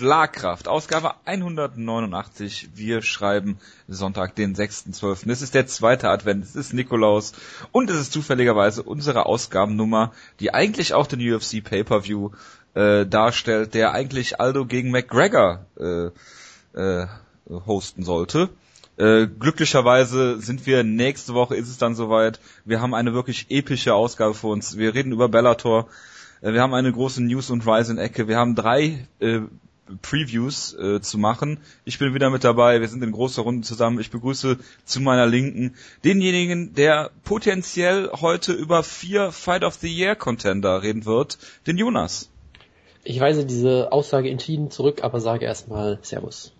Schlagkraft, Ausgabe 189. Wir schreiben Sonntag, den 6.12. Es ist der zweite Advent, es ist Nikolaus und es ist zufälligerweise unsere Ausgabennummer, die eigentlich auch den UFC Pay-Per-View äh, darstellt, der eigentlich Aldo gegen McGregor äh, äh, hosten sollte. Äh, glücklicherweise sind wir nächste Woche ist es dann soweit. Wir haben eine wirklich epische Ausgabe für uns. Wir reden über Bellator. Äh, wir haben eine große News- und Ryzen-Ecke. Wir haben drei äh, Previews äh, zu machen. Ich bin wieder mit dabei. Wir sind in großer Runde zusammen. Ich begrüße zu meiner Linken denjenigen, der potenziell heute über vier Fight of the Year Contender reden wird, den Jonas. Ich weise diese Aussage entschieden zurück, aber sage erstmal Servus.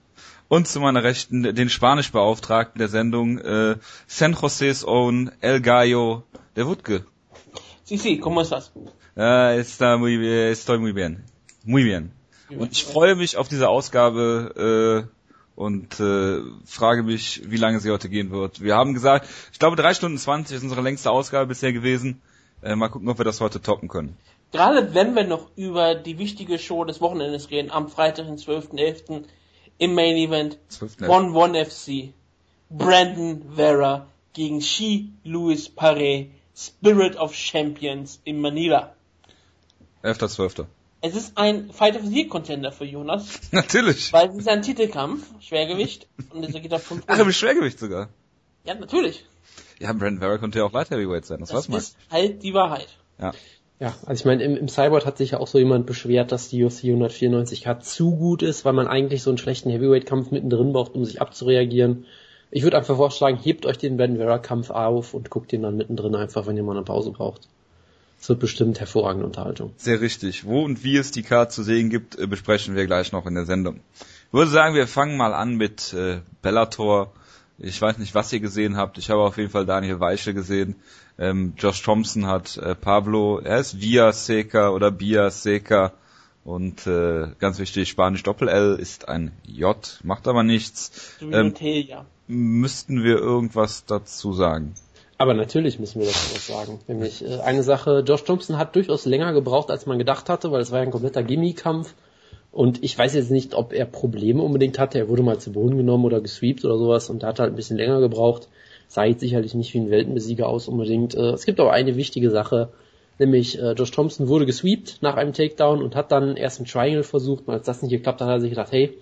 Und zu meiner Rechten den Spanischbeauftragten der Sendung, äh, San Jose's Own El Gallo, der Wutke. Sí, sí, ¿cómo estás? Uh, está muy bien, estoy muy bien. Muy bien. Und ich freue mich auf diese Ausgabe äh, und äh, frage mich, wie lange sie heute gehen wird. Wir haben gesagt, ich glaube drei Stunden zwanzig ist unsere längste Ausgabe bisher gewesen. Äh, mal gucken, ob wir das heute toppen können. Gerade wenn wir noch über die wichtige Show des Wochenendes reden, am Freitag, den 12.11. im Main Event, 1 1 FC, Brandon Vera gegen Shi Louis Paré, Spirit of Champions in Manila. 11.12. Es ist ein Fight of the Year Contender für Jonas. Natürlich. Weil es ist ein Titelkampf, Schwergewicht, und es geht auf 5 Ach, im Schwergewicht sogar. Ja, natürlich. Ja, Brandon Vera könnte ja auch Light Heavyweight sein, das, Das weiß man. ist halt die Wahrheit. Ja. Ja, also ich meine, im, im Cyborg hat sich ja auch so jemand beschwert, dass die UFC 194 K zu gut ist, weil man eigentlich so einen schlechten Heavyweight-Kampf mittendrin braucht, um sich abzureagieren. Ich würde einfach vorschlagen, hebt euch den Ben Vera-Kampf auf und guckt den dann mittendrin einfach, wenn ihr mal eine Pause braucht. Es wird bestimmt hervorragende Unterhaltung. Sehr richtig. Wo und wie es die Card zu sehen gibt, äh, besprechen wir gleich noch in der Sendung. Ich würde sagen, wir fangen mal an mit äh, Bellator. Ich weiß nicht, was ihr gesehen habt. Ich habe auf jeden Fall Daniel Weichel gesehen. Ähm, Josh Thompson hat äh, Pablo, er ist Via Seca oder Bia Seca. Und äh, ganz wichtig, Spanisch Doppel-L ist ein J, macht aber nichts. Ähm, müssten wir irgendwas dazu sagen? Aber natürlich müssen wir dazu was sagen. Nämlich äh, eine Sache, Josh Thompson hat durchaus länger gebraucht, als man gedacht hatte, weil es war ja ein kompletter Gimmie-Kampf. Und ich weiß jetzt nicht, ob er Probleme unbedingt hatte. Er wurde mal zu Boden genommen oder gesweept oder sowas und hat halt ein bisschen länger gebraucht. Sah jetzt sicherlich nicht wie ein Weltenbesieger aus unbedingt. Äh, es gibt aber eine wichtige Sache, nämlich äh, Josh Thompson wurde gesweept nach einem Takedown und hat dann erst einen Triangle versucht. Und als das nicht geklappt hat, hat er sich gedacht, hey,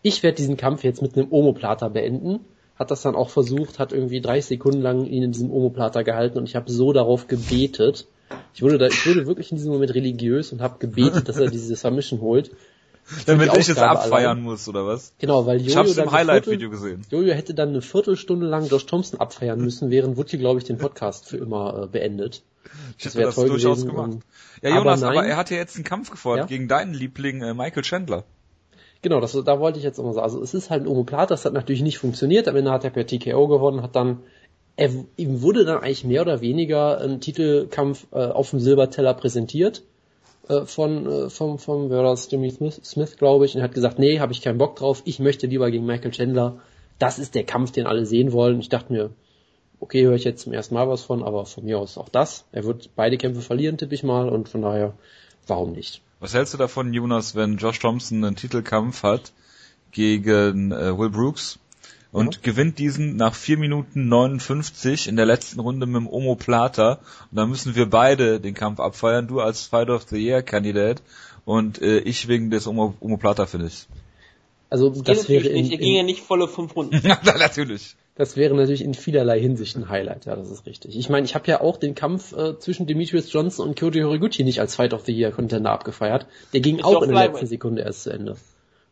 ich werde diesen Kampf jetzt mit einem Omoplata beenden. Hat das dann auch versucht, hat irgendwie 30 Sekunden lang ihn in diesem Omoplata gehalten und ich habe so darauf gebetet. Ich wurde da, ich wurde wirklich in diesem Moment religiös und habe gebetet, dass er diese Submission holt. Damit ich es abfeiern allein. muss, oder was? Genau, weil Ich Jojo hab's dann im Highlight-Video gesehen. Jojo hätte dann eine Viertelstunde lang Josh Thompson abfeiern müssen, während Wutke, glaube ich, den Podcast für immer äh, beendet. Ich Das hätte wäre das toll durchaus gewesen. gemacht. und- Ja, aber Jonas, aber, nein. er hatte jetzt einen Kampf gefordert Ja? gegen deinen Liebling äh, Michael Chandler. Genau, das, da wollte ich jetzt immer sagen. Also es ist halt ein Omoplata, das hat natürlich nicht funktioniert. Am Ende hat er per TKO gewonnen, hat dann, er, ihm wurde dann eigentlich mehr oder weniger ein Titelkampf äh, auf dem Silberteller präsentiert äh, von äh, vom vom das Jimmy Smith, Smith glaube ich, und hat gesagt, nee, habe ich keinen Bock drauf. Ich möchte lieber gegen Michael Chandler. Das ist der Kampf, den alle sehen wollen. Ich dachte mir, okay, höre ich jetzt zum ersten Mal was von, aber von mir aus auch das. Er wird beide Kämpfe verlieren, tippe ich mal, und von daher, warum nicht? Was hältst du davon, Jonas, wenn Josh Thompson einen Titelkampf hat gegen äh, Will Brooks und Ja. gewinnt diesen nach 4 Minuten 59 in der letzten Runde mit dem Omoplata und dann müssen wir beide den Kampf abfeiern, du als Fight of the Year Kandidat und äh, ich wegen des Omo Omoplata Finishes. Also Geht das wäre natürlich in, nicht. Er ging ja in, nicht volle fünf Runden. Ja, natürlich. Das wäre natürlich in vielerlei Hinsicht ein Highlight, ja, das ist richtig. Ich meine, ich habe ja auch den Kampf äh, zwischen Demetrius Johnson und Kyoto Horiguchi nicht als Fight of the Year Contender abgefeiert. Der ging Ist auch in der letzten Sekunde erst zu Ende.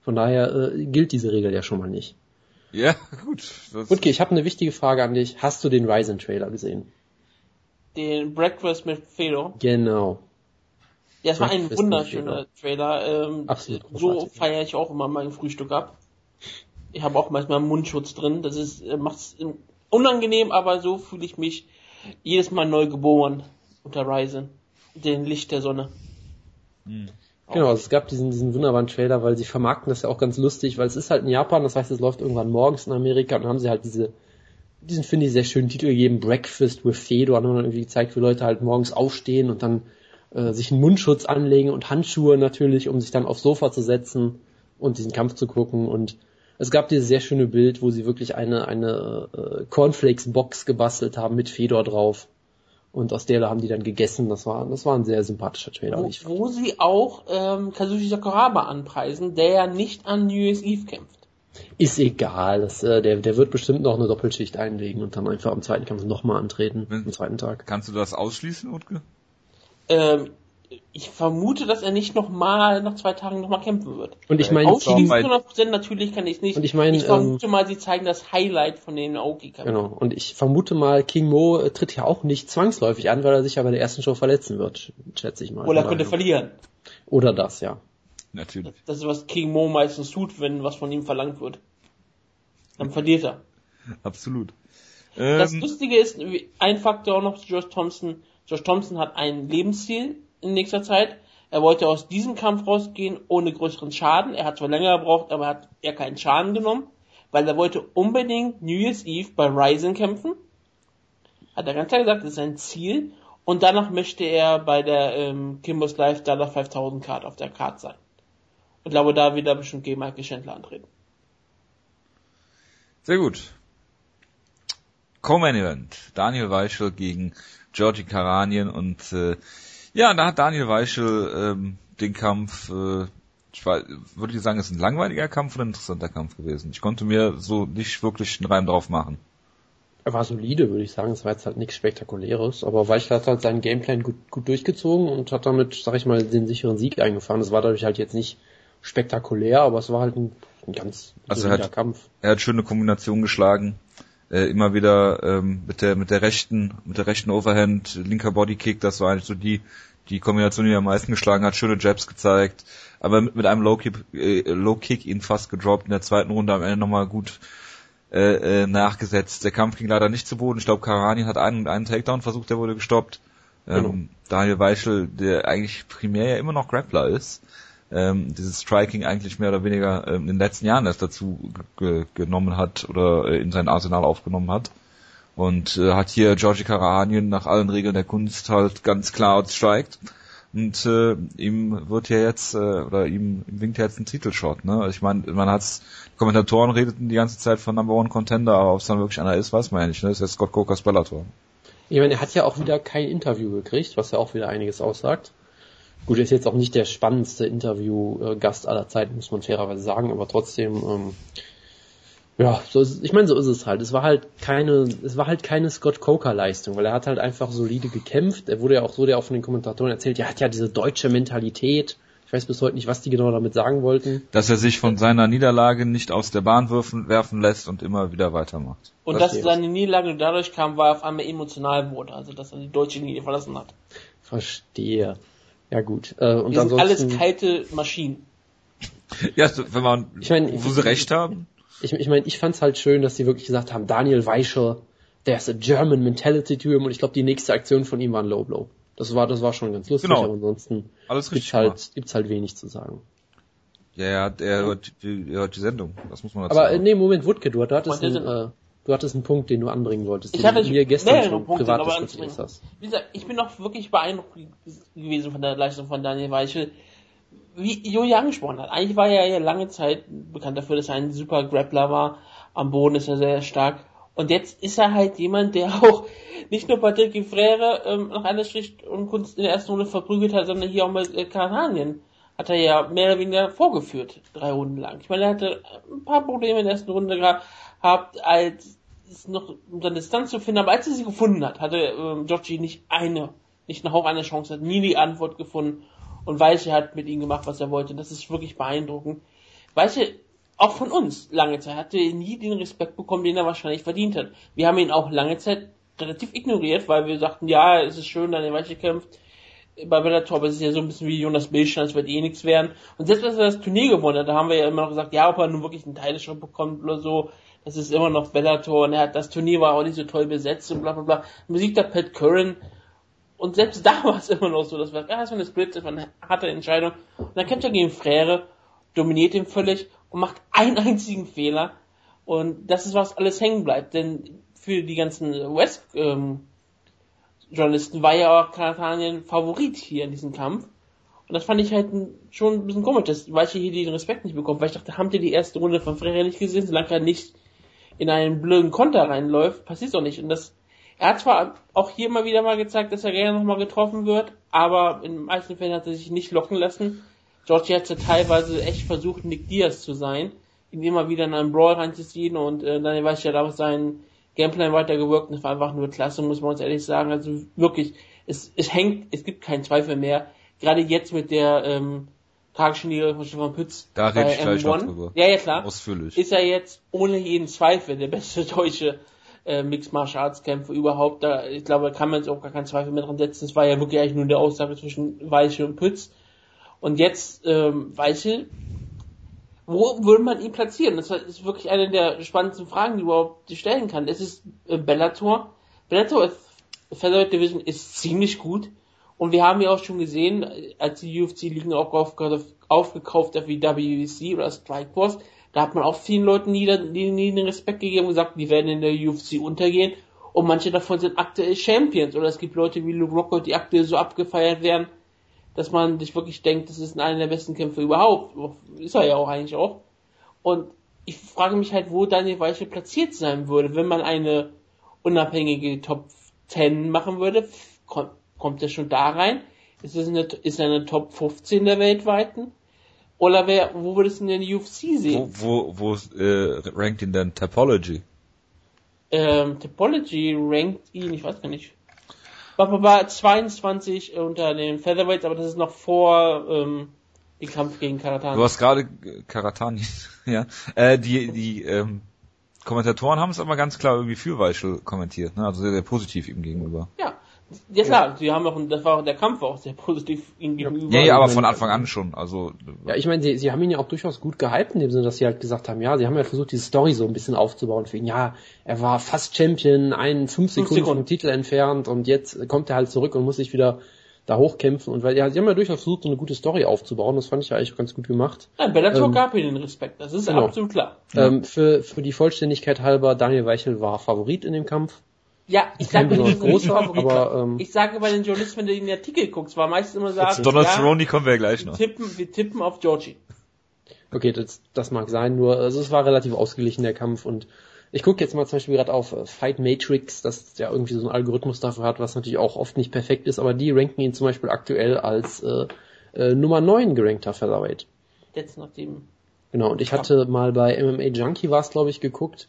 Von daher äh, gilt diese Regel ja schon mal nicht. Ja, gut. Okay, ich habe eine wichtige Frage an dich. Hast du den Ryzen Trailer gesehen? Den Breakfast mit Fedor. Genau. Ja, es war ein wunderschöner Trailer. Ähm, Absolut so feiere ich auch immer mein Frühstück ab. Ich habe auch manchmal einen Mundschutz drin. Das ist äh, macht's ähm, unangenehm, aber so fühle ich mich jedes Mal neu geboren unter Ryzen. Den Licht der Sonne. Genau, also es gab diesen, diesen wunderbaren Trailer, weil sie vermarkten das ja auch ganz lustig, weil es ist halt in Japan, das heißt, es läuft irgendwann morgens in Amerika und dann haben sie halt diese, diesen finde ich sehr schönen Titel gegeben, Breakfast with Fedor, haben dann irgendwie gezeigt, wie Leute halt morgens aufstehen und dann äh, sich einen Mundschutz anlegen und Handschuhe natürlich, um sich dann aufs Sofa zu setzen und diesen Kampf zu gucken und es gab dieses sehr schöne Bild, wo sie wirklich eine, eine äh, Cornflakes-Box gebastelt haben mit Fedor drauf. Und aus der haben die dann gegessen. Das war, das war ein sehr sympathischer Trailer. Wo, wo sie auch ähm, Kazushi Sakuraba anpreisen, der ja nicht an New Year's Eve kämpft. Ist egal. Das, äh, der, der wird bestimmt noch eine Doppelschicht einlegen und dann einfach am zweiten Kampf nochmal antreten. Wenn, am zweiten Tag. Kannst du das ausschließen, Utke? Ähm, ich vermute, dass er nicht noch mal nach zwei Tagen noch mal kämpfen wird. Und ich meine, ausschließen 100% natürlich kann ich nicht. Und ich meine, ich vermute ähm, mal, sie zeigen das Highlight von den Aoki Kampf. Genau. Und ich vermute mal, King Mo äh, tritt ja auch nicht zwangsläufig an, weil er sich ja bei der ersten Show verletzen wird, schätze ich mal. Oder er könnte verlieren. Oder das, ja. Natürlich. Das, das ist was King Mo meistens tut, wenn was von ihm verlangt wird. Dann verliert er. Absolut. Das ähm, Lustige ist, ein Faktor auch noch zu Josh Thompson. Josh Thompson hat ein Lebensziel in nächster Zeit. Er wollte aus diesem Kampf rausgehen ohne größeren Schaden. Er hat zwar länger gebraucht, aber er hat eher keinen Schaden genommen, weil er wollte unbedingt New Year's Eve bei Ryzen kämpfen. Hat er ganz klar gesagt, das ist sein Ziel. Und danach möchte er bei der ähm, Kimbo's Life Dollar 5000 Card auf der Card sein. Und glaube, da wieder bestimmt gegen Michael Chandler antreten. Sehr gut. Co-Main Event. Daniel Weichel gegen Georgie Karanien und äh, ja, da hat Daniel Weichel ähm, den Kampf, äh, ich war, würde ich sagen, ist ein langweiliger Kampf oder ein interessanter Kampf gewesen. Ich konnte mir so nicht wirklich einen Reim drauf machen. Er war solide, würde ich sagen. Es war jetzt halt nichts Spektakuläres, aber Weichel hat halt seinen Gameplan gut, gut durchgezogen und hat damit, sag ich mal, den sicheren Sieg eingefahren. Es war dadurch halt jetzt nicht spektakulär, aber es war halt ein, ein ganz also solider Kampf. Er hat schöne Kombinationen geschlagen äh, immer wieder ähm, mit der mit der rechten mit der rechten Overhand linker Bodykick, das war eigentlich so die die Kombination, die er am meisten geschlagen hat, schöne Jabs gezeigt, aber mit, mit einem Low Kick, äh, Low Kick ihn fast gedroppt in der zweiten Runde am Ende nochmal gut äh, äh, nachgesetzt. Der Kampf ging leider nicht zu Boden. Ich glaube, Karani hat einen einen Takedown versucht, der wurde gestoppt. Ähm, genau. Daniel Weichel, der eigentlich primär ja immer noch Grappler ist, ähm, dieses Striking eigentlich mehr oder weniger ähm, in den letzten Jahren erst dazu genommen hat oder äh, in sein Arsenal aufgenommen hat. Und äh, hat hier Georgi Karahanien nach allen Regeln der Kunst halt ganz klar outstriked. Und äh, ihm wird ja jetzt, äh, oder ihm, ihm winkt ja jetzt ein Titelshot, ne? Also ich meine, man hat's, die Kommentatoren redeten die ganze Zeit von Number One Contender, aber ob es dann wirklich einer ist, weiß man ja nicht, ne? Das ist ja Scott Cokers Bellator. Ich meine, er hat ja auch wieder kein Interview gekriegt, was ja auch wieder einiges aussagt. Gut, er ist jetzt auch nicht der spannendste Interview-Gast aller Zeiten, muss man fairerweise sagen, aber trotzdem, ähm, ja, so ist, ich meine, so ist es halt. Es war halt keine, es war halt keine Scott Coker Leistung, weil er hat halt einfach solide gekämpft. Er wurde ja auch so, der auch von den Kommentatoren erzählt, er hat ja diese deutsche Mentalität. Ich weiß bis heute nicht, was die genau damit sagen wollten. Dass er sich von seiner Niederlage nicht aus der Bahn werfen, werfen lässt und immer wieder weitermacht. Und Verstehe. dass seine Niederlage dadurch kam, weil er auf einmal emotional wurde, also dass er die deutsche Linie verlassen hat. Verstehe. Ja gut. Äh, und Wir sind alles kalte Maschinen. ja, wenn man, ich mein, wo sie recht haben. Ich, ich meine, ich fand's halt schön, dass sie wirklich gesagt haben, Daniel Weichel, there's a German mentality to him und ich glaube, die nächste Aktion von ihm war ein Low Blow. Das war, das war schon ganz lustig, genau. aber ansonsten Alles gibt's halt, gibt's halt wenig zu sagen. Ja, ja, er hört, die, er hört die Sendung. Das muss man dazu Aber sagen. nee, Moment, Wutke, du hattest ein, äh, Du hattest einen Punkt, den du anbringen wolltest, ich hatte mir gestern schon Punkte, privat diskutiert hast. Wie gesagt, ich bin auch wirklich beeindruckt gewesen von der Leistung von Daniel Weichel. Wie Julia angesprochen hat, eigentlich war er ja lange Zeit bekannt dafür, dass er ein super Grappler war. Am Boden ist er sehr stark. Und jetzt ist er halt jemand, der auch nicht nur Patrick Gifrere ähm, nach einer Schlicht und Kunst in der ersten Runde verprügelt hat, sondern hier auch mit äh, Karanien hat er ja mehr oder weniger vorgeführt, drei Runden lang. Ich meine, er hatte ein paar Probleme in der ersten Runde gehabt, als es noch unter Distanz zu finden, aber als er sie gefunden hat, hatte ähm, Georgie nicht eine, nicht einen Hauch einer Chance, hat nie die Antwort gefunden und Weiche hat mit ihm gemacht, was er wollte. Das ist wirklich beeindruckend. Weiche, auch von uns lange Zeit, hatte nie den Respekt bekommen, den er wahrscheinlich verdient hat. Wir haben ihn auch lange Zeit relativ ignoriert, weil wir sagten, ja, es ist schön, dass er Weiche kämpft bei Bellator, aber es ist ja so ein bisschen wie Jonas Bildstein, es wird eh nichts werden. Und selbst als er das Turnier gewonnen hat, da haben wir ja immer noch gesagt, ja, ob er nun wirklich einen Teilschritt bekommt oder so, das ist immer noch Bellator und er hat, das Turnier war auch nicht so toll besetzt und bla bla bla. Musik hat Pat Curran und selbst da war es immer noch so, das war, ja, so eine Split, das war eine harte Entscheidung. Und dann kämpft er gegen Frere, dominiert ihn völlig und macht einen einzigen Fehler. Und das ist, was alles hängen bleibt. Denn für die ganzen West ähm, Journalisten war ja auch Katanien Favorit hier in diesem Kampf. Und das fand ich halt schon ein bisschen komisch, dass Weiche hier den Respekt nicht bekommt, weil ich dachte, habt ihr die erste Runde von Freire nicht gesehen, solange er nicht in einen blöden Konter reinläuft, passiert doch nicht. Und das, er hat zwar auch hier mal wieder mal gezeigt, dass er gerne nochmal getroffen wird, aber in den meisten Fällen hat er sich nicht locken lassen. Georgie hat ja teilweise echt versucht, Nick Diaz zu sein, ihn immer wieder in einen Brawl reinzuziehen und äh, dann weiß ich ja daraus seinen Gameplan weitergewirkt und das war einfach nur klasse, muss man uns ehrlich sagen. Also wirklich, es, es hängt, es gibt keinen Zweifel mehr. Gerade jetzt mit der ähm, tragischen von Stefan Pütz da bei ich gleich noch drüber. Ja, ja klar. Ausführlich. Ist er jetzt ohne jeden Zweifel der beste deutsche äh, Mixed Martial Arts Kämpfer überhaupt. Da, ich glaube, da kann man jetzt auch gar keinen Zweifel mehr dran setzen. Es war ja wirklich eigentlich nur der Aussage zwischen Weichel und Pütz. Und jetzt ähm, Weichel wo würde man ihn platzieren? Das ist wirklich eine der spannendsten Fragen, die überhaupt die stellen kann. Es ist äh, Bellator. Bellator Featherweight Division ist ziemlich gut. Und wir haben ja auch schon gesehen, als die UFC-Ligen auch aufgekauft hat wie WBC oder Strikeforce, da hat man auch vielen Leuten nie, nie, nie den Respekt gegeben und gesagt, die werden in der UFC untergehen. Und manche davon sind aktuell Champions. Oder es gibt Leute wie Luke Rockhold, die aktuell so abgefeiert werden, dass man sich wirklich denkt, das ist einer der besten Kämpfe überhaupt. Ist er ja auch eigentlich auch. Und ich frage mich halt, wo Daniel Weichel platziert sein würde, wenn man eine unabhängige Top 10 machen würde. Kommt, er schon da rein? Ist, es eine, ist er eine Top 15 der weltweiten? Oder wer, wo würdest du denn in der UFC sehen? Wo, wo, wo äh, rankt ihn denn Topology? Ähm, Topology rankt ihn, ich weiß gar nicht, war, war 22 unter den Featherweights, aber das ist noch vor ähm, den Kampf gegen Karatani. Du hast gerade Karatani, ja. Äh, die die ähm, Kommentatoren haben es aber ganz klar irgendwie für Weichel kommentiert, ne? also sehr, sehr positiv ihm gegenüber. Ja, ja klar, ja. sie haben auch, das war auch der Kampf auch sehr positiv ihm gegenüber. Ja, ja, aber von Anfang an schon. Also ja, ich meine, sie, sie haben ihn ja auch durchaus gut gehypt in dem Sinne, dass sie halt gesagt haben, ja, sie haben ja versucht, diese Story so ein bisschen aufzubauen für ihn. Ja, er war fast Champion, einen fünf Sekunden, fünf Sekunden vom Titel entfernt und jetzt kommt er halt zurück und muss sich wieder da hochkämpfen und weil ja, sie haben ja durchaus versucht, so eine gute Story aufzubauen. Das fand ich ja eigentlich ganz gut gemacht. Ja, Bellator ähm, gab ihnen den Respekt. Das ist genau. absolut klar. Ähm, für für die Vollständigkeit halber, Daniel Weichel war Favorit in dem Kampf. Ja, ich sage bei den großer, aber, ähm, ich sage bei den Journalisten, wenn du in den Artikel guckst, war meistens immer sagen, Donald ja, Cerrone kommen wir gleich noch. Wir tippen, wir tippen auf Georgie. Okay, das, das mag sein, nur also es war relativ ausgeglichen der Kampf und ich gucke jetzt mal zum Beispiel gerade auf äh, Fight Matrix, das ja irgendwie so einen Algorithmus dafür hat, was natürlich auch oft nicht perfekt ist, aber die ranken ihn zum Beispiel aktuell als äh, äh, Nummer 9 gerankter Featherweight. Jetzt nachdem. Genau, und ich hatte mal bei MMA Junkie war es, glaube ich, geguckt,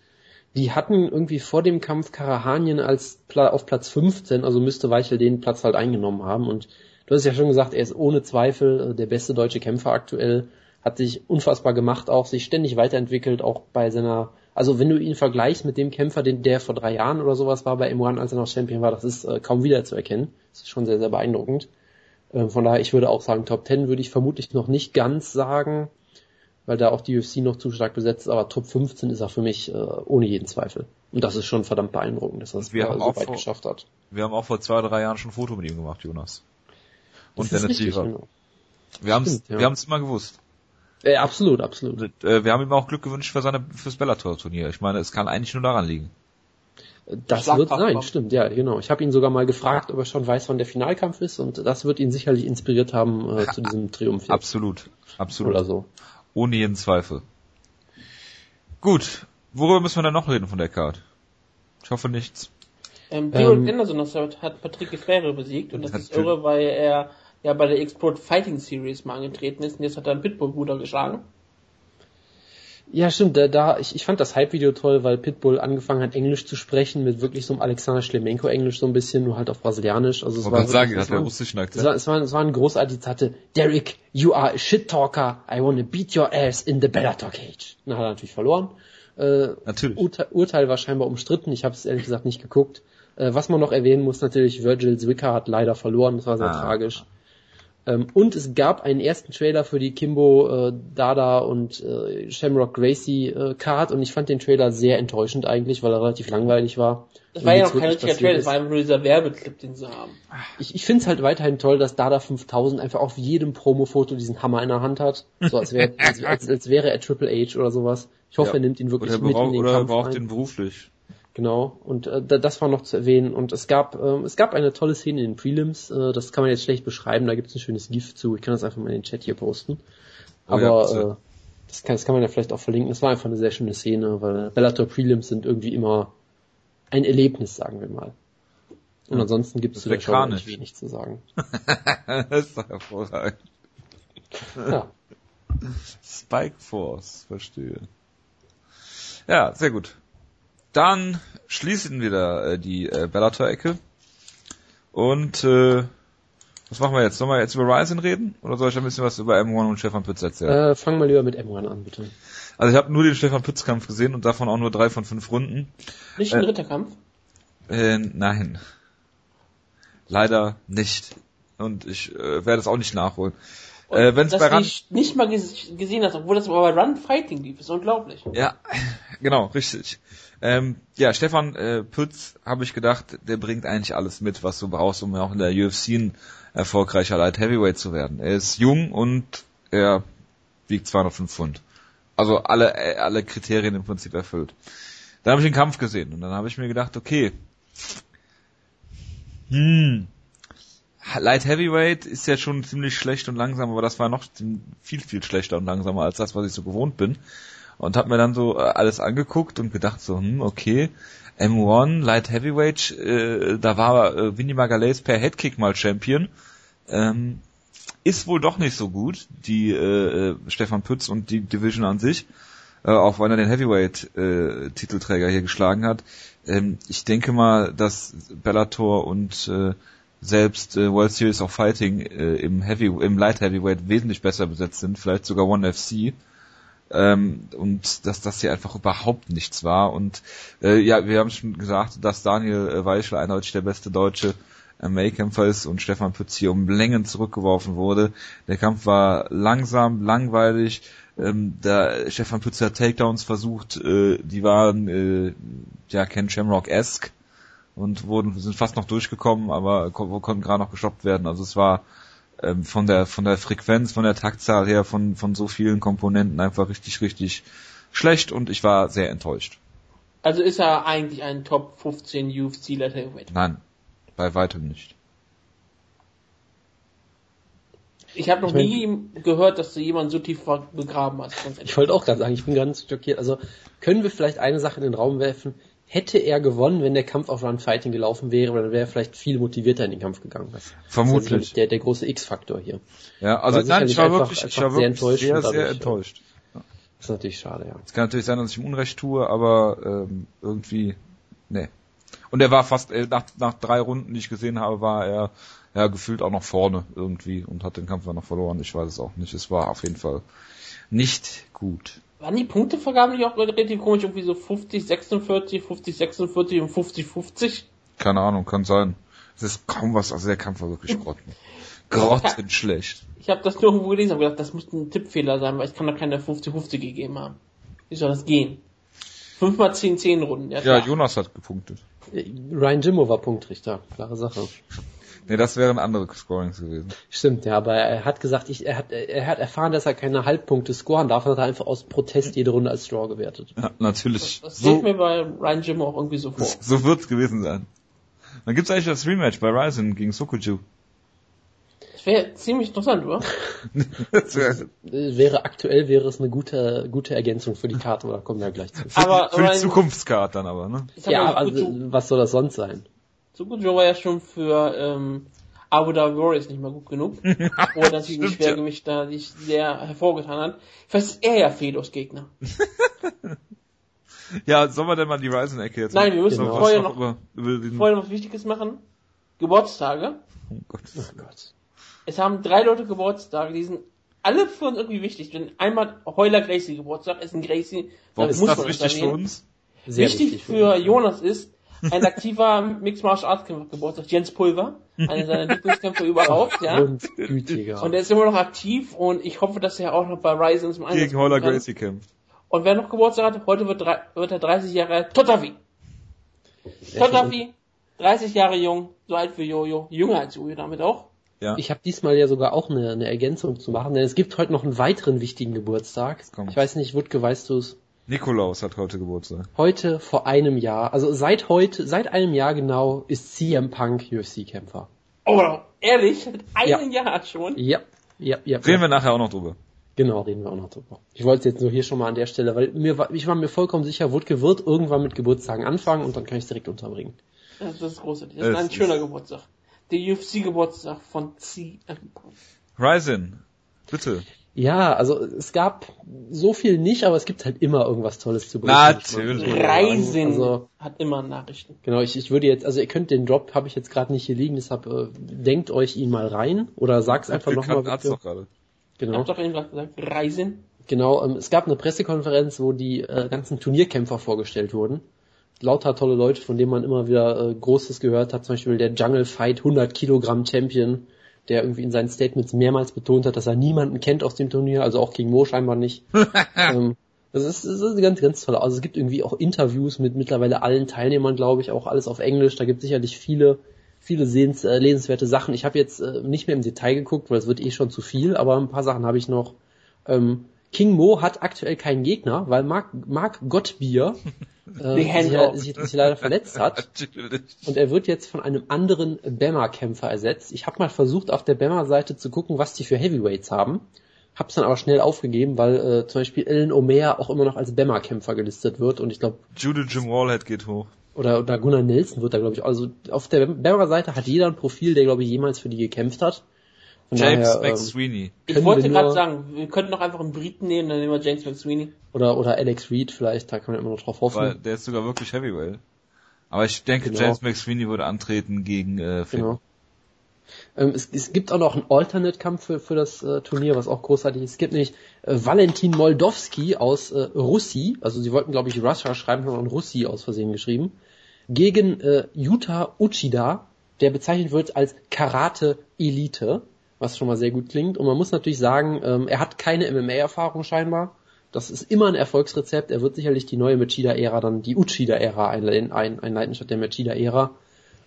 die hatten irgendwie vor dem Kampf Karahanien als auf Platz 15, also müsste Weichel den Platz halt eingenommen haben. Und du hast ja schon gesagt, er ist ohne Zweifel äh, der beste deutsche Kämpfer aktuell, hat sich unfassbar gemacht, auch sich ständig weiterentwickelt, auch bei seiner, also wenn du ihn vergleichst mit dem Kämpfer, den der vor drei Jahren oder sowas war bei M1, als er noch Champion war, das ist äh, kaum wiederzuerkennen. Das ist schon sehr, sehr beeindruckend. Äh, von daher, ich würde auch sagen, Top 10 würde ich vermutlich noch nicht ganz sagen weil da auch die UFC noch zu stark besetzt ist, aber Top 15 ist er für mich äh, ohne jeden Zweifel. Und das ist schon verdammt beeindruckend, dass er es so weit vor, geschafft hat. Wir haben auch vor zwei, drei Jahren schon ein Foto mit ihm gemacht, Jonas. Und das Dennis Siever. Genau. Wir haben es ja. wir haben's immer gewusst. Äh, absolut, absolut. Und, äh, wir haben ihm auch Glück gewünscht für seine fürs Bellator-Turnier. Ich meine, es kann eigentlich nur daran liegen. Das wird sein, stimmt, ja, genau. Ich habe ihn sogar mal gefragt, ob er schon weiß, wann der Finalkampf ist und das wird ihn sicherlich inspiriert haben äh, zu diesem Triumph. Jetzt. Absolut, absolut. Oder so. Ohne jeden Zweifel. Gut, worüber müssen wir dann noch reden von der Card? Ich hoffe nichts. Ähm, Derek ähm, Anderson hat Patrick Gefähre besiegt und das ist irre, weil er ja bei der Export Fighting Series mal angetreten ist und jetzt hat er einen Pitbull-Bruder geschlagen. Ja, stimmt. Da, da ich, ich fand das Hype-Video toll, weil Pitbull angefangen hat, Englisch zu sprechen, mit wirklich so einem Alexander Schlemenko-Englisch so ein bisschen, nur halt auf Brasilianisch. Also es war, wirklich, sagen, es, war, russischen Akzent. Es war, es war, es war ein großartiges hatte. Derek, you are a shit talker. I wanna beat your ass in the Bellator cage. Na, hat er natürlich verloren. Äh, natürlich. Urteil, Urteil war scheinbar umstritten. Ich habe es ehrlich gesagt nicht geguckt. Äh, was man noch erwähnen muss, natürlich, Virgil Zwicker hat leider verloren. Das war sehr ah. tragisch. Ähm, und es gab einen ersten Trailer für die Kimbo äh, Dada und äh, Shamrock Gracie äh, Card und ich fand den Trailer sehr enttäuschend eigentlich, weil er relativ langweilig war. Das war ja noch kein richtiger Trailer, das war einfach nur dieser Werbeclip, den sie haben. Ich, ich finde es halt weiterhin toll, dass Dada 5000 einfach auf jedem Promo-Foto diesen Hammer in der Hand hat. So als, wär, als, als, als wäre er Triple H oder sowas. Ich hoffe, ja. er nimmt ihn wirklich oder mit in den Oder Kampf er braucht ihn beruflich. Genau, und äh, das war noch zu erwähnen. Und es gab, äh, es gab eine tolle Szene in den Prelims, äh, das kann man jetzt schlecht beschreiben, da gibt es ein schönes GIF zu, ich kann das einfach mal in den Chat hier posten. Aber oh ja, äh, das, kann, das kann man ja vielleicht auch verlinken. Das war einfach eine sehr schöne Szene, weil Bellator Prelims sind irgendwie immer ein Erlebnis, sagen wir mal. Und ansonsten gibt es zu der Show nicht wenig zu sagen. das ist doch hervorragend. Ja. Spike Force, verstehe. Ja, sehr gut. Dann schließen wir da äh, die äh, Bellator-Ecke. Und äh, was machen wir jetzt? Sollen wir jetzt über Ryzen reden? Oder soll ich ein bisschen was über M1 und Stefan Pütz erzählen? Äh, fangen wir lieber mit M1 an, bitte. Also ich habe nur den Stefan Pütz-Kampf gesehen und davon auch nur drei von fünf Runden. Nicht ein äh, Ritterkampf? Äh, nein. Leider nicht. Und ich äh, werde es auch nicht nachholen. Äh, wenn's dass bei Run nicht mal gesehen hast, obwohl das aber bei Run Fighting lief, ist unglaublich. Ja, genau, richtig. Ähm, ja, Stefan äh, Pütz, habe ich gedacht, der bringt eigentlich alles mit, was du brauchst, um auch in der UFC ein erfolgreicher Light Heavyweight zu werden. Er ist jung und er wiegt 205 Pfund. Also alle, äh, alle Kriterien im Prinzip erfüllt. Dann habe ich den Kampf gesehen und dann habe ich mir gedacht, okay, hm, Light Heavyweight ist ja schon ziemlich schlecht und langsam, aber das war noch viel, viel schlechter und langsamer als das, was ich so gewohnt bin und habe mir dann so äh, alles angeguckt und gedacht so, hm, okay, M1, Light Heavyweight, äh, da war äh, Vinny Magalhaes per Headkick mal Champion. Ähm, ist wohl doch nicht so gut, die äh, äh, Stefan Pütz und die Division an sich, äh, auch wenn er den Heavyweight-Titelträger äh, hier geschlagen hat. Ähm, ich denke mal, dass Bellator und äh, selbst äh, World Series of Fighting äh, im Heavy, im Light Heavyweight wesentlich besser besetzt sind, vielleicht sogar One FC ähm, und dass das hier einfach überhaupt nichts war. Und äh, ja, wir haben schon gesagt, dass Daniel äh, Weichel eindeutig der beste deutsche MMA-Kämpfer ist und Stefan Pütz hier um Längen zurückgeworfen wurde. Der Kampf war langsam, langweilig. Ähm, der Stefan Pütz hat Takedowns versucht, äh, die waren äh, ja Ken Shamrock-esque und wurden sind fast noch durchgekommen, aber konnten gerade noch gestoppt werden. Also es war ähm, von der von der Frequenz, von der Taktzahl her, von von so vielen Komponenten einfach richtig richtig schlecht und ich war sehr enttäuscht. Also ist er eigentlich ein Top 15 UFC Letterweight? Nein, bei weitem nicht. Ich habe noch ich mein, nie gehört, dass du jemanden so tief begraben hast. Ich wollte auch gerade sagen, ich bin ganz schockiert. Also können wir vielleicht eine Sache in den Raum werfen? Hätte er gewonnen, wenn der Kampf auf Run Fighting gelaufen wäre, dann wäre er vielleicht viel motivierter in den Kampf gegangen. Das Vermutlich. Das der, der große X-Faktor hier. Ja, also nein, ich war einfach, wirklich, ich war sehr enttäuscht. Sehr, dadurch, sehr enttäuscht. Das ist natürlich schade, ja. Es kann natürlich sein, dass ich ihm Unrecht tue, aber ähm, irgendwie, nee. Und er war fast, äh, nach, nach drei Runden, die ich gesehen habe, war er ja gefühlt auch noch vorne irgendwie und hat den Kampf dann noch verloren. Ich weiß es auch nicht. Es war auf jeden Fall nicht gut. Waren die Punktevergaben nicht auch relativ komisch? Irgendwie so 50, 46, 50, 46 und 50, 50? Keine Ahnung, kann sein. Es ist kaum was, also der Kampf war wirklich grotten. Grottenschlecht. Ich habe das nur irgendwo gelesen und gedacht, das muss ein Tippfehler sein, weil ich kann da keine 50-50 gegeben haben. Wie soll das gehen? 5 mal 10, 10 Runden. Ja, ja Jonas hat gepunktet. Ryan Jimmo war Punktrichter, klare Sache. Nee, das wären andere Scorings gewesen. Stimmt, ja, aber er hat gesagt, ich, er, hat, er hat erfahren, dass er keine Halbpunkte scoren darf und hat er einfach aus Protest jede Runde als Draw gewertet. Ja, natürlich. Das, das so, mir bei Ryan Jim auch irgendwie so vor. So wird's gewesen sein. Dann gibt's eigentlich das Rematch bei Ryzen gegen Sokuju. Das wäre ziemlich interessant, oder? das wäre, wäre aktuell wäre es eine gute gute Ergänzung für die Karte, da kommen wir ja gleich zu. Aber für die Zukunftskarte dann aber, ne? Ja, also, was soll das sonst sein? Sukujo war ja schon für ähm, Abu Dhabi Warriors nicht mal gut genug. wo er natürlich im Schwergewicht da sich sehr hervorgetan hat. Vielleicht ist er ja Fedos Gegner. ja, sollen wir denn mal die Ryzen-Ecke jetzt Nein, wir müssen genau. vorher, noch, über, über vorher noch was Wichtiges machen. Geburtstage. Oh Gott. Oh Gott. Es haben drei Leute Geburtstage, die sind alle für uns irgendwie wichtig. Wenn einmal Heuler Gracie Geburtstag ist ein Gracie, Warum ist das wichtig für uns? Sehr wichtig, wichtig für Jonas ist, ein aktiver Mixed Martial Arts Kämpfer Geburtstag, Jens Pulver, einer seiner Lieblingskämpfer überhaupt, ja. Und gütiger. Und er ist immer noch aktiv und ich hoffe, dass er auch noch bei Ryzen zum Einsatz Gegen Holler Gracie kämpft. Und wer noch Geburtstag hat, heute wird, wird er 30 Jahre alt, Totavi. Totavi, 30 Jahre jung, so alt wie Jojo, jünger als Jojo damit auch. Ja. Ich habe diesmal ja sogar auch eine, eine Ergänzung zu machen, denn es gibt heute noch einen weiteren wichtigen Geburtstag. Ich weiß nicht, Wutke, weißt du es? Nikolaus hat heute Geburtstag. Heute vor einem Jahr, also seit heute, seit einem Jahr genau, ist CM Punk UFC-Kämpfer. Oh, ehrlich? Seit einem ja. Jahr schon? Ja, ja, ja. Reden ja. wir nachher auch noch drüber. Genau, reden wir auch noch drüber. Ich wollte es jetzt nur hier schon mal an der Stelle, weil mir war, ich war mir vollkommen sicher, Wutke wird irgendwann mit Geburtstagen anfangen und dann kann ich es direkt unterbringen. Das ist großartig. Das ist ein schöner Geburtstag. Der UFC-Geburtstag von CM Punk. Ryzen, bitte. Ja, also es gab so viel nicht, aber es gibt halt immer irgendwas Tolles zu berichten. Natürlich. Reisen also, hat immer Nachrichten. Genau, ich, ich würde jetzt, also ihr könnt den Drop, habe ich jetzt gerade nicht hier liegen, deshalb äh, denkt euch ihn mal rein oder sag's einfach nochmal. Doch gerade. Genau. Ich hab doch eben gesagt, Reisen. Genau, ähm, es gab eine Pressekonferenz, wo die äh, ganzen Turnierkämpfer vorgestellt wurden. Lauter tolle Leute, von denen man immer wieder äh, Großes gehört hat, zum Beispiel der Jungle Fight 100 Kilogramm Champion, der irgendwie in seinen Statements mehrmals betont hat, dass er niemanden kennt aus dem Turnier, also auch gegen Mo scheinbar nicht. ähm, das ist, das ist ganz, ganz toll. Also es gibt irgendwie auch Interviews mit mittlerweile allen Teilnehmern, glaube ich, auch alles auf Englisch. Da gibt es sicherlich viele, viele sehens, äh, lesenswerte Sachen. Ich habe jetzt äh, nicht mehr im Detail geguckt, weil es wird eh schon zu viel, aber ein paar Sachen habe ich noch. Ähm, King Mo hat aktuell keinen Gegner, weil Mark, Mark Gottbier äh, sich, sich, sich, leider verletzt hat. Und er wird jetzt von einem anderen Bama-Kämpfer ersetzt. Ich habe mal versucht, auf der Bama-Seite zu gucken, was die für Heavyweights haben. Hab's dann aber schnell aufgegeben, weil äh, zum Beispiel Ellen Omer auch immer noch als Bama-Kämpfer gelistet wird und ich glaube. Jude Jim Wallhead geht hoch. Oder, oder Gunnar Nelson wird da, glaube ich. Also auf der Bama-Seite hat jeder ein Profil, der, glaube ich, jemals für die gekämpft hat. Von James daher, McSweeney. Ähm, ich wollte gerade sagen, wir könnten doch einfach einen Briten nehmen, dann nehmen wir James McSweeney. Oder, oder Alex Reed vielleicht, da kann man immer noch drauf hoffen. Weil der ist sogar wirklich Heavyweight. Aber ich denke, genau. James McSweeney würde antreten gegen äh, Finn. Genau. Ähm, es, es, gibt auch noch einen Alternate-Kampf für, für das äh, Turnier, was auch großartig ist. Es gibt nämlich äh, Valentin Moldowski aus äh, Russi, also sie wollten glaube ich Russia schreiben, haben Russi aus Versehen geschrieben, gegen äh, Yuta Uchida, der bezeichnet wird als Karate-Elite was schon mal sehr gut klingt. Und man muss natürlich sagen, ähm, er hat keine MMA-Erfahrung scheinbar. Das ist immer ein Erfolgsrezept. Er wird sicherlich die neue Machida-Ära dann, die Uchida-Ära einleiten, ein, einleiten statt der Machida-Ära.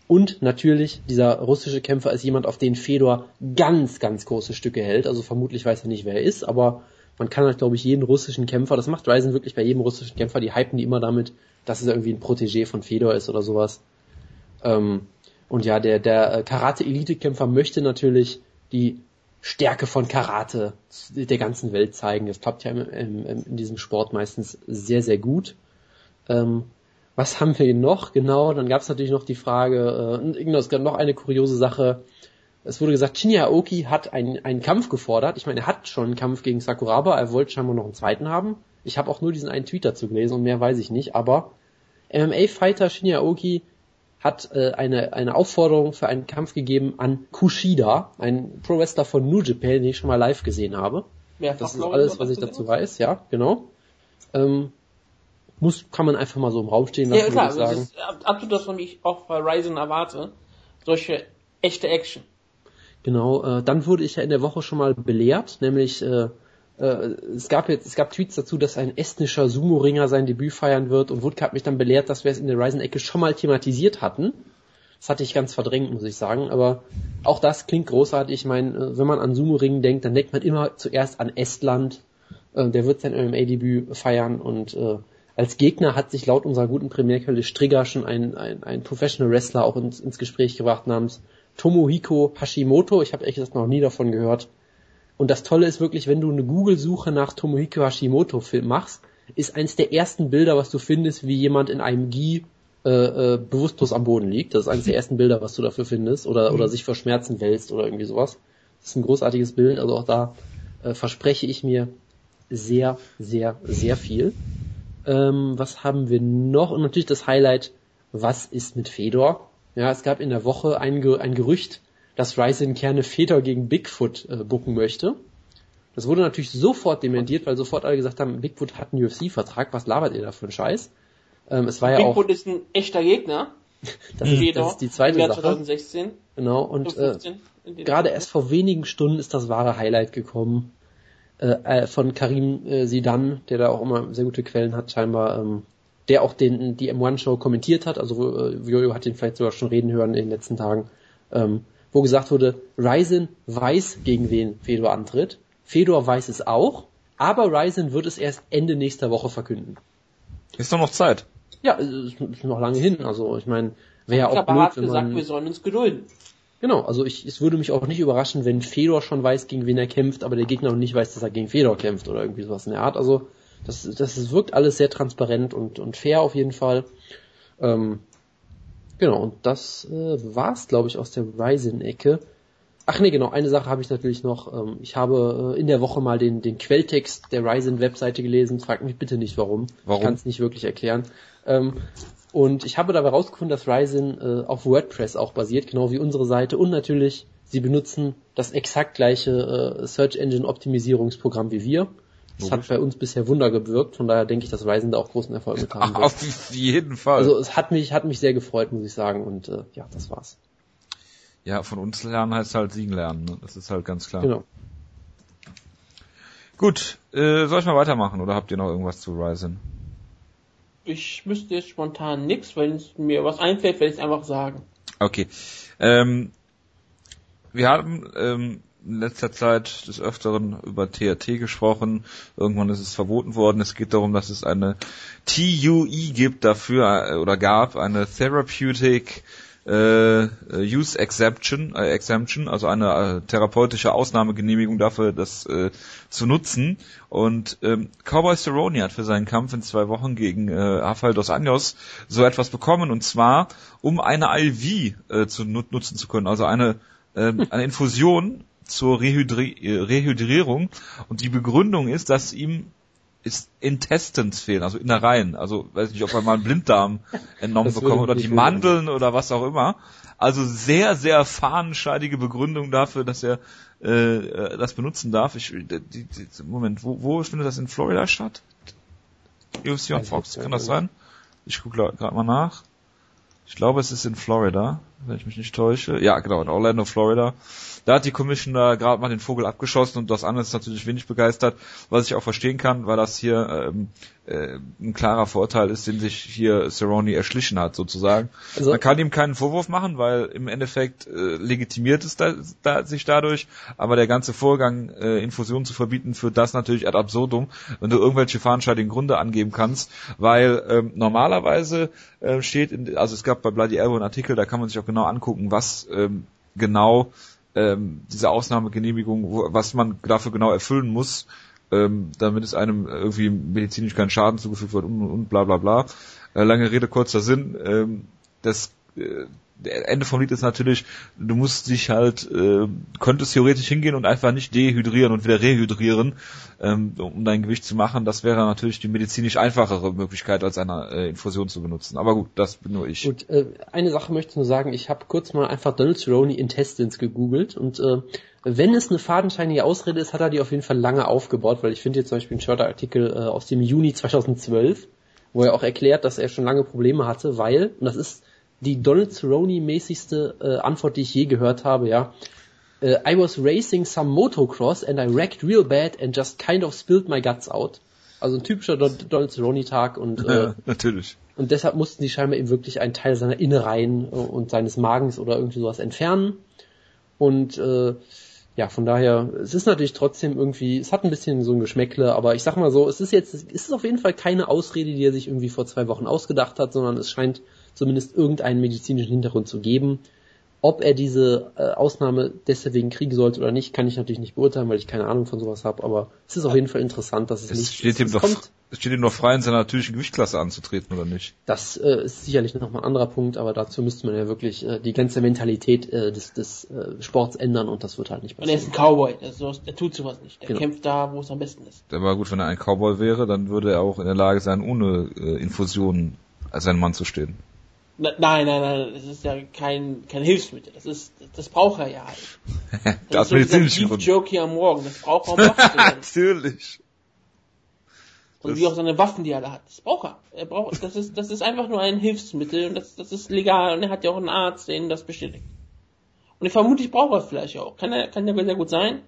Und natürlich, dieser russische Kämpfer ist jemand, auf den Fedor ganz, ganz große Stücke hält. Also vermutlich weiß er nicht, wer er ist, aber man kann halt, glaube ich, jeden russischen Kämpfer, das macht Ryzen wirklich bei jedem russischen Kämpfer, die hypen die immer damit, dass es irgendwie ein Protégé von Fedor ist oder sowas. Ähm, und ja, der, der Karate-Elite-Kämpfer möchte natürlich die Stärke von Karate der ganzen Welt zeigen. Das klappt ja im, im, in diesem Sport meistens sehr, sehr gut. Ähm, was haben wir noch? Genau, dann gab es natürlich noch die Frage, äh, es gab noch eine kuriose Sache. Es wurde gesagt, Shinya Aoki hat einen, einen Kampf gefordert. Ich meine, er hat schon einen Kampf gegen Sakuraba, er wollte scheinbar noch einen zweiten haben. Ich habe auch nur diesen einen Tweet dazu gelesen und mehr weiß ich nicht, aber MMA-Fighter Shinya Aoki hat äh, eine, eine Aufforderung für einen Kampf gegeben an Kushida, ein Pro-Wrestler von New Japan, den ich schon mal live gesehen habe. Mehrfach, das ist alles, was ich dazu weiß, ja, genau. Ähm, muss, kann man einfach mal so im Raum stehen lassen, ja, klar, sagen. Das ist absolut das, was ich auch bei Ryzen erwarte. Solche echte Action. Genau, äh, dann wurde ich ja in der Woche schon mal belehrt, nämlich äh, es gab jetzt, es gab Tweets dazu, dass ein estnischer Sumo-Ringer sein Debüt feiern wird und Woodke hat mich dann belehrt, dass wir es in der Ryzen-Ecke schon mal thematisiert hatten. Das hatte ich ganz verdrängt, muss ich sagen, aber auch das klingt großartig. Ich meine, äh, wenn man an Sumo-Ringen denkt, dann denkt man immer zuerst an Estland. Äh, der wird sein MMA-Debüt feiern und äh, als Gegner hat sich laut unserer guten Premierquelle Strigger schon ein, ein, ein Professional Wrestler auch ins, ins Gespräch gebracht namens Tomohiko Hashimoto. Ich habe ehrlich gesagt noch nie davon gehört. Und das Tolle ist wirklich, wenn du eine Google-Suche nach Tomohiko Hashimoto-Film machst, ist eins der ersten Bilder, was du findest, wie jemand in einem Gi äh, äh, bewusstlos am Boden liegt. Das ist eines der ersten Bilder, was du dafür findest. Oder, oder sich vor Schmerzen wälzt oder irgendwie sowas. Das ist ein großartiges Bild. Also auch da äh, verspreche ich mir sehr, sehr, sehr viel. Ähm, was haben wir noch? Und natürlich das Highlight, was ist mit Fedor? Ja, es gab in der Woche ein, ein Gerücht, dass Ryzen Kerne Väter gegen Bigfoot äh, bucken möchte. Das wurde natürlich sofort dementiert, weil sofort alle gesagt haben, Bigfoot hat einen UFC-Vertrag, was labert ihr da für einen Scheiß? Ähm, es war Bigfoot ja auch, ist ein echter Gegner. das, ist, das ist die zweite Sache. 2016. Genau, und äh, gerade erst vor wenigen Stunden ist das wahre Highlight gekommen äh, äh, von Karim äh, Sidan, der da auch immer sehr gute Quellen hat, scheinbar, ähm, der auch den die M1-Show kommentiert hat, also äh, Jojo hat ihn vielleicht sogar schon reden hören in den letzten Tagen. Ähm, wo gesagt wurde, Ryzen weiß, gegen wen Fedor antritt. Fedor weiß es auch, aber Ryzen wird es erst Ende nächster Woche verkünden. Ist doch noch Zeit. Ja, es ist noch lange hin. Also ich meine, wäre ja auch blöd, hat wenn gesagt, man... wir sollen uns gedulden. Genau, also ich, es würde mich auch nicht überraschen, wenn Fedor schon weiß, gegen wen er kämpft, aber der Gegner noch nicht weiß, dass er gegen Fedor kämpft oder irgendwie sowas in der Art. Also das, das wirkt alles sehr transparent und, und fair auf jeden Fall. Ähm, genau, und das äh, war's, glaube ich, aus der Ryzen-Ecke. Ach nee, genau, eine Sache habe ich natürlich noch. Ähm, ich habe äh, in der Woche mal den, den Quelltext der Ryzen-Webseite gelesen. Fragt mich bitte nicht warum. Warum? Ich kann es nicht wirklich erklären. Ähm, und ich habe dabei rausgefunden, dass Ryzen äh, auf WordPress auch basiert, genau wie unsere Seite. Und natürlich, sie benutzen das exakt gleiche äh, Search Engine Optimisierungsprogramm wie wir. Das hat bei uns bisher Wunder gewirkt, von daher denke ich, dass Ryzen da auch großen Erfolg mit haben Ach, wird. auf jeden Fall. Also es hat mich, hat mich sehr gefreut, muss ich sagen. Und äh, ja, das war's. ja, von uns lernen heißt halt siegen lernen. Ne? Das ist halt ganz klar. Genau. Gut, äh, soll ich mal weitermachen oder habt ihr noch irgendwas zu Ryzen? Ich müsste jetzt spontan nix, wenn es mir was einfällt, werde ich es einfach sagen. Okay. Ähm, wir haben ähm, in letzter Zeit des Öfteren über TRT gesprochen. Irgendwann ist es verboten worden. Es geht darum, dass es eine TUE gibt dafür äh, oder gab, eine Therapeutic äh, Use Exception, äh, Exemption, also eine äh, therapeutische Ausnahmegenehmigung dafür, das äh, zu nutzen. Und ähm, Cowboy Cerrone hat für seinen Kampf in zwei Wochen gegen äh, Rafael dos Anjos so etwas bekommen, und zwar um eine IV äh, zu nut nutzen zu können, also eine, ähm, eine Infusion zur Rehydri Rehydrierung. Und die Begründung ist, dass ihm ist Intestines fehlen, also Innereien. Also weiß nicht, ob er mal einen Blinddarm entnommen bekommen oder die wundern. Mandeln oder was auch immer. Also sehr, sehr fahnenscheidige Begründung dafür, dass er äh, äh, das benutzen darf. Ich, die, die, Moment, wo, wo findet das in Florida statt? UFC on Fox, kann das sein? Ich gucke gerade mal nach. Ich glaube, es ist in Florida, wenn ich mich nicht täusche. Ja, genau, in Orlando, Florida. Da hat die Commission da gerade mal den Vogel abgeschossen und das andere ist natürlich wenig begeistert, was ich auch verstehen kann, weil das hier ähm, äh, ein klarer Vorteil ist, den sich hier Cerrone erschlichen hat, sozusagen. Also- Man kann ihm keinen Vorwurf machen, weil im Endeffekt äh, legitimiert es da, da, sich dadurch, aber der ganze Vorgang, äh, Infusionen zu verbieten, führt das natürlich ad absurdum, wenn du irgendwelche fahnenscheinigen Gründe angeben kannst, weil ähm, normalerweise äh, steht, in, also es gab bei Bloody Arrow einen Artikel, da kann man sich auch genau angucken, was ähm, genau ähm, diese Ausnahmegenehmigung, wo, was man dafür genau erfüllen muss, ähm, damit es einem irgendwie medizinisch keinen Schaden zugefügt wird und, und bla bla bla. Äh, lange Rede, kurzer Sinn. Ähm, das äh, Ende vom Lied ist natürlich, du musst dich halt, äh, könntest theoretisch hingehen und einfach nicht dehydrieren und wieder rehydrieren, ähm, um dein Gewicht zu machen. Das wäre natürlich die medizinisch einfachere Möglichkeit, als eine äh, Infusion zu benutzen. Aber gut, das bin nur ich. Gut, äh, eine Sache möchte ich nur sagen, ich habe kurz mal einfach Donald Cerrone Intestines gegoogelt und äh, wenn es eine fadenscheinige Ausrede ist, hat er die auf jeden Fall lange aufgebaut, weil ich finde hier zum Beispiel einen Shorter-Artikel äh, aus dem Juni 2012, wo er auch erklärt, dass er schon lange Probleme hatte, weil, und das ist die Donald Cerrone-mäßigste äh, Antwort, die ich je gehört habe, ja, äh, I was racing some motocross and I wrecked real bad and just kind of spilled my guts out. Also ein typischer Don Donald Cerrone-Tag und äh, Ja, natürlich. und deshalb mussten die scheinbar eben wirklich einen Teil seiner Innereien und seines Magens oder irgendwie sowas entfernen. Und äh, ja, von daher, es ist natürlich trotzdem irgendwie, es hat ein bisschen so ein Geschmäckle, aber ich sag mal so, es ist jetzt, es ist auf jeden Fall keine Ausrede, die er sich irgendwie vor zwei Wochen ausgedacht hat, sondern es scheint zumindest irgendeinen medizinischen Hintergrund zu geben. Ob er diese äh, Ausnahme deswegen kriegen sollte oder nicht, kann ich natürlich nicht beurteilen, weil ich keine Ahnung von sowas habe, aber es ist auf jeden Fall interessant, dass es, Es nicht steht ihm doch, kommt. es steht ihm doch frei, in seiner natürlichen Gewichtsklasse anzutreten, oder nicht? Das äh, ist sicherlich nochmal ein anderer Punkt, aber dazu müsste man ja wirklich äh, die ganze Mentalität äh, des, des äh, Sports ändern und das wird halt nicht Und er ist passieren. ein Cowboy, der, sowas, der tut sowas nicht. Der Genau. kämpft da, wo es am besten ist. Aber gut, wenn er ein Cowboy wäre, dann würde er auch in der Lage sein, ohne äh, Infusionen als ein Mann zu stehen. Nein, nein, nein, das ist ja kein, kein Hilfsmittel. Das ist, das braucht er ja halt. Das ist so dieser medizinischen Grund. Jerky am Morgen, das braucht er, werden. Natürlich. Und Das- wie auch seine Waffen, die er da hat. Das braucht er. Er braucht, das ist, das ist einfach nur ein Hilfsmittel und das, das ist legal und er hat ja auch einen Arzt, der ihn das bestätigt. Und ich vermute, ich brauche er vielleicht auch. Kann er, kann ja sehr gut sein.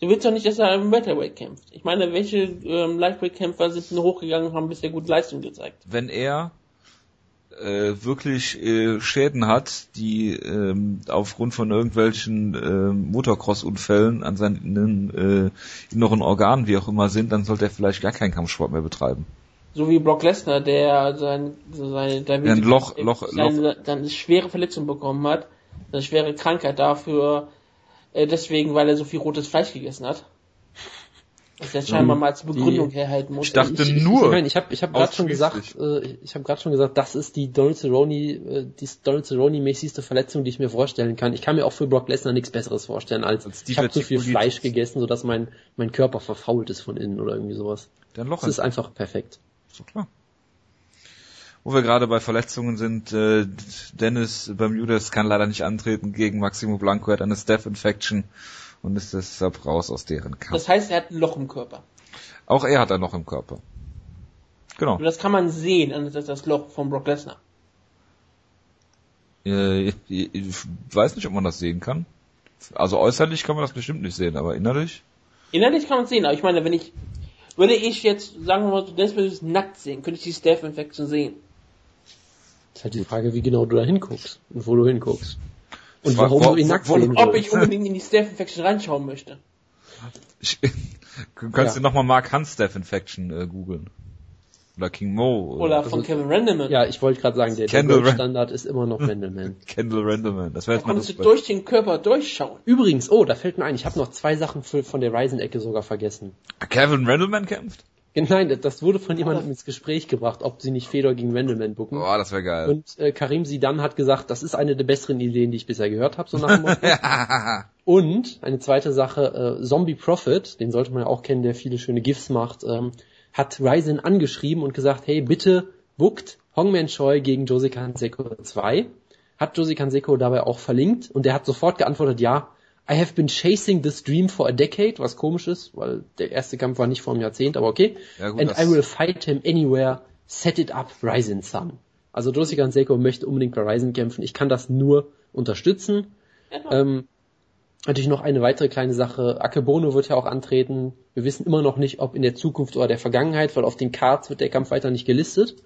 Du willst doch nicht, dass er im Welterweight kämpft. Ich meine, welche ähm, Lightweight-Kämpfer sind nur hochgegangen und haben bisher gute Leistung gezeigt? Wenn er äh, wirklich äh, Schäden hat, die ähm, aufgrund von irgendwelchen äh, Motocross-Unfällen an seinen äh, inneren Organen, wie auch immer sind, dann sollte er vielleicht gar keinen Kampfsport mehr betreiben. So wie Brock Lesnar, der sein, seine, der Ja, Loch, Loch, seine, Loch. seine schwere Verletzung bekommen hat, eine schwere Krankheit dafür, äh, deswegen, weil er so viel rotes Fleisch gegessen hat. Was er scheinbar mal als Begründung herhalten muss. Ich dachte ich, nur Ich meine, ich habe ich hab gerade schon gesagt, äh, ich habe gerade schon gesagt, das ist die Donald Cerrone, äh, die Donald Cerrone mäßigste Verletzung, die ich mir vorstellen kann. Ich kann mir auch für Brock Lesnar nichts Besseres vorstellen als, Als ich habe zu viel. Fleisch gegessen, sodass mein mein Körper verfault ist von innen oder irgendwie sowas. Dein Loch Das ist einfach perfekt. So klar. Wo wir gerade bei Verletzungen sind, äh, Dennis Bermudez kann leider nicht antreten gegen Maximo Blanco, er hat eine Staph Infection und ist deshalb raus aus deren Kampf. Das heißt, er hat ein Loch im Körper. Auch er hat ein Loch im Körper. Genau. Und das kann man sehen, das ist das Loch von Brock Lesnar. Äh, ich, ich weiß nicht, ob man das sehen kann. Also äußerlich kann man das bestimmt nicht sehen, aber innerlich? Innerlich kann man es sehen, aber ich meine, wenn ich, würde ich jetzt, sagen wir mal, Dennis Bermudez nackt sehen, könnte ich die Staph Infection sehen. Das ist halt die Frage, wie genau du da hinguckst und wo du hinguckst. Und warum wo- du ihn wo- nackt wo- sehen Ob ich unbedingt in die Staph Infection reinschauen möchte. Ich, du kannst Ja. dir nochmal Mark Hunt Staph Infection äh, googeln. Oder King Mo. Oder von Kevin Randleman. Ja, ich wollte gerade sagen, der, der Goldstandard ist immer noch Mendelman. Kendall Randleman. Das Da wäre jetzt mal konntest das du durch den Körper durchschauen. Übrigens, oh, da fällt mir ein, ich habe noch zwei Sachen für, von der Ryzen-Ecke sogar vergessen. Kevin Randleman kämpft? Nein, das wurde von jemandem ins Gespräch gebracht, ob sie nicht Fedor gegen Wendelman bucken. Boah, das wäre geil. Und äh, Karim Sidan hat gesagt, das ist eine der besseren Ideen, die ich bisher gehört habe, so nach dem Motto. Und eine zweite Sache, äh, Zombie Prophet, den sollte man ja auch kennen, der viele schöne GIFs macht, ähm, hat Ryzen angeschrieben und gesagt, hey, bitte bookt Hongman Choi gegen Jose Canseco 2. Hat Jose Canseco dabei auch verlinkt und der hat sofort geantwortet, ja, I have been chasing this dream for a decade, was komisch ist, weil der erste Kampf war nicht vor einem Jahrzehnt, aber okay. Ja, gut, And I will fight him anywhere, set it up, Ryzen Sun. Also Jose Canseco möchte unbedingt bei Ryzen kämpfen. Ich kann das nur unterstützen. Ähm, natürlich noch eine weitere kleine Sache. Akebono wird ja auch antreten. Wir wissen immer noch nicht, ob in der Zukunft oder der Vergangenheit, weil auf den Cards wird der Kampf weiter nicht gelistet.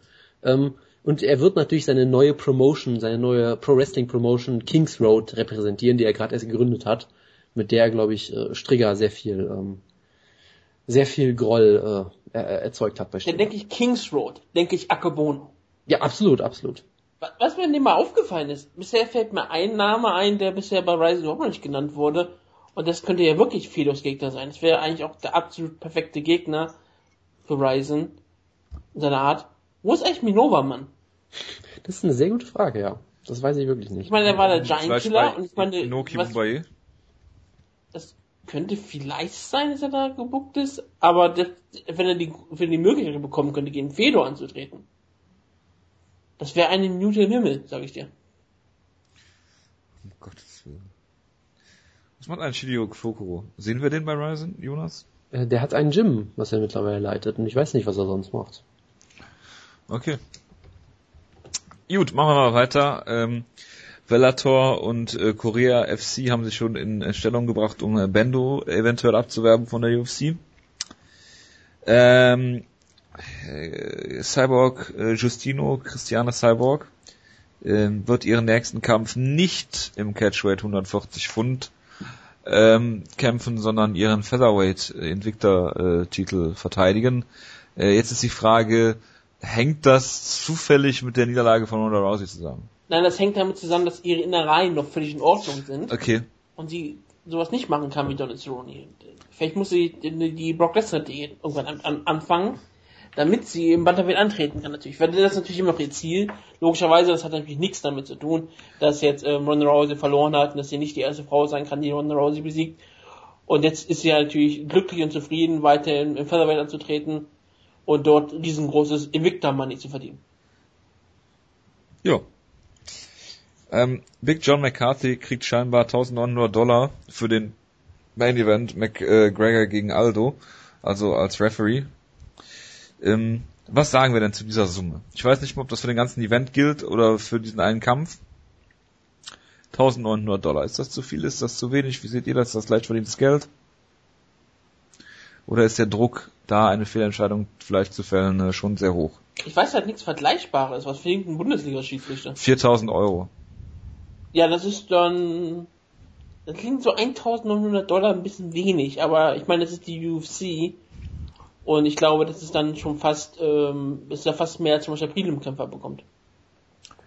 Ähm, und er wird natürlich seine neue Promotion, seine neue Pro Wrestling Promotion Kings Road repräsentieren, die er gerade erst gegründet hat, mit der, glaube ich, äh, Strigger sehr viel, ähm, sehr viel Groll äh, er, erzeugt hat bei Dann Strigger. denke ich Kings Road, denke ich Akebono. Ja, absolut, absolut. Wa- Was mir nicht mal aufgefallen ist, bisher fällt mir ein Name ein, der bisher bei Ryzen überhaupt noch nicht genannt wurde. Und das könnte ja wirklich Fedos Gegner sein. Das wäre eigentlich auch der absolut perfekte Gegner für Ryzen in seiner Art. Wo ist eigentlich Minova, Mann? Das ist eine sehr gute Frage, ja. Das weiß ich wirklich Ich nicht. meine, er war der Giant Vielleicht Killer und ich meine, Inoki was, Mumbai. das könnte vielleicht sein, dass er da gebuckt ist, aber das, wenn er die, wenn er die Möglichkeit bekommen könnte, gegen Fedor anzutreten. Das wäre eine Minute im Himmel, sag ich dir. Um Gottes Willen. Was macht ein Shiryu Fokuro? Sehen wir den bei Ryzen, Jonas? Äh, Der hat ein Gym, was er mittlerweile leitet, und ich weiß nicht, was er sonst macht. Okay. Gut, machen wir mal weiter. Ähm, Bellator und äh, Korea FC haben sich schon in äh, Stellung gebracht, um äh, Bendo eventuell abzuwerben von der UFC. Ähm, äh, Cyborg äh, Justino, Christiane Cyborg, ähm, wird ihren nächsten Kampf nicht im Catchweight 140 Pfund ähm, kämpfen, sondern ihren Featherweight äh, Invicta-Titel verteidigen. Äh, jetzt ist die Frage, hängt das zufällig mit der Niederlage von Ronda Rousey zusammen? Nein, das hängt damit zusammen, dass ihre Innereien noch völlig in Ordnung sind Okay. und sie sowas nicht machen kann wie Donald Cerrone. Vielleicht muss sie die, die Brock Lesnar Diät irgendwann an, an, anfangen, damit sie im Bantamweight antreten kann natürlich. Weil das ist natürlich immer noch ihr Ziel. Logischerweise, das hat natürlich nichts damit zu tun, dass jetzt ähm, Ronda Rousey verloren hat und dass sie nicht die erste Frau sein kann, die Ronda Rousey besiegt. Und jetzt ist sie ja natürlich glücklich und zufrieden, weiter im, im Featherweight anzutreten und dort riesengroßes Invicta Money zu verdienen. Ja. Ähm, Big John McCarthy kriegt scheinbar 1900 Dollar für den Main Event McGregor gegen Aldo, also als Referee. Ähm, was sagen wir denn zu dieser Summe? Ich weiß nicht, ob das für den ganzen Event gilt oder für diesen einen Kampf. 1900 Dollar. Ist das zu viel? Ist das zu wenig? Wie seht ihr das? Ist das leicht verdientes Geld? Oder ist der Druck, da eine Fehlentscheidung vielleicht zu fällen, äh, schon sehr hoch? Ich weiß halt nichts Vergleichbares. Was für irgendein Bundesliga-Schiedsrichter? 4000 Euro. Ja, das ist dann. Das klingt so 1900 Dollar ein bisschen wenig, aber ich meine, das ist die UFC. Und ich glaube, das ist dann schon fast, ähm, ist ja fast mehr als zum Beispiel Prelim-Kämpfer bekommt.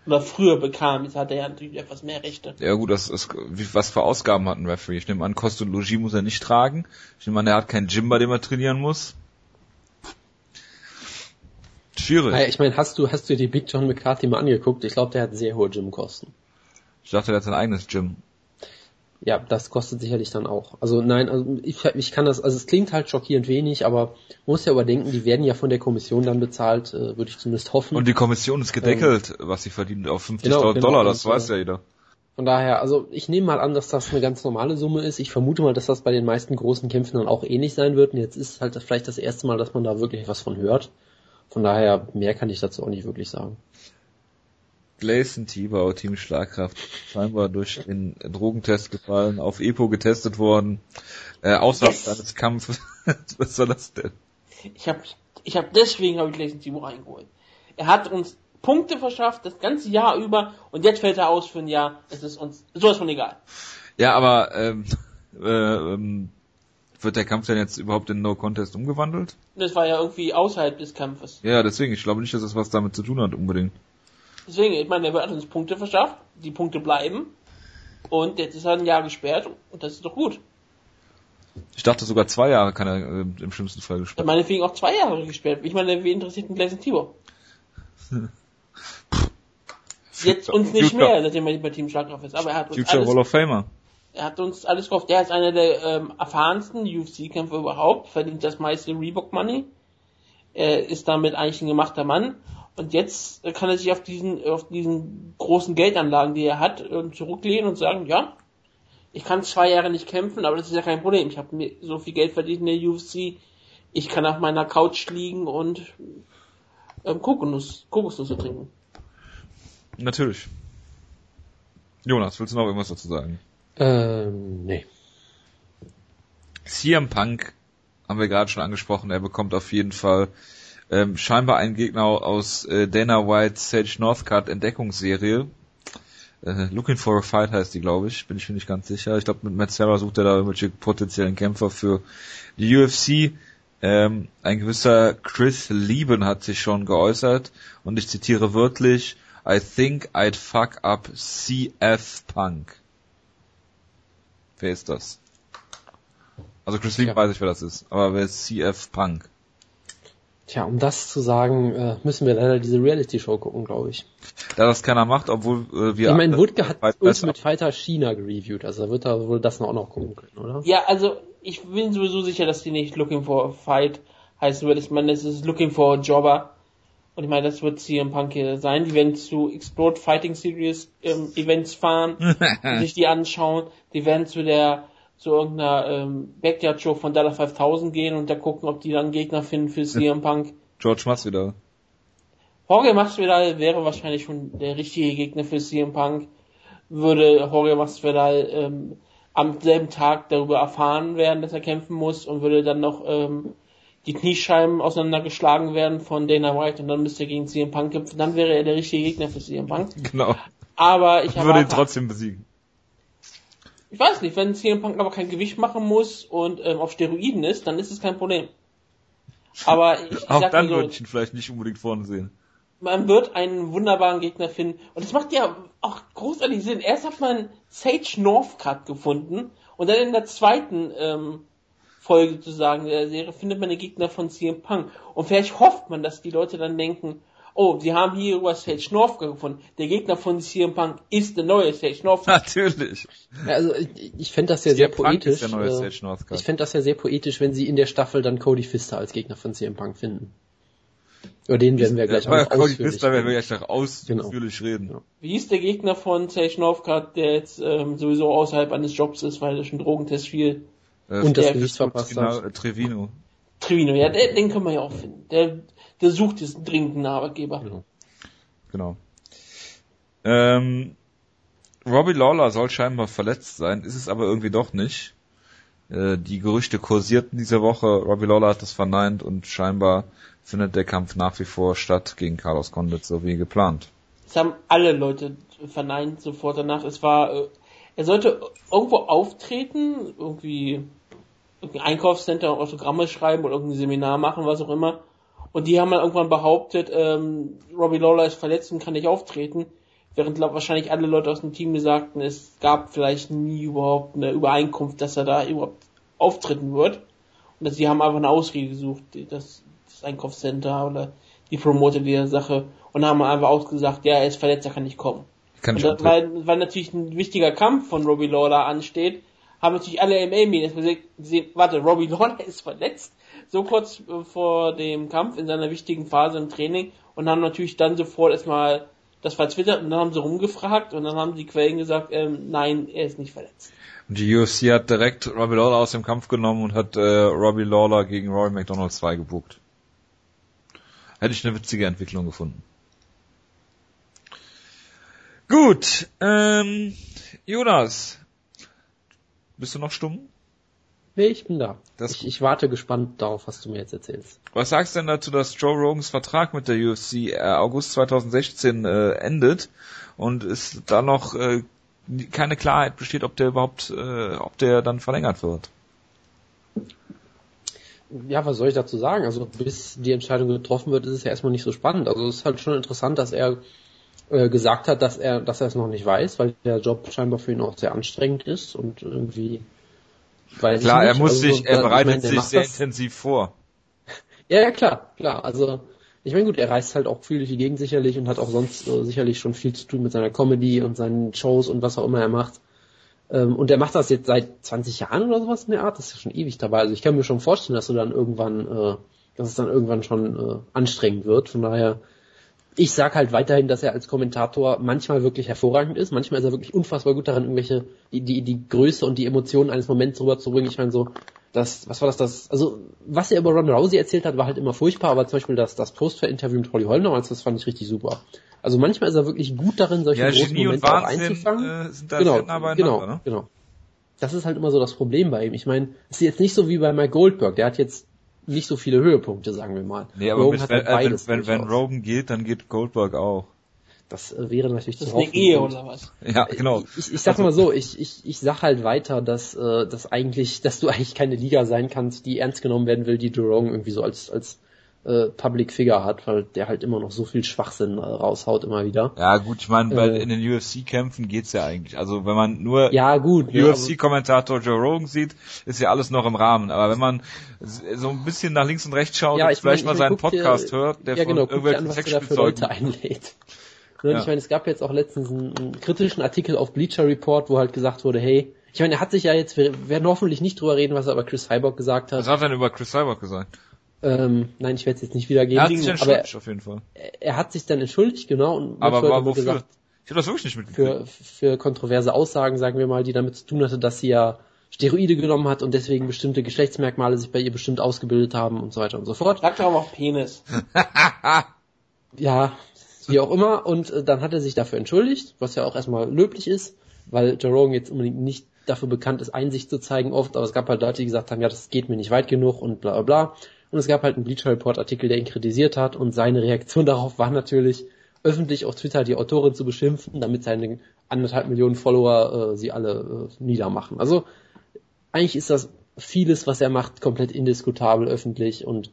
Oder früher bekam, jetzt hat er ja natürlich etwas mehr Rechte. Ja gut, das ist, was für Ausgaben hat ein Referee? Ich nehme an, Kost und Logis muss er nicht tragen. Ich nehme an, er hat kein Gym, bei dem er trainieren muss. Schwierig. Ich meine, hast du, hast du die Big John McCarthy mal angeguckt? Ich glaube, der hat sehr hohe Gymkosten. Ich dachte, der hat sein eigenes Gym. Ja, das kostet sicherlich dann auch. Also nein, also ich, ich kann das, also es klingt halt schockierend wenig, aber man muss ja überdenken, die werden ja von der Kommission dann bezahlt, äh, würde ich zumindest hoffen. Und die Kommission ist gedeckelt, ähm, was sie verdient, auf 50 genau, genau, Dollar, das weiß ja jeder. Von daher, also ich nehme mal an, dass das eine ganz normale Summe ist. Ich vermute mal, dass das bei den meisten großen Kämpfen dann auch ähnlich sein wird. Und jetzt ist halt vielleicht das erste Mal, dass man da wirklich was von hört. Von daher, mehr kann ich dazu auch nicht wirklich sagen. Gleison Tibau, Team Schlagkraft, scheinbar durch den Drogentest gefallen, auf EPO getestet worden, äh, außerhalb yes. seines Kampfes. Was soll das denn? Ich habe ich hab deswegen habe ich Gleison Tibau reingeholt. Er hat uns Punkte verschafft, das ganze Jahr über, und jetzt fällt er aus für ein Jahr. Es ist uns sowas von egal. Ja, aber ähm, äh, ähm, wird der Kampf denn jetzt überhaupt in No Contest umgewandelt? Das war ja irgendwie außerhalb des Kampfes. Ja, deswegen, ich glaube nicht, dass das was damit zu tun hat unbedingt. Deswegen, ich meine, er hat uns Punkte verschafft, die Punkte bleiben. Und jetzt ist er ein Jahr gesperrt und das ist doch gut. Ich dachte sogar zwei Jahre kann er äh, im schlimmsten Fall gesperrt. Ich meine, wegen auch zwei Jahre gesperrt. Ich meine, wie interessiert ein Gleisen Tibor? jetzt uns nicht Future. mehr, seitdem er nicht bei Team Schlagkraft ist. Aber er hat uns Future alles, Hall of Famer. Er hat uns alles gehofft. Er ist einer der ähm, erfahrensten UFC-Kämpfer überhaupt, verdient das meiste Reebok-Money. Er ist damit eigentlich ein gemachter Mann. Und jetzt kann er sich auf diesen, auf diesen großen Geldanlagen, die er hat, ähm, zurücklehnen und sagen, ja, ich kann zwei Jahre nicht kämpfen, aber das ist ja kein Problem. Ich habe mir so viel Geld verdient in der UFC, ich kann auf meiner Couch liegen und ähm, Kokosnuss, Kokosnüsse trinken. Natürlich. Jonas, willst du noch irgendwas dazu sagen? Ähm, nee. CM Punk haben wir gerade schon angesprochen, er bekommt auf jeden Fall ähm, scheinbar ein Gegner aus äh, Dana White Sage Northcutt Entdeckungsserie. Äh, Looking for a Fight heißt die, glaube ich. Bin ich mir nicht ganz sicher. Ich glaube, mit Matt Serra sucht er da irgendwelche potenziellen Kämpfer für die UFC. Ähm, ein gewisser Chris Lieben hat sich schon geäußert und ich zitiere wörtlich, I think I'd fuck up CF Punk. Wer ist das? Also Chris Lieben ja. weiß ich, wer das ist, aber wer ist CF Punk? Tja, um das zu sagen, äh, müssen wir leider diese Reality-Show gucken, glaube ich. Da das keiner macht, obwohl äh, wir... Ich meine, Wutke hat Ultimate Fighter China gereviewt, also wird er wohl das noch auch noch gucken können, oder? Ja, also ich bin sowieso sicher, dass die nicht Looking for a Fight heißen wird. Ich meine, es ist Looking for a Jobber. Und ich meine, das wird CM Punk hier sein. Die werden zu Explode Fighting Series ähm, Events fahren und sich die anschauen. Die werden zu der zu irgendeiner ähm, Backyard-Show von Dollar 5000 gehen und da gucken, ob die dann Gegner finden für CM Punk. George Masvidal. Jorge Masvidal wäre wahrscheinlich schon der richtige Gegner für CM Punk. Würde Jorge Masvidal ähm, am selben Tag darüber erfahren werden, dass er kämpfen muss und würde dann noch ähm, die Kniescheiben auseinandergeschlagen werden von Dana White und dann müsste er gegen CM Punk kämpfen, dann wäre er der richtige Gegner für CM Punk. Genau. Aber ich würde ihn trotzdem besiegen. Ich weiß nicht, wenn CM Punk aber kein Gewicht machen muss und ähm, auf Steroiden ist, dann ist es kein Problem. Aber ich, ich Auch dann so, würde ich ihn vielleicht nicht unbedingt vorne sehen. Man wird einen wunderbaren Gegner finden. Und es macht ja auch großartig Sinn. Erst hat man Sage Northcutt gefunden und dann in der zweiten ähm, Folge zu sagen der Serie findet man den Gegner von CM Punk. Und vielleicht hofft man, dass die Leute dann denken, oh, sie haben hier über Sage Northcutt gefunden. Der Gegner von CM Punk ist der neue Sage Northcutt. Natürlich. Ja, also ich, ich fände das ja sehr poetisch. Äh, ich fände das ja sehr poetisch, wenn sie in der Staffel dann Cody Fister als Gegner von CM Punk finden. Über den werden wir gleich auch Cody Fister werden wir gleich noch ausführlich genau. reden. Ja. Wie ist der Gegner von Sage Northcutt, der jetzt ähm, sowieso außerhalb eines Jobs ist, weil er schon Drogentest fiel? Äh, und das Gewicht verpasst hat. Trevino. Trevino, ja, den, den können wir ja auch finden. Der, der sucht jetzt dringend einen Arbeitgeber. Genau. genau. Ähm, Robbie Lawler soll scheinbar verletzt sein, ist es aber irgendwie doch nicht. Äh, die Gerüchte kursierten diese Woche, Robbie Lawler hat das verneint und scheinbar findet der Kampf nach wie vor statt gegen Carlos Condit, so wie geplant. Das haben alle Leute verneint sofort danach. Es war, äh, er sollte irgendwo auftreten, irgendwie irgendein Einkaufscenter Autogramme schreiben oder irgendein Seminar machen, was auch immer. Und die haben dann irgendwann behauptet, ähm, Robbie Lawler ist verletzt und kann nicht auftreten. Während glaub, wahrscheinlich alle Leute aus dem Team sagten, es gab vielleicht nie überhaupt eine Übereinkunft, dass er da überhaupt auftreten wird. Und dass sie haben einfach eine Ausrede gesucht, das, das Einkaufscenter oder die Promoter dieser Sache und haben einfach ausgesagt, ja, er ist verletzt, er kann nicht kommen. Kann und das, weil, weil natürlich ein wichtiger Kampf von Robbie Lawler ansteht, haben natürlich alle MMA-Medien gesehen, warte, Robbie Lawler ist verletzt, so kurz äh, vor dem Kampf in seiner wichtigen Phase im Training und haben natürlich dann sofort erstmal das vertwittert und dann haben sie rumgefragt und dann haben die Quellen gesagt, ähm, nein, er ist nicht verletzt. Die UFC hat direkt Robbie Lawler aus dem Kampf genommen und hat äh, Robbie Lawler gegen Roy McDonald 2 gebucht. Hätte ich eine witzige Entwicklung gefunden. Gut, ähm, Jonas, bist du noch stumm? Nee, ich bin da. Ich, ich, warte gespannt darauf, was du mir jetzt erzählst. Was sagst du denn dazu, dass Joe Rogans Vertrag mit der UFC äh, August 2016 äh, endet und es da noch äh, keine Klarheit besteht, ob der überhaupt, äh, ob der dann verlängert wird? Ja, was soll ich dazu sagen? Also bis die Entscheidung getroffen wird, ist es ja erstmal nicht so spannend. Also es ist halt schon interessant, dass er äh, gesagt hat, dass er, dass er es noch nicht weiß, weil der Job scheinbar für ihn auch sehr anstrengend ist und irgendwie. Weiß klar, er muss also, sich, er bereitet ich mein, sich sehr das, intensiv vor. Ja, ja, klar, klar. Also ich meine gut, er reist halt auch viel durch die Gegend sicherlich und hat auch sonst äh, sicherlich schon viel zu tun mit seiner Comedy und seinen Shows und was auch immer er macht. Ähm, und er macht das jetzt seit 20 Jahren oder sowas in der Art, das ist ja schon ewig dabei. Also ich kann mir schon vorstellen, dass du dann irgendwann, äh, dass es dann irgendwann schon äh, anstrengend wird. Von daher ich sag halt weiterhin, dass er als Kommentator manchmal wirklich hervorragend ist, manchmal ist er wirklich unfassbar gut darin, irgendwelche, die, die, die Größe und die Emotionen eines Moments rüberzubringen. Ich meine so, das, was war das, das, also, was er über Ron Rousey erzählt hat, war halt immer furchtbar, aber zum Beispiel das, das Post-Interview mit Holly Holm damals, das fand ich richtig super. Also manchmal ist er wirklich gut darin, solche ja, großen Genie Momente auch einzufangen. Äh, sind da genau, genau, ne? genau. Das ist halt immer so das Problem bei ihm. Ich meine, es ist jetzt nicht so wie bei Mike Goldberg, der hat jetzt nicht so viele Höhepunkte, sagen wir mal. Nee, aber mit, halt wenn, wenn, wenn Rogan geht, dann geht Goldberg auch. Das äh, wäre natürlich das ist eine Ehe oder was? Ja, genau. Ich, ich sag mal so, ich, ich, ich sag halt weiter, dass, äh, dass eigentlich, dass du eigentlich keine Liga sein kannst, die ernst genommen werden will, die Joe Rogan irgendwie so als, als äh, Public Figure hat, weil der halt immer noch so viel Schwachsinn äh, raushaut immer wieder. Ja gut, ich meine, äh, in den UFC-Kämpfen geht's ja eigentlich. Also wenn man nur ja, UFC-Kommentator Joe Rogan sieht, ist ja alles noch im Rahmen. Aber wenn man so ein bisschen nach links und rechts schaut ja, und vielleicht mein, mal seinen Podcast dir, hört, der ja, genau, von irgendwelchen Sexspielzeugen einlädt. Ne, ja. Ich meine, es gab jetzt auch letztens einen, einen, kritischen Artikel auf Bleacher Report, wo halt gesagt wurde, hey, ich meine, er hat sich ja jetzt, wir werden hoffentlich nicht drüber reden, was er über Chris Cyborg gesagt hat. Was hat er denn über Chris Cyborg gesagt? Ähm, nein, ich werde es jetzt nicht wiedergeben. Er hat sich entschuldigt, auf jeden Fall. Er hat sich dann entschuldigt, genau. Und aber war wofür? Gesagt, ich habe das wirklich nicht mitgekriegt. Für, für kontroverse Aussagen, sagen wir mal, die damit zu tun hatte, dass sie ja Steroide genommen hat und deswegen bestimmte Geschlechtsmerkmale sich bei ihr bestimmt ausgebildet haben und so weiter und so fort. Sagt doch auch Penis. ja, wie auch immer. Und äh, dann hat er sich dafür entschuldigt, was ja auch erstmal löblich ist, weil Jerome jetzt unbedingt nicht dafür bekannt ist, Einsicht zu zeigen oft, aber es gab halt Leute, die gesagt haben, ja, das geht mir nicht weit genug und bla bla bla. Und es gab halt einen Bleacher Report Artikel, der ihn kritisiert hat und seine Reaktion darauf war natürlich, öffentlich auf Twitter die Autorin zu beschimpfen, damit seine anderthalb Millionen Follower äh, sie alle äh, niedermachen. Also eigentlich ist das vieles, was er macht, komplett indiskutabel öffentlich und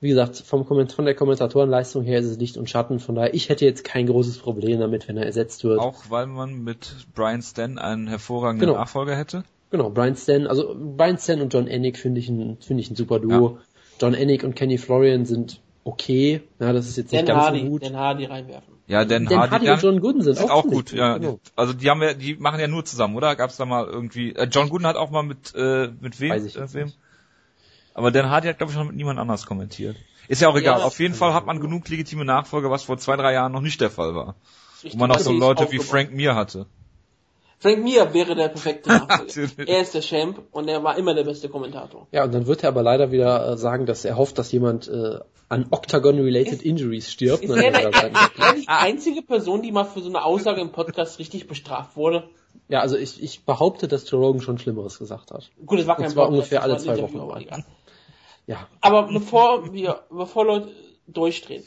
wie gesagt, vom von der Kommentatorenleistung her ist es Licht und Schatten, von daher, ich hätte jetzt kein großes Problem damit, wenn er ersetzt wird. Auch weil man mit Brian Stan einen hervorragenden genau. Nachfolger hätte? Genau, Brian Stan, also Brian Stan und John Ennick finde ich ein, finde ich ein super Duo. Ja. John Ennick und Kenny Florian sind okay. Ja, das ist jetzt nicht Dan ganz Hardy, so gut. Dan Hardy reinwerfen. Ja, Dan, Dan Hardy, Hardy und John Gooden sind, sind auch, auch gut. Ja, genau. also die haben ja, die machen ja nur zusammen, oder? Gab's da mal irgendwie? Äh, John Gooden hat auch mal mit äh, mit wem? Weiß ich äh, wem? Aber Dan Hardy hat glaube ich noch mit niemand anders kommentiert. Ist ja auch egal. Ja, Auf jeden Fall hat man genug legitime Nachfolger, was vor zwei drei Jahren noch nicht der Fall war. Wo man auch so Leute wie Frank Mir hatte. Frank Mir wäre der perfekte Nachfolger. er ist der Champ und er war immer der beste Kommentator. Ja, und dann wird er aber leider wieder äh, sagen, dass er hofft, dass jemand äh, an Octagon-related Injuries stirbt. Ist er der, die einzige Person, die mal für so eine Aussage im Podcast richtig bestraft wurde? Ja, also ich, ich behaupte, dass Joe Rogan schon Schlimmeres gesagt hat. Gut, es war kein und zwar Podcast, ungefähr alle zwei Wochen. Aber. Ja. Aber bevor wir, bevor Leute durchdrehen,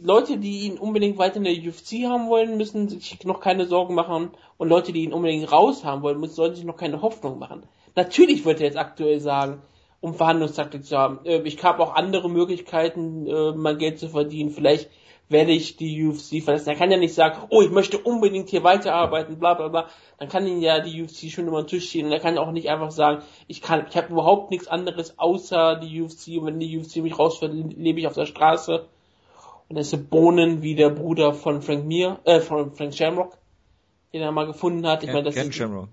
Leute, die ihn unbedingt weiter in der UFC haben wollen, müssen sich noch keine Sorgen machen. Und Leute, die ihn unbedingt raus haben wollen, müssen, sollten sich noch keine Hoffnung machen. Natürlich wird er jetzt aktuell sagen, um Verhandlungstaktik zu haben. Äh, ich habe auch andere Möglichkeiten, äh, mein Geld zu verdienen. Vielleicht werde ich die UFC verlassen. Er kann ja nicht sagen, oh, ich möchte unbedingt hier weiterarbeiten, bla bla bla. Dann kann ihn ja die UFC schon über den Tisch stehen. Und er kann auch nicht einfach sagen, ich kann, ich habe überhaupt nichts anderes außer die UFC und wenn die UFC mich rausfällt, lebe ich auf der Straße. Ist Bohnen wie der Bruder von Frank Mir, äh, von Frank Shamrock, den er mal gefunden hat. Ich Ken, meine, das Ken ist Shamrock.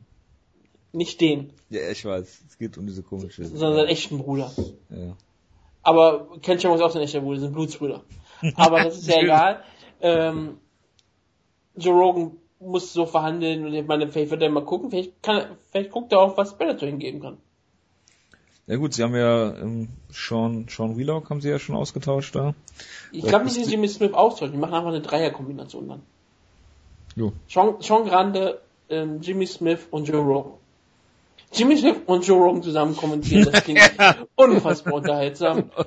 nicht den, Ja, ich weiß. Es geht um diese komische. sondern seinen echten Bruder. Ja. Aber Ken Shamrock ist auch sein echter Bruder, sind Blutsbrüder. Aber das ist ja egal. Ähm, Joe Rogan muss so verhandeln und ich meine, vielleicht wird er mal gucken, vielleicht kann, vielleicht guckt er auch, was Bellator hingeben kann. Ja gut, sie haben ja ähm, Sean, Sean Wheelock haben sie ja schon ausgetauscht da. Ich glaube nicht, dass sie Jimmy Smith austauschen, die machen einfach eine Dreierkombination dann. Jo. Sean, Sean Grande, ähm, Jimmy Smith und Joe Rogan. Jimmy Smith und Joe Rogan zusammen kommentieren, das klingt unfassbar unterhaltsam.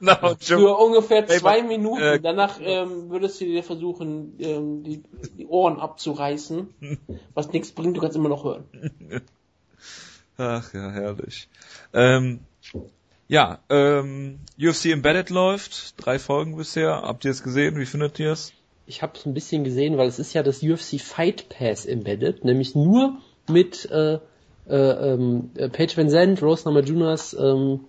Genau, Für ungefähr zwei Minuten. äh, Danach ähm, würdest du dir versuchen, ähm, die, die Ohren abzureißen, was nichts bringt, du kannst immer noch hören. Ach ja, herrlich. Ähm, ja, ähm, UFC Embedded läuft, drei Folgen bisher. Habt ihr es gesehen? Wie findet ihr es? Ich habe es ein bisschen gesehen, weil es ist ja das UFC Fight Pass embedded, nämlich nur mit äh, äh, ähm, äh, Paige Van Zandt, Rose Namajunas, ähm,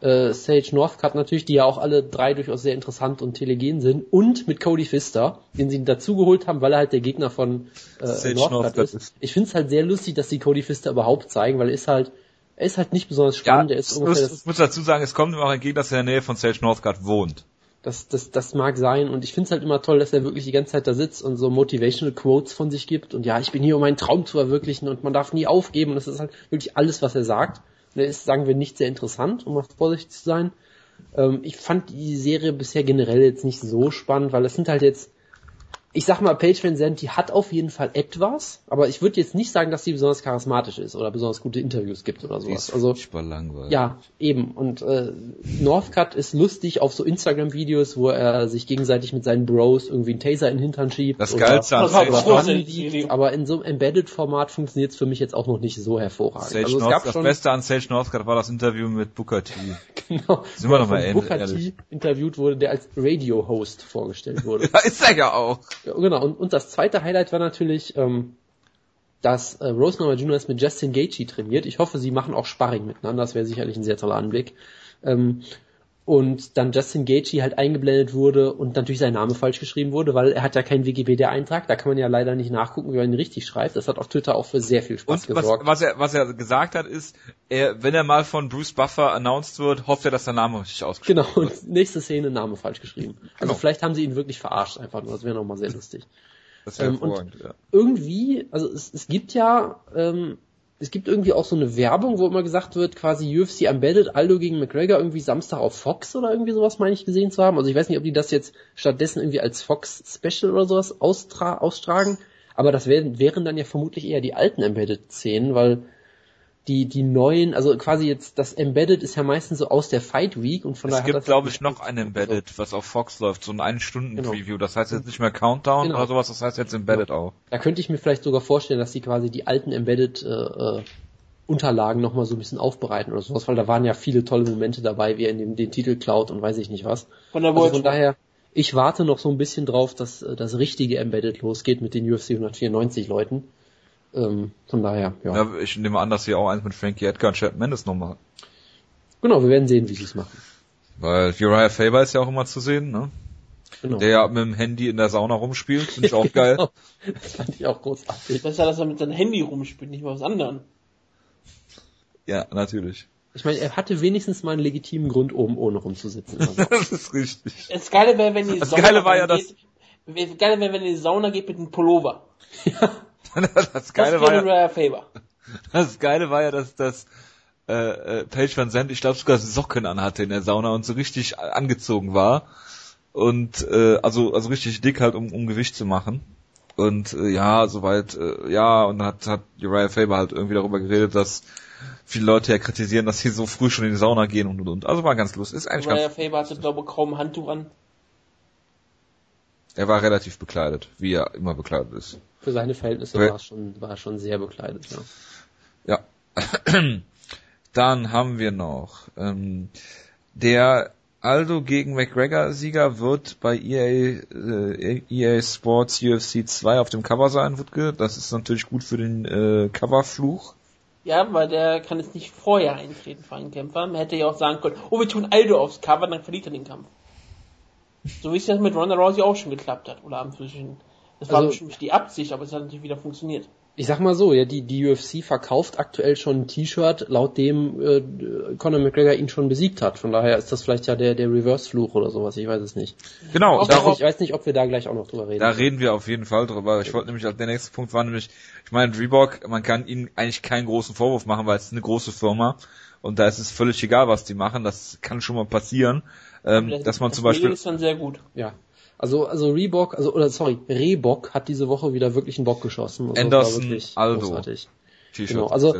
äh, Sage Northcutt natürlich, die ja auch alle drei durchaus sehr interessant und telegen sind, und mit Cody Fister, den sie dazugeholt haben, weil er halt der Gegner von äh, Sage Northcutt Northcutt ist. ist. Ich finde es halt sehr lustig, dass sie Cody Fister überhaupt zeigen, weil er ist halt, er ist halt nicht besonders spannend, er ist ich ungefähr muss, muss dazu sagen, es kommt ihm auch entgegen, dass er in der Nähe von Sage Northcutt wohnt. Das, das, das mag sein und ich finde es halt immer toll, dass er wirklich die ganze Zeit da sitzt und so motivational Quotes von sich gibt und ja, ich bin hier, um meinen Traum zu verwirklichen und man darf nie aufgeben und das ist halt wirklich alles, was er sagt. Und er ist, sagen wir, nicht sehr interessant, um mal vorsichtig zu sein. Ähm, ich fand die Serie bisher generell jetzt nicht so spannend, weil es sind halt jetzt, ich sag mal, Paige Van Zandt, die hat auf jeden Fall etwas, aber ich würde jetzt nicht sagen, dass sie besonders charismatisch ist oder besonders gute Interviews gibt oder Die ist sowas. Also langweilig. ja, eben. Und äh, Northcutt ist lustig auf so Instagram-Videos, wo er sich gegenseitig mit seinen Bros irgendwie einen Taser in den Hintern schiebt. Das Geilste an Sage, aber in so einem Embedded-Format funktioniert es für mich jetzt auch noch nicht so hervorragend. Sage also es gab das schon Beste an Sage Northcutt war das Interview mit Booker T. genau, Sind wir doch wo mal von ehrlich- Booker. T interviewt wurde, der als Radio-Host vorgestellt wurde. Da ist er ja auch. Genau, und, und das zweite Highlight war natürlich, ähm, dass äh, Rose Namajunas mit Justin Gaethje trainiert. Ich hoffe, sie machen auch Sparring miteinander, das wäre sicherlich ein sehr toller Anblick. Ähm, und dann Justin Gaethje halt eingeblendet wurde und natürlich sein Name falsch geschrieben wurde, weil er hat ja keinen Wikipedia-Eintrag, da kann man ja leider nicht nachgucken, wie man ihn richtig schreibt. Das hat auf Twitter auch für sehr viel Spaß Und was, gesorgt. was, er, was er gesagt hat, ist, er, wenn er mal von Bruce Buffer announced wird, hofft er, dass der Name richtig ausgesprochen Genau, und nächste Szene Name falsch geschrieben. Also Genau. vielleicht haben sie ihn wirklich verarscht einfach nur, das wäre nochmal sehr lustig. Das wäre Ähm, und- ja. irgendwie, also es, es gibt ja, ähm, es gibt irgendwie auch so eine Werbung, wo immer gesagt wird, quasi UFC Embedded, Aldo gegen McGregor irgendwie Samstag auf Fox oder irgendwie sowas meine ich gesehen zu haben. Also ich weiß nicht, ob die das jetzt stattdessen irgendwie als Fox Special oder sowas austra austragen, aber das wären, wären dann ja vermutlich eher die alten Embedded-Szenen, weil die, die neuen, also quasi jetzt, das Embedded ist ja meistens so aus der Fight Week und von Es daher hat gibt, glaube ich, noch ein Embedded, was auf Fox läuft, so ein Ein-Stunden-Preview. Genau. Das heißt jetzt nicht mehr Countdown Genau. oder sowas, das heißt jetzt Embedded auch. Da könnte ich mir vielleicht sogar vorstellen, dass sie quasi die alten Embedded äh, äh, Unterlagen nochmal so ein bisschen aufbereiten oder sowas, weil da waren ja viele tolle Momente dabei, wie er in dem, den Titel klaut und weiß ich nicht was. Von der Also von daher, ich warte noch so ein bisschen drauf, dass äh, das richtige Embedded losgeht mit den UFC 194 Leuten. Ähm, von daher, ja. Ja. ich nehme an, dass sie auch eins mit Frankie Edgar und Chad Mendes noch machen. Genau, wir werden sehen, wie sie es machen. Weil Uriah Faber ist ja auch immer zu sehen, ne? Genau. Der ja mit dem Handy in der Sauna rumspielt, finde ich auch geil. Das fand ich auch großartig. Besser, dass er mit seinem Handy rumspielt, nicht mal was anderem. Ja, natürlich. Ich meine, er hatte wenigstens mal einen legitimen Grund, oben ohne rumzusitzen. Also, Das ist richtig. Das Geile wäre, wenn die Das Geile war ja, geht, das Geile wäre, wenn die Sauna geht mit einem Pullover. Das Das Geile war wäre ja, Faber. das Geile war ja, dass das äh, äh, Paige Van Zandt, ich glaube sogar Socken anhatte in der Sauna und so richtig angezogen war und äh, also also richtig dick halt um, um Gewicht zu machen und äh, ja soweit äh, ja und hat hat Uriah Faber halt irgendwie darüber geredet, dass viele Leute ja kritisieren, dass sie so früh schon in die Sauna gehen und und und also war ganz lustig ist eigentlich Rare ganz Faber hatte, glaube ich, kaum ein Handtuch an. er war relativ bekleidet, wie er immer bekleidet ist. Für seine Verhältnisse Ja. war es schon, war er schon sehr bekleidet, ja. Ja. Dann haben wir noch ähm, der Aldo gegen McGregor Sieger wird bei EA, äh, EA Sports UFC 2 auf dem Cover sein, Wutke. Das ist natürlich gut für den äh, Coverfluch. Ja, weil der kann jetzt nicht vorher eintreten für einen Kämpfer. Man hätte ja auch sagen können, oh, wir tun Aldo aufs Cover, dann verliert er den Kampf. So wie es das mit Ronda Rousey auch schon geklappt hat. Oder am zwischen. Das war also, bestimmt nicht die Absicht, aber es hat natürlich wieder funktioniert ich sag mal so, ja, die, die UFC verkauft aktuell schon ein T-Shirt, laut dem äh, Conor McGregor ihn schon besiegt hat. Von daher ist das vielleicht ja der, der Reverse-Fluch oder sowas, ich weiß es nicht. Genau. Ich, darauf, ich weiß nicht, ob wir da gleich auch noch drüber reden. Da reden wir auf jeden Fall drüber. Ich wollte nämlich, der nächste Punkt war nämlich, ich meine, Reebok, man kann ihnen eigentlich keinen großen Vorwurf machen, weil es ist eine große Firma und da ist es völlig egal, was die machen. Das kann schon mal passieren, ähm, dass man zum Beispiel... ist dann sehr gut. Ja. Also, also Reebok, also, oder sorry, Reebok hat diese Woche wieder wirklich einen Bock geschossen. Also Anderson, Aldo. Großartig. Genau, also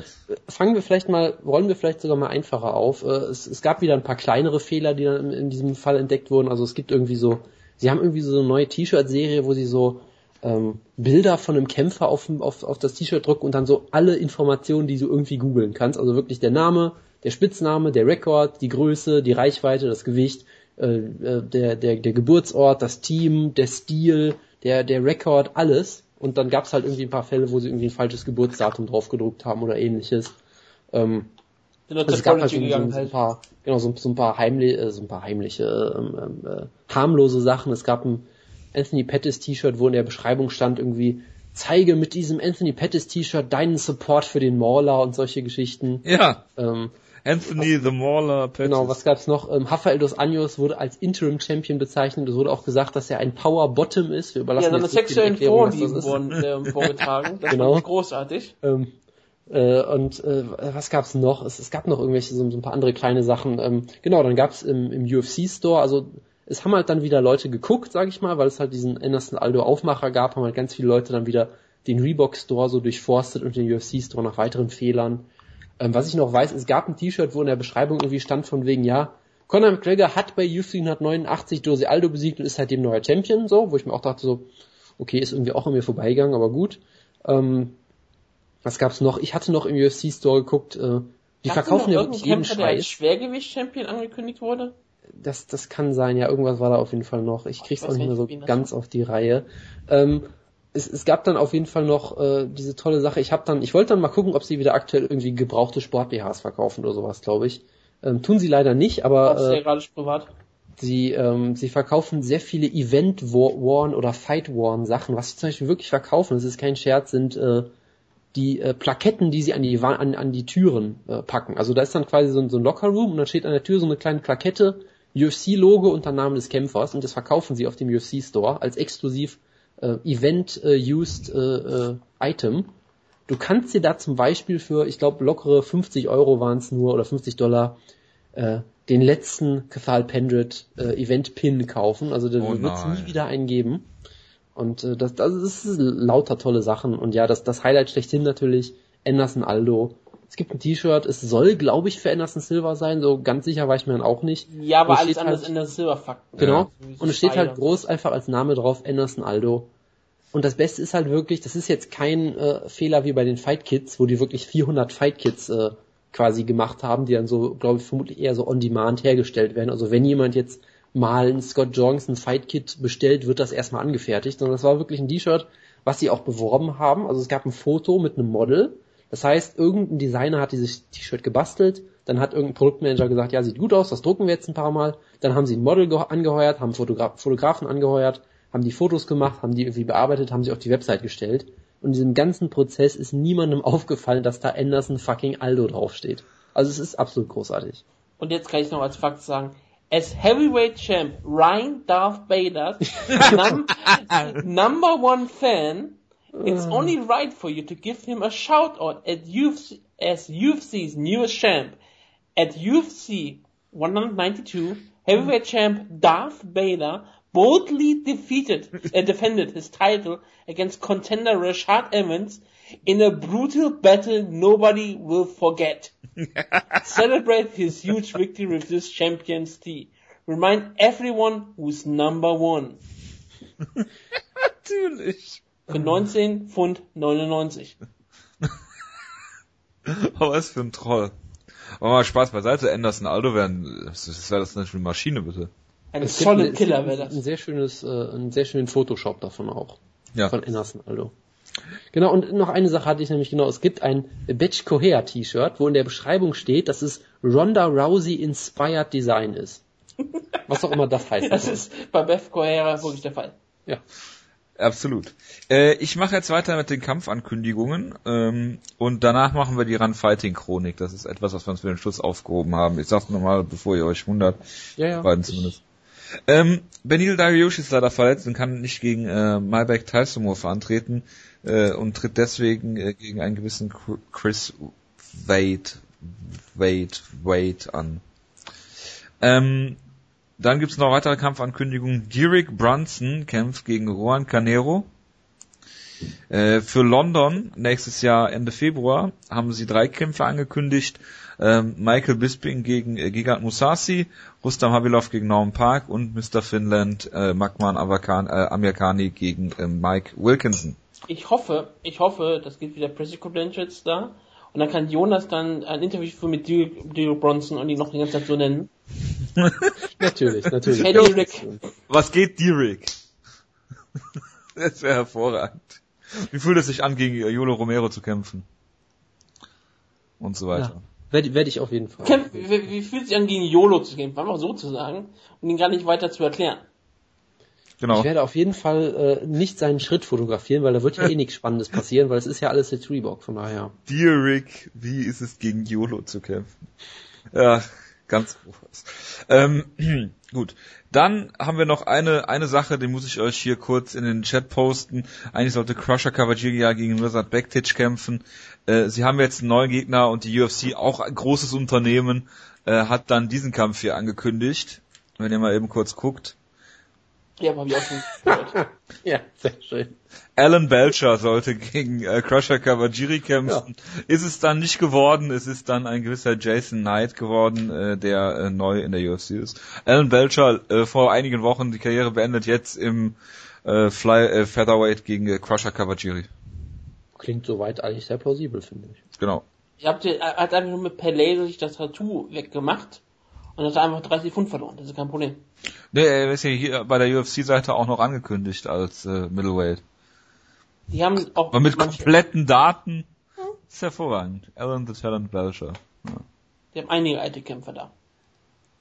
fangen wir vielleicht mal, rollen wir vielleicht sogar mal einfacher auf. Äh, es, es gab wieder ein paar kleinere Fehler, die dann in diesem Fall entdeckt wurden. Also es gibt irgendwie so, sie haben irgendwie so eine neue T-Shirt-Serie, wo sie so ähm, Bilder von einem Kämpfer auf, auf, auf das T-Shirt drücken und dann so alle Informationen, die du irgendwie googeln kannst. Also wirklich der Name, der Spitzname, der Rekord, die Größe, die Reichweite, das Gewicht äh, äh, der, der, der Geburtsort, das Team, der Stil, der, der Rekord, alles. Und dann gab es halt irgendwie ein paar Fälle, wo sie irgendwie ein falsches Geburtsdatum drauf gedruckt haben oder ähnliches. Ähm, also es gab halt so, so, so, ein paar, genau, so, so ein paar heimliche, äh, so ein paar heimliche, ähm, äh, harmlose Sachen. Es gab ein Anthony Pettis T-Shirt, wo in der Beschreibung stand irgendwie, zeige mit diesem Anthony Pettis T-Shirt deinen Support für den Mauler und solche Geschichten. Ja. Ähm, Anthony the Mauler Pettis. Genau, was gab's noch? Ähm, Rafael dos Anjos wurde als Interim Champion bezeichnet. Es wurde auch gesagt, dass er ein Power Bottom ist. Wir überlassen ja, seine sexuellen Vorlieben wurden äh, vorgetragen. Das genau. großartig. Ähm, äh, und äh, was gab's noch? Es, es gab noch irgendwelche so, so, ein paar andere kleine Sachen. Ähm, genau, dann gab's im, im UFC Store, also es haben halt dann wieder Leute geguckt, sag ich mal, weil es halt diesen Anderson Aldo Aufmacher gab, haben halt ganz viele Leute dann wieder den Reebok Store so durchforstet und den UFC Store nach weiteren Fehlern. Ähm, was ich noch weiß, es gab ein T-Shirt, wo in der Beschreibung irgendwie stand von wegen, ja, Conor McGregor hat bei UFC 189 Jose Aldo besiegt und ist seitdem neuer Champion, so, wo ich mir auch dachte so, okay, ist irgendwie auch an mir vorbeigegangen, aber gut. Ähm, was gab's noch? Ich hatte noch im UFC Store geguckt, äh, die Hast verkaufen ja wirklich jeden Scheiß. Der als Schwergewicht-Champion angekündigt wurde? Das, das kann sein, ja, irgendwas war da auf jeden Fall noch. Ich krieg's auch nicht mehr so ganz auf die Reihe. Ähm, es, es gab dann auf jeden Fall noch äh, diese tolle Sache. Ich habe dann, ich wollte dann mal gucken, ob sie wieder aktuell irgendwie gebrauchte Sport-BHs verkaufen oder sowas, glaube ich. Ähm, tun sie leider nicht, aber äh, gerade privat. Sie, ähm, sie verkaufen sehr viele Event-Worn oder Fight-Worn Sachen. Was sie zum Beispiel wirklich verkaufen, das ist kein Scherz, sind äh, die äh, Plaketten, die sie an die an, an die Türen äh, packen. Also da ist dann quasi so, so ein Locker-Room und dann steht an der Tür so eine kleine Plakette, UFC-Logo und der Name des Kämpfers und das verkaufen sie auf dem UFC-Store als exklusiv äh, Event-used äh, äh, Item. Du kannst dir da zum Beispiel für, ich glaube, lockere 50 Euro waren es nur oder 50 Dollar, äh, den letzten Cathal Pendred äh, Event-Pin kaufen. Also da oh wird es nie wieder einen geben. Und äh, das, das ist lauter tolle Sachen. Und ja, das, das Highlight schlechthin natürlich Anderson Aldo es gibt ein T-Shirt, es soll, glaube ich, für Anderson Silver sein, so ganz sicher war ich mir dann auch nicht. Ja, aber alles anders halt, Anderson Silver Fakten. Genau. Ja. Und es steht halt groß einfach als Name drauf, Anderson Aldo. Und das Beste ist halt wirklich, das ist jetzt kein äh, Fehler wie bei den Fight Kits, wo die wirklich 400 Fight Kits äh, quasi gemacht haben, die dann so, glaube ich, vermutlich eher so on demand hergestellt werden. Also wenn jemand jetzt mal ein Scott Johnson Fight Kit bestellt, wird das erstmal angefertigt. Sondern das war wirklich ein T-Shirt, was sie auch beworben haben. Also es gab ein Foto mit einem Model das heißt, irgendein Designer hat dieses T-Shirt gebastelt, dann hat irgendein Produktmanager gesagt, ja, sieht gut aus, das drucken wir jetzt ein paar Mal. Dann haben sie ein Model angeheuert, haben Fotogra Fotografen angeheuert, haben die Fotos gemacht, haben die irgendwie bearbeitet, haben sie auf die Website gestellt. Und in diesem ganzen Prozess ist niemandem aufgefallen, dass da Anderson fucking Aldo draufsteht. Also es ist absolut großartig. Und jetzt kann ich noch als Fakt sagen, as heavyweight champ Ryan Darth Vader, num number one fan, It's only right for you to give him a shout out at UFC, as UFC's newest champ. At UFC 192, heavyweight champ Darth Vader boldly defeated, uh, defended his title against contender Rashad Evans in a brutal battle nobody will forget. Celebrate his huge victory with this champion's tea. Remind everyone who's number one. Natürlich. Für 19 Pfund 99. Aber was für ein Troll. Aber mal Spaß beiseite, Anderson Aldo wären, das wäre das eine Maschine, bitte. Ein solid Killer wäre das. Ein sehr schönes, äh, ein sehr schönen Photoshop davon auch. Ja. Von Anderson Aldo. Genau, und noch eine Sache hatte ich nämlich genau. Es gibt ein Betch Coher T-Shirt, wo in der Beschreibung steht, dass es Ronda Rousey Inspired Design ist. Was auch immer das heißt. Das ist bei Beth Correa wirklich der Fall. ja. Absolut. Äh, ich mache jetzt weiter mit den Kampfankündigungen ähm, und danach machen wir die Run Fighting Chronik. Das ist etwas, was wir uns für den Schluss aufgehoben haben. Ich sag's nochmal, bevor ihr euch wundert. Ja, ja. Beiden zumindest. Ähm, Benil Dariush ist leider verletzt und kann nicht gegen äh, Malbec Taisumov antreten äh, und tritt deswegen äh, gegen einen gewissen Chr- Chris Wade, Wade, Wade an. Ähm, dann gibt's noch weitere Kampfankündigungen. Derek Brunson kämpft gegen Juan Canero. Äh, für London nächstes Jahr Ende Februar haben sie drei Kämpfe angekündigt. Ähm, Michael Bisping gegen äh, Gigant Musasi, Rustam Habilov gegen Norman Park und Mr. Finland äh, Magman Avakan, äh, Amirkani gegen äh, Mike Wilkinson. Ich hoffe, ich hoffe, das gibt wieder Press da. Und dann kann Jonas dann ein Interview führen mit Derek Bronson und ihn noch die ganze Zeit so nennen. Natürlich, natürlich. Hey, Derek. Was geht Derek? das wäre hervorragend. Wie fühlt es sich an, gegen Yolo Romero zu kämpfen? Und so weiter. Ja. Werde werd ich auf jeden Fall. Kämpf, wie, wie fühlt es sich an, gegen YOLO zu kämpfen? Einfach so zu sagen und ihn gar nicht weiter zu erklären. Genau. Ich werde auf jeden Fall äh, nicht seinen Schritt fotografieren, weil da wird ja eh nichts Spannendes passieren, weil es ist ja alles jetzt Reebok, von daher. Derek, wie ist es gegen YOLO zu kämpfen? Ja, ganz groß. Ähm, gut. Dann haben wir noch eine, eine Sache, die muss ich euch hier kurz in den Chat posten. Eigentlich sollte Crusher Kawajiri ja gegen Mirzad Bektic kämpfen. Äh, sie haben jetzt einen neuen Gegner und die UFC, auch ein großes Unternehmen, äh, hat dann diesen Kampf hier angekündigt. Wenn ihr mal eben kurz guckt. Ja, aber hab ich auch schon gehört. Ja, sehr schön. Alan Belcher sollte gegen äh, Crusher Kawajiri kämpfen. Ist es dann nicht geworden, es ist dann ein gewisser Jason Knight geworden, äh, der äh, neu in der UFC ist. Alan Belcher äh, vor einigen Wochen die Karriere beendet, jetzt im äh, Fly, äh, Featherweight gegen äh, Crusher Kawajiri. Klingt soweit eigentlich sehr plausibel, finde ich. Genau. Ihr habt, er hat einfach nur mit Pele sich das Tattoo weggemacht und hat einfach 30 Pfund verloren. Das ist kein Problem. Ne, er ist ja hier bei der UFC-Seite auch noch angekündigt als äh, Middleweight. Die haben auch Aber mit kompletten Daten ist hervorragend. Alan the Talent Belcher. Ja. die haben einige alte Kämpfer da.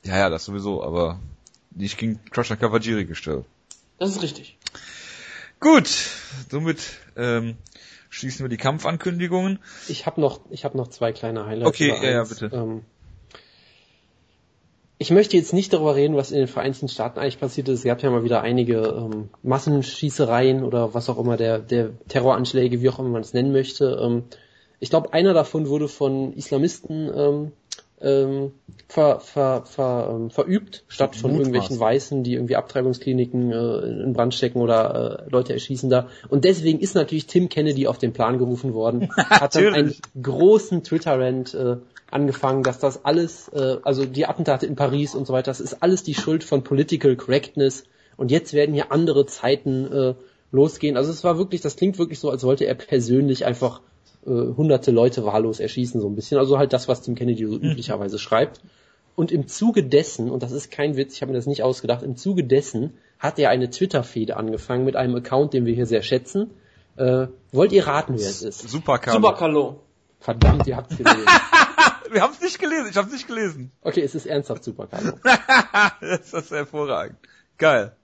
ja, ja, das sowieso, aber nicht gegen Crusher Kawajiri gestellt. Das ist richtig. Gut, somit ähm, schließen wir die Kampfankündigungen. Ich habe noch, ich habe noch zwei kleine Highlights. Okay, ja, ja, eins. bitte. Ähm, ich möchte jetzt nicht darüber reden, was in den Vereinigten Staaten eigentlich passiert ist. Es gab ja mal wieder einige ähm, Massenschießereien oder was auch immer, der, der Terroranschläge, wie auch immer man es nennen möchte. Ähm, ich glaube, einer davon wurde von Islamisten ähm, ähm, ver, ver, ver, ähm, verübt, statt von Mutmaß. irgendwelchen Weißen, die irgendwie Abtreibungskliniken äh, in Brand stecken oder äh, Leute erschießen da. Und deswegen ist natürlich Tim Kennedy auf den Plan gerufen worden, hat dann einen großen Twitter-Rant äh, angefangen, dass das alles, äh, also die Attentate in Paris und so weiter, das ist alles die Schuld von Political Correctness und jetzt werden hier andere Zeiten äh, losgehen. Also es war wirklich, das klingt wirklich so, als wollte er persönlich einfach äh, hunderte Leute wahllos erschießen, so ein bisschen. Also halt das, was Tim Kennedy so üblicherweise schreibt. Und im Zuge dessen, und das ist kein Witz, ich habe mir das nicht ausgedacht, im Zuge dessen hat er eine Twitter-Fehde angefangen mit einem Account, den wir hier sehr schätzen. Äh, wollt ihr raten, wer es ist? Super Carlo. Super Kalo. Verdammt, ihr habt's gelesen. Wir haben es nicht gelesen, ich habe es nicht gelesen. Okay, es ist ernsthaft super, Carlo. das ist hervorragend. Geil.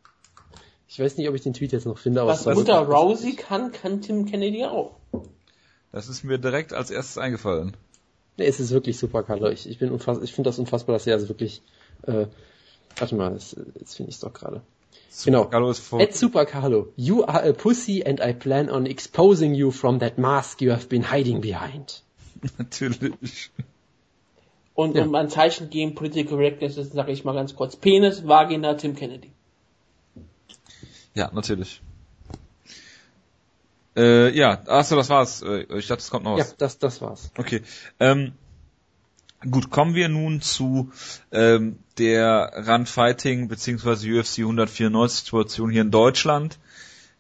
Ich weiß nicht, ob ich den Tweet jetzt noch finde, aber Was Mutter Rousey kann, kann Tim Kennedy auch. Das ist mir direkt als erstes eingefallen. Nee, es ist wirklich super, Carlo. Ich, ich bin unfass, ich finde das unfassbar, dass er also wirklich, äh, warte mal, das, jetzt finde ich es doch gerade. Genau. Carlo ist vor. At Super Carlo, you are a pussy and I plan on exposing you from that mask you have been hiding behind. Natürlich. Und Ja. um ein Zeichen gegen Political Correctness ist, sage ich mal ganz kurz. Penis, Vagina, Tim Kennedy. Ja, natürlich. Äh, ja, achso, das war's. Äh, Ich dachte, es kommt noch Ja, was. das, das war's. Okay. Ähm, gut, kommen wir nun zu ähm, der Run Fighting bzw. UFC 194 Situation hier in Deutschland.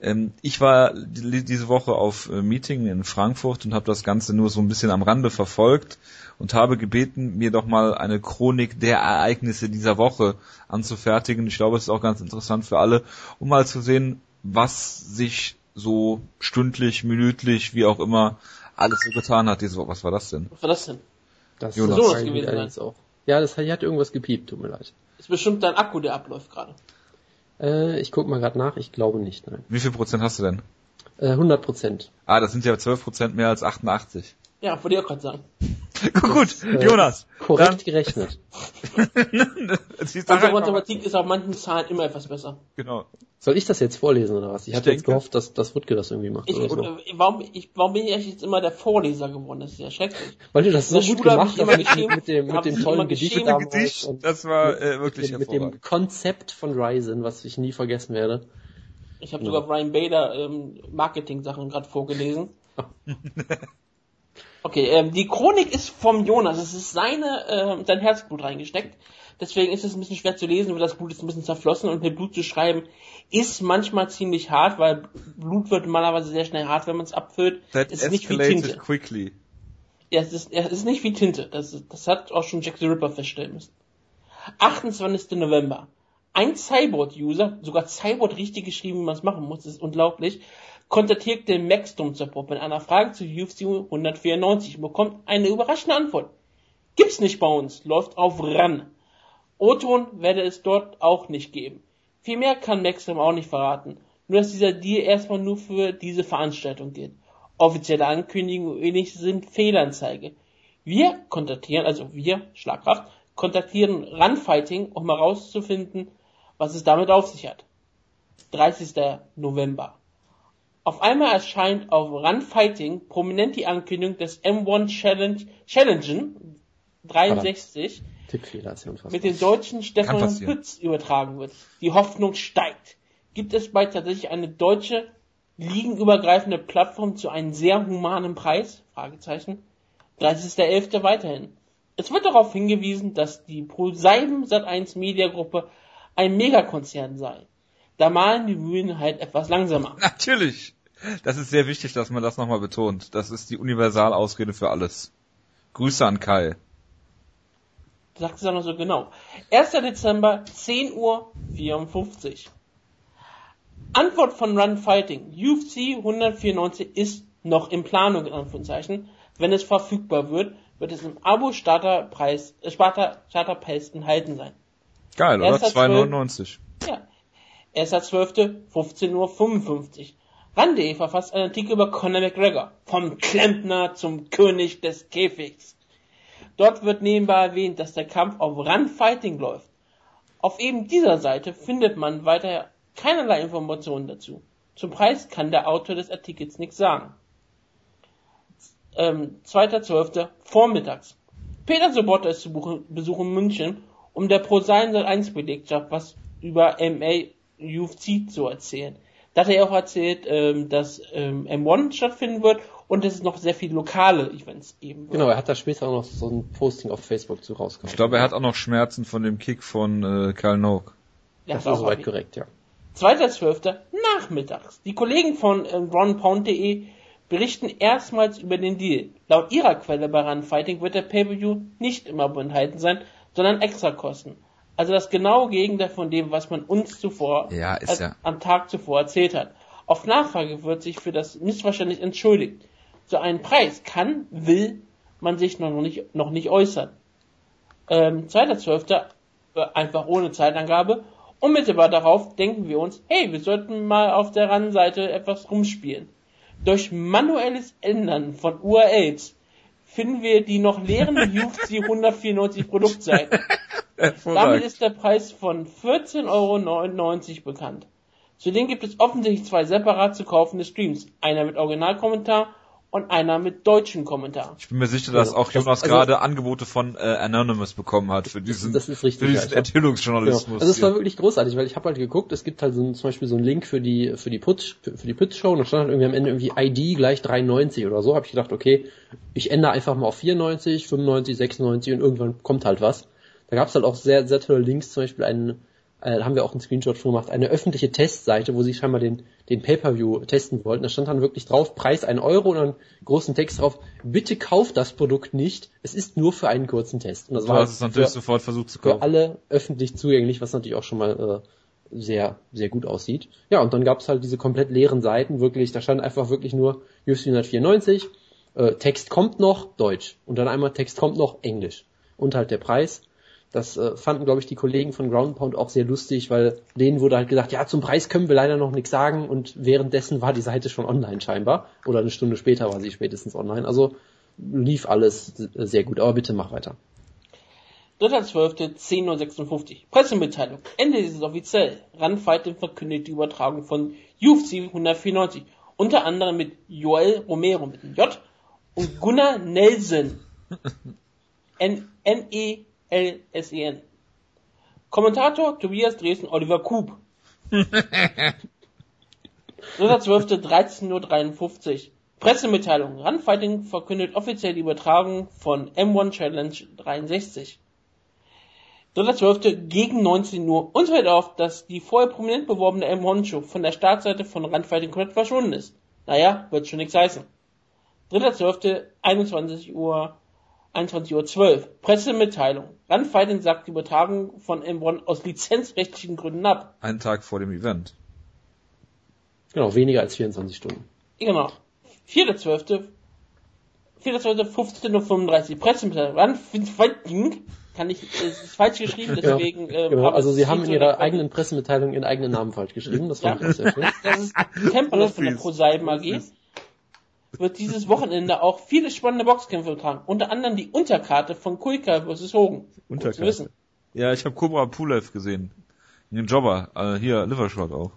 Ähm, ich war diese Woche auf äh, Meeting in Frankfurt und habe das Ganze nur so ein bisschen am Rande verfolgt und habe gebeten, mir doch mal eine Chronik der Ereignisse dieser Woche anzufertigen. Ich glaube, es ist auch ganz interessant für alle, um mal zu sehen, was sich so stündlich, minütlich, wie auch immer, alles so getan hat diese Woche. Was war das denn? Was war das denn? Das Jonas. ist Sowas gewesen sein. auch. Ja, das hat, hier hat irgendwas gepiept, tut mir leid. Ist bestimmt dein Akku, der abläuft gerade. Äh, ich guck mal gerade nach, ich glaube nicht, nein. Wie viel Prozent hast du denn? Äh, 100 Prozent. Ah, das sind ja 12 Prozent mehr als 88. Ja, wollte ich auch gerade sagen. Gut, äh, Jonas. Korrekt gerechnet. Siehst du, Unsere Mathematik ist auf manchen Zahlen immer etwas besser. Genau. Soll ich das jetzt vorlesen oder was? Ich, Ich hatte jetzt gehofft, dass, dass Wutke das irgendwie macht Ich, oder so. äh, warum, ich, warum bin ich eigentlich jetzt immer der Vorleser geworden? Das ist ja schrecklich. Weil du das so gut gemacht hast mit, geschämt- mit dem, hab mit dem tollen Gedicht damals. Gedicht, und das war äh, wirklich mit, dem, mit dem. Konzept von Ryzen, was ich nie vergessen werde. Ich habe sogar Brian Bader ähm, Marketing-Sachen gerade vorgelesen. Okay, ähm, die Chronik ist vom Jonas. Es ist seine, ähm, sein Herzblut reingesteckt. Deswegen ist es ein bisschen schwer zu lesen, weil das Blut ist ein bisschen zerflossen und mit Blut zu schreiben ist manchmal ziemlich hart, weil Blut wird normalerweise sehr schnell hart, wenn man es abfüllt. That es ist nicht wie Tinte. quickly. Ja, es ist, es ist nicht wie Tinte. Das, das hat auch schon Jack the Ripper feststellen müssen. 28. November. Ein Cyborg-User, sogar Cyborg richtig geschrieben, wie man es machen muss, ist unglaublich, kontaktiert den Maxdom Support mit einer Frage zu UFC 194 und bekommt eine überraschende Antwort. Gibt's nicht bei uns, läuft auf RAN. O-Ton werde es dort auch nicht geben. Viel mehr kann Maxdom auch nicht verraten. Nur dass dieser Deal erstmal nur für diese Veranstaltung gilt. Offizielle Ankündigungen und ähnliches sind Fehlanzeige. Wir kontaktieren, also wir, Schlagkraft, kontaktieren Runfighting, um herauszufinden, was es damit auf sich hat. 30. November. Auf einmal erscheint auf Runfighting prominent die Ankündigung des M1 Challenge, Challengen 63 Tippfehler ist ja unfassbar. mit dem deutschen Stefan. Pütz übertragen wird. Die Hoffnung steigt. Gibt es bald tatsächlich eine deutsche ligenübergreifende Plattform zu einem sehr humanen Preis? Fragezeichen. 30.11. weiterhin. Es wird darauf hingewiesen, dass die ProSieben Sat1 Media Gruppe ein Megakonzern sei. Da malen die Mühlen halt etwas langsamer. Natürlich. Das ist sehr wichtig, dass man das nochmal betont. Das ist die Universalausrede für alles. Grüße an Kai. sagt es auch noch so genau. 1. Dezember, 10 Uhr 54. Antwort von Run Fighting. UFC 194 ist noch in Planung, in Anführungszeichen. Wenn es verfügbar wird, wird es im Abo-Starterpreis, äh, Starter, Starterpreis enthalten sein. Geil, oder? Erster 2,99. Ja. 1.12. 15.55 Uhr. Run.de verfasst einen Artikel über Conor McGregor. Vom Klempner zum König des Käfigs. Dort wird nebenbei erwähnt, dass der Kampf auf Run Fighting läuft. Auf eben dieser Seite findet man weiter keinerlei Informationen dazu. Zum Preis kann der Autor des Artikels nichts sagen. Ähm, 2.12. vormittags. Peter Sobotta ist zu Besuch in München, um der Prosein 1 Belegschaft was über MA UFC zu erzählen. Da hat er auch erzählt, ähm, dass ähm, M1 stattfinden wird und dass es noch sehr viele lokale Events geben wird. Genau, er hat da später auch noch so ein Posting auf Facebook zu rausgehauen. Ich glaube, er hat auch noch Schmerzen von dem Kick von äh, Karl Noak. Der das ist auch soweit korrekt, ja. 2.12. nachmittags. Die Kollegen von ähm, ronpound.de berichten erstmals über den Deal. Laut ihrer Quelle bei Runfighting wird der Pay-Per-View nicht im Abo enthalten sein, sondern extra kosten. Also das genaue Gegenteil von dem, was man uns zuvor Ja, als- ja. am Tag zuvor erzählt hat. Auf Nachfrage wird sich für das Missverständnis entschuldigt. Zu einem Preis kann, will man sich noch nicht, noch nicht äußern. Ähm, 2.12. äh, einfach ohne Zeitangabe. Unmittelbar darauf denken wir uns, hey, wir sollten mal auf der RAN-Seite etwas rumspielen. Durch manuelles Ändern von URLs finden wir die noch leeren UFC 194 Produktseiten. Damit ist der Preis von 14,99 Euro bekannt. Zudem gibt es offensichtlich zwei separat zu kaufende Streams. Einer mit Originalkommentar und einer mit deutschem Kommentar. Ich bin mir sicher, dass auch das- Jonas also- gerade Angebote von äh, Anonymous bekommen hat für diesen, das ist richtig, für diesen ja, Enthüllungsjournalismus. Genau. Also es war wirklich großartig, weil ich habe halt geguckt, es gibt halt so ein, zum Beispiel so einen Link für die für die Putz für, für die Putz-Show und da stand halt irgendwie am Ende irgendwie ID gleich 93 oder so. Habe ich gedacht, okay, ich ändere einfach mal auf 94, 95, 96 und irgendwann kommt halt was. Da gab es halt auch sehr sehr tolle Links, zum Beispiel einen äh, da haben wir auch einen Screenshot schon gemacht, eine öffentliche Testseite, wo sie scheinbar den, den Pay-Per-View testen wollten. Da stand dann wirklich drauf, Preis ein Euro und dann großen Text drauf, bitte kauft das Produkt nicht, es ist nur für einen kurzen Test. Und das Du war hast es natürlich für, sofort versucht zu für kaufen. alle öffentlich zugänglich, was natürlich auch schon mal äh, sehr, sehr gut aussieht. Ja, und dann gab es halt diese komplett leeren Seiten, wirklich, da stand einfach wirklich nur UFC 194, äh, Text kommt noch, Deutsch. Und dann einmal Text kommt noch, Englisch. Und halt der Preis. Das äh, fanden, glaube ich, die Kollegen von Ground Pound auch sehr lustig, weil denen wurde halt gesagt, ja, zum Preis können wir leider noch nichts sagen und währenddessen war die Seite schon online scheinbar. Oder eine Stunde später war sie spätestens online. Also lief alles sehr gut, aber bitte mach weiter. 3.12. 10.56 Uhr. Pressemitteilung. Ende ist offiziell. Randfighting verkündet die Übertragung von UFC 194. Unter anderem mit Joel Romero mit dem J und Gunnar Nelson. N- N-E-L-S-E-N. Kommentator Tobias Dresden Oliver Kub. 3.12.13.53 Uhr. Pressemitteilung. Randfighting verkündet offiziell die Übertragung von M1 Challenge 63. 3.12. gegen 19 Uhr und fällt auf, dass die vorher prominent beworbene M1-Show von der Startseite von Randfighting komplett verschwunden ist. Naja, wird schon nichts heißen. 3.12. 21 Uhr 21.12 Uhr 12. Pressemitteilung. Randfighting sagt die Übertragung von M1 aus lizenzrechtlichen Gründen ab. Einen Tag vor dem Event. Genau, weniger als 24 Stunden. Genau. 4.12. 4.12. 15.35 Uhr. Pressemitteilung. Randfighting kann ich, es ist falsch geschrieben, deswegen, ja, ähm, genau. Also sie haben in ihrer eigenen Pressemitteilung ihren eigenen Namen falsch geschrieben. Das fand Ja. ich sehr schön. Das ist Temperless von der. ProSieben AG. Wird dieses Wochenende auch viele spannende Boxkämpfe tragen. Unter anderem die Unterkarte von Kuika vs. Hogan. Unterkarte. Ja, ich habe Cobra Pulev gesehen. Den Jobber, äh, hier, Livershot auch.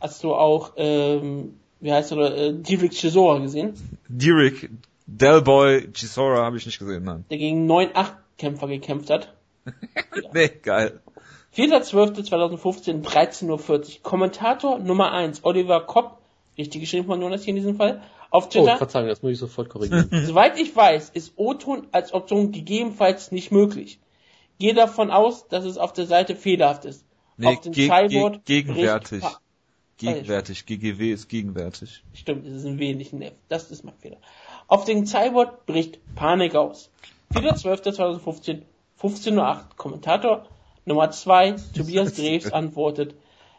Hast du auch, ähm, wie heißt er, äh, Divik Chisora gesehen? Derek, Delboy, Chisora habe ich nicht gesehen, nein. Der gegen 9-8-Kämpfer gekämpft hat. Nee, geil. 4.12.2015, 13.40 Uhr. Kommentator Nummer 1, Oliver Kopp, richtig geschrieben von Jonas hier in diesem Fall, auf Oh, Twitter. Verzeihung, das muss ich sofort korrigieren. Soweit ich weiß, ist O-Ton als Option gegebenenfalls nicht möglich. Gehe davon aus, dass es auf der Seite fehlerhaft ist. Nee, auf dem ge Cyborg ge gegenwärtig. Gegenwärtig. GGW ist gegenwärtig. Stimmt, es ist ein wenig ein F. Das ist mein Fehler. Auf dem Cyborg bricht Panik aus. 4.12.2015, 15.08 Uhr. Kommentator Nummer 2, Tobias Dreves antwortet,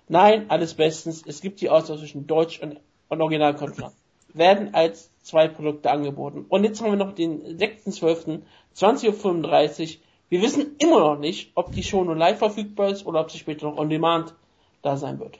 nein, alles bestens, es gibt die Auswahl zwischen Deutsch und, und Originalkonferenz. Werden als zwei Produkte angeboten. Und jetzt haben wir noch den 6.12., 20.35 Uhr. Wir wissen immer noch nicht, ob die Show nur live verfügbar ist oder ob sie später noch on demand da sein wird.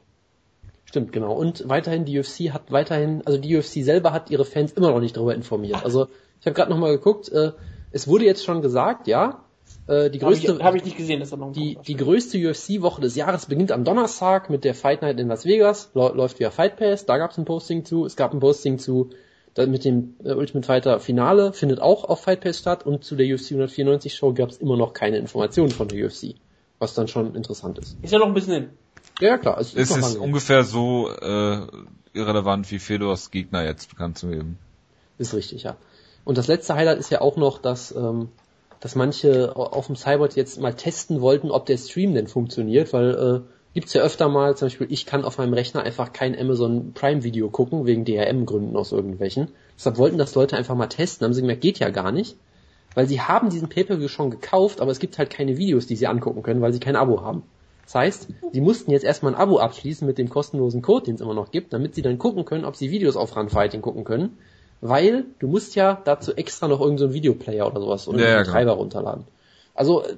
Stimmt, genau. Und weiterhin, die UFC hat weiterhin, also die UFC selber hat ihre Fans immer noch nicht darüber informiert. Also ich habe gerade nochmal geguckt, äh, es wurde jetzt schon gesagt, ja, äh, die Habe ich, größte, hab ich nicht gesehen, dass da noch ein die, die größte UFC-Woche des Jahres beginnt am Donnerstag mit der Fight Night in Las Vegas, Läu- läuft via Fight Pass, da gab es ein Posting zu, es gab ein Posting zu, mit dem äh, Ultimate Fighter Finale findet auch auf Fight Pass statt und zu der UFC 194 Show gab es immer noch keine Informationen von der UFC, was dann schon interessant ist. Ist ja noch ein bisschen hin. Ja, klar, es ist Es ist hin. ungefähr so äh, irrelevant wie Fedors Gegner jetzt bekannt zu geben. Ist richtig, ja. Und das letzte Highlight ist ja auch noch, dass, ähm, dass manche au- auf dem Cyborg jetzt mal testen wollten, ob der Stream denn funktioniert, weil äh, gibt's ja öfter mal, zum Beispiel ich kann auf meinem Rechner einfach kein Amazon Prime Video gucken, wegen DRM-Gründen aus irgendwelchen. Deshalb wollten das Leute einfach mal testen, haben sie gemerkt, geht ja gar nicht, weil sie haben diesen Pay-Per-View schon gekauft, aber es gibt halt keine Videos, die sie angucken können, weil sie kein Abo haben. Das heißt, sie mussten jetzt erstmal ein Abo abschließen mit dem kostenlosen Code, den es immer noch gibt, damit sie dann gucken können, ob sie Videos auf Runfighting gucken können. Weil du musst ja dazu extra noch irgendeinen so einen Videoplayer oder sowas oder Ja, ja, einen genau. Treiber runterladen. Also äh,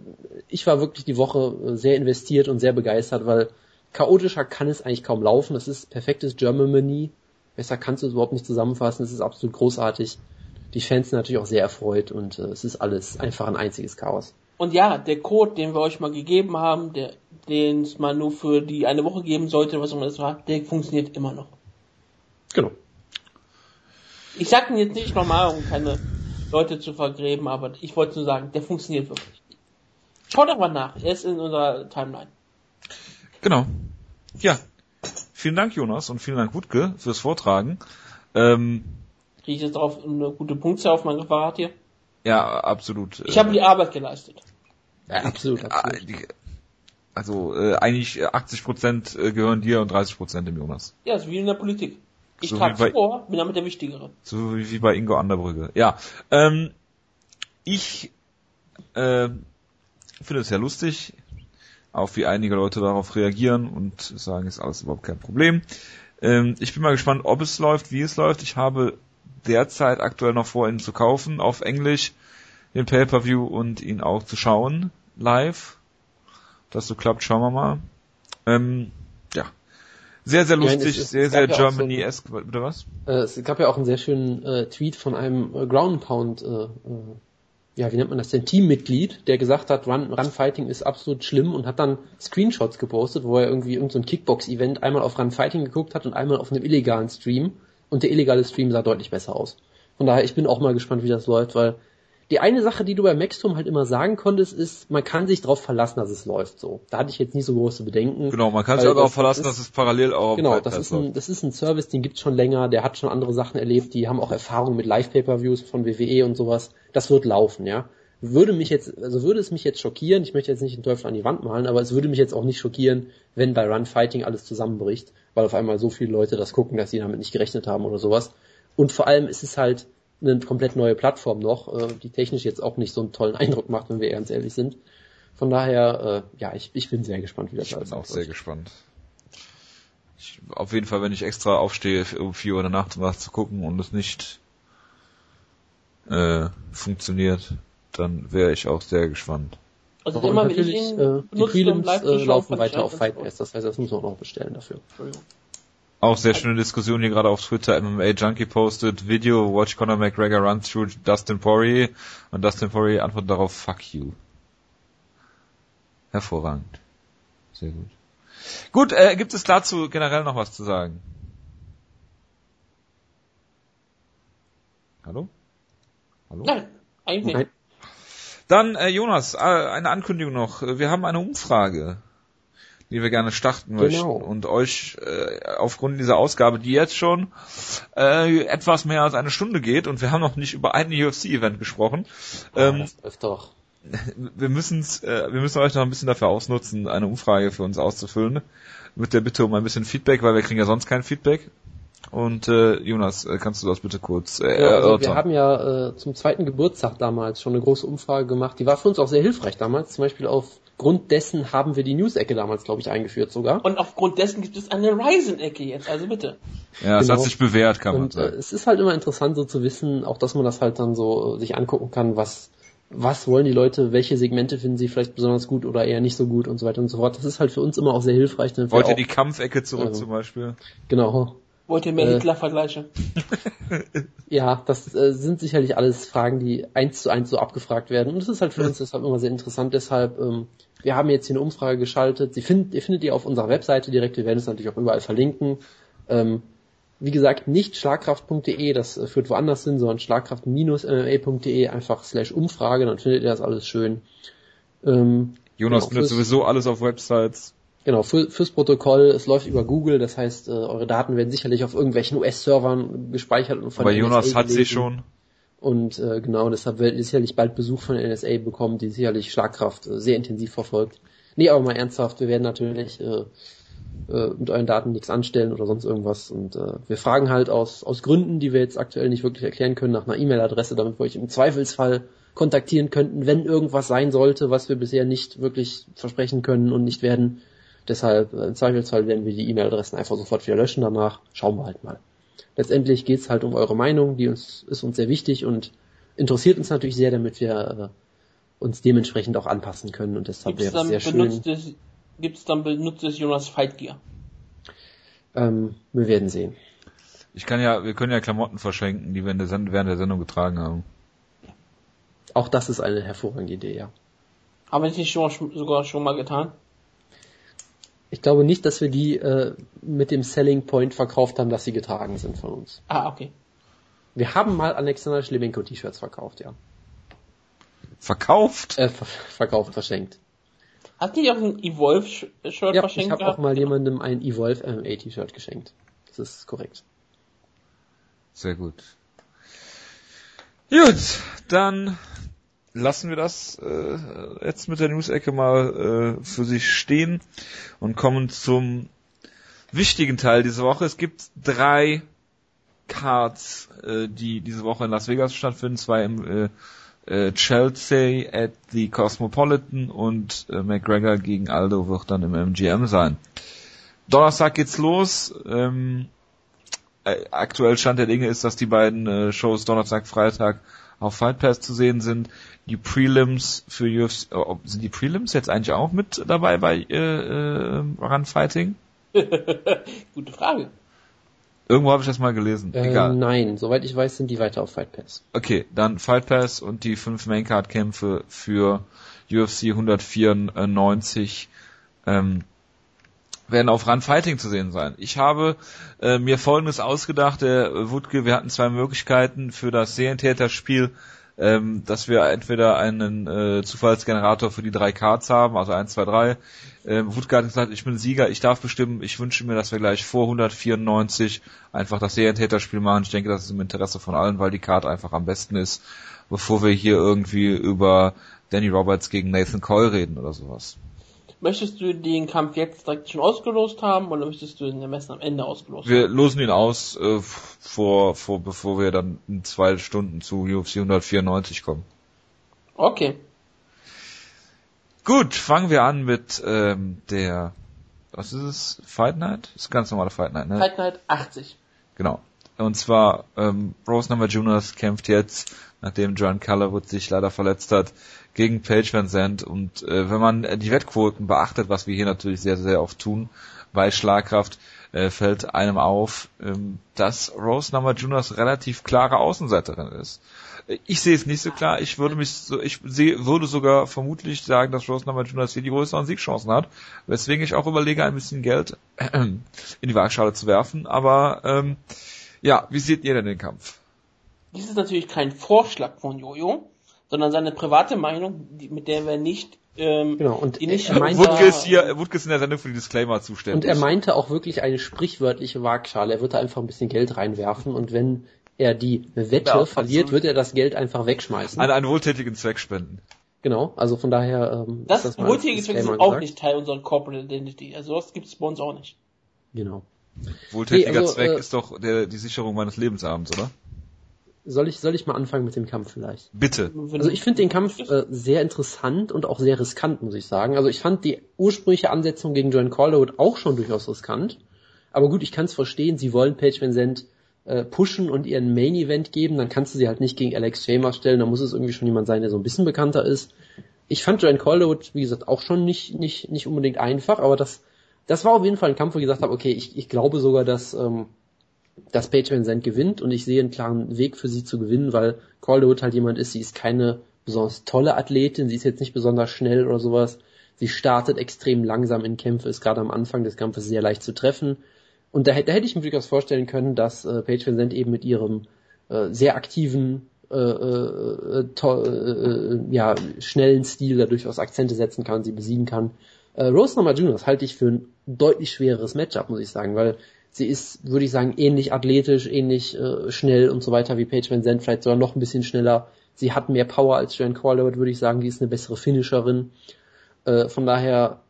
ich war wirklich die Woche äh, sehr investiert und sehr begeistert, weil chaotischer kann es eigentlich kaum laufen. Das ist perfektes Germany. Besser kannst du es überhaupt nicht zusammenfassen. Es ist absolut großartig. Die Fans sind natürlich auch sehr erfreut und äh, es ist alles einfach ein einziges Chaos. Und ja, der Code, den wir euch mal gegeben haben, der, den es mal nur für die eine Woche geben sollte, was auch immer das war, der funktioniert immer noch. Genau. Ich sag ihn jetzt nicht nochmal, um keine Leute zu vergräben, aber ich wollte nur sagen, der funktioniert wirklich. Schaut doch mal nach, er ist in unserer Timeline. Genau. Ja. Vielen Dank, Jonas, und vielen Dank, Wutke, fürs Vortragen. Ähm, Kriege ich jetzt drauf eine gute Punkte auf mein Referat hier? ja, absolut. Ich habe die Arbeit geleistet. Ja, absolut, Ah, absolut. die, Also äh, eigentlich 80% äh, gehören dir und 30% dem Jonas. Ja, so wie in der Politik. Ich So trage vor, bin damit der Wichtigere. So wie bei Ingo Anderbrügge. Ja. Ähm, ich äh, finde es sehr lustig, auch wie einige Leute darauf reagieren und sagen, ist alles überhaupt kein Problem. Ähm, ich bin mal gespannt, ob es läuft, wie es läuft. Ich habe derzeit aktuell noch vor, ihn zu kaufen, auf Englisch, den Pay-Per-View und ihn auch zu schauen, live. Ob Das so klappt, schauen wir mal. Ähm, ja. Sehr, sehr es lustig, ist- sehr, es sehr ja auch so- Germany-esque, bitte was? Äh, es gab ja auch einen sehr schönen äh, Tweet von einem äh, Ground Pound, äh, äh, ja, wie nennt man das denn, Teammitglied, der gesagt hat, Run, Run Fighting ist absolut schlimm und hat dann Screenshots gepostet, wo er irgendwie irgendein so ein Kickbox-Event einmal auf Run Fighting geguckt hat und einmal auf einem illegalen Stream und der illegale Stream sah deutlich besser aus. Von daher, ich bin auch mal gespannt, wie das läuft, weil die eine Sache, die du bei Maxstorm halt immer sagen konntest, ist, man kann sich darauf verlassen, dass es läuft so. Da hatte ich jetzt nicht so große Bedenken. Genau, man kann sich Weil auch verlassen, das dass es parallel auch Genau, das ist, ein, das ist ein Service, den gibt's schon länger, der hat schon andere Sachen erlebt, die haben auch Erfahrung mit Live-Pay-Per-Views von WWE und sowas. Das wird laufen, ja. Würde mich jetzt, also würde es mich jetzt schockieren, ich möchte jetzt nicht den Teufel an die Wand malen, aber es würde mich jetzt auch nicht schockieren, wenn bei Run Fighting alles zusammenbricht, weil auf einmal so viele Leute das gucken, dass sie damit nicht gerechnet haben oder sowas. Und vor allem ist es halt eine komplett neue Plattform noch, äh, die technisch jetzt auch nicht so einen tollen Eindruck macht, wenn wir ganz ehrlich sind. Von daher, äh, ja, ich, ich bin sehr gespannt, wie das Ich alles bin auch sehr gespannt. Ich, auf jeden Fall, wenn ich extra aufstehe um 4 Uhr in der Nacht, um was zu gucken und es nicht äh, funktioniert, dann wäre ich auch sehr gespannt. Also immer, wenn ich ihn äh, die Prelims äh, laufen weiter auf Fight. Pass, das heißt, das muss man auch noch bestellen dafür. Entschuldigung. Auch sehr schöne Diskussion hier gerade auf Twitter. MMA Junkie postet Video, watch Conor McGregor run through Dustin Poirier und Dustin Poirier antwortet darauf, fuck you. Hervorragend. Sehr gut. Gut, äh, gibt es dazu generell noch was zu sagen? Hallo? Hallo? Nein, eigentlich nicht. Nein. Dann, äh, Jonas, äh, eine Ankündigung noch. Wir haben eine Umfrage, die wir gerne starten möchten Genau. und euch äh, aufgrund dieser Ausgabe, die jetzt schon äh, etwas mehr als eine Stunde geht und wir haben noch nicht über ein UFC-Event gesprochen. Ähm, das läuft doch. wir müssen's, äh, wir müssen euch noch ein bisschen dafür ausnutzen, eine Umfrage für uns auszufüllen. Mit der Bitte um ein bisschen Feedback, weil wir kriegen ja sonst kein Feedback. Und äh, Jonas, äh, kannst du das bitte kurz äh, Ja, also wir haben ja äh, zum zweiten Geburtstag damals schon eine große Umfrage gemacht. Die war für uns auch sehr hilfreich damals. Zum Beispiel aufgrund dessen haben wir die News-Ecke damals, glaube ich, eingeführt sogar. Und aufgrund dessen gibt es eine Ryzen-Ecke jetzt, also bitte. ja, es genau. hat sich bewährt, kann man Und äh, sagen. es ist halt immer interessant so zu wissen, auch dass man das halt dann so äh, sich angucken kann, was was wollen die Leute, welche Segmente finden sie vielleicht besonders gut oder eher nicht so gut und so weiter und so fort. Das ist halt für uns immer auch sehr hilfreich. Denn Wollt ihr auch, die Kampfecke zurück Also- zum Beispiel? genau. Wollt ihr mehr Äh. Hitler-Vergleiche? Ja, das äh, sind sicherlich alles Fragen, die eins zu eins so abgefragt werden. Und es ist halt für uns deshalb immer sehr interessant. Deshalb, ähm, wir haben jetzt hier eine Umfrage geschaltet. Sie findet, ihr findet ihr auf unserer Webseite direkt. Wir werden es natürlich auch überall verlinken. Ähm, wie gesagt, nicht schlagkraft.de, das äh, führt woanders hin, sondern schlagkraft-mma.de, einfach slash Umfrage, dann findet ihr das alles schön. Ähm, Jonas Genau, findet fürs- sowieso alles auf Websites. Genau, für, fürs Protokoll, es läuft über Google, das heißt, äh, eure Daten werden sicherlich auf irgendwelchen US-Servern gespeichert und von Aber Jonas NSA hat sie schon. Und äh, genau, deshalb werdet ihr sicherlich bald Besuch von der NSA bekommen, die sicherlich Schlagkraft äh, sehr intensiv verfolgt. Nee, aber mal ernsthaft, wir werden natürlich äh, äh, mit euren Daten nichts anstellen oder sonst irgendwas. Und äh, wir fragen halt aus, aus Gründen, die wir jetzt aktuell nicht wirklich erklären können, nach einer E-Mail-Adresse, damit wir euch im Zweifelsfall kontaktieren könnten, wenn irgendwas sein sollte, was wir bisher nicht wirklich versprechen können und nicht werden. Deshalb, äh, im Zweifelsfall werden wir die E-Mail-Adressen einfach sofort wieder löschen danach. Schauen wir halt mal. Letztendlich geht's halt um eure Meinung, die uns, ist uns sehr wichtig und interessiert uns natürlich sehr, damit wir äh, uns dementsprechend auch anpassen können und deshalb Gibt es wäre es dann sehr schön. benutztes, gibt's dann benutztes Jonas Fight Gear? Ähm, wir werden sehen. Ich kann ja, wir können ja Klamotten verschenken, die wir in der Send während der Sendung getragen haben. Auch das ist eine hervorragende Idee, ja. Haben wir das nicht schon, sogar schon mal getan? Ich glaube nicht, dass wir die äh, mit dem Selling Point verkauft haben, dass sie getragen sind von uns. Ah, okay. Wir haben mal Alexander Schlemenko T-Shirts verkauft, ja. Verkauft? Äh, ver verkauft, verschenkt. Hat nicht auch ein Evolve-Shirt Ja, ich verschenkt habe auch mal jemandem ein Evolve MMA T-Shirt geschenkt. Das ist korrekt. Sehr gut. Gut, dann lassen wir das äh, jetzt mit der News-Ecke mal äh, für sich stehen und kommen zum wichtigen Teil dieser Woche. Es gibt drei Cards, äh, die diese Woche in Las Vegas stattfinden, zwei im äh, äh, Chelsea at the Cosmopolitan und äh, McGregor gegen Aldo wird dann im MGM sein. Donnerstag geht's los. Ähm, äh, aktuell Stand der Dinge ist, dass die beiden äh, Shows Donnerstag, Freitag auf Fight Pass zu sehen sind. Die Prelims für UFC, äh, sind die Prelims jetzt eigentlich auch mit dabei bei äh, äh, Run Fighting? Gute Frage. Irgendwo habe ich das mal gelesen. Äh, Egal. Nein, soweit ich weiß, sind die weiter auf Fight Pass. Okay, dann Fight Pass und die fünf Maincard Kämpfe für UFC 194 ähm, werden auf Run Fighting zu sehen sein. Ich habe äh, mir folgendes ausgedacht, der Wutke, wir hatten zwei Möglichkeiten für das Serientäter-Spiel, ähm, dass wir entweder einen äh, Zufallsgenerator für die drei Cards haben, also 1, 2, 3. Ähm, Wutke hat gesagt, ich bin Sieger, ich darf bestimmen, ich wünsche mir, dass wir gleich vor 194 einfach das Serientäter-Spiel machen. Ich denke, das ist im Interesse von allen, weil die Card einfach am besten ist, bevor wir hier irgendwie über Danny Roberts gegen Nathan Coyle reden oder sowas. Möchtest du den Kampf jetzt direkt schon ausgelost haben oder möchtest du den am besten am Ende ausgelost Wir haben? losen ihn aus, äh, vor, vor, bevor wir dann in zwei Stunden zu UFC 194 kommen. Okay. Gut, fangen wir an mit ähm, der, was ist es? Fight Night? Das ist ganz normale Fight Night, ne? Fight Night 80. Genau. Und zwar, ähm, Rose Namajunas kämpft jetzt, nachdem John Callerwood sich leider verletzt hat, gegen Paige Van Zandt. Und äh, wenn man die Wettquoten beachtet, was wir hier natürlich sehr, sehr oft tun, bei Schlagkraft, äh, fällt einem auf, ähm, dass Rose Namajunas relativ klare Außenseiterin ist. Äh, Ich sehe es nicht so klar. Ich würde mich so, ich sehe, würde sogar vermutlich sagen, dass Rose Namajunas hier die größeren Siegchancen hat, weswegen ich auch überlege, ein bisschen Geld in die Waagschale zu werfen. Aber ähm, ja, wie seht ihr denn den Kampf? Dies ist natürlich kein Vorschlag von Jojo, sondern seine private Meinung, die, mit der wir nicht, ähm, Genau, und die nicht er meinte- Wutke ist hier, Wutke ist in der Sendung für die Disclaimer Und zuständig. er meinte auch wirklich eine sprichwörtliche Waagschale. Er wird da einfach ein bisschen Geld reinwerfen und wenn er die Wette Ja, verliert, wird er das Geld einfach wegschmeißen. an einen wohltätigen Zweck spenden. Genau, also von daher ähm, das, als wohltätige Zwecke sind auch gesagt. nicht Teil unserer Corporate Identity. Also das gibt es bei uns auch nicht. Genau. Wohltätiger Nee, also, Zweck äh, ist doch der, die Sicherung meines Lebensabends, oder? Soll ich, soll ich mal anfangen mit dem Kampf vielleicht? Bitte. Also ich finde den Kampf äh, sehr interessant und auch sehr riskant, muss ich sagen. Also ich fand die ursprüngliche Ansetzung gegen John Calderwood auch schon durchaus riskant. Aber gut, ich kann es verstehen, sie wollen Paige Van Zandt äh, pushen und ihren Main Event geben, dann kannst du sie halt nicht gegen Alex Chambers stellen, da muss es irgendwie schon jemand sein, der so ein bisschen bekannter ist. Ich fand Joanne Calderwood, wie gesagt, auch schon nicht, nicht, nicht unbedingt einfach, aber das, das war auf jeden Fall ein Kampf, wo ich gesagt habe, okay, ich, ich glaube sogar, dass, ähm, dass Paige Van Zandt gewinnt und ich sehe einen klaren Weg für sie zu gewinnen, weil Calderwood halt jemand ist, sie ist keine besonders tolle Athletin, sie ist jetzt nicht besonders schnell oder sowas. Sie startet extrem langsam in Kämpfe, ist gerade am Anfang des Kampfes sehr leicht zu treffen. Und da, hätte- da hätte ich mir durchaus vorstellen können, dass äh, Paige Van Zandt eben mit ihrem äh, sehr aktiven, äh, äh, to, äh, äh, ja, schnellen Stil da durchaus Akzente setzen kann, sie besiegen kann. Äh, Rose Namajunas halte ich für ein deutlich schwereres Matchup, muss ich sagen, weil sie ist, würde ich sagen, ähnlich athletisch, ähnlich äh, schnell und so weiter wie Paige Van Zandt, vielleicht sogar noch ein bisschen schneller. Sie hat mehr Power als Joanne Calderwood, würde ich sagen, die ist eine bessere Finisherin. Äh, von daher,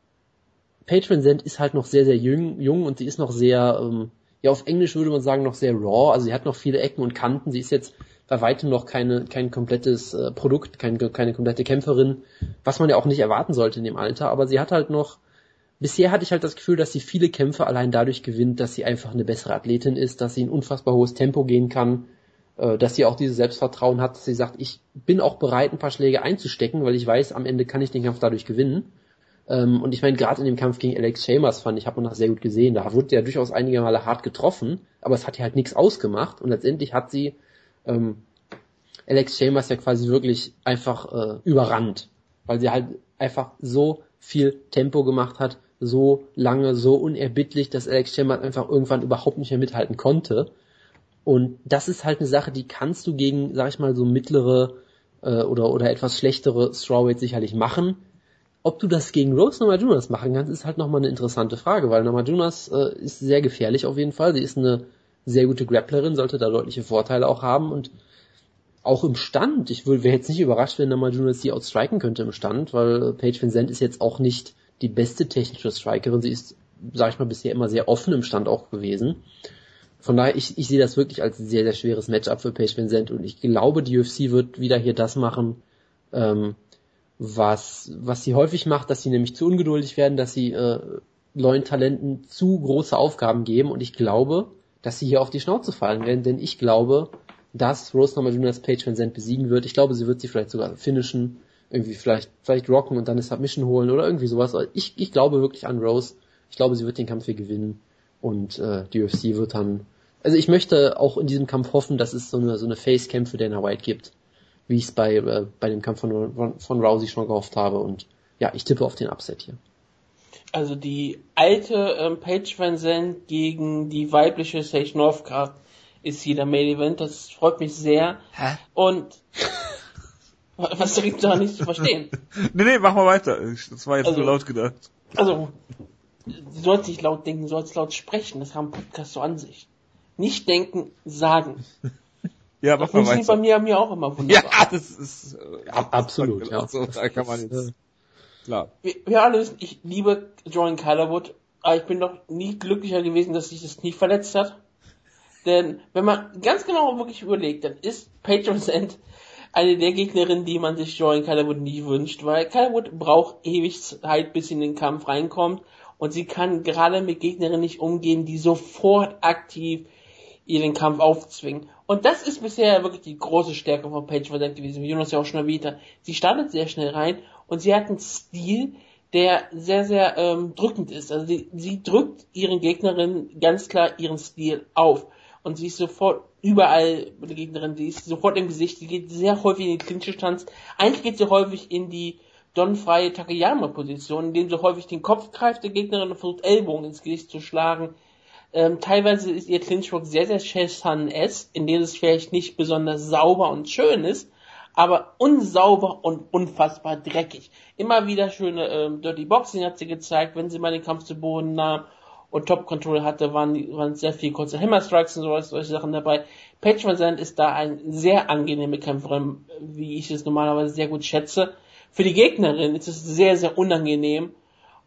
Paige Van Zandt ist halt noch sehr, sehr jung, jung und sie ist noch sehr, ähm, ja, auf Englisch würde man sagen, noch sehr raw. Also sie hat noch viele Ecken und Kanten. Sie ist jetzt bei weitem noch keine, kein komplettes äh, Produkt, kein, keine komplette Kämpferin, was man ja auch nicht erwarten sollte in dem Alter. Aber sie hat halt noch, bisher hatte ich halt das Gefühl, dass sie viele Kämpfe allein dadurch gewinnt, dass sie einfach eine bessere Athletin ist, dass sie ein unfassbar hohes Tempo gehen kann, äh, dass sie auch dieses Selbstvertrauen hat, dass sie sagt, ich bin auch bereit, ein paar Schläge einzustecken, weil ich weiß, am Ende kann ich den Kampf dadurch gewinnen. Ähm, und ich meine, gerade in dem Kampf gegen Alex Chambers fand ich, hat man das sehr gut gesehen. Da wurde ja durchaus einige Male hart getroffen, aber es hat ja halt nichts ausgemacht. Und letztendlich hat sie ähm, Alex Chambers ja quasi wirklich einfach äh, überrannt, weil sie halt einfach so viel Tempo gemacht hat, so lange, so unerbittlich, dass Alex Chambers einfach irgendwann überhaupt nicht mehr mithalten konnte. Und das ist halt eine Sache, die kannst du gegen, sag ich mal, so mittlere äh, oder, oder etwas schlechtere Strawweight sicherlich machen. Ob du das gegen Rose Namajunas machen kannst, ist halt nochmal eine interessante Frage, weil Namajunas äh, ist sehr gefährlich auf jeden Fall. Sie ist eine sehr gute Grapplerin, sollte da deutliche Vorteile auch haben und auch im Stand. Ich wäre jetzt nicht überrascht, wenn Namajunas die outstriken könnte im Stand, weil Paige Vincent ist jetzt auch nicht die beste technische Strikerin. Sie ist, sag ich mal, bisher immer sehr offen im Stand auch gewesen. Von daher, ich, ich sehe das wirklich als sehr, sehr schweres Matchup für Paige Vincent und ich glaube, die UFC wird wieder hier das machen, ähm, was, was sie häufig macht, dass sie nämlich zu ungeduldig werden, dass sie äh, neuen Talenten zu große Aufgaben geben und ich glaube, dass sie hier auf die Schnauze fallen werden, denn ich glaube, dass Rose Namajunas Paige Vincent besiegen wird. Ich glaube, sie wird sie vielleicht sogar finishen, irgendwie vielleicht, vielleicht rocken und dann eine Submission holen oder irgendwie sowas. Ich, ich glaube wirklich an Rose. Ich glaube, sie wird den Kampf hier gewinnen und äh, die UFC wird dann. Also ich möchte auch in diesem Kampf hoffen, dass es so eine so eine Face-Camp für Dana White gibt, wie ich es bei äh, bei dem Kampf von, von von Rousey schon gehofft habe und ja, ich tippe auf den Upset hier. Also die alte ähm, Paige Van Zandt gegen die weibliche Sage Northcutt ist hier der Main Event. Das freut mich sehr. Hä? Und was direkt da nicht zu verstehen. nee, nee, mach mal weiter. Das war jetzt also, nur laut gedacht. Also, du sollst nicht laut denken, du sollst laut sprechen. Das haben Podcasts so an sich. Nicht denken, sagen. ja, mach das mal weiter. bei mir, mir auch immer wunderbar. Ja, das ist äh, ja, absolut. Ja. So, da kann man jetzt, klar. Wir, wir alle wissen, ich liebe Jordan Calderwood, aber ich bin doch nie glücklicher gewesen, dass sich das nie verletzt hat. Denn wenn man ganz genau wirklich überlegt, dann ist Patreon Sand eine der Gegnerinnen, die man sich Jordan Calderwood nie wünscht, weil Calderwood braucht ewig Zeit, bis sie in den Kampf reinkommt und sie kann gerade mit Gegnerinnen nicht umgehen, die sofort aktiv ihren Kampf aufzwingen. Und das ist bisher wirklich die große Stärke von Paige Van gewesen, wie Jonas ja auch schon erwähnt hat. Sie startet sehr schnell rein und sie hat einen Stil, der sehr, sehr ähm, drückend ist. Also sie, sie drückt ihren Gegnerinnen ganz klar ihren Stil auf und sie ist sofort überall die Gegnerin, die ist sofort im Gesicht, sie geht sehr häufig in die Clinch-Stanz. Eigentlich geht sie häufig in die Don-freie Takayama-Position, indem sie häufig den Kopf greift der Gegnerin und versucht Ellbogen ins Gesicht zu schlagen. Ähm, teilweise ist ihr Clinchwork sehr, sehr Shesan-esque, indem es vielleicht nicht besonders sauber und schön ist, aber unsauber und unfassbar dreckig. Immer wieder schöne ähm, Dirty Boxing hat sie gezeigt, wenn sie mal den Kampf zu Boden nahm und Top Control hatte, waren, waren sehr viel kurze Hammer Strikes und sowas, solche Sachen dabei. Paige Van Zandt ist da ein sehr angenehme Kämpferin, wie ich es normalerweise sehr gut schätze. Für die Gegnerin ist es sehr, sehr unangenehm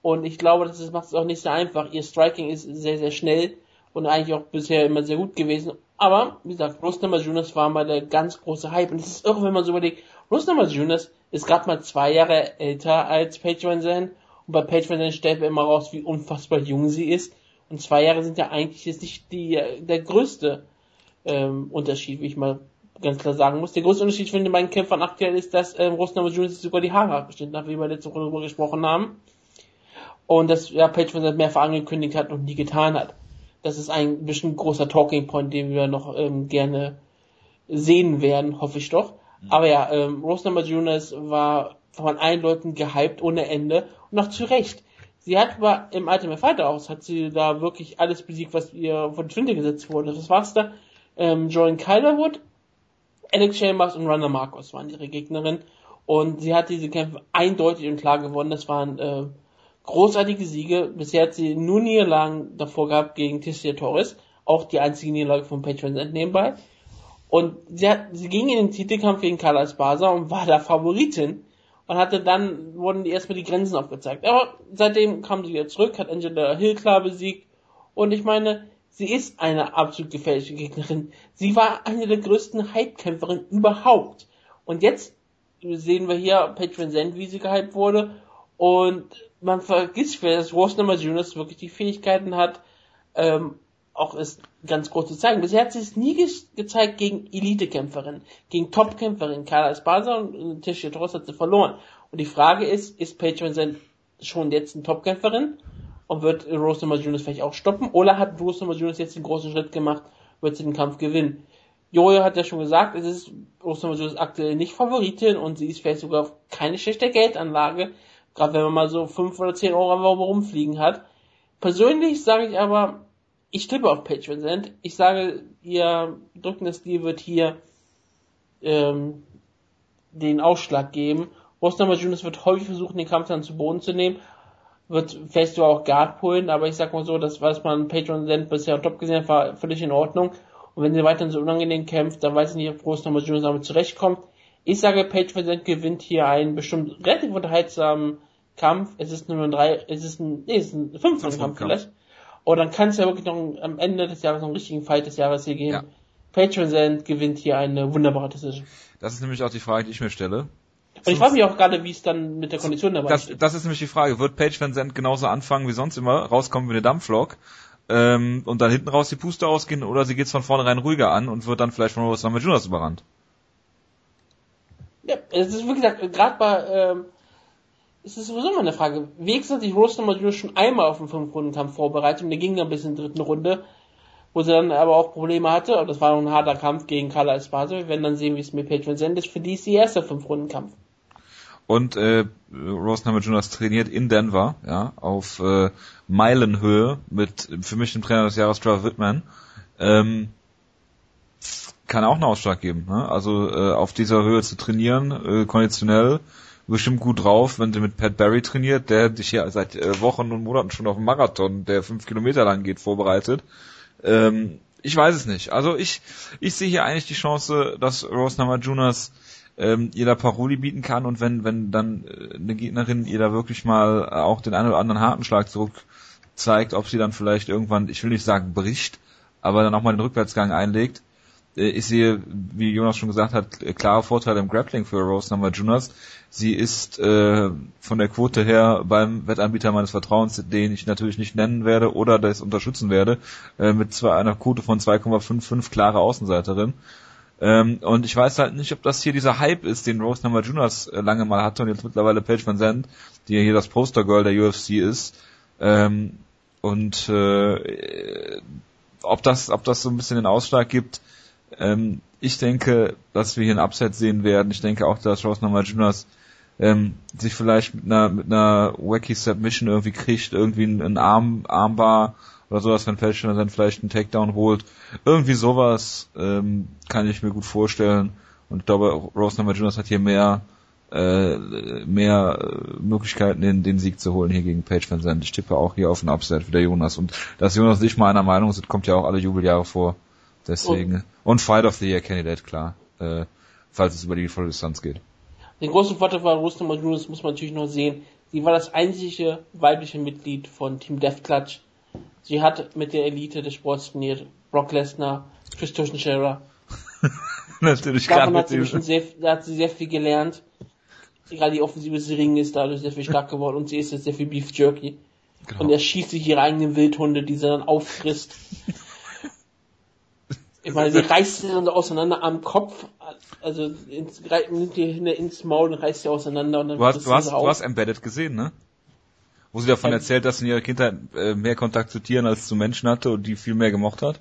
und ich glaube, das macht es auch nicht so einfach. Ihr Striking ist sehr, sehr schnell und eigentlich auch bisher immer sehr gut gewesen. Aber, wie gesagt, Rose Namajunas war mal der ganz große Hype und es ist irre, wenn man so überlegt, Rose Namajunas ist gerade mal zwei Jahre älter als Van Zandt und bei Paige Van stellt man immer raus, wie unfassbar jung sie ist. Und zwei Jahre sind ja eigentlich jetzt nicht die, der größte ähm, Unterschied, wie ich mal ganz klar sagen muss. Der größte Unterschied zwischen den beiden Kämpfern aktuell ist, dass ähm, Rosname Junior sogar die Haare abgeschnitten hat, wie wir letzte Woche darüber gesprochen haben. Und das ja Paige Van mehrfach angekündigt hat und nie getan hat. Das ist ein bestimmt großer Talking Point, den wir noch ähm, gerne sehen werden, hoffe ich doch. Mhm. Aber ja, ähm, Rose Number Jonas war von allen Leuten gehypt ohne Ende und auch zu Recht. Sie hat aber im Ultimate Fighter aus, hat sie da wirklich alles besiegt, was ihr von Flinte gesetzt wurde. Was war's da? Ähm, Jordan Kylerwood, Alex Chambers und Runner Marcos waren ihre Gegnerin. Und sie hat diese Kämpfe eindeutig und klar gewonnen. Das waren äh, großartige Siege. Bisher hat sie nur Niederlagen davor gehabt gegen Tissia Torres. Auch die einzige Niederlage von Patreon entnehmbar. Und sie, hat, sie ging in den Titelkampf gegen Carla Esparza und war da Favoritin und hatte dann, wurden die erstmal die Grenzen aufgezeigt. Aber seitdem kam sie wieder zurück, hat Angela Hill klar besiegt und ich meine, sie ist eine absolut gefährliche Gegnerin. Sie war eine der größten Hype-Kämpferinnen überhaupt. Und jetzt sehen wir hier Patreon Sand, wie sie gehypt wurde und man vergisst dass Rose Number Jonas wirklich die Fähigkeiten hat, ähm, auch ist ganz groß zu zeigen. Bisher hat sie es nie ge gezeigt gegen Elite-Kämpferinnen, gegen Top-Kämpferinnen. Carla Esparza und Tisha Tross hat sie verloren. Und die Frage ist, ist Paige Van schon jetzt eine Top-Kämpferin? Und wird Rose Namajunas vielleicht auch stoppen? Oder hat Rose Namajunas jetzt den großen Schritt gemacht, wird sie den Kampf gewinnen? Jojo hat ja schon gesagt, es ist Rose Namajunas aktuell nicht Favoritin und sie ist vielleicht sogar keine schlechte Geldanlage. Gerade wenn man mal so 5 oder 10 Euro rumfliegen hat. Persönlich sage ich aber, ich tippe auf Page Vincent. Ich sage, ihr drückendes Stil wird hier ähm, den Ausschlag geben. Rosnama Junis wird häufig versuchen, den Kampf dann zu Boden zu nehmen. Wird vielleicht sogar auch Guard pullen, aber ich sag mal so, das, was man Patreon Vincent bisher top gesehen hat, war völlig in Ordnung. Und wenn sie weiterhin so unangenehm kämpft, dann weiß ich nicht, ob Rose nochmal Jones damit zurechtkommt. Ich sage, Page Vincent gewinnt hier einen bestimmt relativ unterhaltsamen Kampf. Es ist nur ein drei, es ist ein, nee, es ist ein fünf Kampf vielleicht. Und dann kann es ja wirklich noch am Ende des Jahres noch einen richtigen Fight des Jahres hier geben. Ja. Page Vincent gewinnt hier eine wunderbare Decision. Das ist nämlich auch die Frage, die ich mir stelle. Und ich frage mich auch gerade, wie es dann mit der Kondition dabei das, das ist nämlich die Frage. Wird Page Van Zandt genauso anfangen wie sonst immer, rauskommen wie eine Dampflok ähm, und dann hinten raus die Puste ausgehen oder sie geht's von vornherein ruhiger an und wird dann vielleicht von Rose Namajunas überrannt? Ja, es ist gesagt, gerade bei, ähm, es ist sowieso mal eine Frage. Wenigstens hat sich Rose Namajunas schon einmal auf den 5-Runden-Kampf vorbereitet und der ging dann bis in der dritten Runde wo sie dann aber auch Probleme hatte, und das war ein harter Kampf gegen Carla Esparza. Wir werden dann sehen, wie es mit Van ist. Für die ist die erste Fünf-Runden-Kampf. Und äh, Rose Namajunas trainiert in Denver, ja, auf äh, Meilenhöhe mit für mich dem Trainer des Jahres Trevor Whitman. Ähm, kann auch einen Ausschlag geben. Ne? Also äh, auf dieser Höhe zu trainieren, äh, konditionell, bestimmt gut drauf, wenn sie mit Pat Barry trainiert, der sich ja seit äh, Wochen und Monaten schon auf einen Marathon, der fünf Kilometer lang geht, vorbereitet. Ähm, ich weiß es nicht. Also ich, ich sehe hier eigentlich die Chance, dass Rose Namajunas ähm, ihr da Paroli bieten kann und wenn, wenn dann äh, eine Gegnerin ihr da wirklich mal auch den einen oder anderen harten Schlag zurück zeigt, ob sie dann vielleicht irgendwann, ich will nicht sagen bricht, aber dann auch mal den Rückwärtsgang einlegt. Äh, ich sehe, wie Jonas schon gesagt hat, klare Vorteile im Grappling für Rose Namajunas. Sie ist äh, von der Quote her beim Wettanbieter meines Vertrauens, den ich natürlich nicht nennen werde oder das unterstützen werde, äh, mit zwar einer Quote von 2,55 klare Außenseiterin. Ähm, und ich weiß halt nicht, ob das hier dieser Hype ist, den Rose Namajunas äh, lange mal hatte und jetzt mittlerweile Paige Van Zandt, die ja hier das Postergirl der UFC ist. Ähm, und äh, ob das, ob das so ein bisschen den Ausschlag gibt. Ähm, ich denke, dass wir hier ein Upset sehen werden. Ich denke auch, dass Rose Namajunas ähm, sich vielleicht mit einer mit einer wacky Submission irgendwie kriegt, irgendwie ein, Arm Armbar oder sowas, wenn Fälschner dann vielleicht einen Takedown holt. Irgendwie sowas ähm, kann ich mir gut vorstellen. Und ich glaube, Rose Namajunas hat hier mehr äh, mehr äh, Möglichkeiten, den, den Sieg zu holen hier gegen Page Van Zandt. Ich tippe auch hier auf ein Upset für der Jonas. Und dass Jonas nicht mal einer Meinung sind, kommt ja auch alle Jubeljahre vor. Deswegen. Und, und Fight of the Year Candidate, klar. Äh, falls es über die volle Distanz geht. Den großen Vorteil von Rose Namajunas muss man natürlich noch sehen. Sie war das einzige weibliche Mitglied von Team Death Clutch Sie hat mit der Elite des Sports trainiert. Brock Lesnar, Christian Scherer. Natürlich Davon hat sie, sehr, da hat sie sehr viel gelernt. Gerade die Offensive des Ringen ist dadurch sehr viel stark geworden und sie ist jetzt sehr viel Beef Jerky. Genau. Und er schießt sich ihre eigenen Wildhunde, die sie dann auffrisst. ich meine, sie reißt sie dann auseinander am Kopf, also ins, nimmt die ins Maul und reißt sie auseinander. Und dann du hast, du hast, du hast Embedded gesehen, ne? Wo sie davon erzählt, dass sie in ihrer Kindheit äh, mehr Kontakt zu Tieren als zu Menschen hatte und die viel mehr gemocht hat.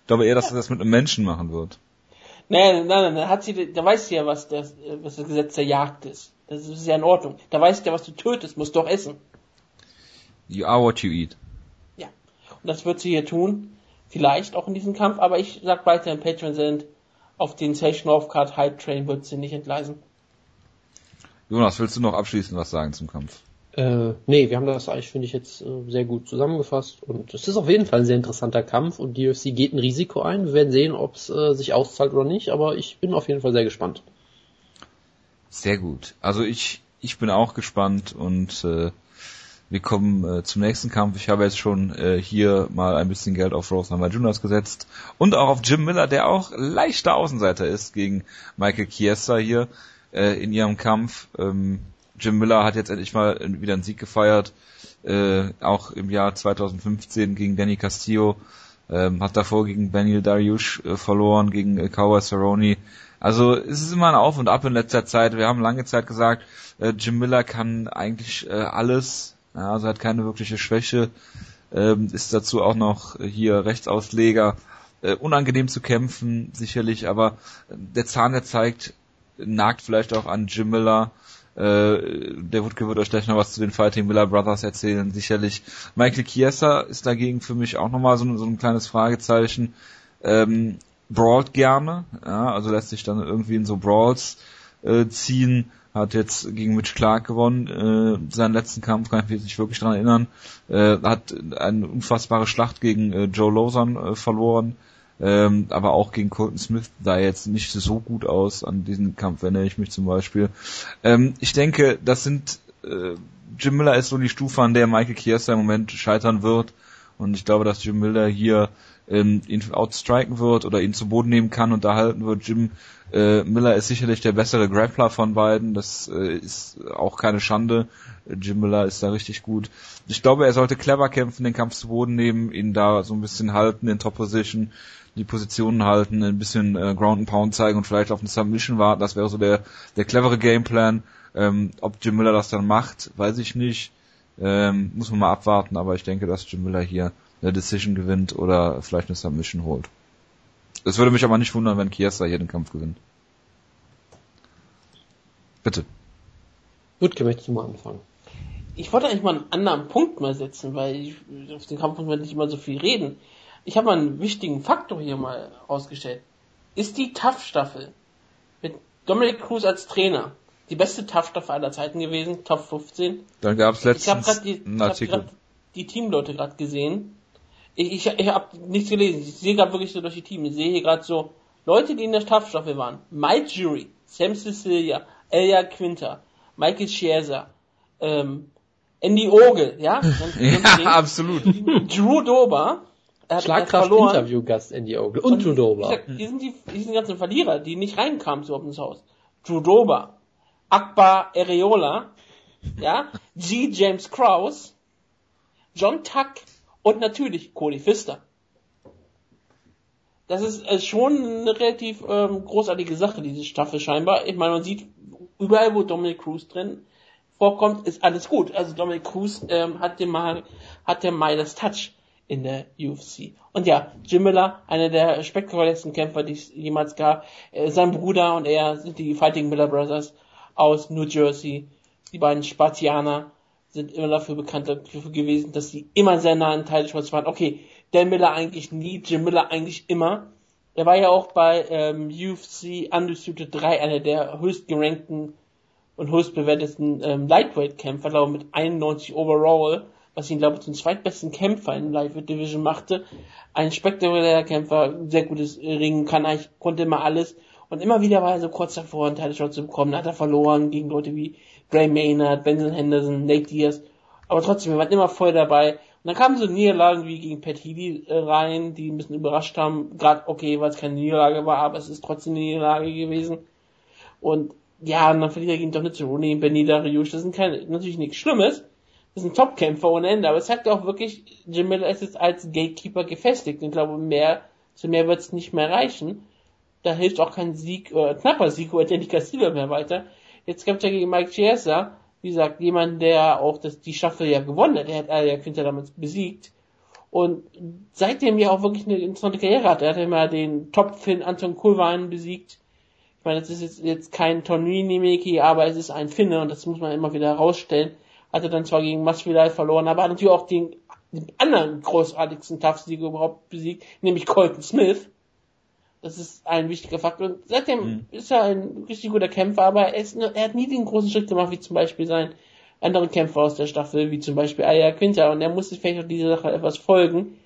Ich glaube eher, dass sie das mit einem Menschen machen wird. Nein, nein, nein, da hat sie, da weiß sie ja, was das, was das Gesetz der Jagd ist. Das ist ja in Ordnung. Da weißt du ja, was du tötest, musst du doch essen. You are what you eat. Ja. Und das wird sie hier tun. Vielleicht auch in diesem Kampf, aber ich sag weiter im Patreon sind, auf den Station of Card Hype Train wird sie nicht entgleisen. Jonas, willst du noch abschließend was sagen zum Kampf? Äh, nee, wir haben das eigentlich, finde ich, jetzt äh, sehr gut zusammengefasst. Und es ist auf jeden Fall ein sehr interessanter Kampf und die UFC geht ein Risiko ein. Wir werden sehen, ob es äh, sich auszahlt oder nicht, aber ich bin auf jeden Fall sehr gespannt. Sehr gut. Also ich, ich bin auch gespannt und äh, wir kommen äh, zum nächsten Kampf. Ich habe jetzt schon äh, hier mal ein bisschen Geld auf Rose Namajunas gesetzt und auch auf Jim Miller, der auch leichter Außenseiter ist gegen Michael Chiesa hier äh, in ihrem Kampf. Ähm, Jim Miller hat jetzt endlich mal wieder einen Sieg gefeiert, äh, auch im Jahr 2015 gegen Danny Castillo, ähm, hat davor gegen Daniel Dariush äh, verloren, gegen äh, Kawa Cerrone. Also es ist immer ein Auf und Ab in letzter Zeit. Wir haben lange Zeit gesagt, äh, Jim Miller kann eigentlich äh, alles, ja, also hat keine wirkliche Schwäche, ähm, ist dazu auch noch hier Rechtsausleger. Äh, unangenehm zu kämpfen, sicherlich, aber der Zahn, der zeigt, nagt vielleicht auch an Jim Miller. Äh, der Wutke wird euch gleich noch was zu den Fighting Miller Brothers erzählen, sicherlich. Michael Chiesa ist dagegen für mich auch nochmal so, so ein kleines Fragezeichen. Ähm, brawlt gerne, ja, also lässt sich dann irgendwie in so Brawls äh, ziehen. Hat jetzt gegen Mitch Clark gewonnen, äh, seinen letzten Kampf, kann ich mich nicht wirklich dran erinnern. Äh, hat eine unfassbare Schlacht gegen äh, Joe Lawson äh, verloren. ähm, aber auch gegen Colton Smith da jetzt nicht so gut aus an diesem Kampf, erinnere ich mich zum Beispiel. Ähm, ich denke, das sind äh, Jim Miller ist so die Stufe, an der Michael Chiesa im Moment scheitern wird. Und ich glaube, dass Jim Miller hier ähm, ihn outstriken wird oder ihn zu Boden nehmen kann und da halten wird. Jim äh, Miller ist sicherlich der bessere Grappler von beiden. Das äh, ist auch keine Schande. Jim Miller ist da richtig gut. Ich glaube, er sollte clever kämpfen, den Kampf zu Boden nehmen, ihn da so ein bisschen halten in Top Position, die Positionen halten, ein bisschen äh, Ground and Pound zeigen und vielleicht auf eine Submission warten. Das wäre so der, der clevere Gameplan. Ähm, ob Jim Miller das dann macht, weiß ich nicht. Ähm, muss man mal abwarten, aber ich denke, dass Jim Miller hier eine Decision gewinnt oder vielleicht eine Submission holt. Es würde mich aber nicht wundern, wenn Chiesa hier den Kampf gewinnt. Bitte. Gut, möchtest du mal anfangen? Ich wollte eigentlich mal einen anderen Punkt mal setzen, weil ich, auf den Kampf muss man nicht immer so viel reden. Ich habe mal einen wichtigen Faktor hier mal rausgestellt. Ist die TAF-Staffel mit Dominic Cruz als Trainer die beste TAF-Staffel aller Zeiten gewesen, Top 15? Dann gab es letztens ich hab die, einen Artikel. Ich hab die Teamleute gerade gesehen ich, ich, ich habe nichts gelesen. Ich sehe gerade wirklich so durch die Teams. Ich sehe hier gerade so Leute, die in der Stabsstaffel waren. Mike Jury, Sam Cecilia, Elia Quinter, Michael Scherzer, ähm, Andy Ogle, ja? ja, absolut. Drew Dober. Er Schlagkraft-Interview-Gast Andy Ogle und, und Drew Dober. Die sind die, die sind ganzen Verlierer, die nicht reinkamen zu ins Haus. Drew Dober, Akbar Areola, ja? G. James Krause, John Tuck, und natürlich Cody Pfister. Das ist äh, schon eine relativ ähm, großartige Sache, diese Staffel scheinbar. Ich meine, man sieht überall, wo Dominic Cruz drin vorkommt, ist alles gut. Also Dominic Cruz ähm, hat den mal, hat der Midas Touch in der UFC. Und ja, Jim Miller, einer der spektakulärsten Kämpfer, die es jemals gab. Äh, sein Bruder und er sind die Fighting Miller Brothers aus New Jersey. Die beiden Spartianer sind immer dafür bekannt dafür gewesen, dass sie immer sehr nah an Titelschutz waren. Okay, Dan Miller eigentlich nie, Jim Miller eigentlich immer. Er war ja auch bei ähm, UFC Undisputed 3 einer der höchst gerankten und höchst bewerteten ähm, Lightweight-Kämpfer, glaube mit 91 Overall, was ihn, glaube ich, zum zweitbesten Kämpfer in Lightweight Division machte. Ein spektakulärer Kämpfer, sehr gutes Ringen, kann eigentlich, konnte immer alles. Und immer wieder war er so kurz davor, einen Title zu bekommen. Dann hat er verloren gegen Leute wie Gray Maynard, Benson Henderson, Nate Diaz. Aber trotzdem, wir waren immer voll dabei. Und dann kamen so Niederlagen wie gegen Pat Healy äh, rein, die ein bisschen überrascht haben. Gerade okay, weil es keine Niederlage war, aber es ist trotzdem eine Niederlage gewesen. Und ja, und dann verliert er gegen Donald Cerrone, Benita Riusch. Das sind keine, natürlich nichts Schlimmes. Das sind Topkämpfer ohne Ende. Aber es zeigt auch wirklich, Jim Miller ist jetzt als Gatekeeper gefestigt. Und ich glaube, mehr, zu mehr wird es nicht mehr reichen. Da hilft auch kein Sieg, äh, knapper Sieg oder Danny Castillo mehr weiter. Jetzt kämpft er gegen Mike Chiesa, wie gesagt, jemand, der auch das, die Staffel ja gewonnen hat. Er hat Alia Quinter damals besiegt. Und seitdem ja auch wirklich eine interessante Karriere hat. Er hat mal den Top-Finn Anton Kulwein besiegt. Ich meine, das ist jetzt, jetzt kein Tonini-Meki, aber es ist ein Finne und das muss man immer wieder herausstellen. Hat er dann zwar gegen Masvidal verloren, aber hat natürlich auch den, den anderen großartigsten Tough-Sieger überhaupt besiegt, nämlich Colton Smith. Das ist ein wichtiger Faktor. Und seitdem mhm. ist er ein richtig guter Kämpfer, aber er, ist, er hat nie den großen Schritt gemacht, wie zum Beispiel sein andere Kämpfer aus der Staffel, wie zum Beispiel Aya Quinter. Und er muss sich vielleicht auch dieser Sache etwas folgen.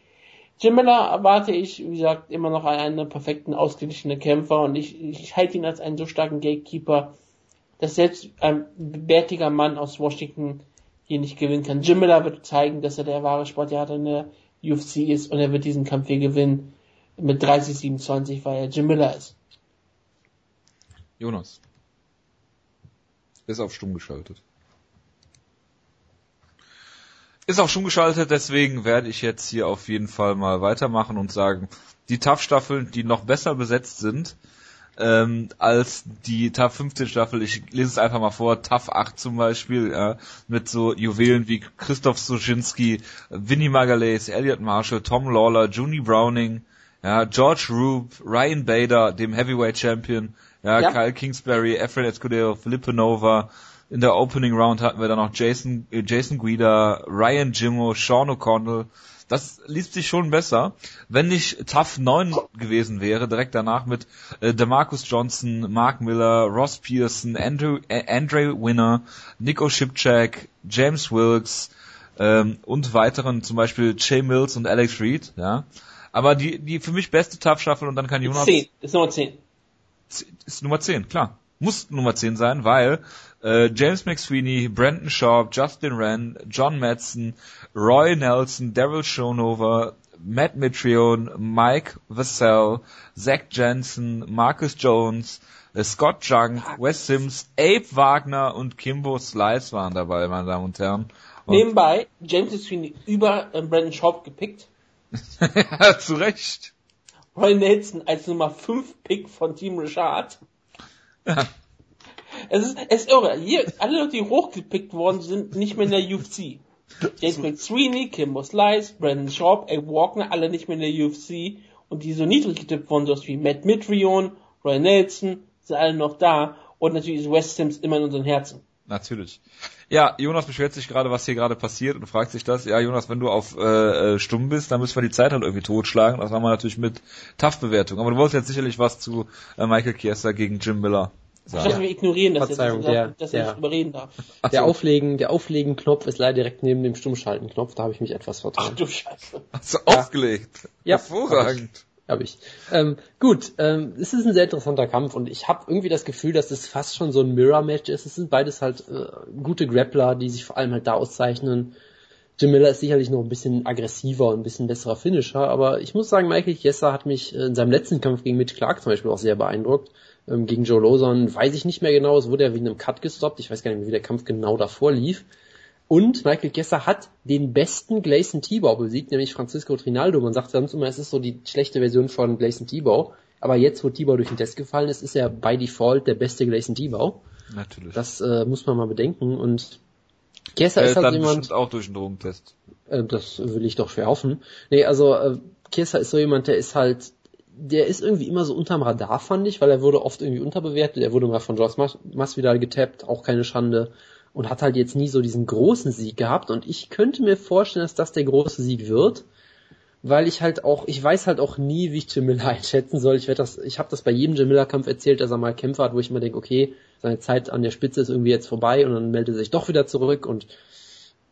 Jim Miller erwarte ich, wie gesagt, immer noch einen perfekten, ausgeglichenen Kämpfer und ich, ich halte ihn als einen so starken Gatekeeper, dass selbst ein bärtiger Mann aus Washington hier nicht gewinnen kann. Jim Miller wird zeigen, dass er der wahre Sportjahr in der UFC ist und er wird diesen Kampf hier gewinnen mit 30, 27, weil er Jim Miller ist. Jonas. Ist auf stumm geschaltet. Ist auf stumm geschaltet, deswegen werde ich jetzt hier auf jeden Fall mal weitermachen und sagen, die TAF-Staffeln, die noch besser besetzt sind, ähm, als die TAF 15 Staffel. Ich lese es einfach mal vor. TAF 8 zum Beispiel, ja, mit so Juwelen wie Christoph Soschinski, Vinnie Magalhaes, Elliot Marshall, Tom Lawler, Junie Browning, ja, George Roop, Ryan Bader, dem Heavyweight Champion, ja, ja. Kyle Kingsbury, Efren Escudero, Felipe Nova. In der Opening Round hatten wir dann noch Jason, äh, Jason Guida, Ryan Jimmo, Sean O'Connell. Das liest sich schon besser. Wenn nicht Tough 9 gewesen wäre, direkt danach mit äh, DeMarcus Johnson, Mark Miller, Ross Pearson, Andrew, äh, Andre Winner, Nico Shipchak, James Wilkes ähm, und weiteren, zum Beispiel Jay Mills und Alex Reed, ja, Aber die, die für mich beste Tough Shuffle und dann kann Jonas... 10, ist Nummer 10. Ist Nummer 10, klar. Muss Nummer 10 sein, weil äh, James McSweeney, Brandon Sharp, Justin Wren, John Madsen, Roy Nelson, Daryl Schonover, Matt Mitrione, Mike Vassell, Zach Jensen, Marcus Jones, äh, Scott Junk, Wes Sims, Abe Wagner und Kimbo Slice waren dabei, meine Damen und Herren. Und Nebenbei, James McSweeney über äh, Brandon Sharp gepickt. ja, zu Recht. Roy Nelson als Nummer 5 Pick von Team Richard. Ja. Es ist, es ist irre. Hier, alle Leute, die hochgepickt worden sind, nicht mehr in der UFC. James McSweeney, Kimbo Slice, Brandon Sharp, Abe Walker, alle nicht mehr in der UFC. Und die so niedrig getippt worden, sowas wie Matt Mitrione, Roy Nelson, sind alle noch da. Und natürlich ist West Sims immer in unseren Herzen. Natürlich. Ja, Jonas beschwert sich gerade, was hier gerade passiert und fragt sich das. Ja, Jonas, wenn du auf äh, äh, stumm bist, dann müssen wir die Zeit halt irgendwie totschlagen. Das machen wir natürlich mit Tough-Bewertung. Aber du wolltest jetzt sicherlich was zu äh, Michael Chiesa gegen Jim Miller Ich sagen. dachte, wir ignorieren das Verzeihung, jetzt, der- dass der- er nicht überreden darf. Ach Der so. Auflegen, der Auflegen-Knopf ist leider direkt neben dem Stummschalten-Knopf, da habe ich mich etwas Ach vertan. du Scheiße. Hast du aufgelegt? Ja, Hervorragend. Habe ich. Ähm, gut, ähm, es ist ein sehr interessanter Kampf und ich habe irgendwie das Gefühl, dass es fast schon so ein Mirror-Match ist. Es sind beides halt äh, gute Grappler, die sich vor allem halt da auszeichnen. Jim Miller ist sicherlich noch ein bisschen aggressiver und ein bisschen besserer Finisher, aber ich muss sagen, Michael Chiesa hat mich äh, in seinem letzten Kampf gegen Mitch Clark zum Beispiel auch sehr beeindruckt. Ähm, gegen Joe Lawson weiß ich nicht mehr genau, es wurde ja wegen einem Cut gestoppt. Ich weiß gar nicht mehr, wie der Kampf genau davor lief. Und Michael Gesser hat den besten Gleison Tibau besiegt, nämlich Francisco Trinaldo. Man sagt sonst immer, es ist so die schlechte Version von Gleison Tibau. Aber jetzt, wo Tibau durch den Test gefallen ist, ist er by default der beste Gleison Tibau. Natürlich. Das äh, muss man mal bedenken. Und Gesser er ist halt dann jemand, bestimmt auch durch den Drogentest. äh, das will ich doch schwer hoffen. Nee, also äh, Chiesa ist so jemand, der ist halt, der ist irgendwie immer so unterm Radar, fand ich, weil er wurde oft irgendwie unterbewertet. Er wurde mal von George Mas Masvidal getappt, auch keine Schande. Und hat halt jetzt nie so diesen großen Sieg gehabt. Und ich könnte mir vorstellen, dass das der große Sieg wird. Weil ich halt auch, ich weiß halt auch nie, wie ich Jim Miller einschätzen soll. Ich werde das, ich habe das bei jedem Jim Miller Kampf erzählt, dass er mal Kämpfer hat, wo ich mir denke, okay, seine Zeit an der Spitze ist irgendwie jetzt vorbei und dann meldet er sich doch wieder zurück und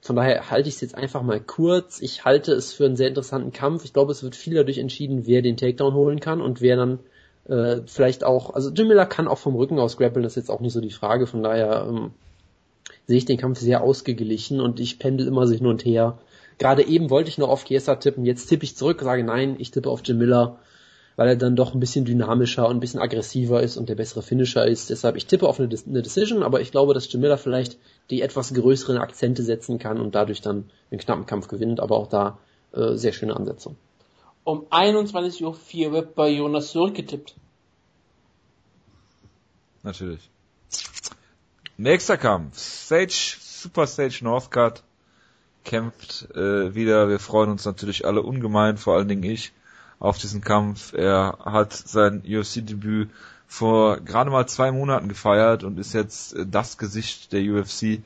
von daher halte ich es jetzt einfach mal kurz. Ich halte es für einen sehr interessanten Kampf. Ich glaube, es wird viel dadurch entschieden, wer den Takedown holen kann und wer dann äh, vielleicht auch, also Jim Miller kann auch vom Rücken aus grappeln, das ist jetzt auch nicht so die Frage. Von daher ähm, sehe ich den Kampf sehr ausgeglichen und ich pendel immer so hin und her. Gerade eben wollte ich noch auf Chiesa tippen, jetzt tippe ich zurück, sage nein, ich tippe auf Jim Miller, weil er dann doch ein bisschen dynamischer und ein bisschen aggressiver ist und der bessere Finisher ist. Deshalb, ich tippe auf eine, eine Decision, aber ich glaube, dass Jim Miller vielleicht die etwas größeren Akzente setzen kann und dadurch dann einen knappen Kampf gewinnt, aber auch da äh, sehr schöne Ansetzung. Um 21.04 Uhr wird bei Jonas zurückgetippt. Natürlich. Nächster Kampf. Sage, Super Stage Northcutt kämpft äh, wieder. Wir freuen uns natürlich alle ungemein, vor allen Dingen ich, auf diesen Kampf. Er hat sein UFC-Debüt vor gerade mal zwei Monaten gefeiert und ist jetzt äh, das Gesicht der UFC.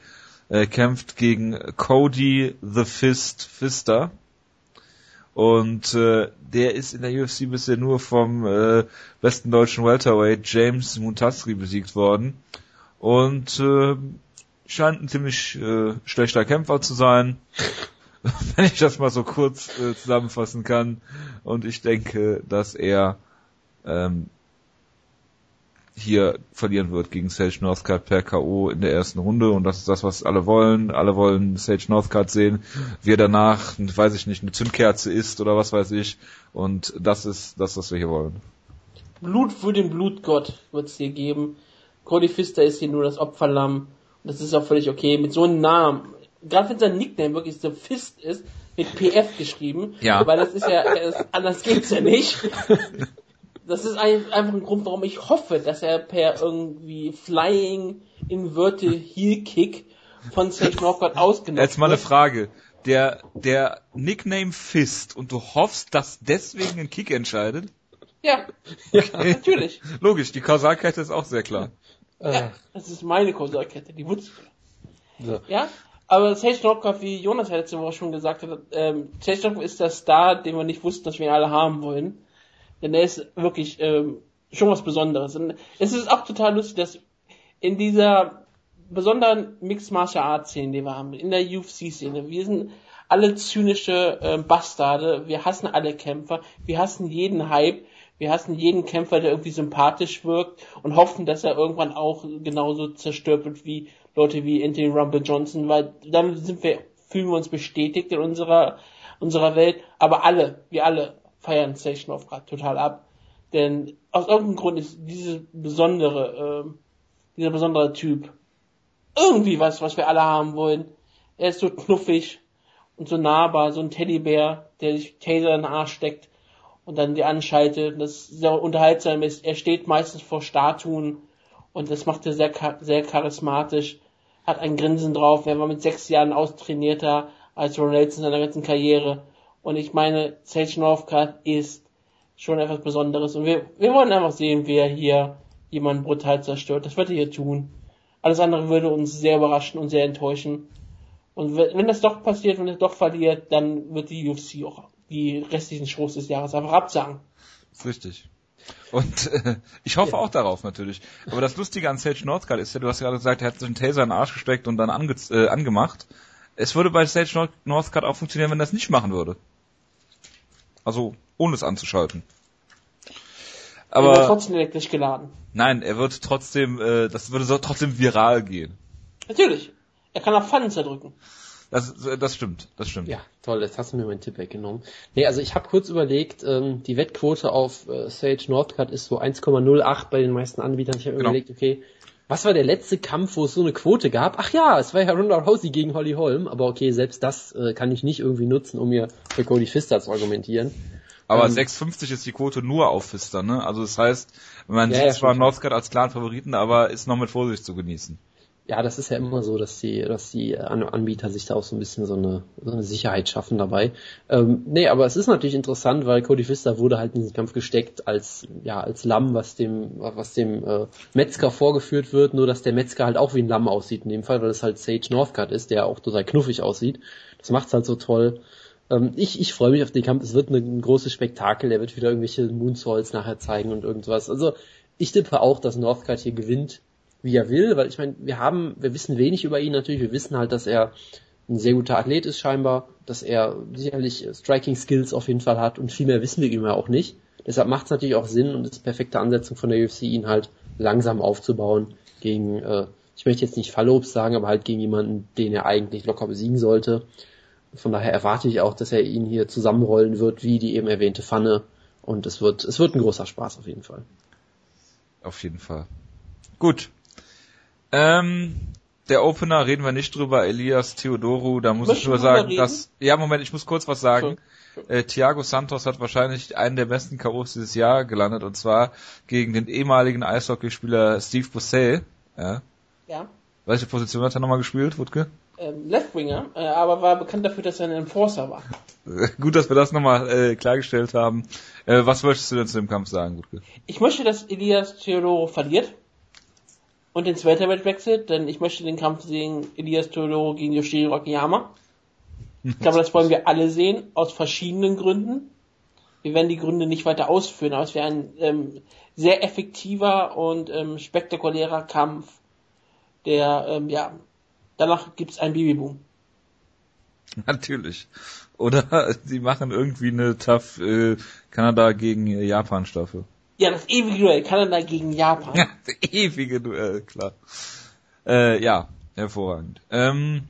Er kämpft gegen Cody the Fist Fister. Und äh, der ist in der UFC bisher nur vom äh, besten deutschen Welterweight James Muntasri besiegt worden. Und äh, scheint ein ziemlich äh, schlechter Kämpfer zu sein, wenn ich das mal so kurz äh, zusammenfassen kann. Und ich denke, dass er ähm, hier verlieren wird gegen Sage Northcutt per K.O. in der ersten Runde und das ist das, was alle wollen. Alle wollen Sage Northcutt sehen, wie er danach, weiß ich nicht, eine Zündkerze ist oder was weiß ich. Und das ist das, was wir hier wollen. Blut für den Blutgott wird es hier geben. Cody Fister ist hier nur das Opferlamm. Und das ist auch völlig okay. Mit so einem Namen, gerade wenn sein Nickname wirklich so Fist ist, mit PF geschrieben. Ja. Weil das ist ja, anders geht's ja nicht. Das ist ein, einfach ein Grund, warum ich hoffe, dass er per irgendwie Flying Inverted Heel Kick von Sage Northcutt ausgenommen Jetzt mal eine. Frage. Der, der Nickname Fist und du hoffst, dass deswegen ein Kick entscheidet? Ja, natürlich. Logisch, die Kausalkette ist auch sehr klar. Ja, das ist meine Kausalkette, die ich. So. Ja, aber Sage Northcutt, wie Jonas ja letzte Woche schon gesagt hat, ähm, Sage Northcutt ist der Star, den wir nicht wussten, dass wir ihn alle haben wollen. Denn er ist wirklich ähm, schon was Besonderes. Und es ist auch total lustig, dass in dieser besonderen Mixed Martial Arts Szene, die wir haben, in der UFC Szene, wir sind alle zynische äh, Bastarde. Wir hassen alle Kämpfer. Wir hassen jeden Hype. Wir hassen jeden Kämpfer, der irgendwie sympathisch wirkt und hoffen, dass er irgendwann auch genauso zerstört wird wie Leute wie Anthony Rumble Johnson, weil dann sind wir, fühlen wir uns bestätigt in unserer, unserer Welt. Aber alle, wir alle feiern Station of God total ab. Denn aus irgendeinem Grund ist diese besondere, äh, dieser besondere Typ irgendwie was, was wir alle haben wollen. Er ist so knuffig und so nahbar, so ein Teddybär, der sich Taser in den Arsch steckt und dann die anschaltet. Das sehr unterhaltsam ist. Er steht meistens vor Statuen und das macht er sehr, sehr charismatisch. Hat ein Grinsen drauf. Er war mit sechs Jahren austrainierter als Ron in seiner ganzen Karriere. Und ich meine, Sage Northcutt ist schon etwas Besonderes. Und wir, wir wollen einfach sehen, wie er hier jemanden brutal zerstört. Das wird er hier tun. Alles andere würde uns sehr überraschen und sehr enttäuschen. Und wenn das doch passiert, wenn es doch verliert, dann wird die UFC auch die restlichen Shows des Jahres einfach absagen. Das ist richtig. Und äh, ich hoffe ja. auch darauf natürlich. Aber das Lustige an Sage Northcutt ist ja, du hast gerade gesagt, er hat sich einen Taser in den Arsch gesteckt und dann ange äh, angemacht. Es würde bei Sage Northcutt auch funktionieren, wenn er das nicht machen würde. Also ohne es anzuschalten. Aber er wird trotzdem elektrisch geladen. Nein, er wird trotzdem, äh, das würde so trotzdem viral gehen. Natürlich. Er kann auch Pfannen zerdrücken. Das, das stimmt, das stimmt. Ja, toll, jetzt hast du mir meinen Tipp weggenommen. Nee, also ich habe kurz überlegt, ähm, die Wettquote auf äh, Sage Northcutt ist so 1,08 bei den meisten Anbietern. Ich habe genau. überlegt, okay, was war der letzte Kampf, wo es so eine Quote gab? Ach ja, es war ja Ronda Rousey gegen Holly Holm, aber okay, selbst das äh, kann ich nicht irgendwie nutzen, um mir für Cody Fister zu argumentieren. Aber ähm, 6,50 ist die Quote nur auf Fister, ne? Also das heißt, man ja, sieht ja, zwar Northcutt als klaren Favoriten, aber ist noch mit Vorsicht zu genießen. Ja, das ist ja immer so, dass die, dass die Anbieter sich da auch so ein bisschen so eine, so eine Sicherheit schaffen dabei. Ähm, nee, aber es ist natürlich interessant, weil Cody Fister wurde halt in diesen Kampf gesteckt als, ja, als Lamm, was dem, was dem äh, Metzger vorgeführt wird, nur dass der Metzger halt auch wie ein Lamm aussieht in dem Fall, weil es halt Sage Northcutt ist, der auch total knuffig aussieht. Das macht's halt so toll. Ähm, ich ich freue mich auf den Kampf. Es wird ein großes Spektakel. Er wird wieder irgendwelche Moonsaults nachher zeigen und irgendwas. Also ich tippe auch, dass Northcutt hier gewinnt, wie er will, weil ich meine, wir haben, wir wissen wenig über ihn natürlich. Wir wissen halt, dass er ein sehr guter Athlet ist scheinbar, dass er sicherlich Striking Skills auf jeden Fall hat und viel mehr wissen wir ihm ja auch nicht. Deshalb macht es natürlich auch Sinn und ist perfekte Ansetzung von der UFC, ihn halt langsam aufzubauen gegen, äh, ich möchte jetzt nicht Fallobst sagen, aber halt gegen jemanden, den er eigentlich locker besiegen sollte. Von daher erwarte ich auch, dass er ihn hier zusammenrollen wird, wie die eben erwähnte Pfanne. Und es wird, es wird ein großer Spaß auf jeden Fall. Auf jeden Fall. Gut. Ähm, der Opener reden wir nicht drüber, Elias Theodoru, da muss ich nur sagen, dass, ja Moment, ich muss kurz was sagen. Äh, Thiago Santos hat wahrscheinlich einen der besten K.O.s dieses Jahr gelandet und zwar gegen den ehemaligen Eishockeyspieler Steve Busset. Ja. ja. Welche Position hat er nochmal gespielt, Wutke? ähm, Leftwinger, äh, aber war bekannt dafür, dass er ein Enforcer war. Gut, dass wir das nochmal äh, klargestellt haben. Äh, was möchtest du denn zu dem Kampf sagen, Gutke? Ich möchte, dass Elias Theodoro verliert und ins Welterweight wechselt, denn ich möchte den Kampf sehen, Elias Theodoro gegen Yoshiro Akiyama. Ich glaube, das wollen wir alle sehen, aus verschiedenen Gründen. Wir werden die Gründe nicht weiter ausführen, aber es wäre ein ähm, sehr effektiver und ähm, spektakulärer Kampf, der ähm, ja Danach gibt's ein Babyboom. Natürlich. Oder sie machen irgendwie eine Tough äh, Kanada gegen äh, Japan Staffel. Ja, das ewige Duell, Kanada gegen Japan. Ja, das ewige Duell, klar. Äh, ja, hervorragend. Ähm,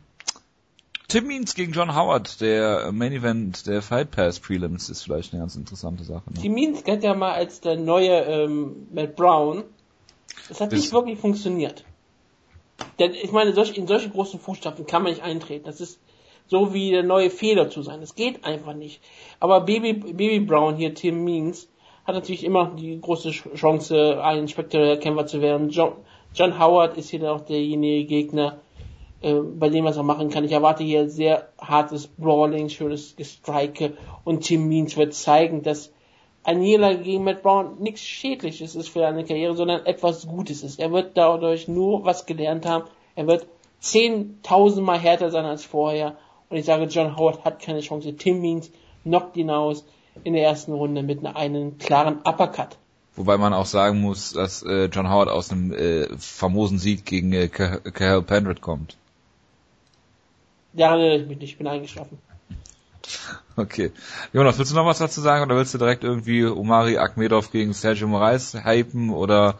Tim Means gegen John Howard, der Main Event der Fight Pass Prelims ist vielleicht eine ganz interessante Sache. Ne? Tim Means galt ja mal als der neue ähm, Matt Brown. Das hat das nicht wirklich funktioniert. Denn ich meine, in solche großen Fußstapfen kann man nicht eintreten. Das ist so wie der neue Fehler zu sein. Das geht einfach nicht. Aber Baby, Baby Brown hier, Tim Means, hat natürlich immer die große Chance, ein spektakulärer Kämpfer zu werden. John, John Howard ist hier auch derjenige Gegner, äh, bei dem was er machen kann. Ich erwarte hier sehr hartes Brawling, schönes Gestrike und Tim Means wird zeigen, dass ein Niederlage gegen Matt Brown nichts Schädliches ist für seine Karriere, sondern etwas Gutes ist. Er wird dadurch nur was gelernt haben. Er wird zehntausendmal härter sein als vorher. Und ich sage, John Howard hat keine Chance. Tim Means knockt ihn aus in der ersten Runde mit einem klaren Uppercut. Wobei man auch sagen muss, dass äh, John Howard aus einem äh, famosen Sieg gegen äh, Cahill Pendred kommt. Ja, ich nicht, ich bin eingeschlafen. Okay. Jonas, willst du noch was dazu sagen oder willst du direkt irgendwie Omari Akmedov gegen Sergio Moraes hypen oder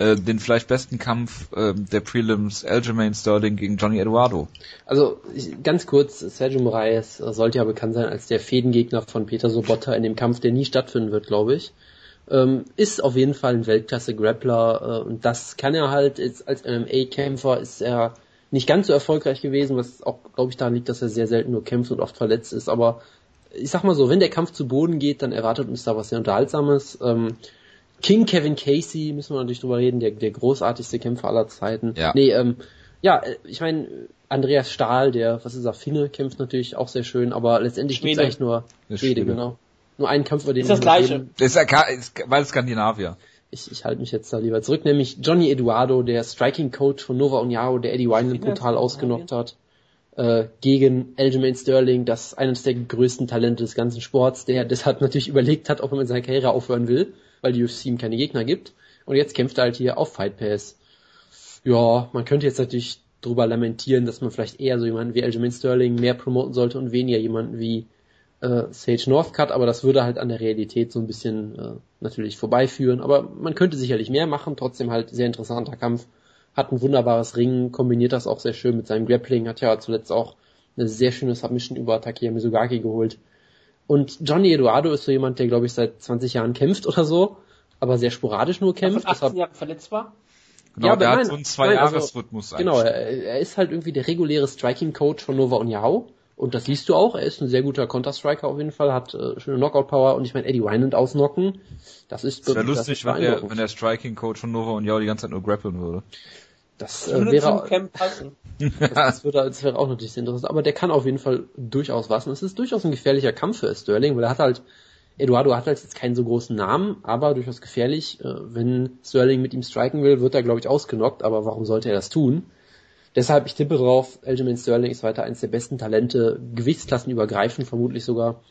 äh, den vielleicht besten Kampf äh, der Prelims Aljamain Sterling gegen Johnny Eduardo? Also ich, ganz kurz, Sergio Moraes sollte ja bekannt sein als der Fädengegner von Peter Sobotta in dem Kampf, der nie stattfinden wird, glaube ich. Ähm, ist auf jeden Fall ein Weltklasse-Grappler äh, und das kann er halt ist, als MMA-Kämpfer ist er nicht ganz so erfolgreich gewesen, was auch, glaube ich, daran liegt, dass er sehr selten nur kämpft und oft verletzt ist, aber ich sag mal so, wenn der Kampf zu Boden geht, dann erwartet uns da was sehr Unterhaltsames. Ähm, King Kevin Casey, müssen wir natürlich drüber reden, der, der großartigste Kämpfer aller Zeiten. Ja. Nee, ähm, ja, ich meine, Andreas Stahl, der, was ist er, Finne, kämpft natürlich auch sehr schön, aber letztendlich gibt es eigentlich nur Schwede, genau. Nur einen Kampf, über den ist das gleiche. Ist ja, ist, weil Skandinavier. Ich, ich halte mich jetzt da lieber zurück, nämlich Johnny Eduardo, der Striking Coach von Nova Uniao, der Eddie Wineland brutal ausgenockt hat äh, gegen Aljamain Sterling, das eines der größten Talente des ganzen Sports, der deshalb natürlich überlegt hat, ob er mit seiner Karriere aufhören will, weil die UFC ihm keine Gegner gibt. Und jetzt kämpft er halt hier auf Fight Pass. Ja, man könnte jetzt natürlich drüber lamentieren, dass man vielleicht eher so jemanden wie Aljamain Sterling mehr promoten sollte und weniger jemanden wie äh, Sage Northcutt, aber das würde halt an der Realität so ein bisschen äh, natürlich vorbeiführen. Aber man könnte sicherlich mehr machen, trotzdem halt sehr interessanter Kampf hat ein wunderbares Ring, kombiniert das auch sehr schön mit seinem Grappling, hat ja zuletzt auch eine sehr schöne Submission über Takeya Mizugaki geholt. Und Johnny Eduardo ist so jemand, der glaube ich seit 20 Jahren kämpft oder so, aber sehr sporadisch nur kämpft. Ja, 18 Jahre verletzt war. Genau, ja, der nein, hat so einen Zwei-Jahres-Rhythmus also, Genau, er, er, ist halt irgendwie der reguläre Striking-Coach von Nova Uniao. Und das siehst du auch, er ist ein sehr guter Counter-Striker auf jeden Fall, hat äh, schöne Knockout-Power und ich meine, Eddie Wynand ausnocken, das ist Das wäre lustig, wenn der, wenn der Striking-Coach von Nova Uniao die ganze Zeit nur grappeln würde. Das, das wäre, Camp passen. Das, das, würde, das wäre auch natürlich sehr interessant. Aber der kann auf jeden Fall durchaus was. Und es ist durchaus ein gefährlicher Kampf für Sterling, weil er hat halt, Eduardo hat halt jetzt keinen so großen Namen, aber durchaus gefährlich. Äh, wenn Sterling mit ihm striken will, wird er, glaube ich, ausgenockt. Aber warum sollte er das tun? Deshalb, ich tippe drauf, Aljamain Sterling ist weiter eines der besten Talente, Gewichtsklassen übergreifend vermutlich sogar.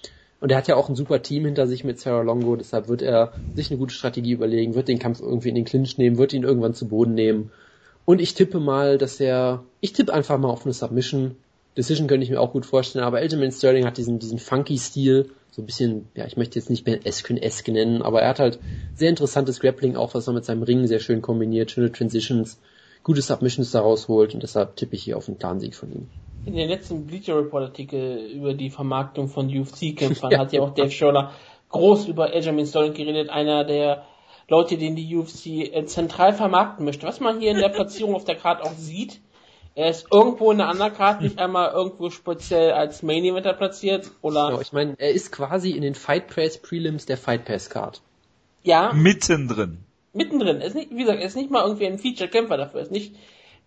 Und er hat ja auch ein super Team hinter sich mit Sarah Longo, deshalb wird er sich eine gute Strategie überlegen, wird den Kampf irgendwie in den Clinch nehmen, wird ihn irgendwann zu Boden nehmen und ich tippe mal, dass er, ich tippe einfach mal auf eine Submission. Decision könnte ich mir auch gut vorstellen, aber Aljamain Sterling hat diesen, diesen funky Stil, so ein bisschen, ja, ich möchte jetzt nicht Ben Esken nennen, aber er hat halt sehr interessantes Grappling, auch was er mit seinem Ring sehr schön kombiniert, schöne Transitions, gute Submissions daraus holt und deshalb tippe ich hier auf einen Plansieg von ihm. In den letzten Bleacher Report Artikel über die Vermarktung von UFC-Kämpfern ja. hat ja auch Dave Scholler groß über Aljamain Sterling geredet, einer der Leute, die die UFC äh, zentral vermarkten möchte. Was man hier in der Platzierung auf der Karte auch sieht, er ist irgendwo in der Undercard nicht einmal irgendwo speziell als Main Eventer platziert, oder? Genau, ich meine, er ist quasi in den Fight Pass Prelims der Fight Pass Card. Ja. Mittendrin. Mittendrin. Er ist nicht, wie gesagt, er ist nicht mal irgendwie ein Feature Kämpfer dafür. Er ist nicht,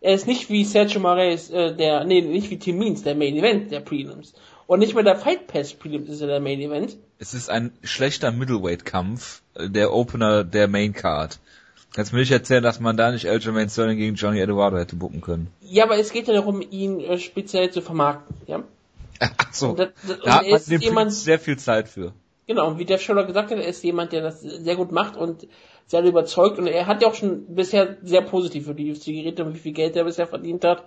er ist nicht wie Sergio Moraes, äh, der, nee, nicht wie Tim Means, der Main Event der Prelims. Und nicht mal der Fight Pass Prelims ist ja der Main Event. Es ist ein schlechter Middleweight-Kampf, äh, der Opener der Main Card. Kannst du mir nicht erzählen, dass man da nicht Aljamain Sterling gegen Johnny Eduardo hätte bucken können? Ja, aber es geht ja darum, ihn äh, speziell zu vermarkten, ja? Ach so. Und das, das, da hat man jemand, sehr viel Zeit für. Genau, und wie der Scholler gesagt hat, er ist jemand, der das sehr gut macht und sehr überzeugt und er hat ja auch schon bisher sehr positiv für die UFC geredet und wie viel Geld er bisher verdient hat.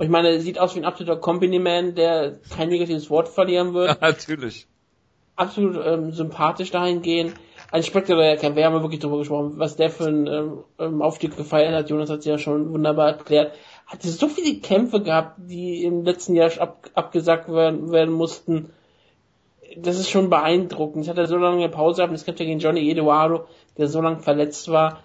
Und ich meine, er sieht aus wie ein absoluter Company-Man, der kein negatives Wort verlieren wird. Ja, natürlich. Absolut ähm, sympathisch dahingehend. Ein spektakulärer Kampf, wir haben ja wirklich darüber gesprochen, was der für einen ähm, ähm, Aufstieg gefeiert hat. Jonas hat es ja schon wunderbar erklärt. Hat so viele Kämpfe gehabt, die im letzten Jahr ab, abgesagt werden, werden mussten. Das ist schon beeindruckend. Ich hatte so lange Pause gehabt, es kämpft ja gegen Johnny Eduardo, der so lange verletzt war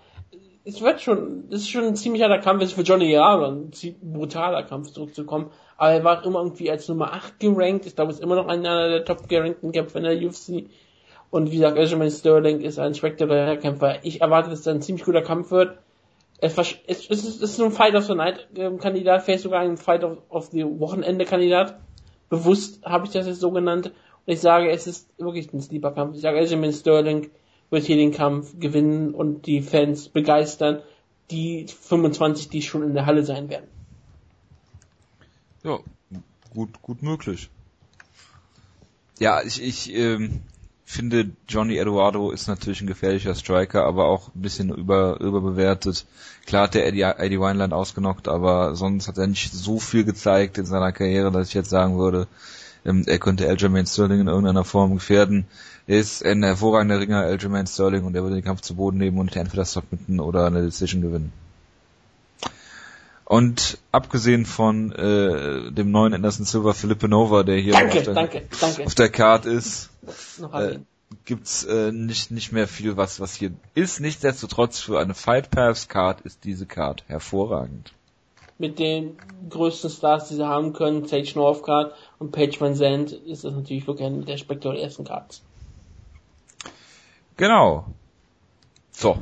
es wird schon, das ist schon ein ziemlich harter Kampf, es ist für Johnny Yaro ein brutaler Kampf zurückzukommen, aber er war immer irgendwie als Nummer 8 gerankt, ich glaube, es ist immer noch einer der top gerankten Kämpfer in der UFC und wie gesagt, Aljamain Sterling ist ein spektakulärer Kämpfer. Ich erwarte, dass es ein ziemlich guter Kampf wird. Es, es, es, ist, es ist ein Fight of the Night ähm, Kandidat, vielleicht sogar ein Fight of, of the Wochenende Kandidat. Bewusst habe ich das jetzt so genannt. Und ich sage, es ist wirklich ein Sleeper Kampf. Ich sage Aljamain Sterling wird hier den Kampf gewinnen und die Fans begeistern, die 25, die schon in der Halle sein werden. Ja, gut, gut möglich. Ja, ich, ich ähm, finde, Johnny Eduardo ist natürlich ein gefährlicher Striker, aber auch ein bisschen über, überbewertet. Klar hat der Eddie, Eddie Wineland ausgenockt, aber sonst hat er nicht so viel gezeigt in seiner Karriere, dass ich jetzt sagen würde, Ähm, er könnte Aljamain Sterling in irgendeiner Form gefährden. Er ist ein hervorragender Ringer, Aljamain Sterling, und er würde den Kampf zu Boden nehmen und entweder Submitten oder eine Decision gewinnen. Und abgesehen von äh, dem neuen Anderson Silver Philippe Nova, der hier danke, auf, der, danke, danke. auf der Card ist, äh, gibt's äh, nicht nicht mehr viel, was was hier ist. Nichtsdestotrotz für eine Fight Pass Card ist diese Card hervorragend. Mit den größten Stars, die sie haben können, Sage Northcard und Paige Van Zandt, ist das natürlich wirklich eine der spektakulärsten Cards. Genau. So.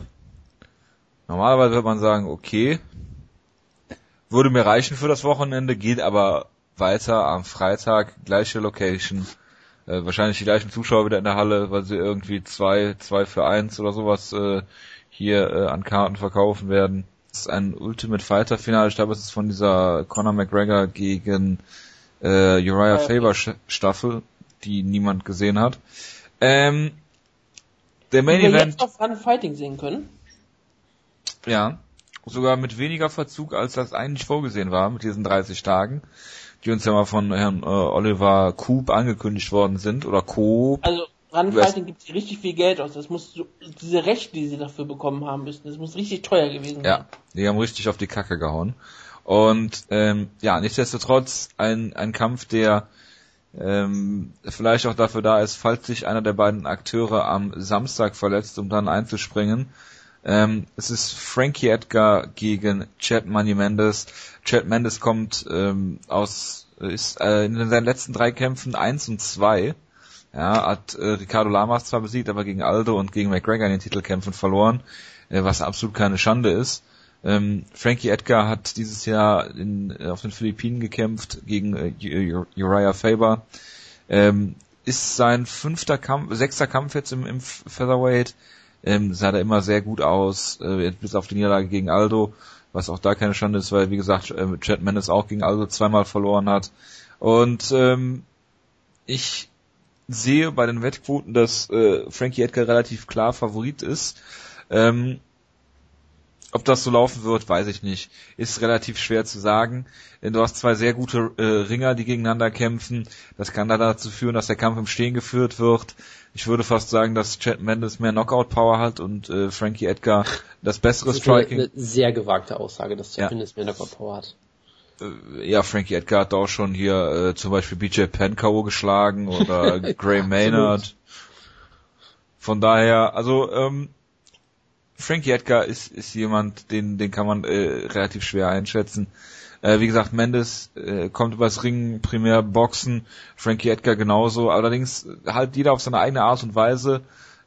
Normalerweise würde man sagen, okay, würde mir reichen für das Wochenende, geht aber weiter am Freitag, gleiche Location, äh, wahrscheinlich die gleichen Zuschauer wieder in der Halle, weil sie irgendwie zwei, zwei für eins oder sowas äh, hier äh, an Karten verkaufen werden. Das ist ein Ultimate Fighter Finale, ich glaube, es ist von dieser Conor McGregor gegen äh, Uriah Faber Staffel, die niemand gesehen hat. Ähm, der Main Die wir Event, jetzt auf Fighting sehen können. ja, sogar mit weniger Verzug, als das eigentlich vorgesehen war, mit diesen 30 Tagen, die uns ja mal von Herrn äh, Oliver Coop angekündigt worden sind, oder Coop. Also Run Fighting gibt sie richtig viel Geld aus. Das muss diese Rechte, die sie dafür bekommen haben müssen, das muss richtig teuer gewesen sein. Ja, die haben richtig auf die Kacke gehauen. Und ähm, ja, nichtsdestotrotz ein, ein Kampf, der ähm, vielleicht auch dafür da ist, falls sich einer der beiden Akteure am Samstag verletzt, um dann einzuspringen. Ähm, es ist Frankie Edgar gegen Chad Money Mendes. Chad Mendes kommt ähm, aus, ist äh, in seinen letzten drei Kämpfen eins und zwei. Ja, hat äh, Ricardo Lamas zwar besiegt, aber gegen Aldo und gegen McGregor in den Titelkämpfen verloren, äh, was absolut keine Schande ist. Ähm, Frankie Edgar hat dieses Jahr in, äh, auf den Philippinen gekämpft gegen äh, Ur- Uriah Faber. Ähm, ist sein fünfter Kampf, sechster Kampf jetzt im, im Featherweight. Ähm, sah da immer sehr gut aus, äh, bis auf die Niederlage gegen Aldo, was auch da keine Schande ist, weil wie gesagt, äh, Chad Mendes auch gegen Aldo zweimal verloren hat. Und ähm, ich sehe bei den Wettquoten, dass äh, Frankie Edgar relativ klar Favorit ist. Ähm, ob das so laufen wird, weiß ich nicht. Ist relativ schwer zu sagen. Du hast zwei sehr gute äh, Ringer, die gegeneinander kämpfen. Das kann dann dazu führen, dass der Kampf im Stehen geführt wird. Ich würde fast sagen, dass Chad Mendes mehr Knockout-Power hat und äh, Frankie Edgar das bessere Das ist eine, Striking. eine sehr gewagte Aussage, dass Ja. Chad mehr Knockout Power hat. Äh, ja, Frankie Edgar hat auch schon hier äh, zum Beispiel BJ Penn K.O. geschlagen oder Gray Maynard. Von daher, also ähm, Frankie Edgar ist, ist jemand, den, den kann man äh, relativ schwer einschätzen. Äh, wie gesagt, Mendes äh, kommt übers Ringen, primär Boxen, Frankie Edgar genauso, allerdings halt jeder auf seine eigene Art und Weise.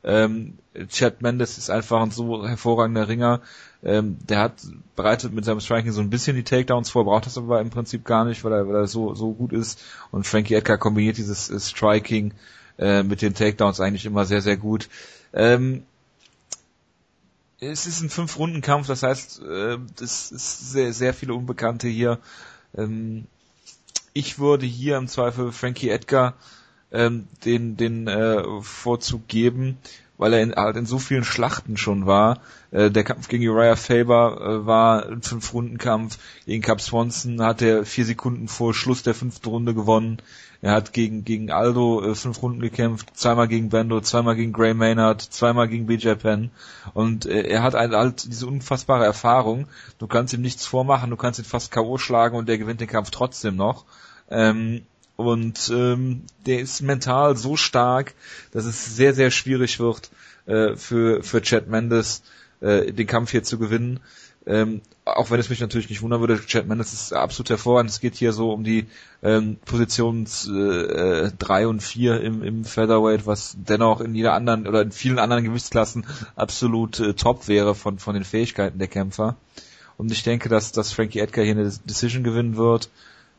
Ähm, Chad Mendes ist einfach ein so hervorragender Ringer. Ähm, der hat bereitet mit seinem Striking so ein bisschen die Takedowns vor, braucht das aber im Prinzip gar nicht, weil er, weil er so, so gut ist. Und Frankie Edgar kombiniert dieses äh, Striking äh, mit den Takedowns eigentlich immer sehr, sehr gut. Ähm, es ist ein Fünf-Runden-Kampf, das heißt, äh, es ist sehr, sehr viele Unbekannte hier. Ähm, ich würde hier im Zweifel Frankie Edgar ähm, den, den äh, Vorzug geben, weil er in, halt in so vielen Schlachten schon war. Äh, der Kampf gegen Uriah Faber äh, war ein Fünf-Runden-Kampf. Gegen Cap Swanson hat er vier Sekunden vor Schluss der fünften Runde gewonnen. Er hat gegen, gegen Aldo äh, fünf Runden gekämpft, zweimal gegen Bando, zweimal gegen Gray Maynard, zweimal gegen BJ Penn. Und äh, er hat halt, halt diese unfassbare Erfahrung. Du kannst ihm nichts vormachen, du kannst ihn fast K.O. schlagen und der gewinnt den Kampf trotzdem noch. Ähm, und ähm, der ist mental so stark, dass es sehr, sehr schwierig wird äh, für, für Chad Mendes, äh, den Kampf hier zu gewinnen. Ähm, auch wenn es mich natürlich nicht wundern würde, Chad Mendes ist absolut hervorragend. Es geht hier so um die ähm, Positions äh, 3 und 4 im, im Featherweight, was dennoch in jeder anderen oder in vielen anderen Gewichtsklassen absolut äh, top wäre von, von den Fähigkeiten der Kämpfer. Und ich denke, dass, dass Frankie Edgar hier eine Decision gewinnen wird.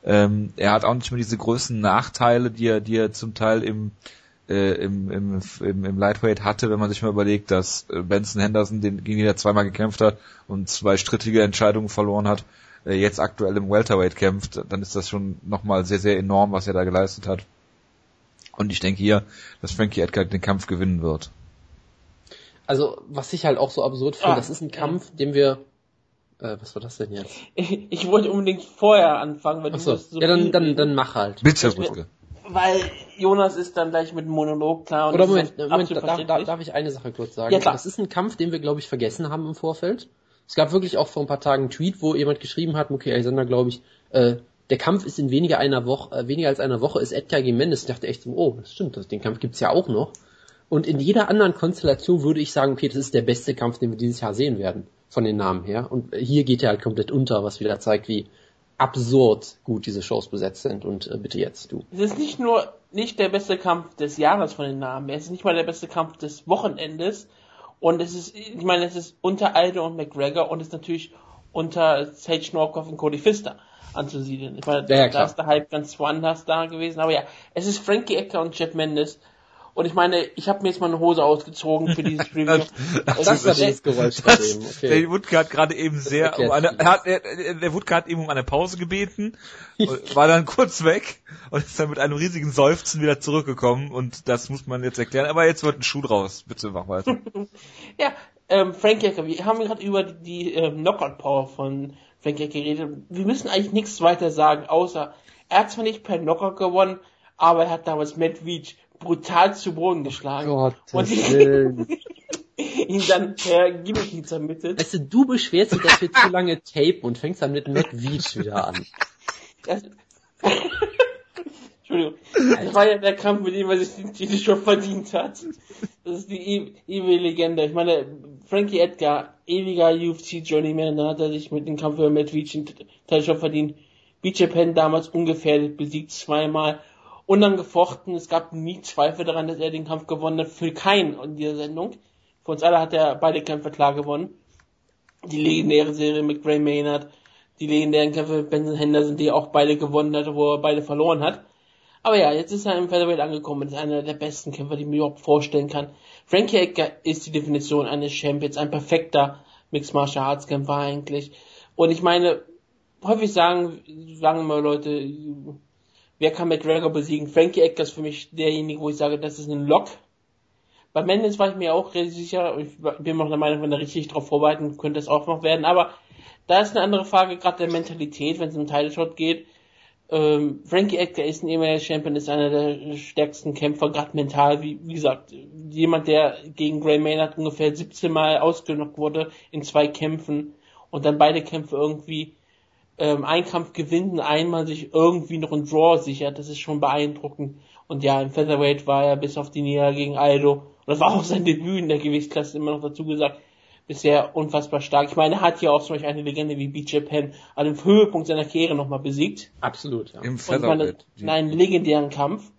Ähm, er hat auch nicht mehr diese größten Nachteile, die er, die er zum Teil im, äh, im, im, im, im Lightweight hatte, wenn man sich mal überlegt, dass äh, Benson Henderson, den, gegen den er zweimal gekämpft hat und zwei strittige Entscheidungen verloren hat, äh, jetzt aktuell im Welterweight kämpft, dann ist das schon nochmal sehr, sehr enorm, was er da geleistet hat. Und ich denke hier, dass Frankie Edgar den Kampf gewinnen wird. Also, was ich halt auch so absurd finde, Ah, das ist ein. Kampf, den wir, äh, was war das denn jetzt? Ich, ich wollte unbedingt vorher anfangen, weil Achso, du hast so ja, dann, dann, dann mach halt. Bitte, Das wär- Rutge. Weil Jonas ist dann gleich mit dem Monolog klar. Und Oder Moment, Moment da, da, darf ich eine Sache kurz sagen? Ja, klar. Das ist ein Kampf, den wir, glaube ich, vergessen haben im Vorfeld. Es gab wirklich auch vor ein paar Tagen einen Tweet, wo jemand geschrieben hat, Muki Alexander, glaube ich, äh, der Kampf ist in weniger einer Woche, äh, weniger als einer Woche ist Edgar gegen Mendes. Ich dachte echt so, oh, das stimmt, das, den Kampf gibt's ja auch noch. Und in jeder anderen Konstellation würde ich sagen, okay, das ist der beste Kampf, den wir dieses Jahr sehen werden, von den Namen her. Und hier geht er halt komplett unter, was wieder zeigt, wie absurd gut diese Shows besetzt sind. Und äh, bitte jetzt, du. Es ist nicht nur nicht der beste Kampf des Jahres von den Namen, es ist nicht mal der beste Kampf des Wochenendes. Und es ist, ich meine, es ist unter Aldo und McGregor und es ist natürlich unter Sage Norkoff und Cody Pfister anzusiedeln. Ich meine, ja, ja, da ist der Hype ganz woanders da gewesen. Aber ja, es ist Frankie Ecker und Jeff Mendes und ich meine, ich habe mir jetzt mal eine Hose ausgezogen für dieses Review. das, das war dieses Geräusch gerade eben. Okay. Der Wutke hat gerade eben sehr um eine, er hat, er, der Wutke hat eben um eine Pause gebeten, war dann kurz weg und ist dann mit einem riesigen Seufzen wieder zurückgekommen und das muss man jetzt erklären. Aber jetzt wird ein Schuh draus. Bitte mach weiter. ja, ähm, Frank Ecker, wir haben gerade über die ähm, Knockout Power von Frank Ecker geredet. Wir müssen eigentlich nichts weiter sagen, außer er hat zwar nicht per Knockout gewonnen, aber er hat damals Matt Veach brutal zu Boden geschlagen. Gott, und ihn dann per Gimmick zermittelt. Weißt du, du beschwerst dich, dass wir zu lange tapen und fängst dann mit Matt Veach wieder an. Das, Entschuldigung. Das war ja der Kampf, mit dem er sich den Titel schon verdient hat. Das ist die ewige Legende. Ich meine, Frankie Edgar, ewiger UFC Journeyman, da hat er sich mit dem Kampf über Matt Veach den Titel schon verdient. Beach Japan damals ungefährdet, besiegt zweimal unangefochten. Es gab nie Zweifel daran, dass er den Kampf gewonnen hat. Für keinen in dieser Sendung. Für uns alle hat er beide Kämpfe klar gewonnen. Die legendäre Serie mit Gray Maynard, die legendären Kämpfe mit Benson Henderson, die er auch beide gewonnen hat, wo er beide verloren hat. Aber ja, jetzt ist er im Featherweight angekommen. ist einer der besten Kämpfer, die mir überhaupt vorstellen kann. Frankie Edgar ist die Definition eines Champions, ein perfekter Mixed Martial Arts Kämpfer eigentlich. Und ich meine, häufig sagen, sagen immer Leute, Wer kann McGregor besiegen? Frankie Edgar ist für mich derjenige, wo ich sage, das ist ein Lock. Bei Mendes war ich mir auch relativ sicher. Ich bin noch der Meinung, wenn er richtig darauf vorbereiten, könnte es auch noch werden. Aber da ist eine andere Frage, gerade der Mentalität, wenn es um Title Shot geht. Ähm, Frankie Edgar ist ein ehemaliger Champion, ist einer der stärksten Kämpfer, gerade mental. Wie, wie gesagt, jemand, der gegen Gray Maynard ungefähr 17 Mal ausgenockt wurde in zwei Kämpfen und dann beide Kämpfe irgendwie ähm, einen Kampf gewinnt und einmal sich irgendwie noch ein Draw sichert, das ist schon beeindruckend. Und ja, im Featherweight war er bis auf die Niederlage gegen Aldo, und das war auch sein Debüt in der Gewichtsklasse, immer noch dazu gesagt, bisher unfassbar stark. Ich meine, er hat ja auch zum Beispiel eine Legende wie BJ Penn an dem Höhepunkt seiner Karriere nochmal besiegt. Absolut, ja. Im Featherweight. In einem legendären Kampf,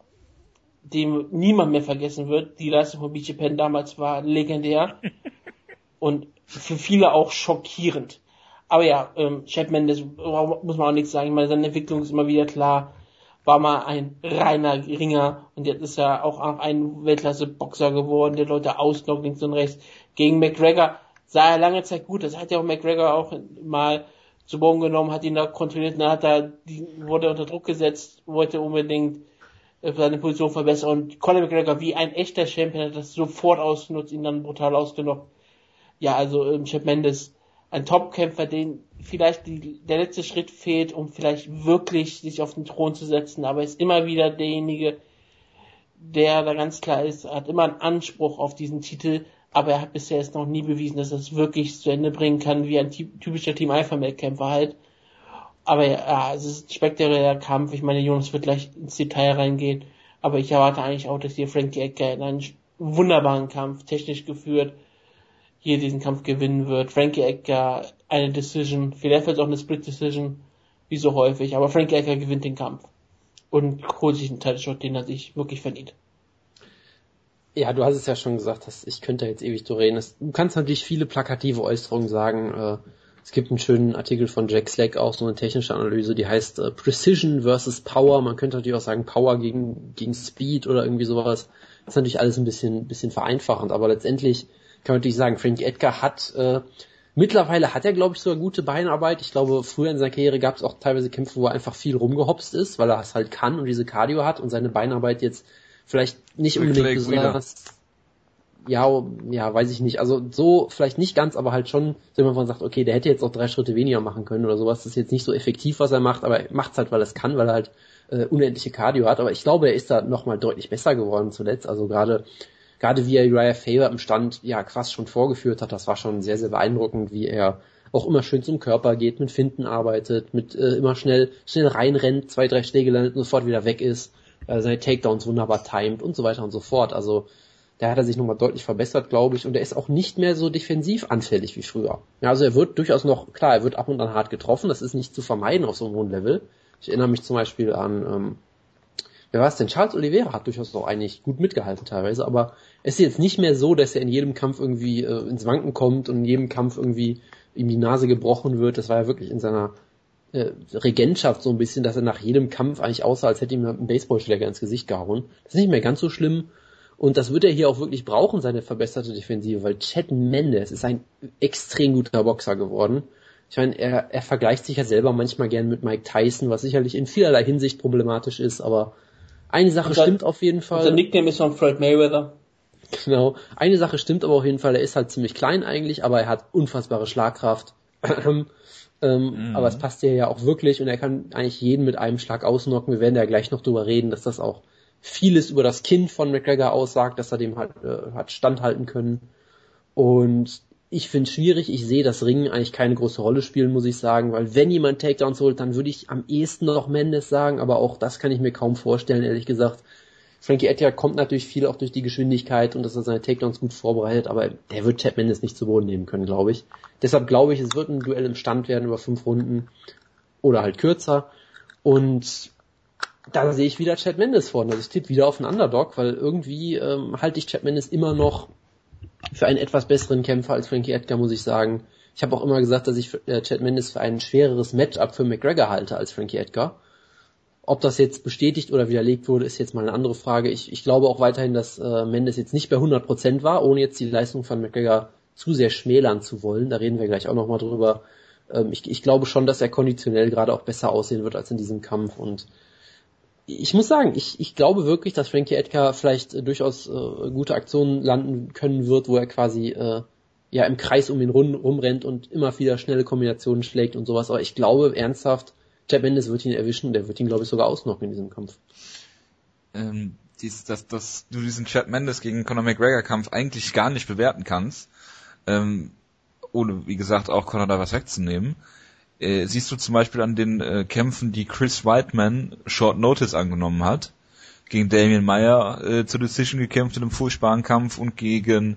den niemand mehr vergessen wird. Die Leistung von BJ Penn damals war legendär. und für viele auch schockierend. Aber ja, ähm, Chapman, das muss man auch nichts sagen. Ich meine, seine Entwicklung ist immer wieder klar. War mal ein reiner Ringer und jetzt ist er auch ein Weltklasse-Boxer geworden, der Leute ausnockt links und rechts. Gegen McGregor sah er lange Zeit gut. Das hat ja auch McGregor auch mal zu Boden genommen, hat ihn da kontrolliert, dann hat er, die, wurde unter Druck gesetzt, wollte unbedingt äh, seine Position verbessern und Conor McGregor wie ein echter Champion hat das sofort ausgenutzt, ihn dann brutal ausgenockt. Ja, also ähm, Chip Mendes ein Topkämpfer, den vielleicht die, der letzte Schritt fehlt, um vielleicht wirklich sich auf den Thron zu setzen, aber ist immer wieder derjenige, der da ganz klar ist, hat immer einen Anspruch auf diesen Titel, aber er hat bisher es noch nie bewiesen, dass er es wirklich zu Ende bringen kann, wie ein typischer Team Alpha Male Kämpfer halt. Aber ja, es ist ein spektakulärer Kampf. Ich meine, Jonas wird gleich ins Detail reingehen, aber ich erwarte eigentlich auch, dass hier Frankie Edgar in einen wunderbaren Kampf, technisch geführt, hier diesen Kampf gewinnen wird. Frankie Edgar eine Decision, vielleicht wird auch eine Split Decision, wie so häufig, aber Frankie Edgar gewinnt den Kampf und holt sich einen Title Shot, den er sich wirklich verdient. Ja, du hast es ja schon gesagt, dass ich könnte jetzt ewig so reden. Du kannst natürlich viele plakative Äußerungen sagen. Äh, es gibt einen schönen Artikel von Jack Slack, auch so eine technische Analyse, die heißt äh, Precision versus Power. Man könnte natürlich auch sagen Power gegen, gegen Speed oder irgendwie sowas. Das ist natürlich alles ein bisschen, bisschen vereinfachend, aber letztendlich kann man natürlich sagen, Frankie Edgar hat äh, mittlerweile hat er, glaube ich, sogar gute Beinarbeit. Ich glaube, früher in seiner Karriere gab es auch teilweise Kämpfe, wo er einfach viel rumgehopst ist, weil er es halt kann und diese Cardio hat und seine Beinarbeit jetzt vielleicht nicht unbedingt besonders ja, ja, weiß ich nicht. Also so vielleicht nicht ganz, aber halt schon, wenn man sagt, okay, der hätte jetzt auch drei Schritte weniger machen können oder sowas. Das ist jetzt nicht so effektiv, was er macht, aber er macht es halt, weil er es kann, weil er halt äh, unendliche Cardio hat. Aber ich glaube, er ist da nochmal deutlich besser geworden zuletzt. Also gerade gerade wie er Uriah Faber im Stand ja quasi schon vorgeführt hat, das war schon sehr, sehr beeindruckend, wie er auch immer schön zum Körper geht, mit Finden arbeitet, mit äh, immer schnell schnell reinrennt, zwei, drei Schläge landet und sofort wieder weg ist, äh, seine Takedowns wunderbar timet und so weiter und so fort. Also da hat er sich nochmal deutlich verbessert, glaube ich, und er ist auch nicht mehr so defensiv anfällig wie früher. Ja, also er wird durchaus noch, klar, er wird ab und an hart getroffen, das ist nicht zu vermeiden auf so einem hohen Level. Ich erinnere mich zum Beispiel an, ähm, wer es denn? Charles Oliveira hat durchaus auch eigentlich gut mitgehalten teilweise, aber es ist jetzt nicht mehr so, dass er in jedem Kampf irgendwie äh, ins Wanken kommt und in jedem Kampf irgendwie ihm die Nase gebrochen wird. Das war ja wirklich in seiner äh, Regentschaft so ein bisschen, dass er nach jedem Kampf eigentlich aussah, als hätte ihm ein Baseballschläger ins Gesicht gehauen. Das ist nicht mehr ganz so schlimm. Und das wird er hier auch wirklich brauchen, seine verbesserte Defensive, weil Chad Mendes ist ein extrem guter Boxer geworden. Ich meine, er, er vergleicht sich ja selber manchmal gern mit Mike Tyson, was sicherlich in vielerlei Hinsicht problematisch ist, aber eine Sache dann, stimmt auf jeden Fall. Der Nickname ist von Fred Mayweather. Genau. Eine Sache stimmt aber auf jeden Fall, er ist halt ziemlich klein eigentlich, aber er hat unfassbare Schlagkraft. ähm, mhm. Aber es passt ja auch wirklich und er kann eigentlich jeden mit einem Schlag ausnocken. Wir werden ja gleich noch drüber reden, dass das auch vieles über das Kind von McGregor aussagt, dass er dem halt äh, hat standhalten können. Und ich finde es schwierig, ich sehe das Ringen eigentlich keine große Rolle spielen, muss ich sagen, weil wenn jemand Takedowns holt, dann würde ich am ehesten noch Mendes sagen, aber auch das kann ich mir kaum vorstellen, ehrlich gesagt. Frankie Edgar kommt natürlich viel auch durch die Geschwindigkeit und dass er seine Takedowns gut vorbereitet, aber der wird Chad Mendes nicht zu Boden nehmen können, glaube ich. Deshalb glaube ich, es wird ein Duell im Stand werden über fünf Runden oder halt kürzer. Und da sehe ich wieder Chad Mendes vorne. Also ich tippe wieder auf einen Underdog, weil irgendwie ähm, halte ich Chad Mendes immer noch für einen etwas besseren Kämpfer als Frankie Edgar, muss ich sagen. Ich habe auch immer gesagt, dass ich äh, Chad Mendes für ein schwereres Matchup für McGregor halte als Frankie Edgar. Ob das jetzt bestätigt oder widerlegt wurde, ist jetzt mal eine andere Frage. Ich, ich glaube auch weiterhin, dass äh, Mendes jetzt nicht bei 100% war, ohne jetzt die Leistung von McGregor zu sehr schmälern zu wollen. Da reden wir gleich auch nochmal drüber. Ähm, ich, ich glaube schon, dass er konditionell gerade auch besser aussehen wird als in diesem Kampf und ich muss sagen, ich, ich glaube wirklich, dass Frankie Edgar vielleicht äh, durchaus äh, gute Aktionen landen können wird, wo er quasi äh, ja im Kreis um ihn rum, rumrennt und immer wieder schnelle Kombinationen schlägt und sowas. Aber ich glaube ernsthaft, Chad Mendes wird ihn erwischen, der wird ihn, glaube ich, sogar ausnocken in diesem Kampf. Ähm, dies, dass, dass du diesen Chad Mendes gegen Conor McGregor Kampf eigentlich gar nicht bewerten kannst, ähm, ohne, wie gesagt, auch Conor da was wegzunehmen. Äh, siehst du zum Beispiel an den äh, Kämpfen, die Chris Whiteman Short Notice angenommen hat, gegen Damien Meyer äh, zur Decision gekämpft in einem furchtbaren Kampf und gegen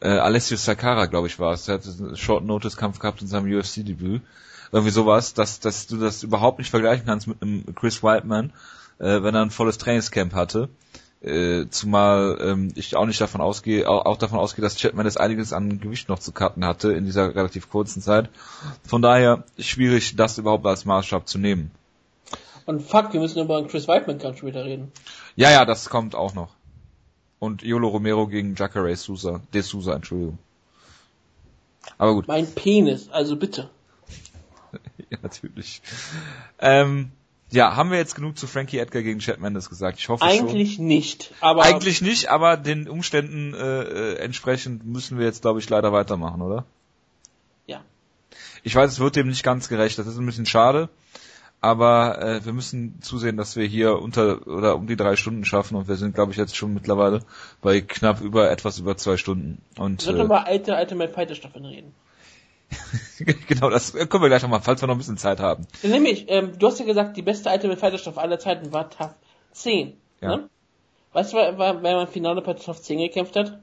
äh, Alessio Sakara, glaube ich, war es. Der hat einen Short Notice Kampf gehabt in seinem UFC Debüt. Irgendwie sowas, dass, dass du das überhaupt nicht vergleichen kannst mit einem Chris Whiteman, äh, wenn er ein volles Trainingscamp hatte. Äh, zumal ähm, ich auch nicht davon ausgehe, auch, auch davon ausgehe, dass Chapman das einiges an Gewicht noch zu cutten hatte in dieser relativ kurzen Zeit. Von daher schwierig, das überhaupt als Maßstab zu nehmen. Und fuck, wir müssen über einen Chris Weidman Kampf später reden. Ja, ja, das kommt auch noch. Und Yolo Romero gegen Jacare Sousa, De Sousa, Entschuldigung. Aber gut. Mein Penis, also bitte. ja, natürlich. Ähm, ja, haben wir jetzt genug zu Frankie Edgar gegen Chad Mendes gesagt? Ich hoffe Eigentlich schon. nicht, aber eigentlich nicht, aber den Umständen äh, äh, entsprechend müssen wir jetzt, glaube ich, leider weitermachen, oder? Ja. Ich weiß, es wird dem nicht ganz gerecht. Das ist ein bisschen schade, aber äh, wir müssen zusehen, dass wir hier unter oder um die drei Stunden schaffen und wir sind, glaube ich, jetzt schon mittlerweile bei knapp über etwas über zwei Stunden. Und wir sollten äh, mal alte Ultimate Fighter Staffeln reden. genau, das können wir gleich nochmal, falls wir noch ein bisschen Zeit haben. Nämlich, ähm, du hast ja gesagt, die beste Ultimate Fighter Stoff aller Zeiten war TAF 10. Ja. Ne? Weißt du, wer, wer beim Finale bei TAF 10 gekämpft hat?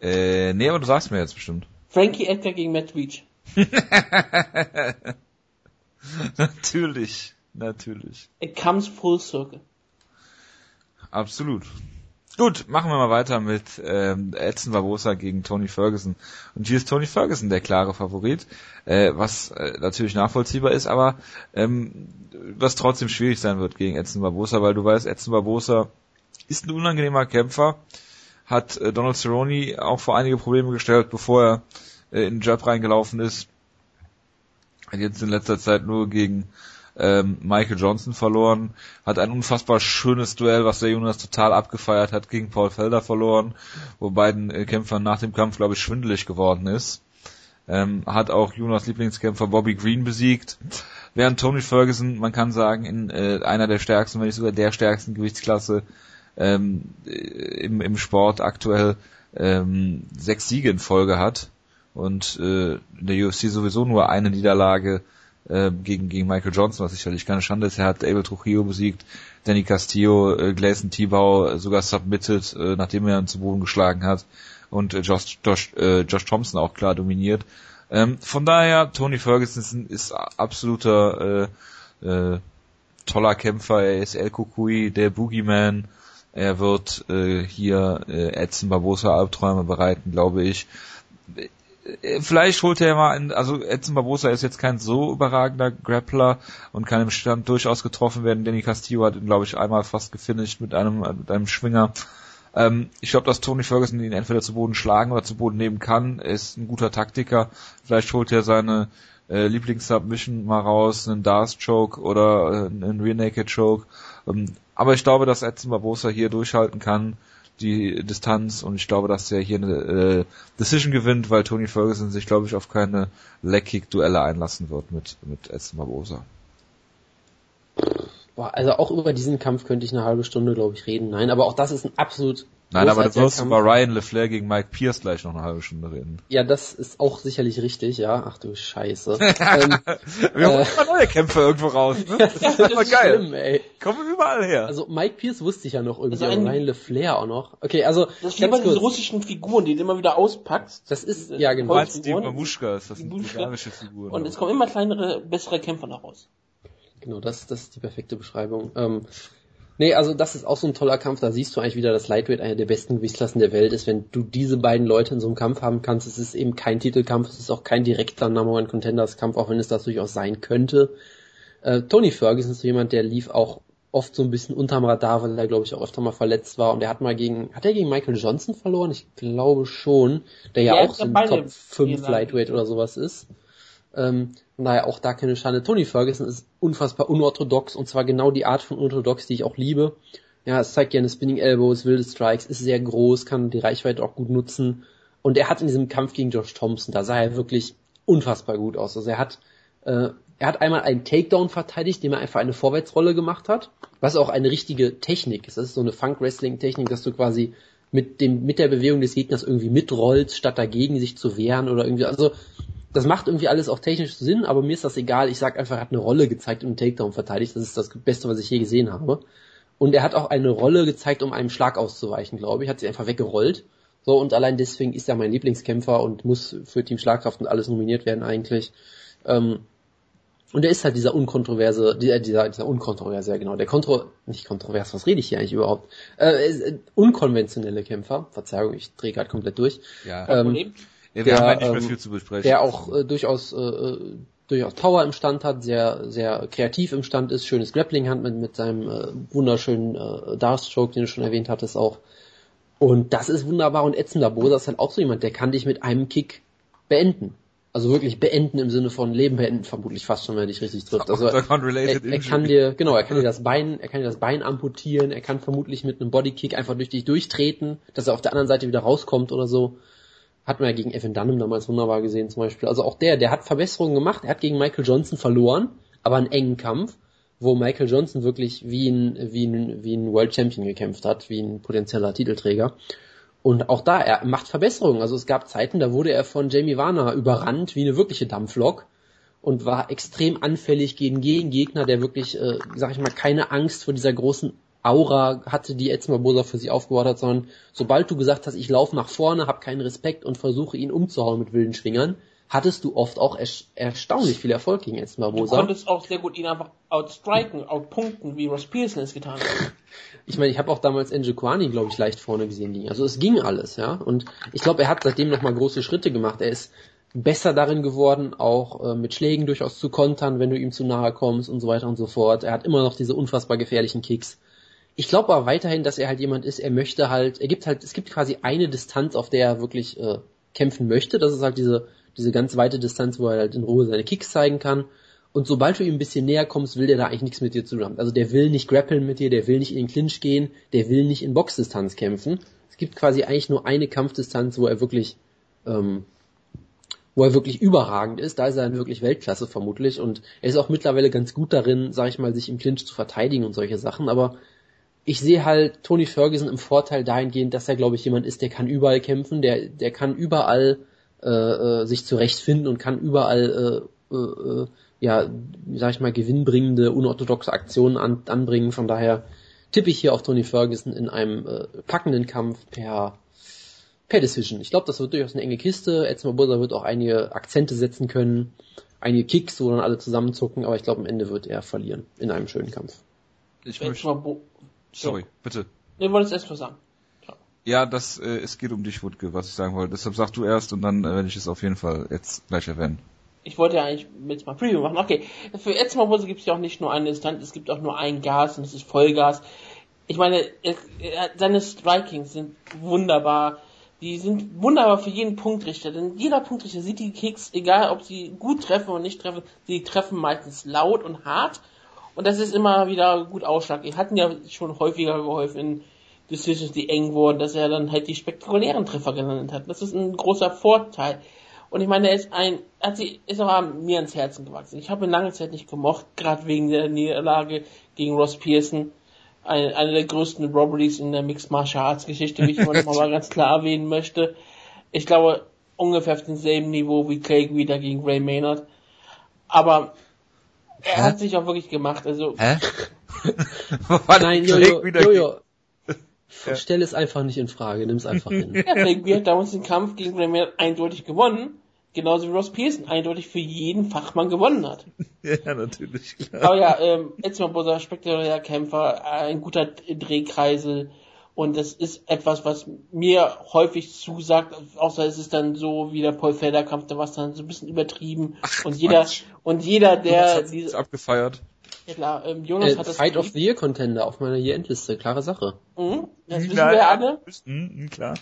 Äh, nee, aber du sagst mir jetzt bestimmt. Frankie Edgar gegen Matt Beach. natürlich, natürlich. It comes full circle. Absolut. Gut, machen wir mal weiter mit ähm, Edson Barbosa gegen Tony Ferguson. Und hier ist Tony Ferguson der klare Favorit, äh, was äh, natürlich nachvollziehbar ist, aber ähm, was trotzdem schwierig sein wird gegen Edson Barbosa, weil du weißt, Edson Barbosa ist ein unangenehmer Kämpfer, hat äh, Donald Cerrone auch vor einige Probleme gestellt, bevor er äh, in den Jab reingelaufen ist. Hat jetzt in letzter Zeit nur gegen ähm, Michael Johnson verloren, hat ein unfassbar schönes Duell, was der Jonas total abgefeiert hat, gegen Paul Felder verloren, wo beiden äh, Kämpfern nach dem Kampf, glaube ich, schwindelig geworden ist. ähm, hat auch Jonas Lieblingskämpfer Bobby Green besiegt. Während Tony Ferguson, man kann sagen, in äh, einer der stärksten, wenn nicht sogar der stärksten Gewichtsklasse ähm, im, im Sport aktuell ähm, sechs Siege in Folge hat und äh, in der UFC sowieso nur eine Niederlage äh, gegen, gegen Michael Johnson, was sicherlich keine Schande ist. Er hat Abel Trujillo besiegt, Danny Castillo, äh, Gleison Tibau sogar submitted, äh, nachdem er ihn zu Boden geschlagen hat und äh, Josh, Josh, äh, Josh Thompson auch klar dominiert. Ähm, von daher, Tony Ferguson ist absoluter äh, äh, toller Kämpfer. Er ist El Kukui, der Boogeyman. Er wird äh, hier äh, Edson Barbosa Albträume bereiten, glaube ich. Äh, vielleicht holt er mal, ein, also Edson Barbosa ist jetzt kein so überragender Grappler und kann im Stand durchaus getroffen werden. Danny Castillo hat ihn, glaube ich, einmal fast gefinisht mit einem, mit einem Schwinger. Ähm, ich glaube, dass Tony Ferguson ihn entweder zu Boden schlagen oder zu Boden nehmen kann. Er ist ein guter Taktiker. Vielleicht holt er seine äh, Lieblingssubmission mal raus, einen Darth Choke oder äh, einen Rear Naked Choke. Ähm, aber ich glaube, dass Edson Barbosa hier durchhalten kann, die Distanz, und ich glaube, dass er hier eine äh, Decision gewinnt, weil Tony Ferguson sich, glaube ich, auf keine Leg-Kick-Duelle einlassen wird mit, mit Edson Barbosa. Boah, also auch über diesen Kampf könnte ich eine halbe Stunde, glaube ich, reden. Nein, aber auch das ist ein absolut Nein, aber du wirst über Ryan LeFlair gegen Mike Pierce gleich noch eine halbe Stunde reden. Ja, das ist auch sicherlich richtig, ja. Ach du Scheiße. ähm, Wir holen äh, immer neue Kämpfe irgendwo raus, ne? Das ist immer geil. Schlimm, ey. Kommen überall her. Also Mike Pierce wusste ich ja noch irgendwie, also Ryan LeFlair auch noch. Okay, also Das sind immer diese russischen Figuren, die du immer wieder auspackst. Das ist, ja genau. Du meinst die Mamushkas, das sind bulgarische Figuren. Und es kommen immer kleinere, bessere Kämpfer noch raus. Genau, das, das ist die perfekte Beschreibung. Ähm, nee, also das ist auch so ein toller Kampf. Da siehst du eigentlich wieder, dass Lightweight einer der besten Gewichtsklassen der Welt ist. Wenn du diese beiden Leute in so einem Kampf haben kannst, es ist eben kein Titelkampf, es ist auch kein direkter Number One Contenders Kampf, auch wenn es das durchaus sein könnte. Äh, Tony Ferguson ist so jemand, der lief auch oft so ein bisschen unterm Radar, weil er glaube ich auch öfter mal verletzt war und er hat mal gegen, hat er gegen Michael Johnson verloren? Ich glaube schon, der ja, ja auch so ein Top 5 Lightweight oder sowas ist. Ähm, von daher auch da keine Schande. Tony Ferguson ist unfassbar unorthodox und zwar genau die Art von unorthodox, die ich auch liebe. Ja, es zeigt gerne Spinning Elbows, wilde Strikes, ist sehr groß, kann die Reichweite auch gut nutzen. Und er hat in diesem Kampf gegen Josh Thompson, da sah er wirklich unfassbar gut aus. Also er hat, äh, er hat einmal einen Takedown verteidigt, dem er einfach eine Vorwärtsrolle gemacht hat, was auch eine richtige Technik ist. Das ist so eine Funk-Wrestling-Technik, dass du quasi mit dem, mit der Bewegung des Gegners irgendwie mitrollst, statt dagegen sich zu wehren oder irgendwie, also das macht irgendwie alles auch technisch Sinn, aber mir ist das egal. Ich sag einfach, er hat eine Rolle gezeigt und einen Takedown verteidigt. Das ist das Beste, was ich je gesehen habe. Und er hat auch eine Rolle gezeigt, um einem Schlag auszuweichen, glaube ich. Hat sie einfach weggerollt. So, und allein deswegen ist er mein Lieblingskämpfer und muss für Team Schlagkraft und alles nominiert werden eigentlich. Ähm, und er ist halt dieser unkontroverse, dieser, dieser, dieser unkontroverse, ja genau, der kontro, nicht kontrovers, was rede ich hier eigentlich überhaupt? Äh, äh unkonventionelle Kämpfer, Verzeihung, ich drehe gerade komplett durch. Ja, ähm, ja, wir der, haben halt nicht mehr ähm, viel zu besprechen. Der auch äh, durchaus, äh, durchaus Power im Stand hat, sehr, sehr kreativ im Stand ist, schönes Grappling hat mit, mit seinem äh, wunderschönen äh, Darstroke, den du schon erwähnt hattest auch. Und das ist wunderbar und ätzender Bosa ist halt auch so jemand, der kann dich mit einem Kick beenden. Also wirklich beenden im Sinne von Leben beenden, vermutlich fast schon, wenn er dich richtig trifft. Also er, er, kann dir, genau, er kann dir das Bein, er kann dir das Bein amputieren, er kann vermutlich mit einem Bodykick einfach durch dich durchtreten, dass er auf der anderen Seite wieder rauskommt oder so. Hat man ja gegen Evan Dunham damals wunderbar gesehen zum Beispiel. Also auch der, der hat Verbesserungen gemacht. Er hat gegen Michael Johnson verloren, aber einen engen Kampf, wo Michael Johnson wirklich wie ein, wie ein, wie ein World Champion gekämpft hat, wie ein potenzieller Titelträger. Und auch da, er macht Verbesserungen. Also es gab Zeiten, da wurde er von Jamie Warner überrannt wie eine wirkliche Dampflok und war extrem anfällig gegen Gegner, der wirklich, äh, sag ich mal, keine Angst vor dieser großen Aura hatte, die Edson Barbosa für sie aufgebaut hat, sondern sobald du gesagt hast, ich laufe nach vorne, habe keinen Respekt und versuche ihn umzuhauen mit wilden Schwingern, hattest du oft auch erst erstaunlich viel Erfolg gegen Edson Barbosa. Du konntest auch sehr gut ihn einfach outstriken, outpunkten, wie Ross Pearson es getan hat. Ich meine, ich habe auch damals Enjo Kwani, glaube ich, leicht vorne gesehen ging. Also es ging alles, ja. Und ich glaube, er hat seitdem nochmal große Schritte gemacht. Er ist besser darin geworden, auch äh, mit Schlägen durchaus zu kontern, wenn du ihm zu nahe kommst und so weiter und so fort. Er hat immer noch diese unfassbar gefährlichen Kicks. Ich glaube aber weiterhin, dass er halt jemand ist, er möchte halt, er gibt halt, es gibt quasi eine Distanz, auf der er wirklich äh, kämpfen möchte. Das ist halt diese, diese ganz weite Distanz, wo er halt in Ruhe seine Kicks zeigen kann. Und sobald du ihm ein bisschen näher kommst, will der da eigentlich nichts mit dir zu tun haben. Also der will nicht grappeln mit dir, der will nicht in den Clinch gehen, der will nicht in Boxdistanz kämpfen. Es gibt quasi eigentlich nur eine Kampfdistanz, wo er wirklich, ähm, wo er wirklich überragend ist. Da ist er dann wirklich Weltklasse vermutlich und er ist auch mittlerweile ganz gut darin, sag ich mal, sich im Clinch zu verteidigen und solche Sachen. Aber ich sehe halt Tony Ferguson im Vorteil dahingehend, dass er, glaube ich, jemand ist, der kann überall kämpfen, der, der kann überall äh, äh, sich zurechtfinden und kann überall äh, äh, ja, sag ich mal, gewinnbringende, unorthodoxe Aktionen an, anbringen. Von daher tippe ich hier auf Tony Ferguson in einem äh, packenden Kampf per per Decision. Ich glaube, das wird durchaus eine enge Kiste. Edson Barbosa wird auch einige Akzente setzen können, einige Kicks, wo dann alle zusammenzucken, aber ich glaube, am Ende wird er verlieren in einem schönen Kampf. Ich möchte... Sorry, bitte. Du wolltest erst was sagen. Ja, das, äh, es geht um dich, Wutke, was ich sagen wollte. Deshalb sag du erst und dann äh, werde ich es auf jeden Fall jetzt gleich erwähnen. Ich wollte ja eigentlich jetzt mal Preview machen. Okay, für Edson Barbosa gibt es ja auch nicht nur eine Instanz, es gibt auch nur ein Gas und es ist Vollgas. Ich meine, er, er, seine Strikings sind wunderbar die sind wunderbar für jeden Punktrichter, denn jeder Punktrichter sieht die Kicks, egal ob sie gut treffen oder nicht treffen, sie treffen meistens laut und hart und das ist immer wieder gut Ausschlag. Wir hatten ja schon häufiger geholfen in Decisions, die eng wurden, dass er dann halt die spektakulären Treffer genannt hat. Das ist ein großer Vorteil. Und ich meine, er ist ein, hat sie, ist auch mir ans Herzen gewachsen. Ich habe ihn lange Zeit nicht gemocht, gerade wegen der Niederlage gegen Ross Pearson eine, eine der größten Robberies in der Mixed Martial Arts Geschichte, wie ich mal mal ganz klar erwähnen möchte. Ich glaube, ungefähr auf demselben Niveau wie Clay Guida gegen Ray Maynard. Aber er Hä? hat sich auch wirklich gemacht, also. Hä? Nein, Jojo, Jojo. Ja. Stell es einfach nicht in Frage, nimm es einfach hin. Ja, Clay Guida hat damals den Kampf gegen Maynard eindeutig gewonnen. Genauso wie Ross Pearson eindeutig für jeden Fachmann gewonnen hat. ja, natürlich, klar. Aber ja, ähm, Edson Bosa, spektakulärer Kämpfer, ein guter Drehkreisel. Und das ist etwas, was mir häufig zusagt, außer es ist dann so wie der Paul Felder Kampf, da war es dann so ein bisschen übertrieben. Ach, und jeder, Quatsch. und jeder, der diese, abgefeiert. Ja klar, ähm, Jonas äh, hat das Fight of the Year Contender auf meiner Year Endliste, klare Sache. Mhm, das wissen wir alle. Mhm, klar.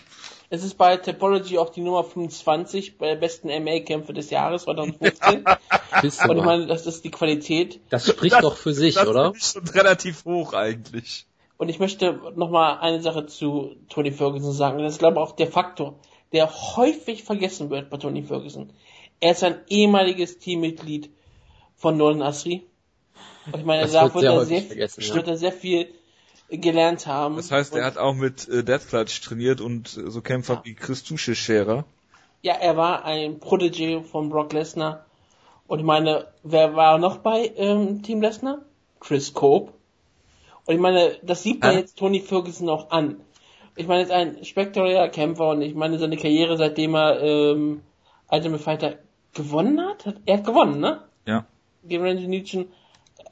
Es ist bei Topology auch die Nummer 25 bei der besten MA-Kämpfe des Jahres 2015. Und ich meine, das ist die Qualität. Das spricht das, doch für sich, das oder? Das ist schon relativ hoch eigentlich. Und ich möchte nochmal eine Sache zu Tony Ferguson sagen. Das ist, glaube ich, auch der Faktor, der häufig vergessen wird bei Tony Ferguson. Er ist ein ehemaliges Teammitglied von Nolan Asri. Und ich meine, da wird, er sehr, wird er sehr viel gelernt haben. Das heißt, er hat auch mit äh, Deathclutch trainiert und äh, so Kämpfer ja. wie Chris Tuschescherer. Ja, er war ein Protégé von Brock Lesnar. Und ich meine, wer war noch bei ähm, Team Lesnar? Chris Cope. Und ich meine, das sieht man äh? jetzt Tony Ferguson auch an. Ich meine, er ist ein spektakulärer Kämpfer und ich meine, seine Karriere, seitdem er ähm, Ultimate Fighter gewonnen hat, hat er hat gewonnen, ne? Ja. Gegen Randy Newton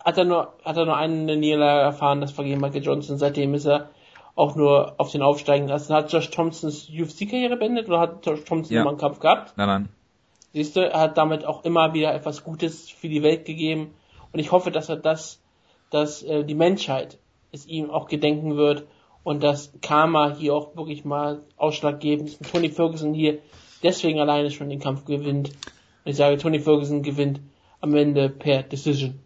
hat er nur, hat er nur eine Niederlage erfahren, das war gegen Michael Johnson. Seitdem ist er auch nur auf den Aufsteigen lassen. Hat Josh Thompsons UFC-Karriere beendet oder hat Josh Thompson ja. mal einen Kampf gehabt? Nein, nein. Siehst du, er hat damit auch immer wieder etwas Gutes für die Welt gegeben. Und ich hoffe, dass er das, dass äh, die Menschheit es ihm auch gedenken wird und dass Karma hier auch wirklich mal ausschlaggebend ist. Und Tony Ferguson hier deswegen alleine schon den Kampf gewinnt. Und ich sage, Tony Ferguson gewinnt am Ende per Decision.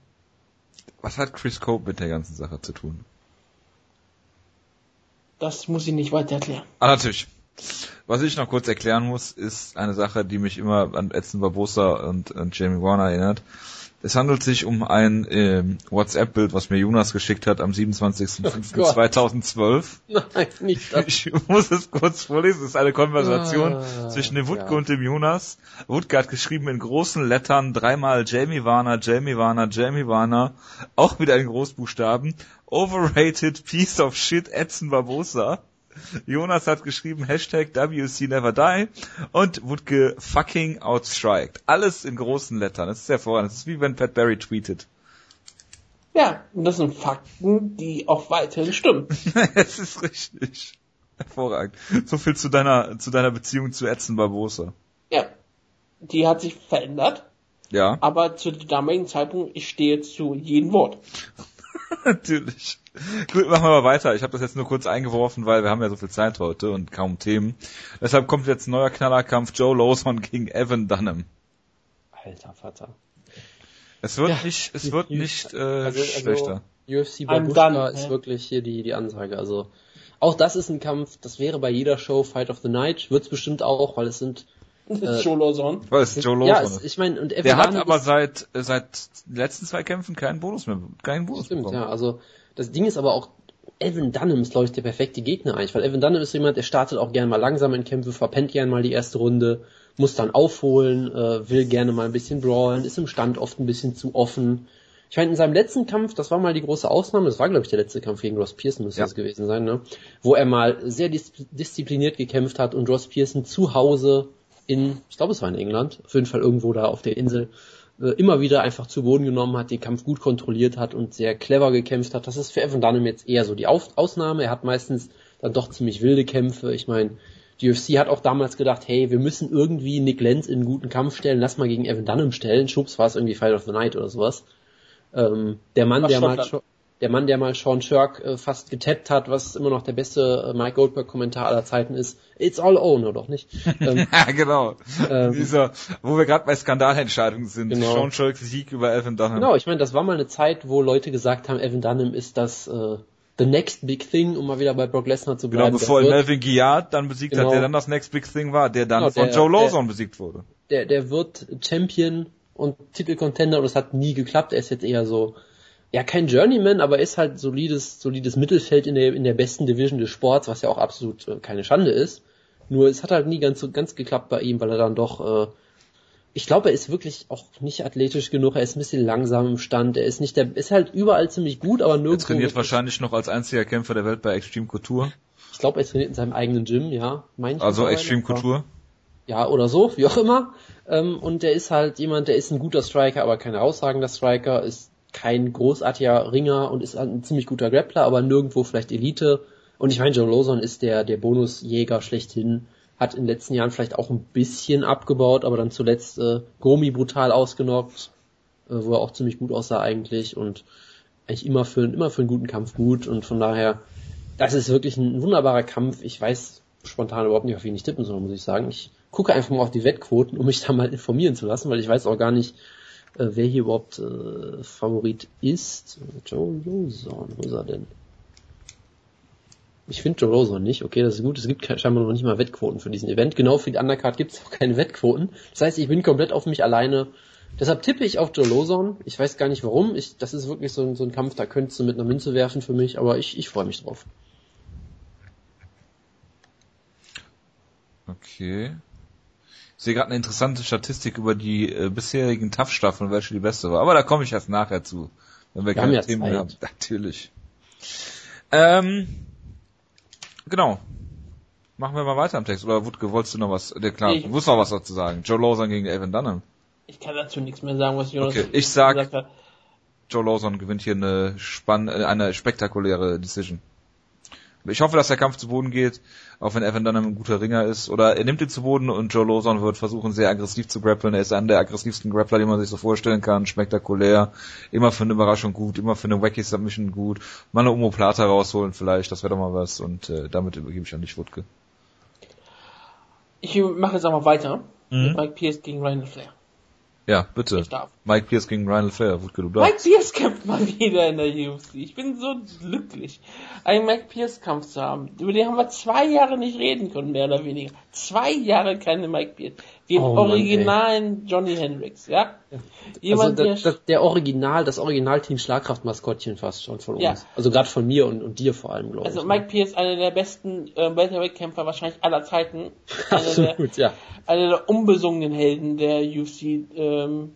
Was hat Chris Cope mit der ganzen Sache zu tun? Das muss ich nicht weiter erklären. Ah, natürlich. Was ich noch kurz erklären muss, ist eine Sache, die mich immer an Edson Barbosa und, und Jamie Warner erinnert. Es handelt sich um ein äh, WhatsApp-Bild, was mir Jonas geschickt hat am 27.05.2012. Oh Nein, nicht das. Ich muss es kurz vorlesen. Es ist eine Konversation ah, zwischen dem Wutke ja. und dem Jonas. Wutke hat geschrieben in großen Lettern dreimal Jamie Warner, Jamie Warner, Jamie Warner. Auch wieder in Großbuchstaben. Overrated piece of shit Edson Barbosa. Jonas hat geschrieben Hashtag WC Never Die und Wutke fucking outstriked. Alles in großen Lettern. Das ist hervorragend. Das ist wie wenn Pat Barry tweetet. Ja, und das sind Fakten, die auch weiterhin stimmen. Es ist richtig. Hervorragend. So viel zu deiner, zu deiner Beziehung zu Edson Barbosa. Ja. Die hat sich verändert. Ja. Aber zu dem damaligen Zeitpunkt, ich stehe zu jedem Wort. Natürlich. Gut, machen wir mal weiter. Ich habe das jetzt nur kurz eingeworfen, weil wir haben ja so viel Zeit heute und kaum Themen. Deshalb kommt jetzt ein neuer Knallerkampf Joe Lawson gegen Evan Dunham. Alter Vater. Es wird ja, nicht, es wird nicht äh, also, also schlechter. UFC Babushka ist wirklich hier die die Ansage. Also auch das ist ein Kampf. Das wäre bei jeder Show Fight of the Night. Wird's bestimmt auch, weil es sind äh, Joe Lawson. Weil es Joe Lawson ja, ist. ich meine, und Evan Der hat aber seit, seit den letzten zwei Kämpfen keinen Bonus mehr, keinen Bonus Stimmt, bekommen. ja, also, das Ding ist aber auch, Evan Dunham ist, glaube ich, der perfekte Gegner eigentlich, weil Evan Dunham ist jemand, der startet auch gerne mal langsam in Kämpfe, verpennt gerne mal die erste Runde, muss dann aufholen, äh, will gerne mal ein bisschen brawlen, ist im Stand oft ein bisschen zu offen. Ich meine, in seinem letzten Kampf, das war mal die große Ausnahme, das war, glaube ich, der letzte Kampf gegen Ross Pearson, müsste ja. das gewesen sein, ne? Wo er mal sehr dis diszipliniert gekämpft hat und Ross Pearson zu Hause in, ich glaube, es war in England, auf jeden Fall irgendwo da auf der Insel, äh, immer wieder einfach zu Boden genommen hat, den Kampf gut kontrolliert hat und sehr clever gekämpft hat. Das ist für Evan Dunham jetzt eher so die Auf Ausnahme. Er hat meistens dann doch ziemlich wilde Kämpfe. Ich meine, die UFC hat auch damals gedacht, hey, wir müssen irgendwie Nick Lenz in einen guten Kampf stellen, lass mal gegen Evan Dunham stellen. Schubs war es irgendwie Fight of the Night oder sowas. Ähm, der Mann, der mal, der Mann, der mal Sean Shirk äh, fast getappt hat, was immer noch der beste äh, Mike Goldberg-Kommentar aller Zeiten ist. It's all over, doch nicht? Ähm, ja, genau. Ähm, Dieser, wo wir gerade bei Skandalentscheidungen sind. Genau. Sean Shirks Sieg über Evan Dunham. Genau, ich meine, das war mal eine Zeit, wo Leute gesagt haben, Evan Dunham ist das äh, the next big thing, um mal wieder bei Brock Lesnar zu genau, bleiben. Genau, bevor Melvin Giard dann besiegt genau, hat, der dann das next big thing war, der dann genau, von der, Joe Lawson besiegt wurde. Der, der wird Champion und Titelcontender und es hat nie geklappt. Er ist jetzt eher so ja kein Journeyman, aber ist halt solides, solides Mittelfeld in der, in der besten Division des Sports, was ja auch absolut äh, keine Schande ist. Nur es hat halt nie ganz ganz geklappt bei ihm, weil er dann doch, äh, ich glaube, er ist wirklich auch nicht athletisch genug, er ist ein bisschen langsam im Stand, er ist nicht der, ist halt überall ziemlich gut, aber nirgendwo. Er trainiert wahrscheinlich noch als einziger Kämpfer der Welt bei Extreme Couture. Ich glaube, er trainiert in seinem eigenen Gym, ja, mein. Also Extreme Couture? Ja, oder so, wie auch immer. Ähm, und der ist halt jemand, der ist ein guter Striker, aber kein herausragender Striker, ist kein großartiger Ringer und ist ein ziemlich guter Grappler, aber nirgendwo vielleicht Elite. Und ich meine, Joe Lawson ist der, der Bonusjäger schlechthin, hat in den letzten Jahren vielleicht auch ein bisschen abgebaut, aber dann zuletzt äh, Gomi brutal ausgenockt, äh, wo er auch ziemlich gut aussah eigentlich und eigentlich immer für, immer für einen guten Kampf gut und von daher, das ist wirklich ein wunderbarer Kampf. Ich weiß spontan überhaupt nicht, auf wen ich tippen soll, muss ich sagen. Ich gucke einfach mal auf die Wettquoten, um mich da mal informieren zu lassen, weil ich weiß auch gar nicht, äh, wer hier überhaupt äh, Favorit ist. Joe Lozon, wo ist er denn? Ich finde Joe Lozon nicht. Okay, das ist gut. Es gibt scheinbar noch nicht mal Wettquoten für diesen Event. Genau für die Undercard gibt es auch keine Wettquoten. Das heißt, ich bin komplett auf mich alleine. Deshalb tippe ich auf Joe Lozon. Ich weiß gar nicht warum. Ich, das ist wirklich so ein, so ein Kampf, da könntest du mit einer Münze werfen für mich, aber ich, ich freue mich drauf. Okay. Ich sehe gerade eine interessante Statistik über die äh, bisherigen TAF-Staffeln, welche die beste war. Aber da komme ich erst nachher zu, wenn wir, wir keine Themen mehr haben. Natürlich. Ähm, genau. Machen wir mal weiter am Text. Oder Wutke, wolltest du noch was? Der klar, ich, du musst noch was dazu sagen. Joe Lawson gegen Evan Dunham. Ich kann dazu nichts mehr sagen, was Jonas okay, ich sag, gesagt hat. Joe Lawson gewinnt hier eine spann eine spektakuläre Decision. Ich hoffe, dass der Kampf zu Boden geht, auch wenn Evan dann ein guter Ringer ist. Oder er nimmt ihn zu Boden und Joe Lawson wird versuchen, sehr aggressiv zu grappeln. Er ist einer der aggressivsten Grappler, die man sich so vorstellen kann. Spektakulär. Immer für eine Überraschung gut, immer für eine wacky Submission gut. Mal eine Omoplata rausholen vielleicht, das wäre doch mal was. Und äh, damit übergebe ich an dich, Wutke. Ich mache jetzt einfach weiter mhm. mit Mike Pierce gegen Ryan Flair. Ja, bitte. Ich darf. Mike Pierce gegen Ryan Flair, Wutke, du darfst. Mike Pierce kämpft mal wieder in der UFC. Ich bin so glücklich, einen Mike Pierce Kampf zu haben. Über den haben wir zwei Jahre nicht reden können, mehr oder weniger. Zwei Jahre keine Mike Pierce. Den oh, originalen Mann, Johnny Hendricks, ja? Jemand, also der, der, der Original, das Originalteam Schlagkraftmaskottchen fast schon von uns. Ja. Also gerade von mir und, und dir vor allem, glaube also ich. Also Mike ne? Pierce, einer der besten äh, Welterweight-Kämpfer wahrscheinlich aller Zeiten. Absolut, der, ja. Einer der unbesungenen Helden der UFC. Ähm,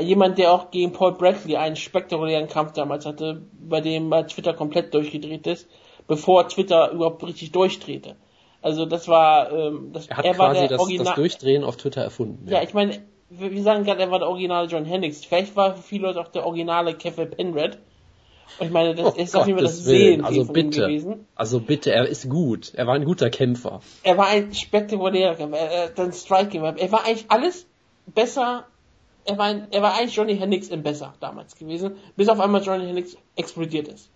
jemand, der auch gegen Paul Bradley einen spektakulären Kampf damals hatte, bei dem bei Twitter komplett durchgedreht ist, bevor Twitter überhaupt richtig durchdrehte. Also das war, ähm, das, er hat er quasi das, das, Durchdrehen auf Twitter erfunden. Ja, ja ich meine, wir sagen gerade, er war der originale John Hendricks. Vielleicht war für viele Leute auch der originale Kevin Penred. Und ich meine, das oh ist auf jeden Fall das Sehen also bitte, gewesen. Also bitte, er ist gut. Er war ein guter Kämpfer. Er war ein spektakulärer Kämpfer. Er, hat ein Striking. Er war eigentlich alles besser. Er war, ein, er war eigentlich Johnny Hendricks im Besser damals gewesen, bis auf einmal Johnny Hendricks explodiert ist.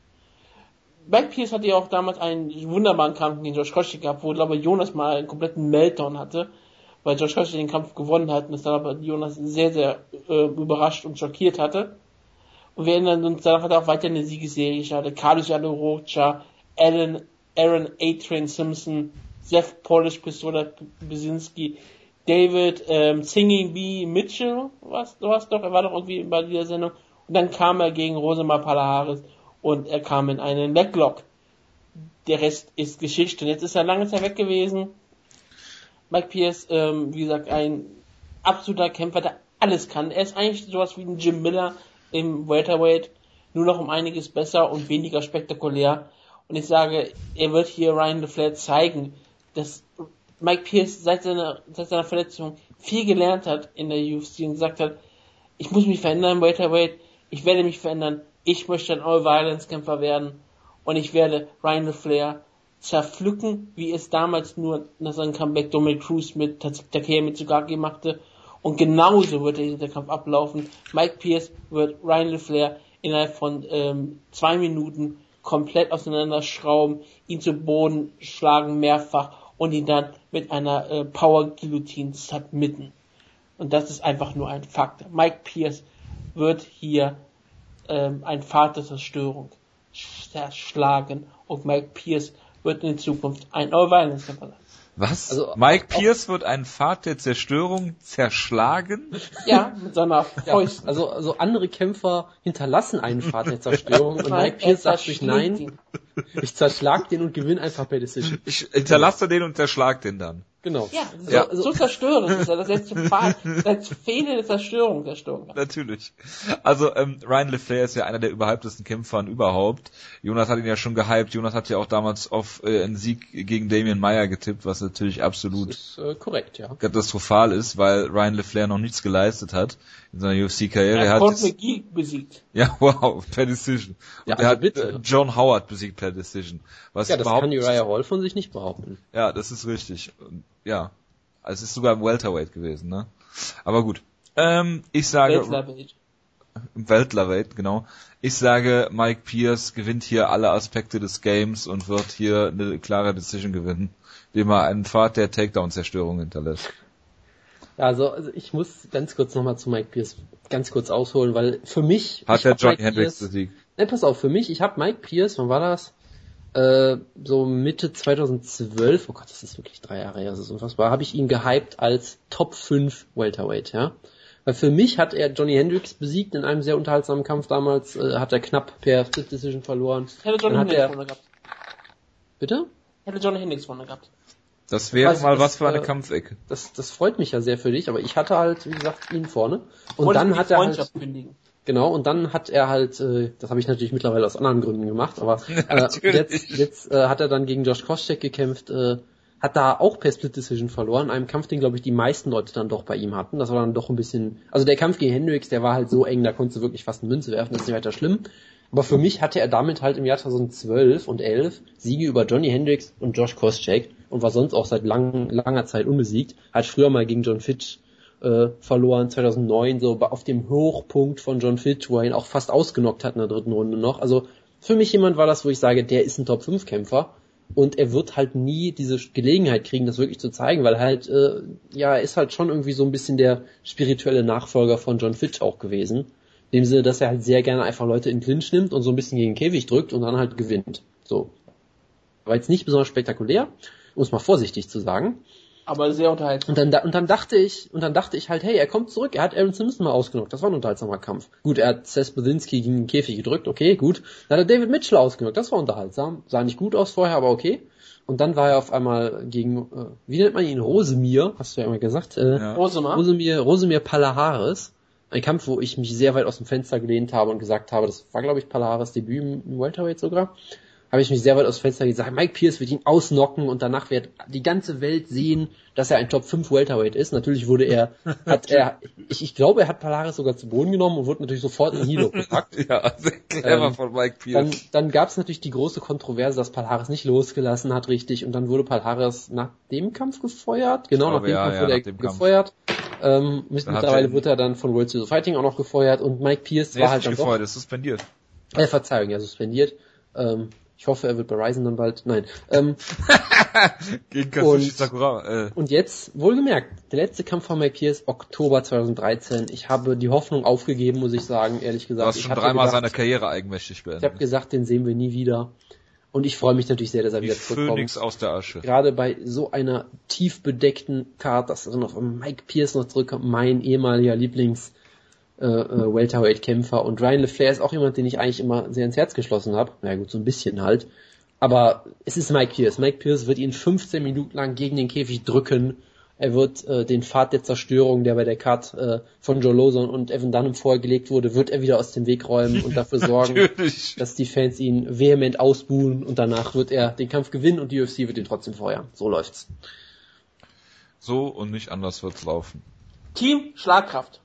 Mike Pierce hatte ja auch damals einen wunderbaren Kampf gegen Josh Koscheck gehabt, wo, glaube ich, Jonas mal einen kompletten Meltdown hatte, weil Josh Koscheck den Kampf gewonnen hat und das dann aber Jonas sehr, sehr äh, überrascht und schockiert hatte. Und wir erinnern uns, danach hat er auch weiter eine Siegesserie gestartet. Carlos Rocha, Alan, Aaron A-Train Simpson, Seth Polish Pistola Besinski. David ähm, Singing Bee Mitchell, was, du hast doch, er war doch irgendwie bei dieser Sendung. Und dann kam er gegen Rosemar Palaharis und er kam in einen Leglock. Der Rest ist Geschichte. Und jetzt ist er lange Zeit weg gewesen. Mike Pierce, ähm, wie gesagt, ein absoluter Kämpfer, der alles kann. Er ist eigentlich sowas wie ein Jim Miller im Welterweight, nur noch um einiges besser und weniger spektakulär. Und ich sage, er wird hier Ryan LeFlair zeigen, dass Mike Pierce seit seiner, seit seiner Verletzung viel gelernt hat in der UFC und gesagt hat, ich muss mich verändern im Welterweight, ich werde mich verändern, ich möchte ein All-Violence-Kämpfer werden und ich werde Ryan LeFlair zerpflücken, wie es damals nur nach seinem Comeback Dominic Cruz mit Takeya Mitsugaki machte. Und genauso wird der Kampf ablaufen. Mike Pierce wird Ryan LeFlair innerhalb von ähm, zwei Minuten komplett auseinanderschrauben, ihn zu Boden schlagen mehrfach und ihn dann mit einer äh, Power Guillotine submitten. Und das ist einfach nur ein Fakt. Mike Pierce wird hier ähm, ein Pfad der Zerstörung zerschlagen und Mike Pierce wird in Zukunft ein All-Violence-Kämpfer sein. Was? Also, Mike Pierce wird einen Pfad der Zerstörung zerschlagen? Ja, mit seiner Fäust. Ja, also, also andere Kämpfer hinterlassen einen Pfad der Zerstörung und Mike Pierce sagt sich nein. Ich zerschlag den und gewinne einfach per Decision. Ich hinterlasse den und zerschlag den dann. Genau. Ja, so, ja. so zerstören ist er. Das letzte Pfad, das fehlende Zerstörung, Zerstörung. Natürlich. Also ähm, Ryan LeFlair ist ja einer der überhyptesten Kämpfer überhaupt. Jonas hat ihn ja schon gehypt. Jonas hat ja auch damals auf äh, einen Sieg gegen Damian Meyer getippt, was natürlich absolut ist, äh, korrekt, ja. katastrophal ist, weil Ryan LeFlair noch nichts geleistet hat in seiner UFC-Karriere. Er, er hat McGee besiegt. Ja, wow, per Decision. Und ja, also er hat bitte. Äh, John Howard besiegt per Decision. Was ja, das kann Uriah Hall von sich nicht behaupten. Ja, das ist richtig. Ja, also es ist sogar im Welterweight gewesen, ne? Aber gut. Ähm, ich sage... Welterweight. Welterweight, genau. Ich sage, Mike Pierce gewinnt hier alle Aspekte des Games und wird hier eine klare Decision gewinnen, indem er einen Pfad der Takedown-Zerstörung hinterlässt. Also, also ich muss ganz kurz nochmal zu Mike Pierce ganz kurz ausholen, weil für mich... Hat der Johnny Hendricks besiegt? Ne, pass auf, für mich, ich habe Mike Pierce, wann war das? Äh, so Mitte 2012, oh Gott, das ist wirklich drei Jahre her, das ist unfassbar, habe ich ihn gehypt als Top 5 Welterweight, ja. Weil für mich hat er Johnny Hendricks besiegt in einem sehr unterhaltsamen Kampf damals, äh, hat er knapp per Split Decision verloren. Hätte Johnny Hendricks er... gehabt. Bitte? Hätte Johnny Hendricks vorne gehabt. Das wäre mal das, was für eine äh, Kampfecke. Das, das freut mich ja sehr für dich, aber ich hatte halt, wie gesagt, ihn vorne. Und Wollte dann hat er halt, kündigen. Genau, und dann hat er halt, äh, das habe ich natürlich mittlerweile aus anderen Gründen gemacht, aber äh, jetzt, jetzt äh, hat er dann gegen Josh Koscheck gekämpft, äh, hat da auch per Split Decision verloren, einem Kampf, den glaube ich die meisten Leute dann doch bei ihm hatten. Das war dann doch ein bisschen, also der Kampf gegen Hendricks, der war halt so eng, da konntest du wirklich fast eine Münze werfen, das ist nicht weiter schlimm. Aber für mich hatte er damit halt im Jahr 2012 und 11 Siege über Johnny Hendricks und Josh Koscheck und war sonst auch seit lang, langer Zeit unbesiegt. Hat früher mal gegen John Fitch äh, verloren, 2009, so auf dem Hochpunkt von John Fitch, wo er ihn auch fast ausgenockt hat in der dritten Runde noch. Also für mich jemand war das, wo ich sage, der ist ein Top-5-Kämpfer und er wird halt nie diese Gelegenheit kriegen, das wirklich zu zeigen, weil halt, äh, ja, er ist halt schon irgendwie so ein bisschen der spirituelle Nachfolger von John Fitch auch gewesen. In dem Sinne, dass er halt sehr gerne einfach Leute in Clinch nimmt und so ein bisschen gegen den Käfig drückt und dann halt gewinnt. So. War jetzt nicht besonders spektakulär, um es mal vorsichtig zu sagen aber sehr unterhaltsam. Und dann, und dann dachte ich, und dann dachte ich halt, hey, er kommt zurück, er hat Aaron Simpson mal ausgenockt, das war ein unterhaltsamer Kampf. Gut, er hat Seth Bodinski gegen den Käfig gedrückt, okay, gut. Dann hat er David Mitchell ausgenockt, das war unterhaltsam. Sah nicht gut aus vorher, aber okay. Und dann war er auf einmal gegen, äh, wie nennt man ihn, Rosemir, hast du ja immer gesagt, äh, ja. Rosemir, Rosemir, Rosemir Palahares. Ein Kampf, wo ich mich sehr weit aus dem Fenster gelehnt habe und gesagt habe, das war glaube ich Palahares Debüt im Welterweight sogar habe ich mich sehr weit aus dem Fenster gesagt, Mike Pierce wird ihn ausnocken und danach wird die ganze Welt sehen, dass er ein Top 5 Welterweight ist. Natürlich wurde er, hat er, ich, ich glaube, er hat Polaris sogar zu Boden genommen und wurde natürlich sofort in Hilo gepackt. ja, sehr clever ähm, von Mike Pierce. Dann, dann gab es natürlich die große Kontroverse, dass Polaris nicht losgelassen hat, richtig, und dann wurde Polaris nach dem Kampf gefeuert. Genau, glaube, nach dem ja, Kampf ja, wurde er gefeuert. Ähm, mittlerweile wird er dann von World Series Fighting auch noch gefeuert und Mike Pierce nee, war halt dann gefeuert, doch, ist suspendiert. Äh, Verzeihung, ja, suspendiert. Ähm, ich hoffe, er wird bei Ryzen dann bald. Nein. Ähm, Gegen Kazushi Sakura. Äh. Und jetzt, wohlgemerkt, der letzte Kampf von Mike Pierce, Oktober 2013. Ich habe die Hoffnung aufgegeben, muss ich sagen, ehrlich gesagt. Du hast schon dreimal gedacht, seine Karriere eigenmächtig beendet. Ich habe gesagt, den sehen wir nie wieder. Und ich freue mich natürlich sehr, dass er Wie wieder zurückkommt. Phönix aus der Asche. Gerade bei so einer tief bedeckten Card, dass dann noch Mike Pierce noch zurückkommt, mein ehemaliger Lieblings äh, äh, Welterweight-Kämpfer. Und Ryan LeFlair ist auch jemand, den ich eigentlich immer sehr ins Herz geschlossen habe. Na gut, so ein bisschen halt. Aber es ist Mike Pierce. Mike Pierce wird ihn 15 Minuten lang gegen den Käfig drücken. Er wird äh, den Pfad der Zerstörung, der bei der Card äh, von Joe Lawson und Evan Dunham vorgelegt wurde, wird er wieder aus dem Weg räumen und dafür sorgen, dass die Fans ihn vehement ausbuhen und danach wird er den Kampf gewinnen und die UFC wird ihn trotzdem feuern. So läuft's. So und nicht anders wird's laufen. Team Schlagkraft.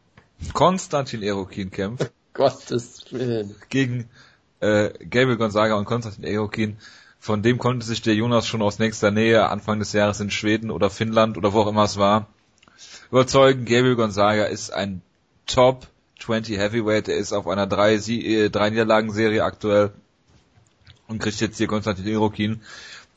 Konstantin Erokin kämpft Gottes Willen. gegen äh, Gabriel Gonzaga und Konstantin Erokin. Von dem konnte sich der Jonas schon aus nächster Nähe Anfang des Jahres in Schweden oder Finnland oder wo auch immer es war überzeugen. Gabriel Gonzaga ist ein Top 20 Heavyweight. Er ist auf einer drei, Sie äh, drei Niederlagen-Serie aktuell und kriegt jetzt hier Konstantin Erokin.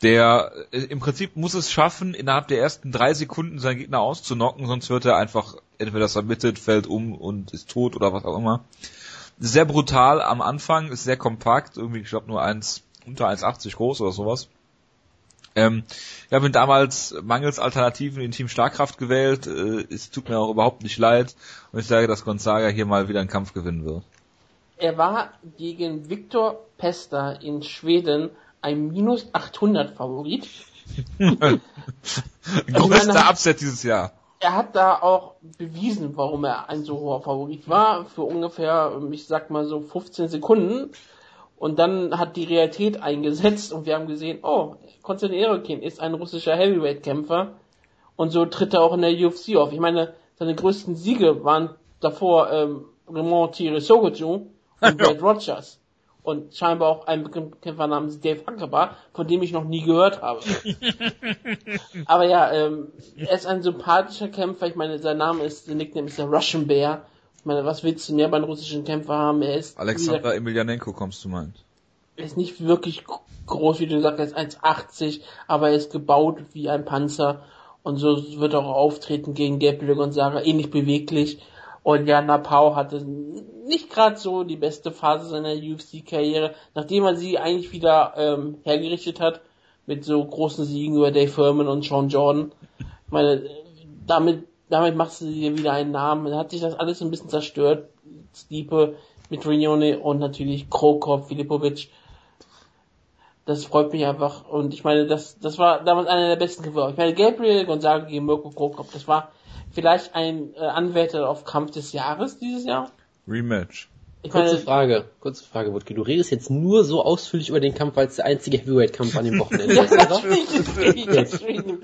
Der äh, im Prinzip muss es schaffen, innerhalb der ersten drei Sekunden seinen Gegner auszunocken, sonst wird er einfach entweder submitted, fällt um und ist tot oder was auch immer. Sehr brutal am Anfang, ist sehr kompakt, irgendwie, ich glaube nur eins, unter 1,80 groß oder sowas. Ähm, ich habe ihn damals mangels Alternativen in Team Starkkraft gewählt. Äh, es tut mir auch überhaupt nicht leid. Und ich sage, dass Gonzaga hier mal wieder einen Kampf gewinnen wird. Er war gegen Viktor Pesta in Schweden ein minus 800 Favorit. Größter meine- Upset dieses Jahr. Er hat da auch bewiesen, warum er ein so hoher Favorit war, für ungefähr, ich sag mal so 15 Sekunden. Und dann hat die Realität eingesetzt und wir haben gesehen, oh, Konstantin Erokin ist ein russischer Heavyweight-Kämpfer. Und so tritt er auch in der UFC auf. Ich meine, seine größten Siege waren davor ähm, Raymond Thierry Sogoju und Brad Rogers. Und scheinbar auch ein bekannter Kämpfer namens Dave Ackerbar, von dem ich noch nie gehört habe. Aber ja, ähm, er ist ein sympathischer Kämpfer. Ich meine, sein Name ist, der Nickname ist der Russian Bear. Ich meine, was willst du mehr bei einem russischen Kämpfer haben? Er ist, Alexander gesagt, Emelianenko kommst du meint. er ist nicht wirklich gro- groß, wie du sagst, er ist 1,80, aber er ist gebaut wie ein Panzer. Und so wird er auch auftreten gegen Gabriel Gonzaga, ähnlich beweglich. Und ja, Napau hatte nicht gerade so die beste Phase seiner UFC-Karriere, nachdem er sie eigentlich wieder ähm, hergerichtet hat, mit so großen Siegen über Dave Furman und Sean Jordan. Ich meine, damit, damit machst du dir wieder einen Namen. Dann hat sich das alles ein bisschen zerstört. Stipe mit Rignone und natürlich Krokop, Filipovic. Das freut mich einfach. Und ich meine, das, das war damals einer der besten Kämpfer. Ich meine, Gabriel Gonzaga gegen Mirko Krokop, das war vielleicht ein äh, Anwärter auf Kampf des Jahres dieses Jahr. Rematch. Ich Kurze meine, Frage, kurze Frage, Wutke. Du redest jetzt nur so ausführlich über den Kampf, weil es der einzige Heavyweight-Kampf an dem Wochenende ist, oder? ich deswegen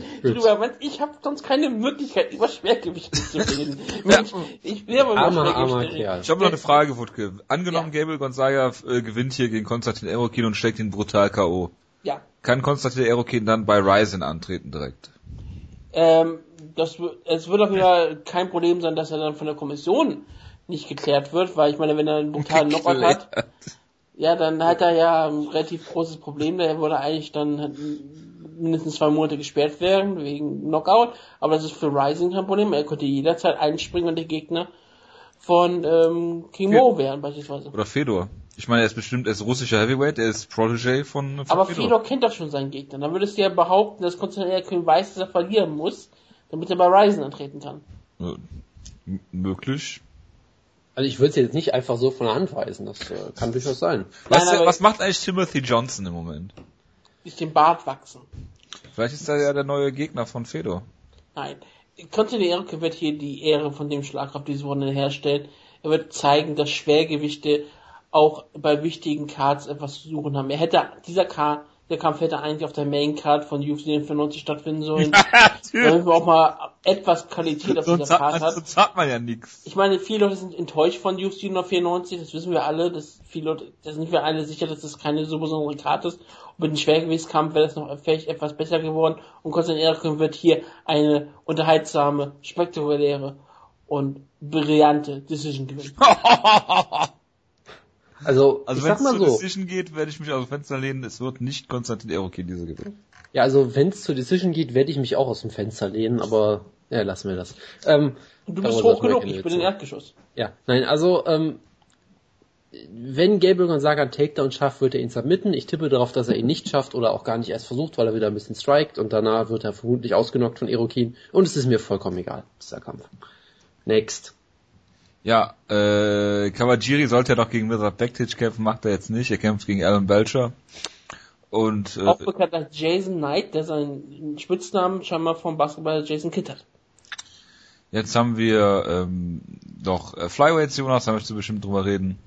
ich habe sonst keine Möglichkeit, über Schwergewichte zu reden. Mensch, ich will aber Armer, armer. Kerl. Ich habe noch eine Frage, Wutke. Angenommen, Ja. Gabriel Gonzaga äh, gewinnt hier gegen Konstantin Erokin und schlägt ihn brutal K.O. Ja, Kann Konstantin Erokin dann bei Ryzen antreten direkt? Ähm, das, es wird auch wieder kein Problem sein, dass er dann von der Kommission nicht geklärt wird, weil ich meine, wenn er einen brutalen Knockout hat, ja, dann hat er ja ein relativ großes Problem, der würde eigentlich dann halt mindestens zwei Monate gesperrt werden wegen Knockout, aber das ist für Rising kein Problem, er könnte jederzeit einspringen, wenn der Gegner von ähm, King Mo wären beispielsweise. Oder Fedor? Ich meine, er ist bestimmt, er ist russischer Heavyweight, er ist Protege von, von Aber Fedor kennt doch schon seinen Gegner. Dann würdest du ja behaupten, dass Konstantin Erkin weiß, dass er verlieren muss, damit er bei Ryzen antreten kann. Äh, m- möglich. Also ich würde es jetzt nicht einfach so von der Hand weisen, das äh, kann durchaus sein. Weißt Nein, was macht eigentlich Timothy Johnson im Moment? Ist den Bart wachsen. Vielleicht ist er ja der neue Gegner von Fedor. Nein. Konstantin Erkin wird hier die Ehre von dem Schlagkraft dieses Wochenende herstellen. Er wird zeigen, dass Schwergewichte auch bei wichtigen Cards etwas zu suchen haben. Er hätte, dieser Card, der Kampf hätte eigentlich auf der Main Card von UFC 95 stattfinden sollen. Damit wir auch mal etwas Qualität auf sonst, dieser Card hat. sonst hat man ja nichts. Ich meine, viele Leute sind enttäuscht von UFC 194, das wissen wir alle, dass viele Leute, da sind wir alle sicher, dass das keine so besondere Karte ist. Und mit dem Schwergewichtskampf wäre das noch vielleicht etwas besser geworden und Konstantin Erkin wird hier eine unterhaltsame, spektakuläre und brillante Decision gewinnen. Also, Also wenn es zur so, Decision geht, werde ich mich aus dem Fenster lehnen. Es wird nicht Konstantin Erokin diese gewinnen. ja, also wenn es zur Decision geht, werde ich mich auch aus dem Fenster lehnen, aber ja, lassen wir das. Ähm, Und du bist hoch genug, ich bin im Erdgeschoss. Ja, nein, also ähm, wenn Gabriel Gonzaga einen Takedown schafft, wird er ihn submitten. Ich tippe darauf, dass er ihn nicht schafft oder auch gar nicht erst versucht, weil er wieder ein bisschen strikt und danach wird er vermutlich ausgenockt von Erokin. Und es ist mir vollkommen egal, dieser Kampf. Next. Ja, äh, Kawajiri sollte ja doch gegen Mirzad Bektic kämpfen, macht er jetzt nicht. Er kämpft gegen Alan Belcher. Und, äh, auch bekannt als Jason Knight, der seinen Spitznamen scheinbar vom Basketball Jason Kidd hat. Jetzt haben wir ähm, doch äh, Flyweights, Jonas, da möchtest du bestimmt drüber reden.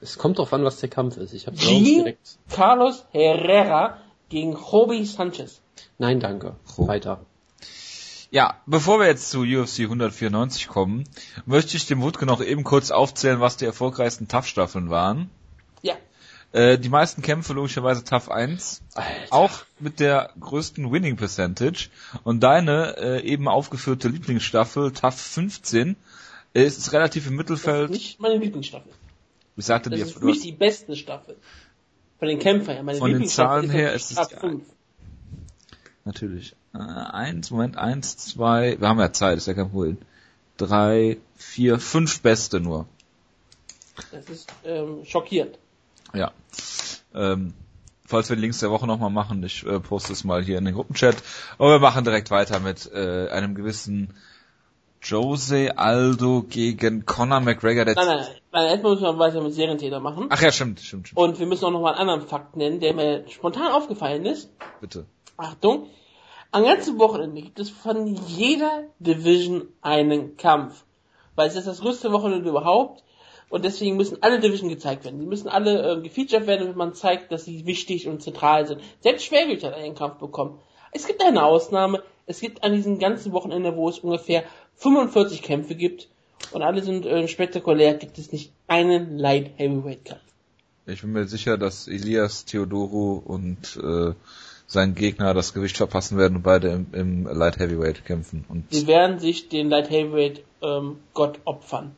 Es kommt drauf an, was der Kampf ist. Ich habe direkt. Carlos Herrera gegen Joby Sanchez. Nein, danke. Jo. Weiter. Ja, bevor wir jetzt zu UFC 194 kommen, möchte ich dem Wutke noch eben kurz aufzählen, was die erfolgreichsten TAF-Staffeln waren. Ja. Äh, die meisten Kämpfe logischerweise TAF 1. Alter. Auch mit der größten Winning Percentage. Und deine äh, eben aufgeführte Lieblingsstaffel, TAF 15, äh, ist relativ im Mittelfeld. Das ist nicht meine Lieblingsstaffel. Ich sagte das dir, ist nicht die beste Staffel. Von den Kämpfern her. Meine von den Zahlen her ist es ja, natürlich. Äh, eins, Moment, eins, zwei, wir haben ja Zeit, ist ja kein Problem. Drei, vier, fünf Beste nur. Das ist ähm, schockierend. Ja. Ähm, falls wir Links der Woche nochmal machen, ich äh, poste es mal hier in den Gruppenchat. Aber wir machen direkt weiter mit äh, einem gewissen Jose Aldo gegen Conor McGregor. Der nein, nein, nein, erstmal müssen wir weiter mit Serientäter machen. Ach ja, stimmt, stimmt, stimmt. Und wir müssen auch noch mal einen anderen Fakt nennen, der mir spontan aufgefallen ist. Bitte. Achtung. Am ganzen Wochenende gibt es von jeder Division einen Kampf. Weil es ist das größte Wochenende überhaupt. Und deswegen müssen alle Division gezeigt werden. Die müssen alle äh, gefeatured werden, wenn man zeigt, dass sie wichtig und zentral sind. Selbst Schwergewicht hat einen Kampf bekommen. Es gibt eine Ausnahme. Es gibt an diesem ganzen Wochenende, wo es ungefähr 45 Kämpfe gibt und alle sind äh, spektakulär, gibt es nicht einen Light Heavyweight Kampf. Ich bin mir sicher, dass Elias Theodoro und äh, sein Gegner das Gewicht verpassen werden und beide im, im Light Heavyweight kämpfen. Und Sie werden sich den Light Heavyweight ähm, Gott opfern.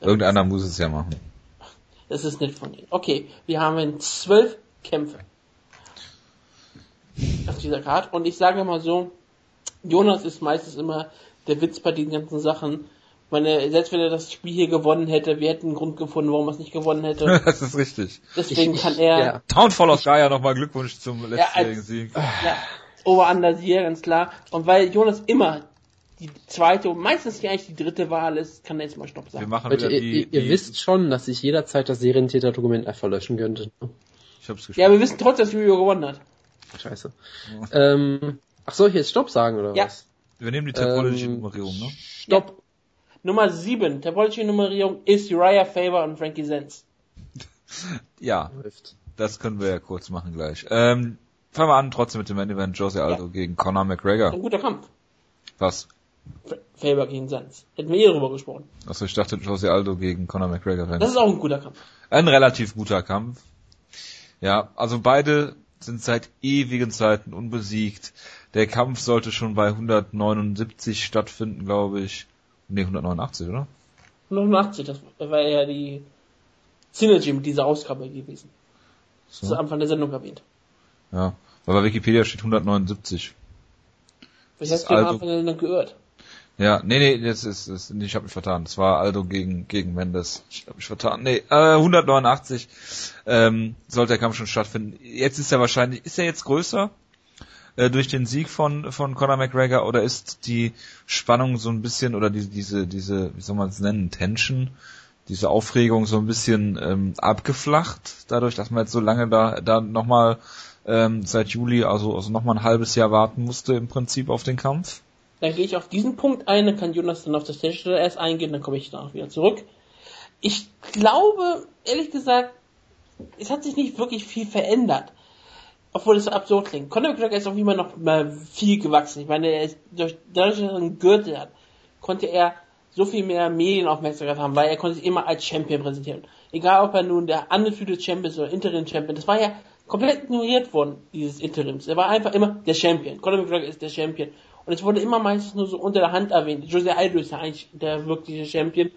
Irgendeiner muss es ja machen. Das ist nicht von ihnen. Okay, wir haben zwölf Kämpfe auf dieser Karte und ich sage mal so, Jonas ist meistens immer der Witz bei diesen ganzen Sachen. Ich meine, selbst wenn er das Spiel hier gewonnen hätte, wir hätten einen Grund gefunden, warum er es nicht gewonnen hätte. das ist richtig. Deswegen kann er. Ja. Townfall of Gaia nochmal Glückwunsch zum letztjährigen ja, Sieg. Ja, Over-Under hier, ganz klar. Und weil Jonas immer die zweite und meistens eigentlich die dritte Wahl ist, kann er jetzt mal Stopp sagen. Wir machen Leute, wieder die, ihr, ihr die, wisst schon, dass ich jederzeit das Serientäter-Dokument einfach löschen könnte. Ich hab's gespielt. Ja, wir wissen trotzdem, dass Yu gewonnen hat. Scheiße. ähm, ach soll ich jetzt Stopp sagen oder ja. was? Wir nehmen die topologische ähm, Nummerierung, ne? Stopp. Nummer 7, topologische Nummerierung ist Uriah Faber und Frankie Zenz. ja, das können wir ja kurz machen gleich. Ähm, fangen wir an trotzdem mit dem Main Event Jose Aldo ja. gegen Conor McGregor. Ein guter Kampf. Was? Faber gegen Zenz. Hätten wir hier drüber gesprochen. Achso, ich dachte Jose Aldo gegen Conor McGregor. Das ist auch ein guter Kampf. Ein relativ guter Kampf. Ja, also beide sind seit ewigen Zeiten unbesiegt. Der Kampf sollte schon bei 179 stattfinden, glaube ich. Ne, 189, oder? 189, das war ja die Synergy mit dieser Ausgabe gewesen. So. Das ist am Anfang der Sendung erwähnt. Ja, weil bei Wikipedia steht 179. Ich hast du am Anfang der Sendung gehört. Ja, nee, nee, das ist, das, ich habe mich vertan. Das war Aldo gegen gegen Mendes. Ich habe mich vertan. Nee, äh, 189 ähm, sollte der Kampf schon stattfinden. Jetzt ist er wahrscheinlich, ist er jetzt größer? Äh, durch den Sieg von, von Conor McGregor oder ist die Spannung so ein bisschen oder die, diese, diese, wie soll man es nennen, Tension, diese Aufregung so ein bisschen ähm, abgeflacht, dadurch, dass man jetzt so lange da, da nochmal ähm, seit Juli, also, also nochmal ein halbes Jahr warten musste im Prinzip auf den Kampf? Dann gehe ich auf diesen Punkt ein, dann kann Jonas dann auf das Technische erst eingehen, dann komme ich danach wieder zurück. Ich glaube, ehrlich gesagt, es hat sich nicht wirklich viel verändert obwohl es absurd klingt. Conor McGregor ist auf jeden Fall noch mal viel gewachsen. Ich meine, er ist durch, dadurch, dass er einen Gürtel hat, konnte er so viel mehr Medienaufmerksamkeit haben, weil er konnte sich immer als Champion präsentieren. Egal, ob er nun der undefeated Champion ist oder Interim Champion, das war ja komplett ignoriert worden, dieses Interims. Er war einfach immer der Champion. Conor McGregor ist der Champion. Und es wurde immer meistens nur so unter der Hand erwähnt. Jose Aldo ist ja eigentlich der wirkliche Champion.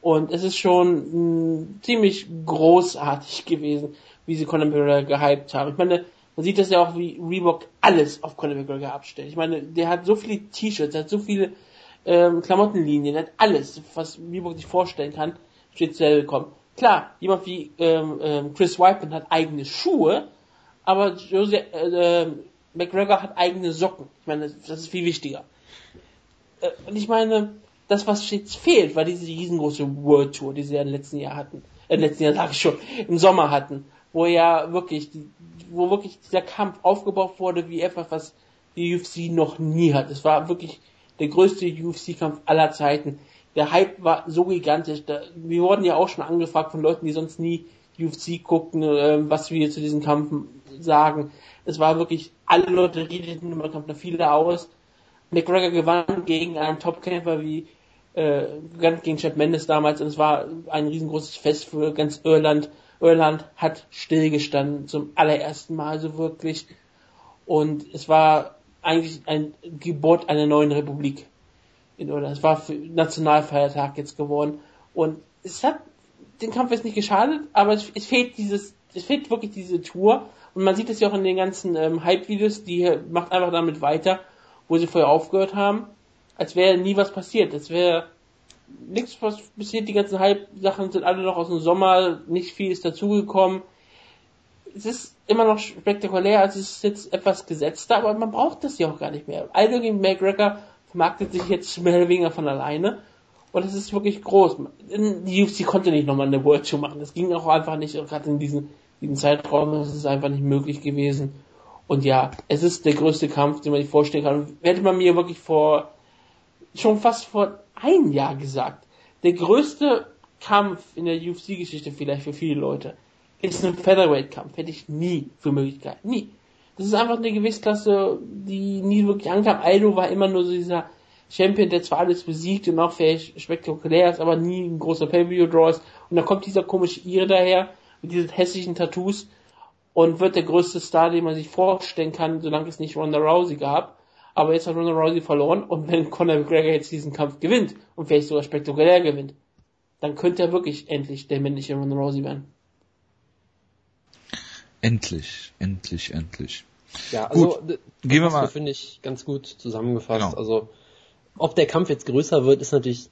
Und es ist schon mh, ziemlich großartig gewesen, wie sie Conor McGregor gehypt haben. Ich meine, man sieht das ja auch, wie Reebok alles auf Conor McGregor abstellt. Ich meine, der hat so viele T-Shirts, hat so viele ähm, Klamottenlinien, hat alles, was Reebok sich vorstellen kann, speziell bekommen. klar, jemand wie ähm, ähm, Chris Weidman hat eigene Schuhe, aber Jose, äh, äh, McGregor hat eigene Socken. Ich meine, das, das ist viel wichtiger. Äh, und ich meine, das, was jetzt fehlt, war diese riesengroße World Tour, die sie ja im letzten Jahr hatten. Äh, im letzten Jahr sage ich schon, im Sommer hatten. Wo ja wirklich, wo wirklich dieser Kampf aufgebaut wurde, wie etwas, was die UFC noch nie hat. Es war wirklich der größte UFC-Kampf aller Zeiten. Der Hype war so gigantisch. Da, wir wurden ja auch schon angefragt von Leuten, die sonst nie UFC gucken, äh, was wir zu diesen Kampfen sagen. Es war wirklich, alle Leute redeten über den Kampf, viele aus. McGregor gewann gegen einen Topkämpfer wie äh, gegen Chad Mendes damals und es war ein riesengroßes Fest für ganz Irland. Irland hat stillgestanden zum allerersten Mal so wirklich und es war eigentlich ein Geburt einer neuen Republik in Irland. Es war für Nationalfeiertag jetzt geworden und es hat den Kampf jetzt nicht geschadet, aber es, es fehlt dieses, es fehlt wirklich diese Tour und man sieht es ja auch in den ganzen ähm, Hype-Videos, die macht einfach damit weiter, wo sie vorher aufgehört haben als wäre nie was passiert. Es wäre nichts was passiert. Die ganzen Hype-Sachen sind alle noch aus dem Sommer. Nicht viel ist dazugekommen. Es ist immer noch spektakulär, also es ist jetzt etwas gesetzter, aber man braucht das ja auch gar nicht mehr. Aldo gegen McGregor vermarktet sich jetzt mehr oder weniger von alleine. Und es ist wirklich groß. Die UFC konnte nicht nochmal eine World Show machen. Das ging auch einfach nicht, gerade in diesem, diesem Zeitraum, ist einfach nicht möglich gewesen. Und ja, es ist der größte Kampf, den man sich vorstellen kann. hätte man mir wirklich vor schon fast vor einem Jahr gesagt. Der größte Kampf in der UFC-Geschichte vielleicht für viele Leute ist ein Featherweight-Kampf. Hätte ich nie für Möglichkeit. Nie. Das ist einfach eine Gewichtsklasse, die nie wirklich ankam. Aldo war immer nur so dieser Champion, der zwar alles besiegt und auch vielleicht spektakulär ist, aber nie ein großer Pay-View-Draw ist. Und dann kommt dieser komische Ire daher mit diesen hässlichen Tattoos und wird der größte Star, den man sich vorstellen kann, solange es nicht Ronda Rousey gab aber jetzt hat Ronda Rousey verloren und wenn Conor McGregor jetzt diesen Kampf gewinnt und vielleicht sogar spektakulär gewinnt, dann könnte er wirklich endlich der männliche Ronda Rousey werden. Endlich, endlich, endlich. Ja, also gut, gehen wir mal. finde ich ganz gut zusammengefasst. Genau. Also ob der Kampf jetzt größer wird, ist natürlich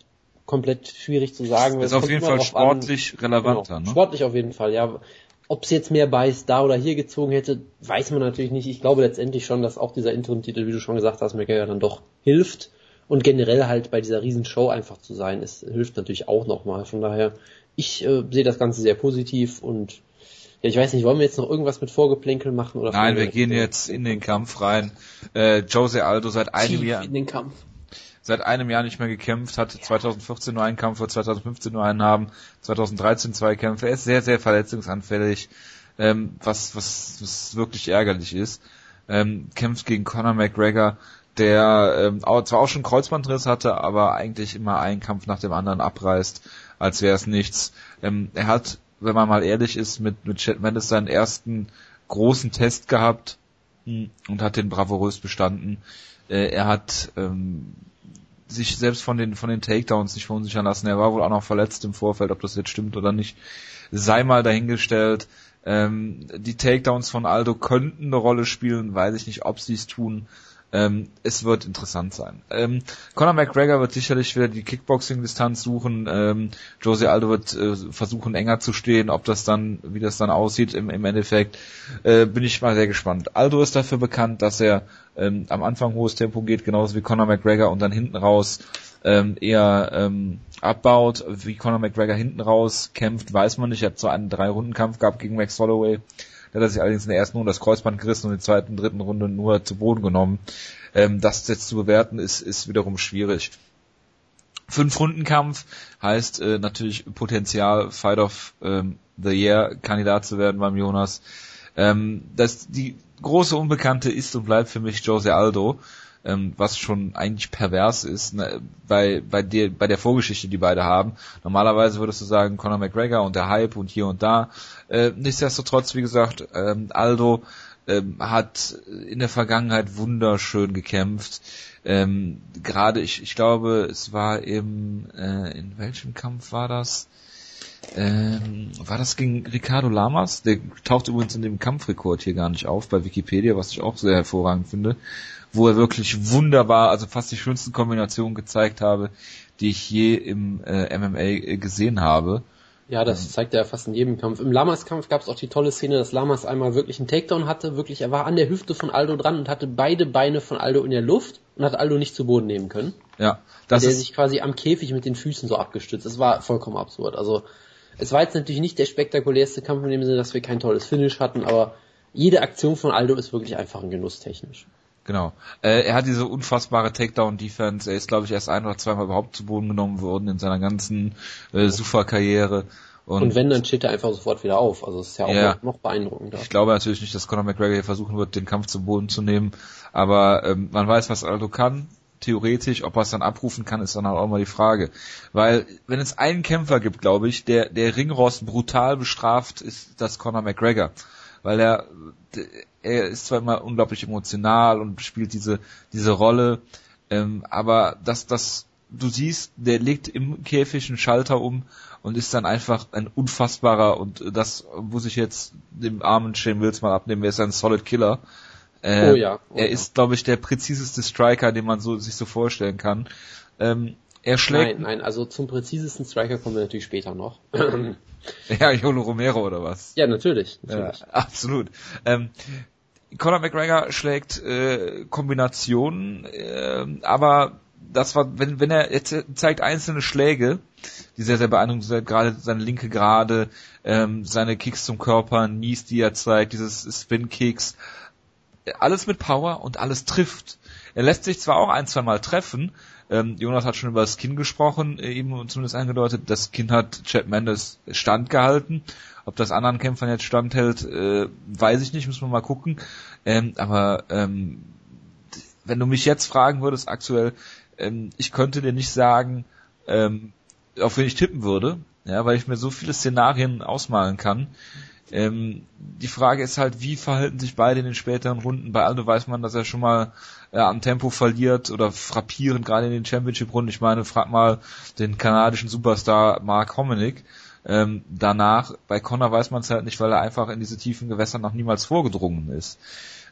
komplett schwierig zu sagen. Ist auf jeden Fall sportlich an, relevanter. Genau, ne? Sportlich auf jeden Fall, ja. Ob es jetzt mehr Beiß da oder hier gezogen hätte, weiß man natürlich nicht. Ich glaube letztendlich schon, dass auch dieser Interim-Titel, wie du schon gesagt hast, McGregor dann doch hilft. Und generell halt bei dieser Riesenshow einfach zu sein, es hilft natürlich auch nochmal. Von daher, ich äh, sehe das Ganze sehr positiv und ja, ich weiß nicht, wollen wir jetzt noch irgendwas mit Vorgeplänkel machen oder? Nein, wir gehen jetzt in den Kampf rein. Äh, Jose Aldo seit einem Jahr. In den Kampf seit einem Jahr nicht mehr gekämpft, hat 2014 nur einen Kampf, wird 2015 nur einen haben, 2013 zwei Kämpfe. Er ist sehr, sehr verletzungsanfällig, ähm, was, was, was wirklich ärgerlich ist. Ähm, kämpft gegen Conor McGregor, der ähm, zwar auch schon Kreuzbandriss hatte, aber eigentlich immer einen Kampf nach dem anderen abreißt, als wäre es nichts. Ähm, er hat, wenn man mal ehrlich ist, mit, mit Chad Mendes seinen ersten großen Test gehabt hm, und hat den bravourös bestanden. Äh, er hat ähm, sich selbst von den, von den Takedowns nicht verunsichern lassen. Er war wohl auch noch verletzt im Vorfeld, ob das jetzt stimmt oder nicht, sei mal dahingestellt. Ähm, die Takedowns von Aldo könnten eine Rolle spielen, weiß ich nicht, ob sie es tun. Ähm, es wird interessant sein. Ähm, Conor McGregor wird sicherlich wieder die Kickboxing-Distanz suchen. Ähm, Jose Aldo wird äh, versuchen, enger zu stehen. Ob das dann, wie das dann aussieht im, im Endeffekt, äh, bin ich mal sehr gespannt. Aldo ist dafür bekannt, dass er ähm, am Anfang hohes Tempo geht, genauso wie Conor McGregor und dann hinten raus ähm, eher ähm, abbaut. Wie Conor McGregor hinten raus kämpft, weiß man nicht. Er hat so einen Drei-Runden-Kampf gehabt gegen Max Holloway da hat er sich allerdings in der ersten Runde das Kreuzband gerissen und in der zweiten, dritten Runde nur zu Boden genommen. Ähm, das jetzt zu bewerten ist, ist wiederum schwierig. Fünf-Runden-Kampf heißt äh, natürlich Potenzial, Fight of ähm, the Year Kandidat zu werden beim Jonas. Ähm, das, die große Unbekannte ist und bleibt für mich Jose Aldo ähm, was schon eigentlich pervers ist, ne, bei, bei, der, bei der Vorgeschichte, die beide haben. Normalerweise würdest du sagen, Conor McGregor und der Hype und hier und da. Äh, nichtsdestotrotz, wie gesagt, ähm, Aldo ähm, hat in der Vergangenheit wunderschön gekämpft. Ähm, Gerade, ich, ich glaube, es war im, äh, in welchem Kampf war das? Ähm, war das gegen Ricardo Lamas? Der taucht übrigens in dem Kampfrekord hier gar nicht auf bei Wikipedia, was ich auch sehr hervorragend finde wo er wirklich wunderbar, also fast die schönsten Kombinationen gezeigt habe, die ich je im äh, MMA gesehen habe. Ja, das mhm. zeigt er ja fast in jedem Kampf. Im Lamas-Kampf gab es auch die tolle Szene, dass Lamas einmal wirklich einen Takedown hatte. Wirklich, er war an der Hüfte von Aldo dran und hatte beide Beine von Aldo in der Luft und hat Aldo nicht zu Boden nehmen können. Ja, das der ist sich quasi am Käfig mit den Füßen so abgestützt. Es war vollkommen absurd. Also es war jetzt natürlich nicht der spektakulärste Kampf in dem Sinne, dass wir kein tolles Finish hatten, aber jede Aktion von Aldo ist wirklich einfach ein Genuss technisch. Genau. Äh, er hat diese unfassbare Takedown-Defense. Er ist, glaube ich, erst ein oder zweimal überhaupt zu Boden genommen worden in seiner ganzen äh, Super-Karriere. Und, und, wenn, dann steht er einfach sofort wieder auf. Also es ist ja auch ja, noch, noch beeindruckender. Ich glaube natürlich nicht, dass Conor McGregor hier versuchen wird, den Kampf zu Boden zu nehmen. Aber ähm, man weiß, was Aldo kann. Theoretisch, ob er es dann abrufen kann, ist dann halt auch mal die Frage. Weil, wenn es einen Kämpfer gibt, glaube ich, der, der Ringrost brutal bestraft, ist das Conor McGregor. Weil er, er ist zwar immer unglaublich emotional und spielt diese, diese Rolle, ähm, aber das, das, du siehst, der legt im Käfig einen Schalter um und ist dann einfach ein unfassbarer und das muss ich jetzt dem armen Shane Wills mal abnehmen, er ist ein Solid Killer. Äh, oh ja. Oh er ja. ist, glaube ich, der präziseste Striker, den man so sich so vorstellen kann. Ähm, er schlägt. Nein, nein, also zum präzisesten Striker kommen wir natürlich später noch. ja, Jolo Romero oder was? Ja, natürlich. natürlich. Ja, absolut. Ähm, Conor McGregor schlägt äh, Kombinationen, äh, aber das war, wenn, wenn er jetzt zeigt einzelne Schläge, die sehr, sehr beeindruckend sind, gerade seine linke Gerade, ähm, seine Kicks zum Körper, Knees, die er zeigt, dieses Spin-Kicks, alles mit Power und alles trifft. Er lässt sich zwar auch ein, zwei Mal treffen, ähm, Jonas hat schon über das Kinn gesprochen, äh, eben zumindest angedeutet, das Kinn hat Chad Mendes standgehalten. Ob das anderen Kämpfern jetzt standhält, äh, weiß ich nicht, müssen wir mal gucken. Ähm, aber ähm, wenn du mich jetzt fragen würdest aktuell, ähm, ich könnte dir nicht sagen, ähm, auf wen ich tippen würde, ja, weil ich mir so viele Szenarien ausmalen kann. Ähm, die Frage ist halt, wie verhalten sich beide in den späteren Runden? Bei Aldo weiß man, dass er schon mal äh, am Tempo verliert oder frappierend, gerade in den Championship-Runden. Ich meine, frag mal den kanadischen Superstar Mark Hominick. Ähm, danach, bei Connor weiß man es halt nicht, weil er einfach in diese tiefen Gewässer noch niemals vorgedrungen ist.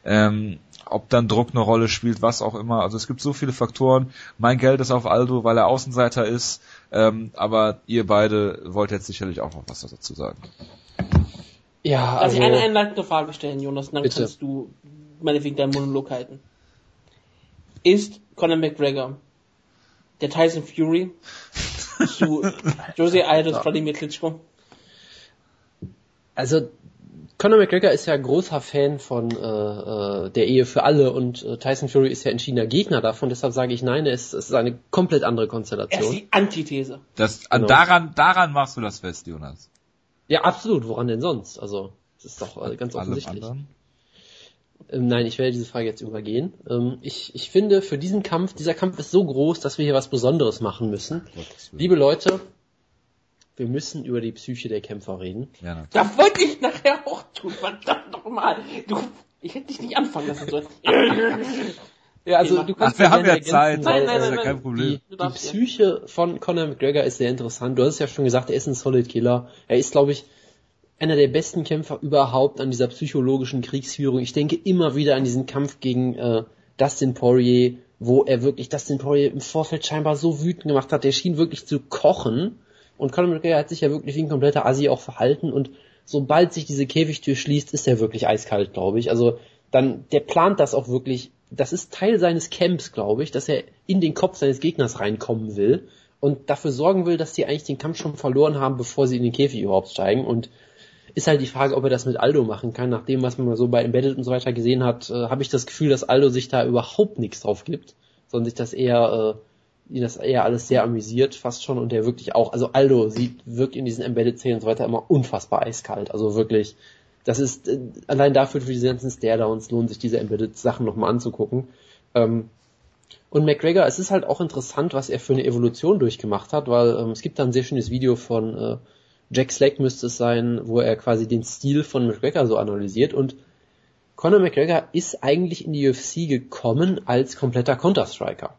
Ähm, ob dann Druck eine Rolle spielt, was auch immer. Also es gibt so viele Faktoren. Mein Geld ist auf Aldo, weil er Außenseiter ist. Ähm, aber ihr beide wollt jetzt sicherlich auch noch was dazu sagen. Ja, Darf also, ich eine einleitende Frage stellen, Jonas? Dann bitte. kannst du meinetwegen deinen Monolog halten. Ist Conor McGregor der Tyson Fury zu Jose Aldo ja. Vladimir Klitschko? Also Conor McGregor ist ja großer Fan von äh, äh, der Ehe für alle und äh, Tyson Fury ist ja entschiedener Gegner davon, deshalb sage ich nein, es, es ist eine komplett andere Konstellation. Er ist die Antithese. Das, genau. daran, daran machst du das fest, Jonas. Ja, absolut, woran denn sonst? Also, das ist doch äh, ganz offensichtlich. Ähm, nein, ich werde diese Frage jetzt übergehen. Ähm, ich, ich finde, für diesen Kampf, dieser Kampf ist so groß, dass wir hier was Besonderes machen müssen. Liebe Leute, wir müssen über die Psyche der Kämpfer reden. Ja, das wollte ich nachher auch tun, verdammt nochmal. Du, ich hätte dich nicht anfangen lassen sollen. ja, also du kannst Ach, wir haben ja Zeit, nein, nein, nein, nein, kein Problem. Die, die Psyche von Conor McGregor ist sehr interessant. Du hast es ja schon gesagt, er ist ein Solid Killer. Er ist, glaube ich, einer der besten Kämpfer überhaupt an dieser psychologischen Kriegsführung. Ich denke immer wieder an diesen Kampf gegen äh, Dustin Poirier, wo er wirklich Dustin Poirier im Vorfeld scheinbar so wütend gemacht hat. Der schien wirklich zu kochen und Conor McGregor hat sich ja wirklich wie ein kompletter Assi auch verhalten und sobald sich diese Käfigtür schließt, ist er wirklich eiskalt, glaube ich. Also dann, der plant das auch wirklich. Das ist Teil seines Camps, glaube ich, dass er in den Kopf seines Gegners reinkommen will und dafür sorgen will, dass die eigentlich den Kampf schon verloren haben, bevor sie in den Käfig überhaupt steigen. Und ist halt die Frage, ob er das mit Aldo machen kann. Nach dem, was man so bei Embedded und so weiter gesehen hat, äh, habe ich das Gefühl, dass Aldo sich da überhaupt nichts drauf gibt, sondern sich das eher äh, ihn das eher alles sehr amüsiert, fast schon, und der wirklich auch, also Aldo sieht, wirkt in diesen Embedded-Szenen und so weiter immer unfassbar eiskalt, also wirklich, das ist, äh, allein dafür für diese ganzen Stare-Downs lohnt sich diese Embedded-Sachen nochmal anzugucken. Ähm, und McGregor, es ist halt auch interessant, was er für eine Evolution durchgemacht hat, weil ähm, es gibt da ein sehr schönes Video von äh, Jack Slack müsste es sein, wo er quasi den Stil von McGregor so analysiert und Conor McGregor ist eigentlich in die UFC gekommen als kompletter Counter-Striker.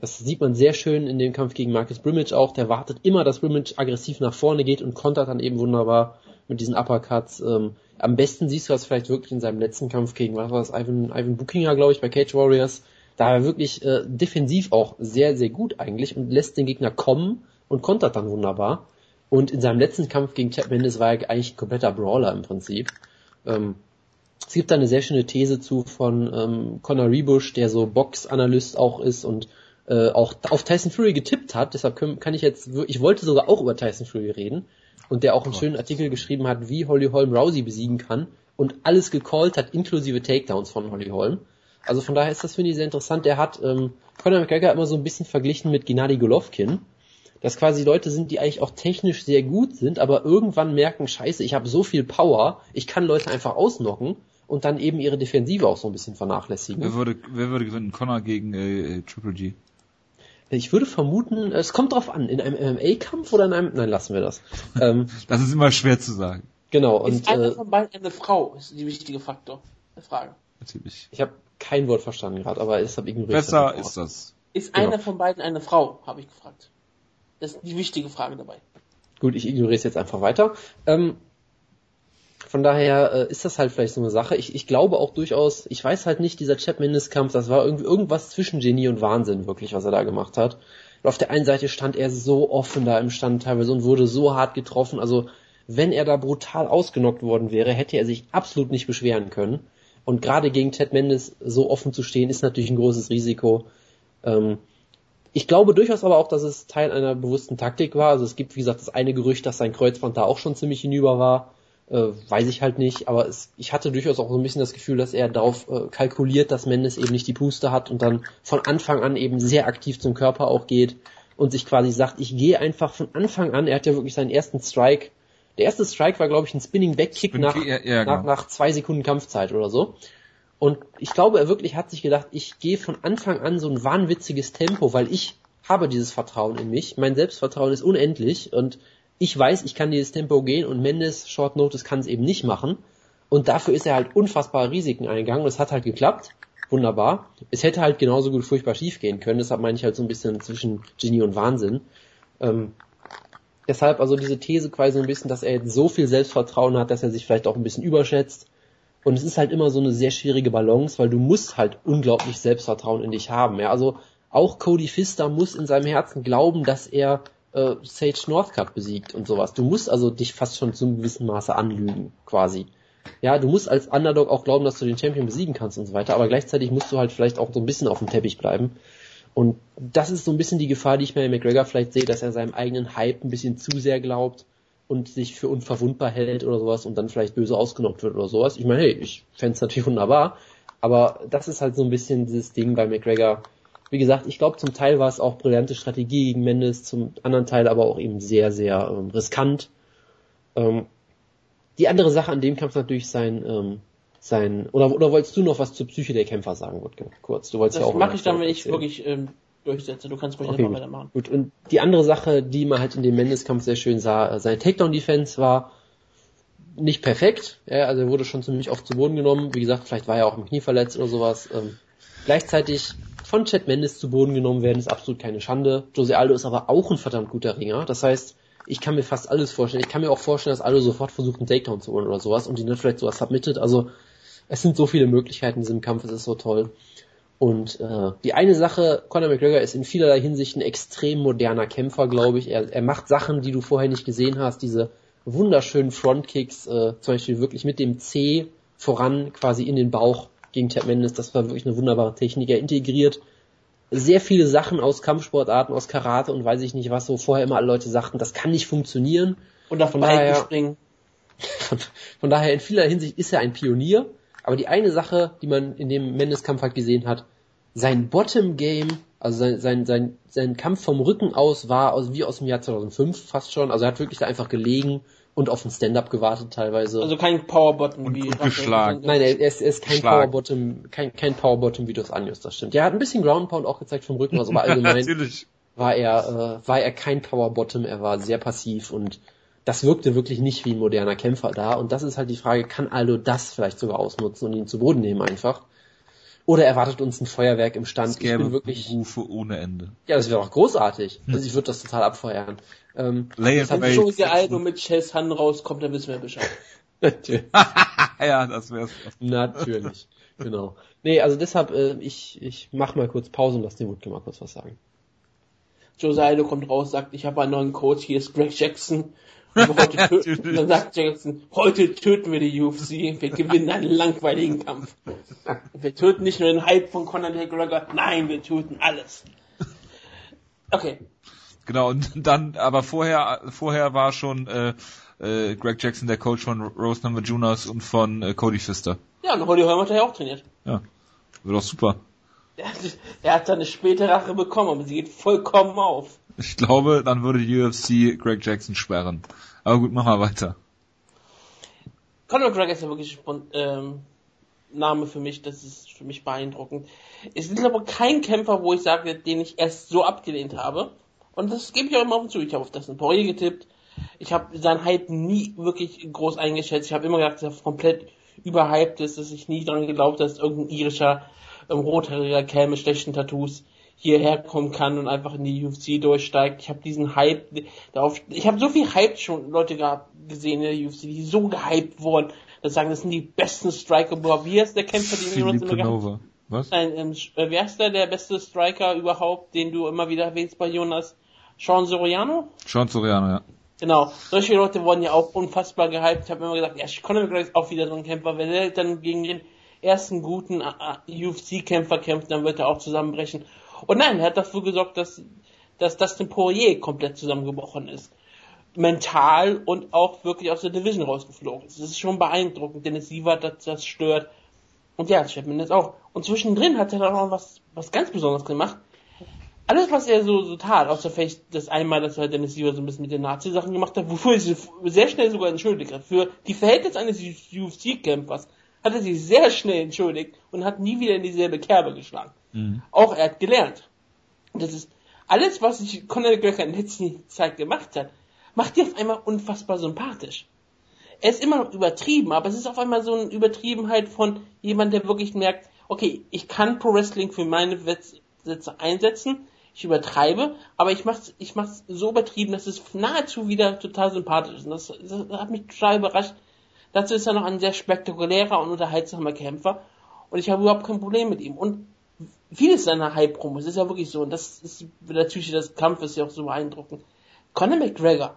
Das sieht man sehr schön in dem Kampf gegen Marcus Brimage auch. Der wartet immer, dass Brimage aggressiv nach vorne geht und kontert dann eben wunderbar mit diesen Uppercuts. Ähm, am besten siehst du das vielleicht wirklich in seinem letzten Kampf gegen, was war das, Ivan, Ivan Buchinger, glaube ich, bei Cage Warriors. Da war er wirklich äh, defensiv auch sehr, sehr gut eigentlich und lässt den Gegner kommen und kontert dann wunderbar. Und in seinem letzten Kampf gegen Chad Mendes war er eigentlich ein kompletter Brawler im Prinzip. Ähm, es gibt da eine sehr schöne These zu von ähm, Conor Rebush, der so Box-Analyst auch ist und äh, auch auf Tyson Fury getippt hat. Deshalb können, kann ich jetzt, ich wollte sogar auch über Tyson Fury reden und der auch einen schönen Artikel geschrieben hat, wie Holly Holm Rousey besiegen kann und alles gecallt hat, inklusive Takedowns von Holly Holm. Also von daher ist das, finde ich, sehr interessant. Der hat ähm, Conor McGregor immer so ein bisschen verglichen mit Gennady Golovkin, dass quasi Leute sind, die eigentlich auch technisch sehr gut sind, aber irgendwann merken, scheiße, ich habe so viel Power, ich kann Leute einfach ausnocken und dann eben ihre Defensive auch so ein bisschen vernachlässigen. Wer würde, wer würde gewinnen? Connor gegen äh, äh Triple G? Ich würde vermuten, es kommt drauf an, in einem MMA-Kampf oder in einem, nein, lassen wir das. Ähm, das ist immer schwer zu sagen. Genau. Und, ist einer äh, von beiden eine Frau, ist die wichtige Faktor, der Frage. Natürlich. Ich habe kein Wort verstanden gerade, aber es habe ignoriert. Besser ist das. Ist genau. einer von beiden eine Frau, habe ich gefragt. Das ist die wichtige Frage dabei. Gut, ich ignoriere es jetzt einfach weiter. Ähm, von daher äh, ist das halt vielleicht so eine Sache. Ich, ich glaube auch durchaus, ich weiß halt nicht, dieser Chap Mendes-Kampf, das war irgendwie irgendwas zwischen Genie und Wahnsinn wirklich, was er da gemacht hat. Und auf der einen Seite stand er so offen da im Stand teilweise und wurde so hart getroffen. Also wenn er da brutal ausgenockt worden wäre, hätte er sich absolut nicht beschweren können. Und gerade gegen Ted Mendes so offen zu stehen, ist natürlich ein großes Risiko. Ähm, ich glaube durchaus aber auch, dass es Teil einer bewussten Taktik war. Also es gibt, wie gesagt, das eine Gerücht, dass sein Kreuzband da auch schon ziemlich hinüber war. Äh, weiß ich halt nicht, aber es, ich hatte durchaus auch so ein bisschen das Gefühl, dass er darauf äh, kalkuliert, dass Mendes eben nicht die Puste hat und dann von Anfang an eben sehr aktiv zum Körper auch geht und sich quasi sagt, ich gehe einfach von Anfang an, er hat ja wirklich seinen ersten Strike der erste Strike war, glaube ich, ein Spinning Back Kick Spin nach, ja, ja, nach, genau. nach zwei Sekunden Kampfzeit oder so. Und ich glaube, er wirklich hat sich gedacht, ich gehe von Anfang an so ein wahnwitziges Tempo, weil ich habe dieses Vertrauen in mich. Mein Selbstvertrauen ist unendlich und ich weiß, ich kann dieses Tempo gehen und Mendes Short Notice kann es eben nicht machen. Und dafür ist er halt unfassbare Risiken eingegangen und es hat halt geklappt. Wunderbar. Es hätte halt genauso gut furchtbar schief gehen können. Deshalb meine ich halt so ein bisschen zwischen Genie und Wahnsinn. Ähm, Deshalb also diese These quasi so ein bisschen, dass er jetzt so viel Selbstvertrauen hat, dass er sich vielleicht auch ein bisschen überschätzt. Und es ist halt immer so eine sehr schwierige Balance, weil du musst halt unglaublich Selbstvertrauen in dich haben. Ja, also auch Cody Fister muss in seinem Herzen glauben, dass er äh, Sage Northcutt besiegt und sowas. Du musst also dich fast schon zu einem gewissen Maße anlügen, quasi. Ja, du musst als Underdog auch glauben, dass du den Champion besiegen kannst und so weiter, aber gleichzeitig musst du halt vielleicht auch so ein bisschen auf dem Teppich bleiben. Und das ist so ein bisschen die Gefahr, die ich bei McGregor vielleicht sehe, dass er seinem eigenen Hype ein bisschen zu sehr glaubt und sich für unverwundbar hält oder sowas und dann vielleicht böse ausgenockt wird oder sowas. Ich meine, hey, ich fände es natürlich wunderbar, aber das ist halt so ein bisschen dieses Ding bei McGregor. Wie gesagt, ich glaube, zum Teil war es auch brillante Strategie gegen Mendes, zum anderen Teil aber auch eben sehr, sehr ähm, riskant. Ähm, die andere Sache an dem Kampf natürlich sein ähm, sein oder oder wolltest du noch was zur Psyche der Kämpfer sagen, Wutke? Kurz, du wolltest das ja auch. Das mache ich dann, wenn ich wirklich ähm, durchsetze. Du kannst ruhig okay, einfach weitermachen. Gut. Und die andere Sache, die man halt in dem Mendes-Kampf sehr schön sah, seine Takedown-Defense war nicht perfekt. Ja, also er wurde schon ziemlich oft zu Boden genommen. Wie gesagt, vielleicht war er auch im Knie verletzt oder sowas. Ähm, gleichzeitig von Chad Mendes zu Boden genommen werden, ist absolut keine Schande. Jose Aldo ist aber auch ein verdammt guter Ringer. Das heißt, ich kann mir fast alles vorstellen. Ich kann mir auch vorstellen, dass Aldo sofort versucht, einen Takedown zu holen oder sowas und die dann vielleicht sowas submittet. Also es sind so viele Möglichkeiten in diesem Kampf, es ist so toll. Und äh, die eine Sache, Conor McGregor ist in vielerlei Hinsicht ein extrem moderner Kämpfer, glaube ich. Er, er macht Sachen, die du vorher nicht gesehen hast, diese wunderschönen Frontkicks, äh, zum Beispiel wirklich mit dem C voran quasi in den Bauch gegen Chad Mendes, das war wirklich eine wunderbare Technik. Er integriert sehr viele Sachen aus Kampfsportarten, aus Karate und weiß ich nicht was, wo vorher immer alle Leute sagten, das kann nicht funktionieren. Und auf Balken springen. Von, von daher in vieler Hinsicht ist er ein Pionier aber die eine Sache, die man in dem Mendes-Kampf halt gesehen hat, sein Bottom-Game, also sein, sein, sein, sein Kampf vom Rücken aus war aus, wie aus dem Jahr 2005 fast schon. Also er hat wirklich da einfach gelegen und auf ein Stand-up gewartet teilweise. Also kein Power-Bottom wie geschlagen. Nein, er, ist, er ist kein Power-Bottom, kein, kein Power-Bottom wie Dos Anjos, das stimmt. Ja, er hat ein bisschen Ground-Pound auch gezeigt vom Rücken, also aber allgemein war er, äh, war er kein Power-Bottom, er war sehr passiv und das wirkte wirklich nicht wie ein moderner Kämpfer da. Und das ist halt die Frage, kann Aldo das vielleicht sogar ausnutzen und ihn zu Boden nehmen einfach? Oder erwartet uns ein Feuerwerk im Stand? Es gäbe ich bin wirklich Rufe ohne Ende. Ja, das wäre auch großartig. Hm. Also ich würde das total abfeuern. Ähm, das hat schon der Aldo mit Chess Han rauskommt, dann wissen wir Bescheid. Natürlich. ja, das wär's. Natürlich. genau. Nee, also deshalb, äh, ich, ich mach mal kurz Pause und lass den Wutke mal kurz was sagen. Joe Aldo kommt raus, sagt, ich habe einen neuen Coach, hier ist Greg Jackson. Und dann sagt Jackson, heute töten wir die UFC, wir gewinnen einen langweiligen Kampf. Wir töten nicht nur den Hype von Conor McGregor, nein, wir töten alles. Okay. Genau, und dann, aber vorher, vorher war schon äh, äh, Greg Jackson der Coach von Rose Namajunas und von äh, Cody Fister. Ja, und Holly Holm hat er ja auch trainiert. Ja, wird doch super. Er, er hat seine späte Rache bekommen, aber sie geht vollkommen auf. Ich glaube, dann würde die UFC Greg Jackson sperren. Aber gut, mach mal weiter. Conor McGregor ist ja wirklich ähm, Name für mich, das ist für mich beeindruckend. Es ist aber kein Kämpfer, wo ich sage, den ich erst so abgelehnt habe. Und das gebe ich auch immer auf zu. Ich habe auf das Poirier getippt. Ich habe seinen Hype nie wirklich groß eingeschätzt. Ich habe immer gedacht, dass er komplett überhyped ist, dass ich nie daran geglaubt, dass irgendein irischer ähm, Rothaariger Kerl mit schlechten Tattoos hierher kommen kann und einfach in die UFC durchsteigt. Ich habe diesen Hype darauf, ich habe so viel Hype schon Leute gehabt, gesehen in der UFC, die so gehypt wurden, dass sagen, das sind die besten Striker überhaupt. Wie heißt der Kämpfer, den wir uns immer gehabt Was? Nein, ähm, äh, wer ist der, der beste Striker überhaupt, den du immer wieder erwähnst bei Jonas? Sean Soriano? Sean Soriano, ja. Genau. Solche Leute wurden ja auch unfassbar gehypt. Ich habe immer gesagt, ja, Conor McGregor ist auch wieder so ein Kämpfer. Wenn er dann gegen den ersten guten äh, UFC-Kämpfer kämpft, dann wird er auch zusammenbrechen. Und nein, er hat dafür gesorgt, dass, dass Dustin Poirier komplett zusammengebrochen ist. Mental und auch wirklich aus der Division rausgeflogen ist. Das ist schon beeindruckend. Dennis Sievert hat das stört. Und ja, Chapman das auch. Und zwischendrin hat er dann auch was, was ganz Besonderes gemacht. Alles, was er so, so tat, außer vielleicht das einmal, dass er Dennis Sievert so ein bisschen mit den Nazi-Sachen gemacht hat, wofür er sich sehr schnell sogar entschuldigt hat. Für die Verhältnisse eines UFC-Kämpfers hat er sich sehr schnell entschuldigt und hat nie wieder in dieselbe Kerbe geschlagen. Mhm. Auch er hat gelernt. Und das ist alles, was sich Conor McGregor in der letzten Zeit gemacht hat, macht ihn auf einmal unfassbar sympathisch. Er ist immer noch übertrieben, aber es ist auf einmal so eine Übertriebenheit von jemand, der wirklich merkt, okay, ich kann Pro Wrestling für meine Sätze einsetzen, ich übertreibe, aber ich mach's, ich mach's so übertrieben, dass es nahezu wieder total sympathisch ist. Und das, das hat mich total überrascht. Dazu ist er noch ein sehr spektakulärer und unterhaltsamer Kämpfer. Und ich habe überhaupt kein Problem mit ihm. Und vieles seiner Hype-Promos ist ja wirklich so, und das ist natürlich das Kampf ist ja auch so beeindruckend. Conor McGregor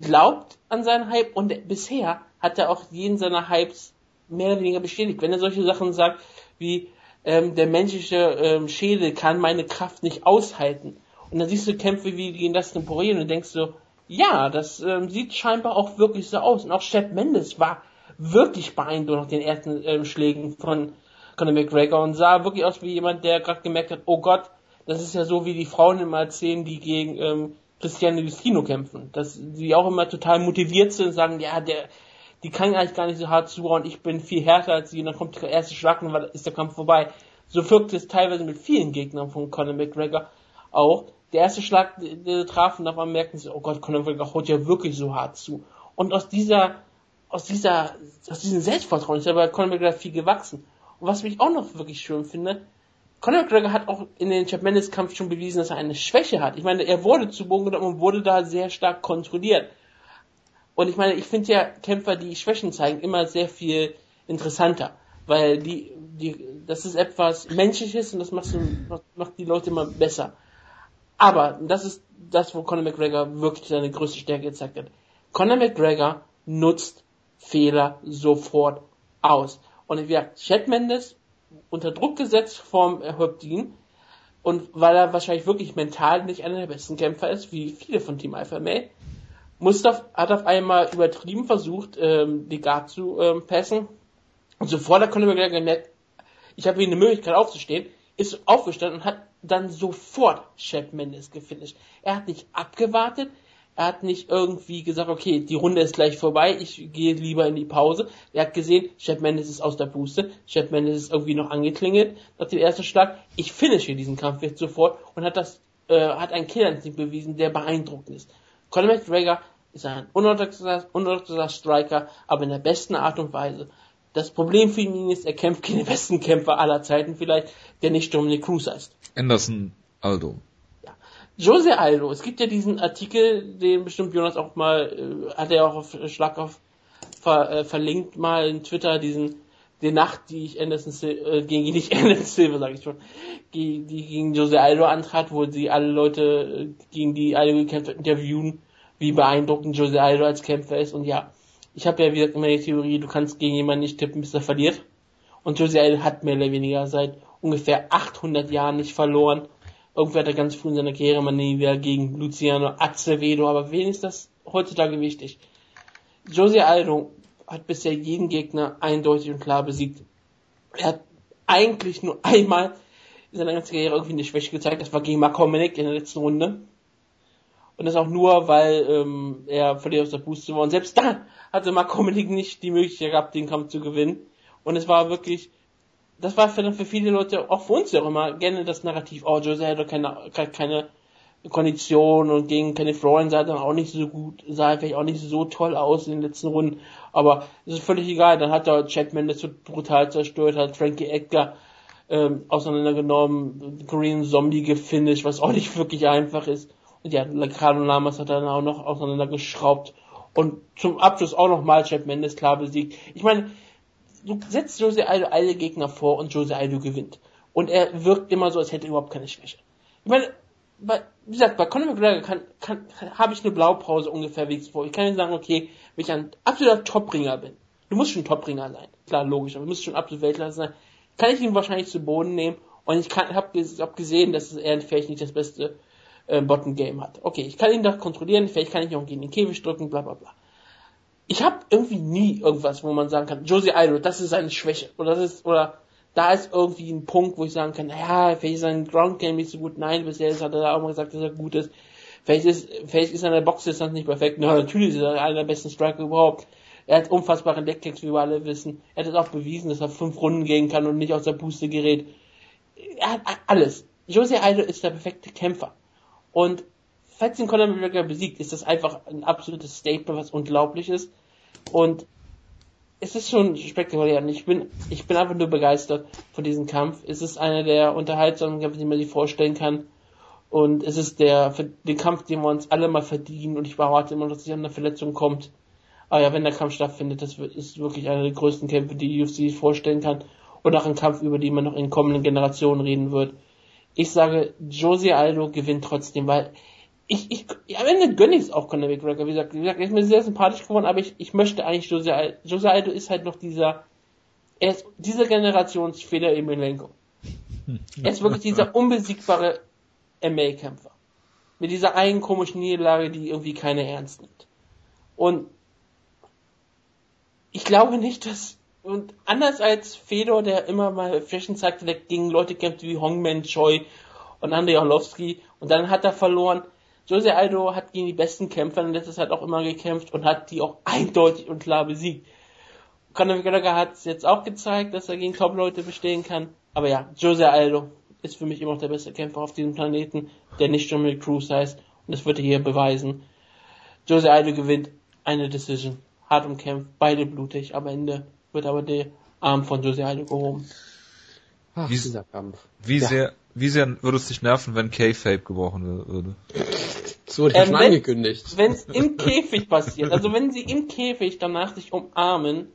glaubt an seinen Hype und bisher hat er auch jeden seiner Hypes mehr oder weniger bestätigt. Wenn er solche Sachen sagt wie ähm, der menschliche ähm, Schädel kann meine Kraft nicht aushalten und dann siehst du Kämpfe wie gegen Dustin Poirier und denkst so, ja, das ähm, sieht scheinbar auch wirklich so aus. Und auch Shep Mendes war wirklich beeindruckt nach den ersten ähm, Schlägen von Conor McGregor und sah wirklich aus wie jemand, der gerade gemerkt hat, oh Gott, das ist ja so wie die Frauen immer erzählen, die gegen ähm, Cristiano Justino kämpfen. Dass die auch immer total motiviert sind und sagen, ja, der, die kann eigentlich gar nicht so hart zuhauen, ich bin viel härter als sie und dann kommt der erste Schlag und dann ist der Kampf vorbei. So wirkt es teilweise mit vielen Gegnern von Conor McGregor auch. Der erste Schlag, der, der traf und auf einmal merken sie, oh Gott, Conor McGregor haut ja wirklich so hart zu. Und aus dieser, aus dieser, aus diesem Selbstvertrauen ist ja bei Conor McGregor viel gewachsen. Und was mich auch noch wirklich schön finde, Conor McGregor hat auch in den Chap Mendes Kampf schon bewiesen, dass er eine Schwäche hat. Ich meine, er wurde zu Boden genommen und wurde da sehr stark kontrolliert. Und ich meine, ich finde ja Kämpfer, die Schwächen zeigen, immer sehr viel interessanter, weil die, die, das ist etwas Menschliches und das macht, macht die Leute immer besser. Aber das ist das, wo Conor McGregor wirklich seine größte Stärke gezeigt hat. Conor McGregor nutzt Fehler sofort aus. Und wie gesagt, Chad Mendes unter Druck gesetzt vom Häuptling und weil er wahrscheinlich wirklich mental nicht einer der besten Kämpfer ist, wie viele von Team Alpha Male, Mustaf hat auf einmal übertrieben versucht, ähm, die Guard zu ähm, passen. Und sofort hat Conor McGregor gemerkt, ich habe hier eine Möglichkeit aufzustehen, ist aufgestanden und hat dann sofort Chef Mendes gefinisht. Er hat nicht abgewartet, er hat nicht irgendwie gesagt, okay, die Runde ist gleich vorbei, ich gehe lieber in die Pause. Er hat gesehen, Chef Mendes ist aus der Puste, Chef Mendes ist irgendwie noch angeklingelt nach dem ersten Schlag. Ich finische diesen Kampf jetzt sofort und hat das, äh, hat einen Killerinstinkt bewiesen, der beeindruckend ist. Conor McGregor ist ein unorthodoxer, unorthodoxer Striker, aber in der besten Art und Weise. Das Problem für ihn ist, er kämpft gegen den besten Kämpfer aller Zeiten vielleicht, der nicht Dominic Cruz heißt. Anderson Aldo. Jose Aldo, es gibt ja diesen Artikel, den bestimmt Jonas auch mal, äh, hat er auch auf Schlag auf ver, äh, verlinkt mal in Twitter, diesen die Nacht, die ich Anderson Sil äh, gegen die ich Anderson Silver, sage ich schon, die, die gegen Jose Aldo antrat, wo sie alle Leute äh, gegen die Aldo gekämpft interviewen, wie beeindruckend Jose Aldo als Kämpfer ist und ja, ich habe ja wieder immer die Theorie, du kannst gegen jemanden nicht tippen, bis er verliert. Und Jose Aldo hat mehr oder weniger seit ungefähr 800 Jahren nicht verloren. Irgendwer hat er ganz früh in seiner Karriere mal wieder gegen Luciano Acevedo, aber wen ist das heutzutage wichtig? Jose Aldo hat bisher jeden Gegner eindeutig und klar besiegt. Er hat eigentlich nur einmal in seiner ganzen Karriere irgendwie eine Schwäche gezeigt, das war gegen Mark Hominick in der letzten Runde. Und das auch nur, weil ähm, er völlig aus der Puste war. Und selbst dann hatte Mark Hominick nicht die Möglichkeit gehabt, den Kampf zu gewinnen. Und es war wirklich, das war für, für viele Leute, auch für uns ja auch immer, gerne das Narrativ, oh, Jose hat doch keine, keine Kondition und gegen Kenneth Florian sah dann auch nicht so gut, sah vielleicht auch nicht so toll aus in den letzten Runden. Aber es ist völlig egal. Dann hat er Chad Mendes so brutal zerstört, hat Frankie Edgar ähm, auseinandergenommen, Korean Zombie gefinisht, was auch nicht wirklich einfach ist. Und ja, Ricardo Lamas hat dann auch noch auseinandergeschraubt. Und zum Abschluss auch noch mal Chad Mendes klar besiegt. Ich meine, setzt Jose Aldo alle Gegner vor und Jose Aldo gewinnt. Und er wirkt immer so, als hätte er überhaupt keine Schwäche. Ich meine, bei, wie gesagt, bei Conor McGregor kann, kann, habe ich eine Blaupause ungefähr wie vor. Ich kann nicht sagen, okay, wenn ich ein absoluter Topringer bin, du musst schon Topringer sein, klar, logisch, aber du musst schon absolut Weltklasse sein, kann ich ihn wahrscheinlich zu Boden nehmen und ich habe hab gesehen, dass er vielleicht nicht das beste äh, Bottom Game hat. Okay, ich kann ihn da kontrollieren, vielleicht kann ich ihn auch gegen den Käfig drücken, bla bla bla. Ich habe irgendwie nie irgendwas, wo man sagen kann, Josie Aldo, das ist seine Schwäche oder das ist oder da ist irgendwie ein Punkt, wo ich sagen kann, naja, vielleicht ist sein Ground Game nicht so gut. Nein, bisher hat er da auch mal gesagt, dass er gut ist. Vielleicht ist, vielleicht ist seine Boxdistanz nicht perfekt. Na, natürlich ist er einer der besten Striker überhaupt. Er hat unfassbare Deckkicks, wie wir alle wissen. Er hat es auch bewiesen, dass er fünf Runden gehen kann und nicht aus der Puste gerät. Er hat alles. Jose Aldo ist der perfekte Kämpfer. Und falls ihn Conor McGregor besiegt, ist das einfach ein absolutes Statement, was unglaublich ist. Und es ist schon spektakulär ich bin, ich bin einfach nur begeistert von diesem Kampf. Es ist einer der unterhaltsamen Kämpfe, die man sich vorstellen kann. Und es ist der, den Kampf, den wir uns alle mal verdienen und ich erwarte immer, dass es an eine Verletzung kommt. Aber ja, wenn der Kampf stattfindet, das ist wirklich einer der größten Kämpfe, die die UFC sich vorstellen kann. Und auch ein Kampf, über den man noch in kommenden Generationen reden wird. Ich sage, Josie Aldo gewinnt trotzdem, weil ich, ich, am Ende gönne ich es auch Conor McGregor. Wie gesagt, wie gesagt, er ist mir sehr sympathisch geworden, aber ich, ich möchte eigentlich Jose Aldo. Jose Aldo ist halt noch dieser, er ist dieser Generationsfehler im Elenco. Er ist wirklich dieser unbesiegbare MA-Kämpfer. Mit dieser einen komischen Niederlage, die irgendwie keiner ernst nimmt. Und ich glaube nicht, dass, und anders als Fedor, der immer mal Flächen zeigte, der gegen Leute kämpft wie Hongman Choi und Andrei Orlovsky, und dann hat er verloren, Jose Aldo hat gegen die besten Kämpfer in letzter Zeit auch immer gekämpft und hat die auch eindeutig und klar besiegt. Conor McGregor hat es jetzt auch gezeigt, dass er gegen Top-Leute bestehen kann. Aber ja, Jose Aldo ist für mich immer noch der beste Kämpfer auf diesem Planeten, der nicht Dominic Cruz heißt. Und das wird er hier beweisen. Jose Aldo gewinnt eine Decision. Hart umkämpft, beide blutig. Am Ende wird aber der Arm von Jose Aldo gehoben. Ach, wie, dieser Kampf. Wie ja. sehr, wie sehr würde es dich nerven, wenn K-Fape gebrochen würde? So wurde ähm, schon angekündigt. Wenn es im Käfig passiert, also wenn sie im Käfig danach sich umarmen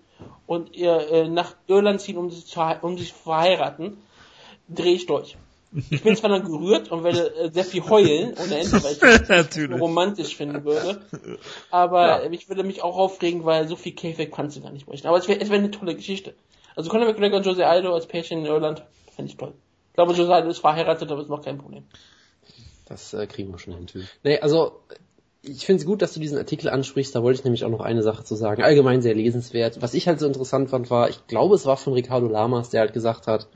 und ihr äh, nach Irland ziehen, um sich, zu, um sich verheiraten, drehe ich durch. Ich bin zwar dann gerührt und werde äh, sehr viel heulen ohne Ende, weil ich das romantisch finden würde. Aber ja. ich würde mich auch aufregen, weil so viel Käfig kannst du gar nicht bräuchten. Aber es wäre es wär eine tolle Geschichte. Also Conor McGregor und Jose Aldo als Pärchen in Irland, fände ich toll. Ich glaube, Jose Aldo ist verheiratet, aber ist noch kein Problem. Das äh, kriegen wir schon hin. Nee, also ich finde es gut, dass du diesen Artikel ansprichst. Da wollte ich nämlich auch noch eine Sache zu sagen. Allgemein sehr lesenswert. Was ich halt so interessant fand, war, ich glaube, es war von Ricardo Lamas, der halt gesagt hat,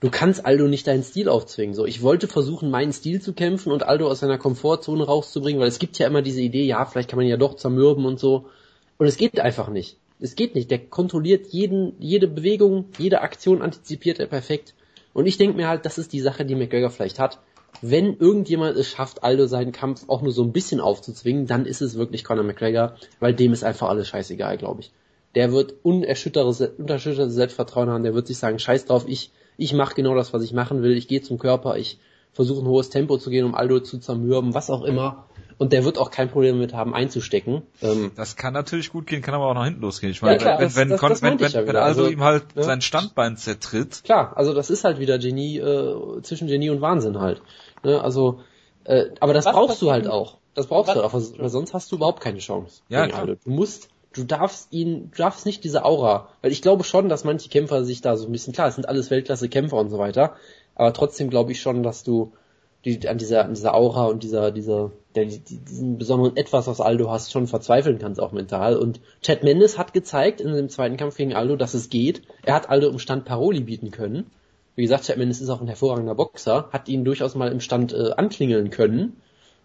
du kannst Aldo nicht deinen Stil aufzwingen. So, ich wollte versuchen, meinen Stil zu kämpfen und Aldo aus seiner Komfortzone rauszubringen, weil es gibt ja immer diese Idee, ja, vielleicht kann man ihn ja doch zermürben und so. Und es geht einfach nicht. Es geht nicht. Der kontrolliert jeden, jede Bewegung, jede Aktion antizipiert er perfekt. Und ich denke mir halt, das ist die Sache, die McGregor vielleicht hat wenn irgendjemand es schafft, Aldo seinen Kampf auch nur so ein bisschen aufzuzwingen, dann ist es wirklich Conor McGregor, weil dem ist einfach alles scheißegal, glaube ich. Der wird unerschüttertes, Selbstvertrauen haben, der wird sich sagen, scheiß drauf, ich, ich mache genau das, was ich machen will, ich gehe zum Körper, ich versuche ein hohes Tempo zu gehen, um Aldo zu zermürben, was auch immer. und der wird auch kein Problem mit haben einzustecken. Ähm, das kann natürlich gut gehen, kann aber auch nach hinten losgehen. Ich meine, ja, klar, wenn, das, wenn, das, das wenn, wenn, ja wenn also, also ihm halt ne? sein Standbein zertritt. Klar, also das ist halt wieder Genie, äh, zwischen Genie und Wahnsinn halt. Ne? Also, äh, aber das was brauchst du halt auch. Das brauchst was? du halt auch, weil sonst hast du überhaupt keine Chance. Ja, klar. Du musst du darfst ihn, du darfst nicht diese Aura, weil ich glaube schon, dass manche Kämpfer sich da so ein bisschen, klar, es sind alles Weltklasse-Kämpfer und so weiter, aber trotzdem glaube ich schon, dass du die, an dieser, an dieser Aura und dieser, dieser, der, diesen besonderen Etwas, was Aldo hast, schon verzweifeln kannst, auch mental. Und Chad Mendes hat gezeigt in dem zweiten Kampf gegen Aldo, dass es geht. Er hat Aldo im Stand Paroli bieten können. Wie gesagt, Chad Mendes ist auch ein hervorragender Boxer, hat ihn durchaus mal im Stand äh, anklingeln können.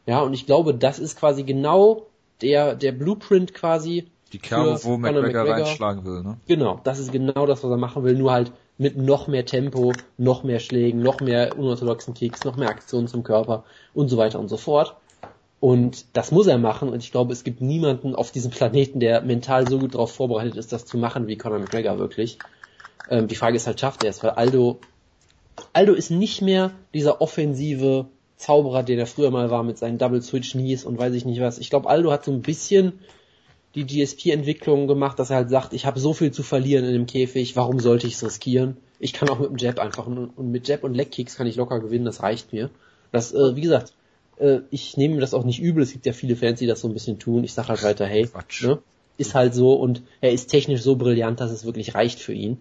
Ja, und ich glaube, das ist quasi genau der, der Blueprint quasi, die Kerbe, wo McGregor, McGregor reinschlagen will, ne? Genau, das ist genau das, was er machen will, nur halt mit noch mehr Tempo, noch mehr Schlägen, noch mehr unorthodoxen Kicks, noch mehr Aktionen zum Körper und so weiter und so fort. Und das muss er machen und ich glaube, es gibt niemanden auf diesem Planeten, der mental so gut darauf vorbereitet ist, das zu machen wie Conor McGregor wirklich. Ähm, die Frage ist halt, schafft er es? Weil Aldo, Aldo ist nicht mehr dieser offensive Zauberer, der der früher mal war mit seinen Double Switch Knees und weiß ich nicht was. Ich glaube, Aldo hat so ein bisschen die GSP-Entwicklung gemacht, dass er halt sagt, ich habe so viel zu verlieren in dem Käfig, warum sollte ich es riskieren? Ich kann auch mit dem Jab einfach und, mit Jab und Leg-Kicks kann ich locker gewinnen, das reicht mir. Das, äh, wie gesagt, äh, ich nehme das auch nicht übel, es gibt ja viele Fans, die das so ein bisschen tun. Ich sage halt weiter, hey, ne, ist halt so und er ist technisch so brillant, dass es wirklich reicht für ihn.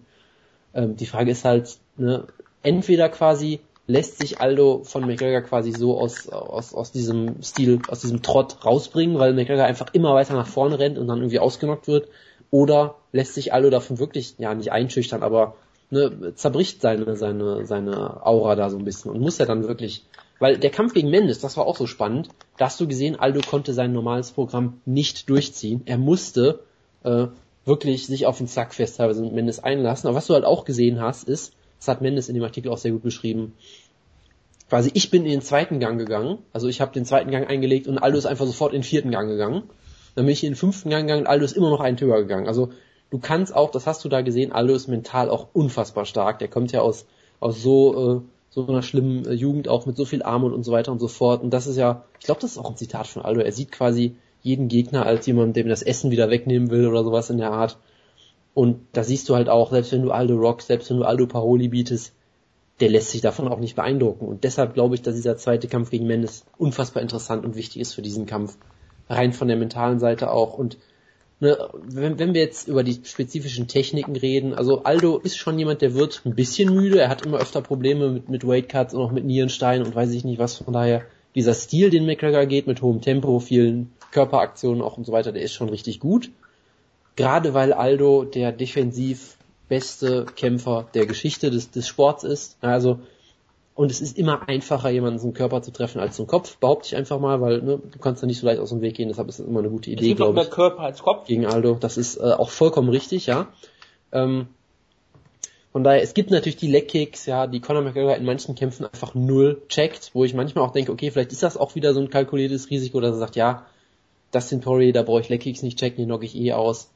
Ähm, die Frage ist halt, ne, entweder quasi lässt sich Aldo von McGregor quasi so aus, aus, aus diesem Stil, aus diesem Trott rausbringen, weil McGregor einfach immer weiter nach vorne rennt und dann irgendwie ausgenockt wird. Oder lässt sich Aldo davon wirklich, ja, nicht einschüchtern, aber ne, zerbricht seine, seine, seine Aura da so ein bisschen und muss ja dann wirklich, weil der Kampf gegen Mendes, das war auch so spannend, da hast du gesehen, Aldo konnte sein normales Programm nicht durchziehen. Er musste äh, wirklich sich auf den Zack fest teilweise mit Mendes einlassen. Aber was du halt auch gesehen hast, ist, das hat Mendes in dem Artikel auch sehr gut beschrieben, quasi ich bin in den zweiten Gang gegangen, also ich habe den zweiten Gang eingelegt und Aldo ist einfach sofort in den vierten Gang gegangen. Dann bin ich in den fünften Gang gegangen und Aldo ist immer noch einen höher gegangen. Also du kannst auch, das hast du da gesehen, Aldo ist mental auch unfassbar stark. Der kommt ja aus, aus so, äh, so einer schlimmen äh, Jugend, auch mit so viel Armut und so weiter und so fort. Und das ist ja, ich glaube, das ist auch ein Zitat von Aldo. Er sieht quasi jeden Gegner als jemand, dem das Essen wieder wegnehmen will oder sowas in der Art. Und da siehst du halt auch, selbst wenn du Aldo rockst, selbst wenn du Aldo Paroli bietest, der lässt sich davon auch nicht beeindrucken. Und deshalb glaube ich, dass dieser zweite Kampf gegen Mendes unfassbar interessant und wichtig ist für diesen Kampf. Rein von der mentalen Seite auch. Und ne, wenn, wenn wir jetzt über die spezifischen Techniken reden, also Aldo ist schon jemand, der wird ein bisschen müde. Er hat immer öfter Probleme mit, mit Weightcuts und auch mit Nierenstein und weiß ich nicht was. Von daher, dieser Stil, den McGregor geht, mit hohem Tempo, vielen Körperaktionen auch und so weiter, der ist schon richtig gut. Gerade weil Aldo der defensiv beste Kämpfer der Geschichte des, des Sports ist. Also und es ist immer einfacher, jemanden zum Körper zu treffen als zum Kopf, behaupte ich einfach mal, weil ne, du kannst da nicht so leicht aus dem Weg gehen, deshalb ist das immer eine gute Idee, glaube ich. Körper als Kopf. Gegen Aldo, das ist äh, auch vollkommen richtig, ja. Ähm, von daher, es gibt natürlich die Leckkicks, ja, die Conor McGregor in manchen Kämpfen einfach null checkt, wo ich manchmal auch denke, okay, vielleicht ist das auch wieder so ein kalkuliertes Risiko, dass er sagt, ja, das sind Poirier, da brauche ich Leckkicks nicht checken, die knock ich eh aus.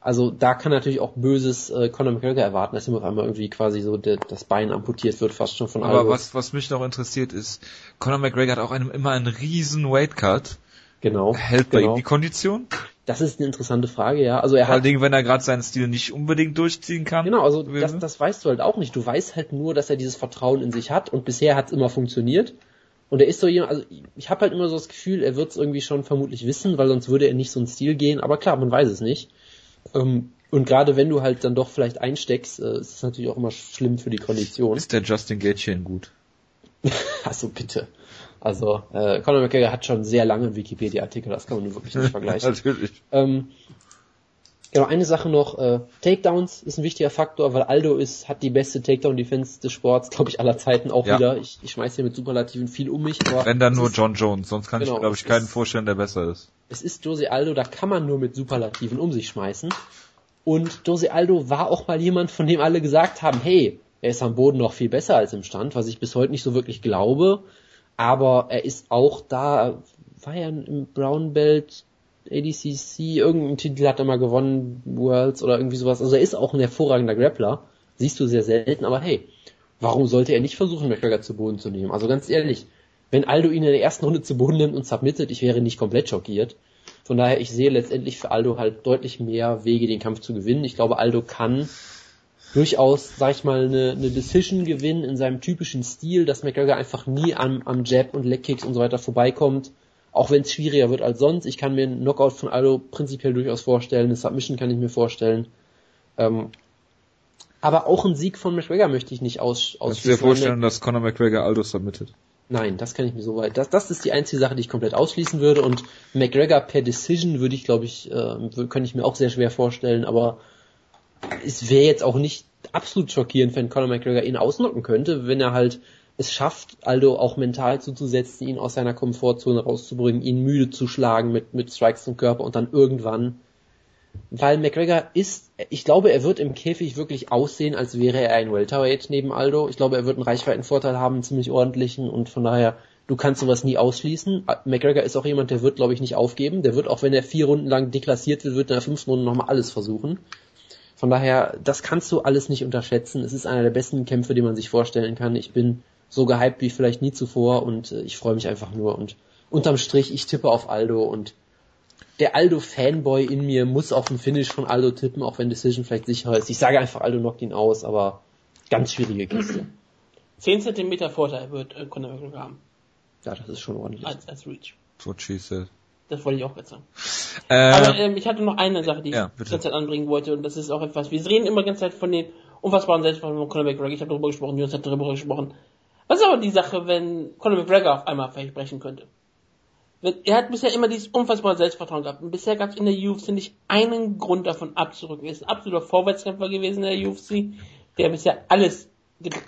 Also da kann natürlich auch böses äh, Conor McGregor erwarten, dass ihm auf einmal irgendwie quasi so de, das Bein amputiert wird, fast schon von Aber Albus. was, was mich noch interessiert ist, Conor McGregor hat auch einem, immer einen riesen Weightcut. Genau. Hält bei genau. ihm die Kondition? Das ist eine interessante Frage, ja. Also er Vor allem, wenn er gerade seinen Stil nicht unbedingt durchziehen kann. Genau, also das, das weißt du halt auch nicht. Du weißt halt nur, dass er dieses Vertrauen in sich hat und bisher hat es immer funktioniert. Und er ist so jemand, also ich habe halt immer so das Gefühl, er wird es irgendwie schon vermutlich wissen, weil sonst würde er nicht so einen Stil gehen. Aber klar, man weiß es nicht. Ähm, und gerade wenn du halt dann doch vielleicht einsteckst, äh, ist es natürlich auch immer schlimm für die Kondition. Ist der Justin Gaethje gut? also bitte. Also äh, Conor McGregor hat schon sehr lange Wikipedia-Artikel, das kann man wirklich nicht vergleichen. Natürlich. Ähm, genau, eine Sache noch, äh, Takedowns ist ein wichtiger Faktor, weil Aldo ist, hat die beste Takedown-Defense des Sports, glaube ich, aller Zeiten auch ja. wieder. Ich, ich schmeiß hier mit Superlativen viel um mich. Aber Wenn dann nur ist, John Jones, sonst kann genau, ich glaube ich, keinen ist, vorstellen, der besser ist. Es ist Jose Aldo, da kann man nur mit Superlativen um sich schmeißen. Und Jose Aldo war auch mal jemand, von dem alle gesagt haben, hey, er ist am Boden noch viel besser als im Stand, was ich bis heute nicht so wirklich glaube. Aber er ist auch da, war ja im Brown Belt ADCC, irgendeinen Titel hat er mal gewonnen, Worlds oder irgendwie sowas. Also er ist auch ein hervorragender Grappler. Siehst du sehr selten, aber hey, warum sollte er nicht versuchen, McGregor zu Boden zu nehmen? Also ganz ehrlich, wenn Aldo ihn in der ersten Runde zu Boden nimmt und submittet, ich wäre nicht komplett schockiert. Von daher, ich sehe letztendlich für Aldo halt deutlich mehr Wege, den Kampf zu gewinnen. Ich glaube, Aldo kann durchaus, sag ich mal, eine, eine Decision gewinnen in seinem typischen Stil, dass McGregor einfach nie am, am Jab und Legkicks und so weiter vorbeikommt. Auch wenn es schwieriger wird als sonst. Ich kann mir einen Knockout von Aldo prinzipiell durchaus vorstellen. Eine Submission kann ich mir vorstellen. Ähm, aber auch ein Sieg von McGregor möchte ich nicht aus, ausschließen. Kannst du dir vorstellen, dass Conor McGregor Aldo submittet? Nein, das kann ich mir so weit. Das, das ist die einzige Sache, die ich komplett ausschließen würde. Und McGregor per Decision würde ich, glaube ich, äh, könnte ich mir auch sehr schwer vorstellen. Aber es wäre jetzt auch nicht absolut schockierend, wenn Conor McGregor ihn ausnocken könnte, wenn er halt es schafft, Aldo auch mental zuzusetzen, ihn aus seiner Komfortzone rauszubringen, ihn müde zu schlagen mit, mit Strikes zum Körper und dann irgendwann weil McGregor ist, ich glaube, er wird im Käfig wirklich aussehen, als wäre er ein Welterweight neben Aldo. Ich glaube, er wird einen Reichweitenvorteil haben, einen ziemlich ordentlichen und von daher, du kannst sowas nie ausschließen. McGregor ist auch jemand, der wird, glaube ich, nicht aufgeben. Der wird, auch wenn er vier Runden lang deklassiert wird, wird in der fünften Runde nochmal alles versuchen. Von daher, das kannst du alles nicht unterschätzen. Es ist einer der besten Kämpfe, die man sich vorstellen kann. Ich bin so gehypt wie vielleicht nie zuvor und äh, ich freue mich einfach nur und unterm Strich, ich tippe auf Aldo und der Aldo-Fanboy in mir muss auf den Finish von Aldo tippen, auch wenn Decision vielleicht sicher ist. Ich sage einfach, Aldo knockt ihn aus, aber ganz schwierige Kiste. 10 cm Vorteil wird äh, Conor McGregor haben. Ja, das ist schon ordentlich. Als, als Reach. So she said. Das wollte ich auch jetzt sagen. Äh, Aber ähm, ich hatte noch eine Sache, die ja, ich die ganze Zeit anbringen wollte, und das ist auch etwas, wir reden immer die ganze Zeit von den unfassbaren Selbstvertrauen von Conor McGregor, ich habe darüber gesprochen, Jonas hat darüber gesprochen. Was ist aber die Sache, wenn Conor McGregor auf einmal brechen könnte? Er hat bisher immer dieses unfassbare Selbstvertrauen gehabt. Und bisher gab es in der UFC nicht einen Grund davon abzurücken. Er ist ein absoluter Vorwärtskämpfer gewesen in der UFC, der bisher alles,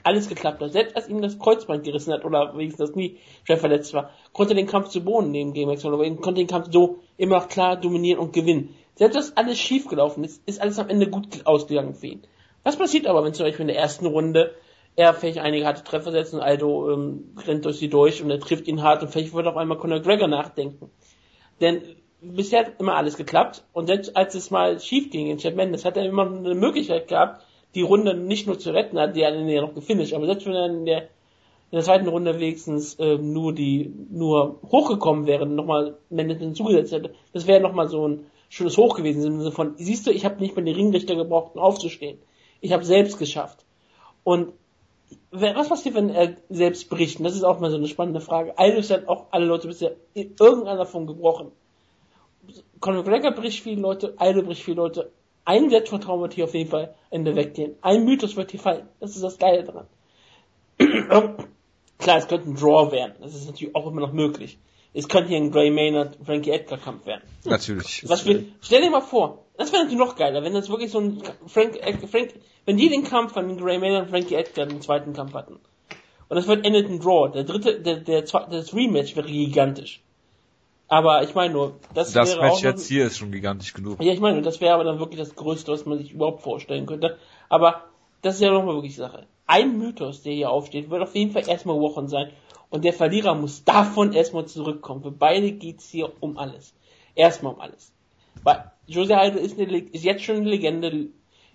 alles geklappt hat. Selbst als ihm das Kreuzband gerissen hat oder wenigstens das nie schwer verletzt war, konnte er den Kampf zu Boden nehmen gegen Max Holloway und konnte den Kampf so immer noch klar dominieren und gewinnen. Selbst als alles schief gelaufen ist, ist alles am Ende gut ausgegangen für ihn. Was passiert aber, wenn zum Beispiel in der ersten Runde er vielleicht einige harte Treffer setzt und Aldo ähm, rennt durch sie durch und er trifft ihn hart und vielleicht wird auf einmal Conor Gregor nachdenken. Denn bisher hat immer alles geklappt und selbst als es mal schief ging in Chad Mendes, hat er immer eine Möglichkeit gehabt, die Runde nicht nur zu retten, hat die ja noch gefinisht, aber selbst wenn er in der, in der zweiten Runde wenigstens ähm, nur die nur hochgekommen wäre, nochmal Mendes hinzugesetzt hätte, das wäre nochmal so ein schönes Hoch gewesen im Sinne von, siehst du, ich habe nicht mal den Ringrichter gebraucht, um aufzustehen. Ich habe selbst geschafft. Und was passiert, wenn er selbst bricht? Und das ist auch mal so eine spannende Frage. Eigentlich hat auch alle Leute bisher in irgendeiner Form gebrochen. Conor McGregor bricht viele Leute, Aldo bricht viele Leute. Ein Selbstvertrauen wird hier auf jeden Fall Ende weggehen. Ein Mythos wird hier fallen. Das ist das Geile dran. Klar, es könnte ein Draw werden. Das ist natürlich auch immer noch möglich. Es könnte hier ein Gray Maynard Frankie Edgar Kampf werden. Natürlich. Was wir, stell dir mal vor, das wäre natürlich noch geiler, wenn das wirklich so ein Frank, äh, Frank, wenn die den Kampf von Gray Maynard und Frankie Edgar den zweiten Kampf hatten. Und das wird endet ein Draw. Der dritte, der, der, das Rematch wäre gigantisch. Aber ich meine nur, das, das wäre Match auch jetzt hier ist schon gigantisch genug. Ja, ich meine, das wäre aber dann wirklich das Größte, was man sich überhaupt vorstellen könnte. Aber das ist ja nochmal wirklich Sache. Ein Mythos, der hier aufsteht, wird auf jeden Fall erstmal Wochen sein. Und der Verlierer muss davon erstmal zurückkommen. Für beide geht's hier um alles. Erstmal um alles. Weil Jose Aldo ist, eine, ist jetzt schon eine Legende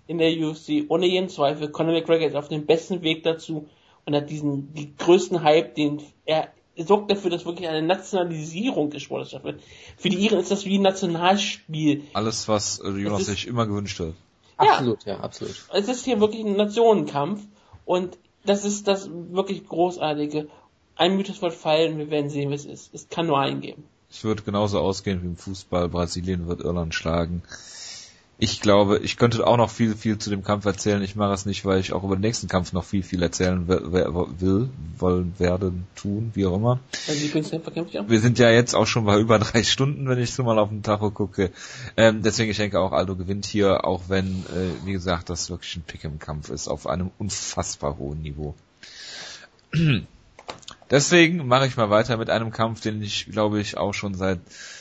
in der UFC, ohne jeden Zweifel. Conor McGregor ist auf dem besten Weg dazu und hat diesen die größten Hype, den er sorgt dafür, dass wirklich eine Nationalisierung des Sportes stattfindet. Für die Iren ist das wie ein Nationalspiel. Alles, was äh, Jonas ist- sich immer gewünscht hat. Absolut, ja, absolut. Es ist hier wirklich ein Nationenkampf und das ist das wirklich Großartige. Ein Mythos wird fallen und wir werden sehen, wie es ist. Es kann nur einen geben. Es wird genauso ausgehen wie im Fußball. Brasilien wird Irland schlagen. Ich glaube, ich könnte auch noch viel, viel zu dem Kampf erzählen. Ich mache es nicht, weil ich auch über den nächsten Kampf noch viel, viel erzählen will, wollen, werden, tun, wie auch immer. Also. Wir sind ja jetzt auch schon bei über drei Stunden, wenn ich so mal auf den Tacho gucke. Ähm, deswegen, ich denke auch, Aldo gewinnt hier, auch wenn, äh, wie gesagt, das wirklich ein Pick im Kampf ist, auf einem unfassbar hohen Niveau. Deswegen mache ich mal weiter mit einem Kampf, den ich, glaube ich, auch schon seit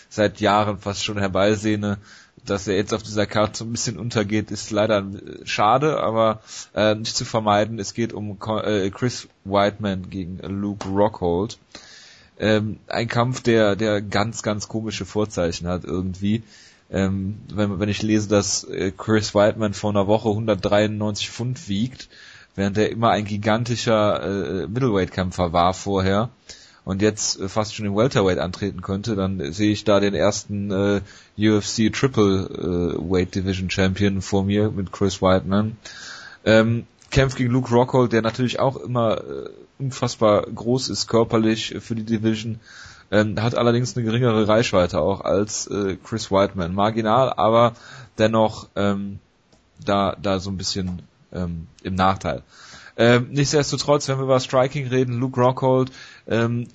seit Jahren fast schon herbeisehne. Dass er jetzt auf dieser Karte so ein bisschen untergeht, ist leider äh, schade, aber äh, nicht zu vermeiden. Es geht um äh, Chris Whiteman gegen Luke Rockhold. Ähm, ein Kampf, der, der ganz, ganz komische Vorzeichen hat irgendwie. Ähm, wenn, wenn ich lese, dass äh, Chris Whiteman vor einer Woche 193 Pfund wiegt, während er immer ein gigantischer äh, Middleweight-Kämpfer war vorher und jetzt äh, fast schon im Welterweight antreten könnte, dann sehe ich da den ersten äh, UFC Triple äh, Weight Division Champion vor mir mit Chris Whiteman. Ähm, kämpft gegen Luke Rockhold, der natürlich auch immer äh, unfassbar groß ist körperlich für die Division. Ähm, hat allerdings eine geringere Reichweite auch als äh, Chris Whiteman. Marginal, aber dennoch ähm, da, da so ein bisschen ähm, im Nachteil. Ähm, nichtsdestotrotz, wenn wir über Striking reden, Luke Rockhold, ähm,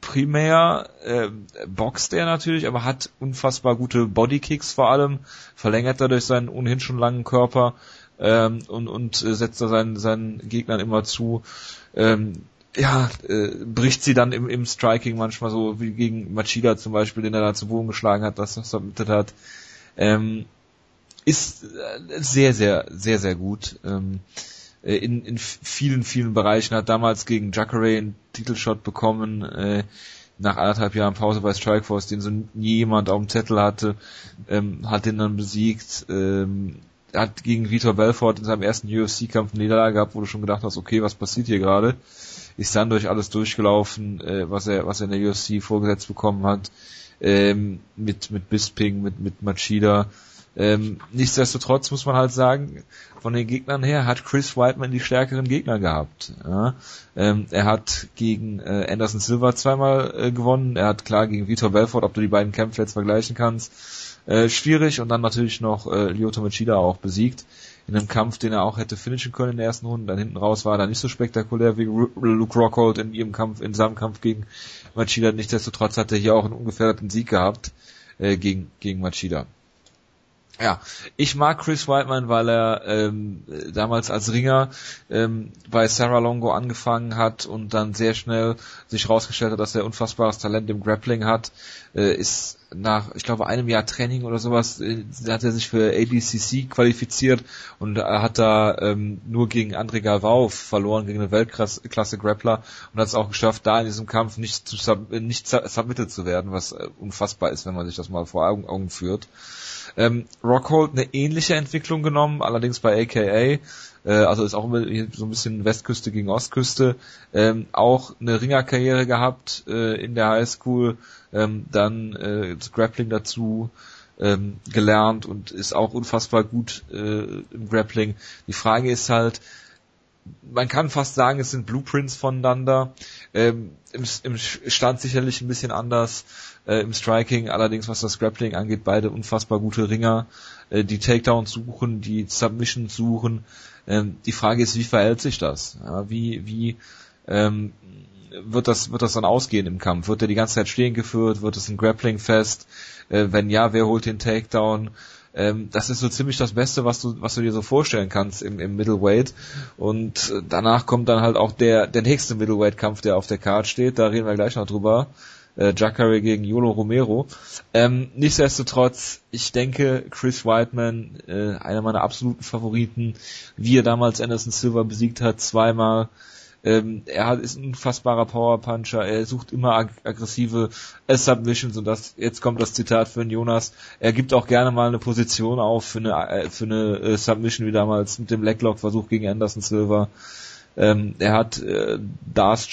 primär äh, boxt er natürlich, aber hat unfassbar gute Bodykicks vor allem, verlängert dadurch seinen ohnehin schon langen Körper ähm, und, und äh, setzt da seinen, seinen Gegnern immer zu. Ähm, ja, äh, bricht sie dann im, im Striking manchmal so wie gegen Machida zum Beispiel, den er da zu Boden geschlagen hat, das was submitted hat. Ähm, ist äh, sehr, sehr, sehr, sehr gut. Ähm, äh, in, in vielen, vielen Bereichen hat damals gegen Jacare einen Titelshot bekommen, äh, nach anderthalb Jahren Pause bei Strikeforce, den so nie jemand auf dem Zettel hatte, ähm, hat den dann besiegt, ähm, hat gegen Vitor Belfort in seinem ersten UFC-Kampf eine Niederlage gehabt, wo du schon gedacht hast, okay, was passiert hier gerade? Ist dann durch alles durchgelaufen, äh, was er, was er in der UFC vorgesetzt bekommen hat, ähm, mit, mit Bisping, mit, mit Machida. Ähm, nichtsdestotrotz muss man halt sagen, von den Gegnern her hat Chris Whiteman die stärkeren Gegner gehabt. Ja? Ähm, er hat gegen äh, Anderson Silva zweimal äh, gewonnen, er hat klar gegen Vitor Belfort, ob du die beiden Kämpfe jetzt vergleichen kannst, äh, schwierig und dann natürlich noch äh, Lyoto Machida auch besiegt in einem Kampf, den er auch hätte finishen können in der ersten Runde. Dann hinten raus war er nicht so spektakulär wie Luke Rockhold in ihrem Kampf, in seinem Kampf gegen Machida. Nichtsdestotrotz hat er hier auch einen ungefährdeten Sieg gehabt äh, gegen, gegen Machida. Ja, ich mag Chris Whiteman, weil er ähm, damals als Ringer ähm, bei Sarah Longo angefangen hat und dann sehr schnell sich herausgestellt hat, dass er unfassbares Talent im Grappling hat. Äh, ist nach, ich glaube, einem Jahr Training oder sowas, äh, hat er sich für ADCC qualifiziert und er hat da ähm, nur gegen André Galvao verloren, gegen eine Weltklasse Grappler und hat es auch geschafft, da in diesem Kampf nicht, zu, nicht submitted zu werden, was äh, unfassbar ist, wenn man sich das mal vor Augen, Augen führt. Ähm, Rockhold eine ähnliche Entwicklung genommen, allerdings bei AKA, äh, also ist auch immer so ein bisschen Westküste gegen Ostküste, ähm, auch eine Ringerkarriere gehabt äh, in der Highschool, ähm, dann äh, das Grappling dazu ähm, gelernt und ist auch unfassbar gut äh, im Grappling. Die Frage ist halt, man kann fast sagen, es sind Blueprints voneinander. Ähm, im, Im Stand sicherlich ein bisschen anders äh, im Striking, allerdings was das Grappling angeht, beide unfassbar gute Ringer, äh, die Takedowns suchen, die Submissions suchen. Ähm, die Frage ist, wie verhält sich das? Ja, wie wie ähm, wird das wird das dann ausgehen im Kampf? Wird er die ganze Zeit stehen geführt? Wird es ein Grappling fest? Äh, wenn ja, wer holt den Takedown? Ähm, das ist so ziemlich das Beste, was du, was du dir so vorstellen kannst im, im Middleweight. Und äh, danach kommt dann halt auch der, der nächste Middleweight-Kampf, der auf der Card steht. Da reden wir gleich noch drüber. Äh, Jacare gegen Yolo Romero. Ähm, nichtsdestotrotz, ich denke, Chris Whiteman, äh, einer meiner absoluten Favoriten, wie er damals Anderson Silva besiegt hat, zweimal, ähm, er hat, ist ein unfassbarer Powerpuncher, er sucht immer ag aggressive Submissions und das, jetzt kommt das Zitat den Jonas, er gibt auch gerne mal eine Position auf für eine, äh, für eine äh, Submission wie damals mit dem Leglock-Versuch gegen Anderson Silva. Ähm, er hat äh,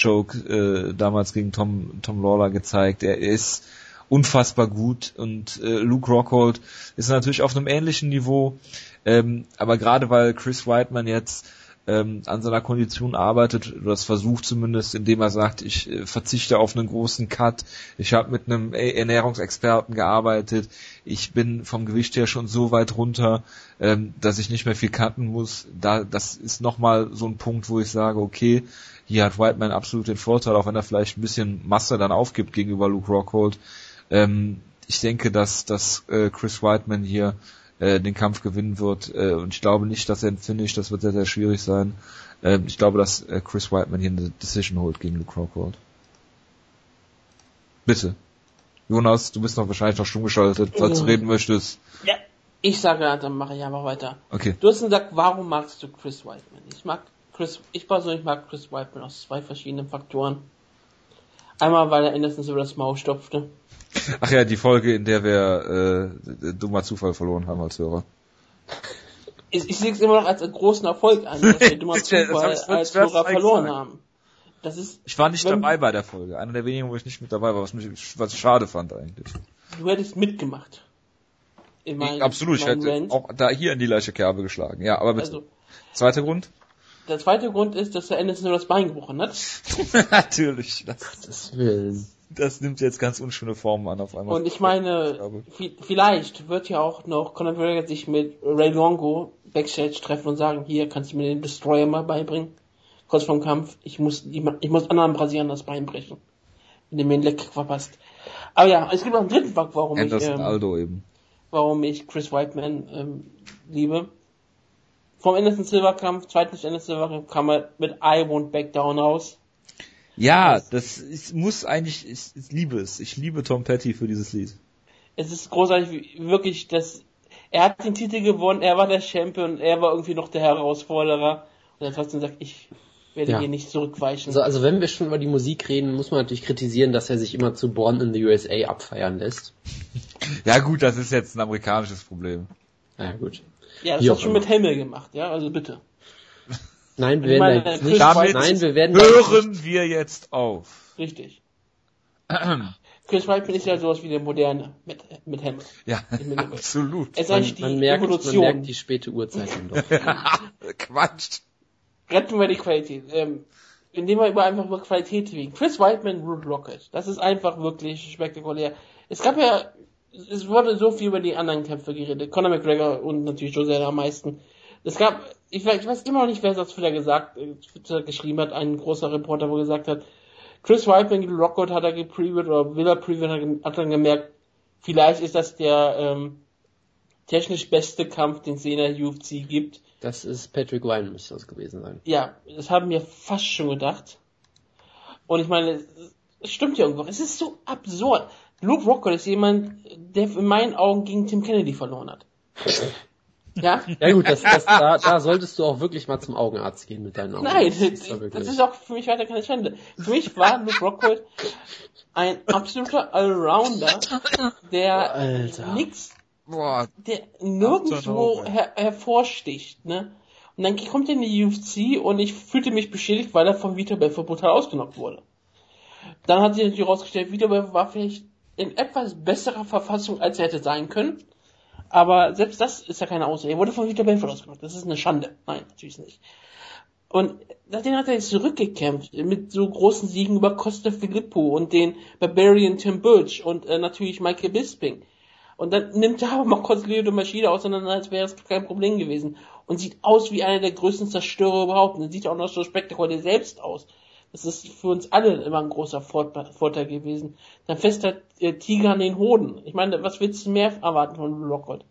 Choke äh, damals gegen Tom, Tom Lawler gezeigt. Er ist unfassbar gut und äh, Luke Rockhold ist natürlich auf einem ähnlichen Niveau. Ähm, aber gerade weil Chris Whiteman jetzt ähm, an seiner Kondition arbeitet, oder das versucht zumindest, indem er sagt, ich äh, verzichte auf einen großen Cut, ich habe mit einem Ernährungsexperten gearbeitet, ich bin vom Gewicht her schon so weit runter, ähm, dass ich nicht mehr viel cutten muss. Da, das ist nochmal so ein Punkt, wo ich sage, okay, hier hat Whiteman absolut den Vorteil, auch wenn er vielleicht ein bisschen Masse dann aufgibt gegenüber Luke Rockhold. Ähm, ich denke, dass, dass äh, Chris Whiteman hier äh, den Kampf gewinnen wird. Äh, und ich glaube nicht, dass er ein Finish, das wird sehr, sehr schwierig sein. Äh, ich glaube, dass äh, Chris Whiteman hier eine Decision holt gegen Luke Rockhold. Bitte. Jonas, du bist noch wahrscheinlich noch stumm geschaltet, falls du reden möchtest. Ja, ich sage, dann mache ich einfach weiter. Okay. Du hast gesagt, warum magst du Chris Whiteman? Ich mag Chris, ich persönlich mag Chris Whiteman aus zwei verschiedenen Faktoren. Einmal, weil er Anderson so das Maul stopfte. Ach ja, die Folge, in der wir äh, dummer Zufall verloren haben als Hörer. Ich, ich sehe es immer noch als einen großen Erfolg an, dass wir dummer Zufall als Hörer verloren sagen. haben. Das ist, ich war nicht dabei bei der Folge. Einer der wenigen, wo ich nicht mit dabei war, was mich was ich schade fand eigentlich. Du hättest mitgemacht. In mein, Absolut, ich hätte Rant. auch da hier in die gleiche Kerbe geschlagen. Ja, aber bitte. Also, Zweiter Grund? Der zweite Grund ist, dass der Anderson nur das Bein gebrochen hat. Natürlich. Das, das, das, nimmt jetzt ganz unschöne Formen an auf einmal. Und ich meine, vielleicht wird ja auch noch Conor McGregor sich mit Ray Longo Backstage treffen und sagen, hier kannst du mir den Destroyer mal beibringen. Kurz vorm Kampf, ich muss, ich muss anderen Brasilianern das Bein brechen. Wenn der mir den Leck verpasst. Aber ja, es gibt noch einen dritten Fakt, warum Anderson ich, ähm, Aldo eben. warum ich Chris Whiteman ähm, liebe vom Anderson Silver Kampf, zweiten Anderson Silver Kampf kam er mit I Won't Back Down raus. Ja, das ist, muss eigentlich, ich, ich liebe es. Ich liebe Tom Petty für dieses Lied. Es ist großartig, wirklich, dass er hat den Titel gewonnen, er war der Champion, er war irgendwie noch der Herausforderer. Und er trotzdem sagt, ich werde ja. hier nicht zurückweichen. Also, also wenn wir schon über die Musik reden, muss man natürlich kritisieren, dass er sich immer zu Born in the USA abfeiern lässt. ja gut, das ist jetzt ein amerikanisches Problem. Ja gut. Ja, das hat schon mit Hemmel gemacht, ja, also bitte. Nein, wir werden meine, nicht, damit nein, wir werden hören nicht. wir jetzt auf. Richtig. Chris Weidman ist ja sowas wie der moderne mit, mit Hemmel. Ja, absolut. Es ist eigentlich man, die merkt, Evolution. Man merkt die späte Uhrzeit doch. Quatsch. Retten wir die Qualität. Ähm, indem wir über einfach über Qualität reden. Chris Whiteman, Root Rocket. Das ist einfach wirklich spektakulär. Es gab ja es wurde so viel über die anderen Kämpfe geredet. Conor McGregor und natürlich Jose am meisten. Es gab, ich weiß, ich weiß immer noch nicht, wer das wieder gesagt, äh, geschrieben hat, ein großer Reporter, wo gesagt hat, Chris Weidman gegen Rockwood hat er gepreviewt oder will er previewt, hat dann gemerkt, vielleicht ist das der ähm, technisch beste Kampf, den es in der UFC gibt. Das ist Patrick Ryan, müsste das gewesen sein. Ja, das haben wir fast schon gedacht. Und ich meine, es stimmt ja irgendwo. Es ist so absurd. Luke Rockhold ist jemand, der in meinen Augen gegen Tim Kennedy verloren hat. Ja? Ja gut, das, das, da, da solltest du auch wirklich mal zum Augenarzt gehen mit deinen Augen. Nein, das ist, das ist auch für mich weiter keine Schande. Für mich war Luke Rockhold ein absoluter Allrounder, der Alter. nix, Boah. der nirgendwo her hervorsticht, ne? Und dann kommt er in die UFC und ich fühlte mich beschädigt, weil er vom Vito Belfort brutal ausgenockt wurde. Dann hat sich natürlich herausgestellt, Vito Belfort war vielleicht in etwas besserer Verfassung, als er hätte sein können. Aber selbst das ist ja keine Ausrede. Er wurde von Victor Belfort ausgemacht. Das ist eine Schande. Nein, natürlich nicht. Und nachdem hat er jetzt zurückgekämpft mit so großen Siegen über Costa Filippo und den Barbarian Tim Birch und äh, natürlich Michael Bisping. Und dann nimmt er aber mal kurz Leo de Maschine auseinander, als wäre es kein Problem gewesen. Und sieht aus wie einer der größten Zerstörer überhaupt. Und sieht auch noch so spektakulär selbst aus. Das ist für uns alle immer ein großer Vorteil gewesen. Dann fester äh, Tiger an den Hoden. Ich meine, was willst du mehr erwarten von Rockwood?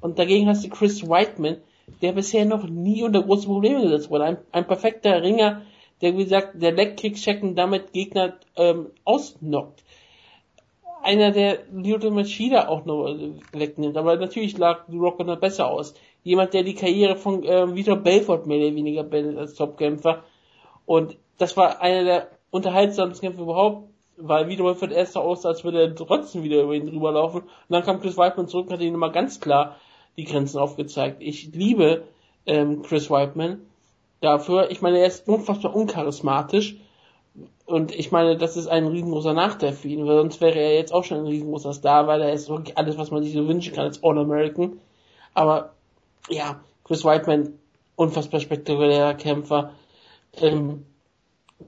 Und dagegen hast du Chris Whiteman, der bisher noch nie unter große Probleme gesetzt wurde. Ein, ein perfekter Ringer, der, wie gesagt, der Leg-Kick checken damit Gegner ähm, ausnockt. Einer, der Lyoto Machida auch noch äh, wegnimmt. Aber natürlich lag Rockwood noch besser aus. Jemand, der die Karriere von äh, Vitor Belfort mehr oder weniger beendet als Topkämpfer. Und das war einer der unterhaltsamsten Kämpfe überhaupt, weil wieder Wolford erst aus, als würde er trotzdem wieder über ihn drüber laufen. Und dann kam Chris Weidman zurück und hat ihm nochmal ganz klar die Grenzen aufgezeigt. Ich liebe ähm, Chris Weidman dafür. Ich meine, er ist unfassbar uncharismatisch. Und ich meine, das ist ein riesengroßer Nachteil für ihn, weil sonst wäre er jetzt auch schon ein riesengroßer Star, weil er ist wirklich alles, was man sich so wünschen kann als All-American. Aber ja, Chris Weidman, unfassbar spektakulärer Kämpfer. Ähm,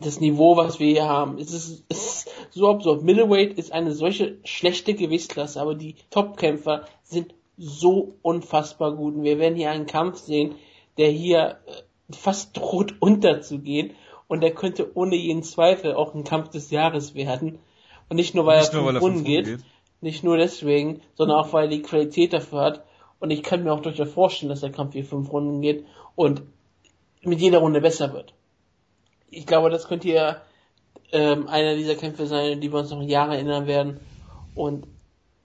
das Niveau, was wir hier haben, es ist, es ist so absurd. Middleweight ist eine solche schlechte Gewichtsklasse, aber die Topkämpfer sind so unfassbar gut. Und wir werden hier einen Kampf sehen, der hier äh, fast droht unterzugehen. Und der könnte ohne jeden Zweifel auch ein Kampf des Jahres werden. Und nicht nur, weil nicht er fünf Runden geht, geht, nicht nur deswegen, sondern auch, weil er die Qualität dafür hat. Und ich kann mir auch durchaus vorstellen, dass der Kampf hier fünf Runden geht und mit jeder Runde besser wird ich glaube, das könnte ja ähm, einer dieser Kämpfe sein, die wir uns noch Jahre erinnern werden. Und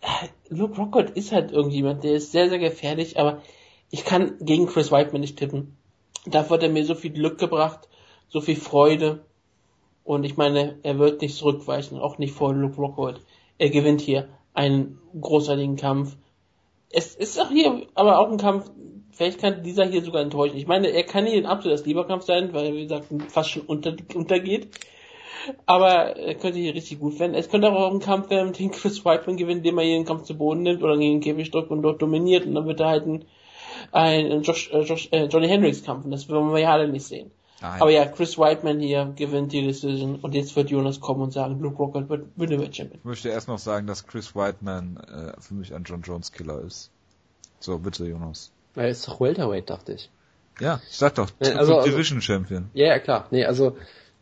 äh, Luke Rockhold ist halt irgendjemand, der ist sehr, sehr gefährlich, aber ich kann gegen Chris Whiteman nicht tippen. Dafür hat er mir so viel Glück gebracht, so viel Freude. Und ich meine, er wird nicht zurückweichen, auch nicht vor Luke Rockhold. Er gewinnt hier einen großartigen Kampf. Es ist auch hier aber auch ein Kampf, vielleicht kann dieser hier sogar enttäuschen. Ich meine, er kann hier ein absolutes Lieberkampf sein, weil, wie gesagt, fast schon unter, untergeht. Aber er könnte hier richtig gut werden. Es könnte auch ein Kampf werden, den Chris Whiteman gewinnt, indem er jeden Kampf zu Boden nimmt oder gegen den Käfig drückt und dort dominiert und dann wird er halt ein, ein Josh, äh, Josh, äh, Johnny Hendricks Kampf und das wollen wir ja alle nicht sehen. Nein. Aber ja, Chris Whiteman hier gewinnt die Decision und jetzt wird Jonas kommen und sagen, Luke Rockhold wird Winnerweight Champion. Ich möchte erst noch sagen, dass Chris Whiteman äh, für mich ein John Jones Killer ist. So, bitte Jonas. Er ist doch Welterweight, dachte ich. Ja, ich sag doch, nee, also, also, Division Champion. Ja, ja, klar. Nee, also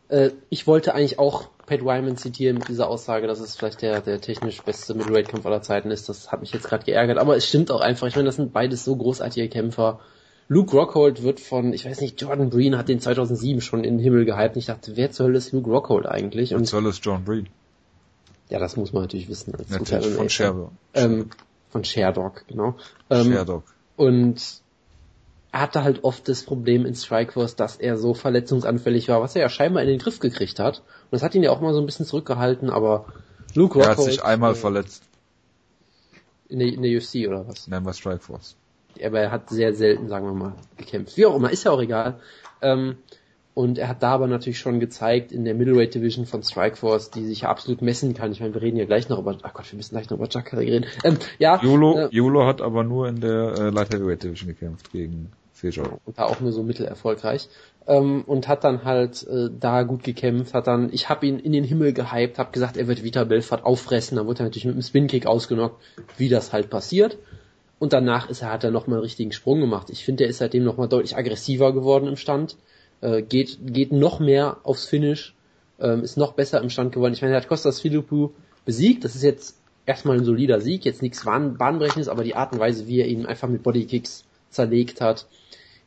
äh, ich wollte eigentlich auch Pat Wyman zitieren mit dieser Aussage, dass es vielleicht der, der technisch beste Middleweight-Kampf aller Zeiten ist. Das hat mich jetzt gerade geärgert, aber es stimmt auch einfach. Ich meine, das sind beides so großartige Kämpfer Luke Rockhold wird von, ich weiß nicht, Jordan Breen hat den 2007 schon in den Himmel gehypt. Ich dachte, wer zur Hölle ist Luke Rockhold eigentlich? Und zur Hölle ist John Breen? Ja, das muss man natürlich wissen. Als natürlich, von Sherdog. Ähm, von Sherdog, genau. Ähm, Sherdog. Und er hatte halt oft das Problem in Strikeforce, dass er so verletzungsanfällig war, was er ja scheinbar in den Griff gekriegt hat. Und das hat ihn ja auch mal so ein bisschen zurückgehalten, aber Luke Rockhold... Er hat sich einmal äh, verletzt. In der, in der UFC oder was? Nein, bei Strikeforce aber er hat sehr selten, sagen wir mal, gekämpft. Wie auch immer, ist ja auch egal. Ähm, und er hat da aber natürlich schon gezeigt in der Middleweight Division von Strikeforce, die sich ja absolut messen kann. Ich meine, wir reden ja gleich noch über, ach Gott, wir müssen gleich noch über Jacare reden. Ähm, ja. Jolo, äh, Jolo hat aber nur in der äh, Light Heavyweight Division gekämpft gegen Fischer. Und da auch nur so mittelerfolgreich. Ähm, und hat dann halt äh, da gut gekämpft, hat dann, ich habe ihn in den Himmel gehypt, habe gesagt, er wird Vita Belfort auffressen, dann wurde er natürlich mit einem Spin-Kick ausgenockt, wie das halt passiert. Und danach ist er, hat er nochmal einen richtigen Sprung gemacht. Ich finde, er ist seitdem nochmal deutlich aggressiver geworden im Stand, äh, geht, geht noch mehr aufs Finish, ähm, ist noch besser im Stand geworden. Ich meine, er hat Kostas Philippou besiegt. Das ist jetzt erstmal ein solider Sieg, jetzt nichts Bahnbrechendes, aber die Art und Weise, wie er ihn einfach mit Bodykicks zerlegt hat,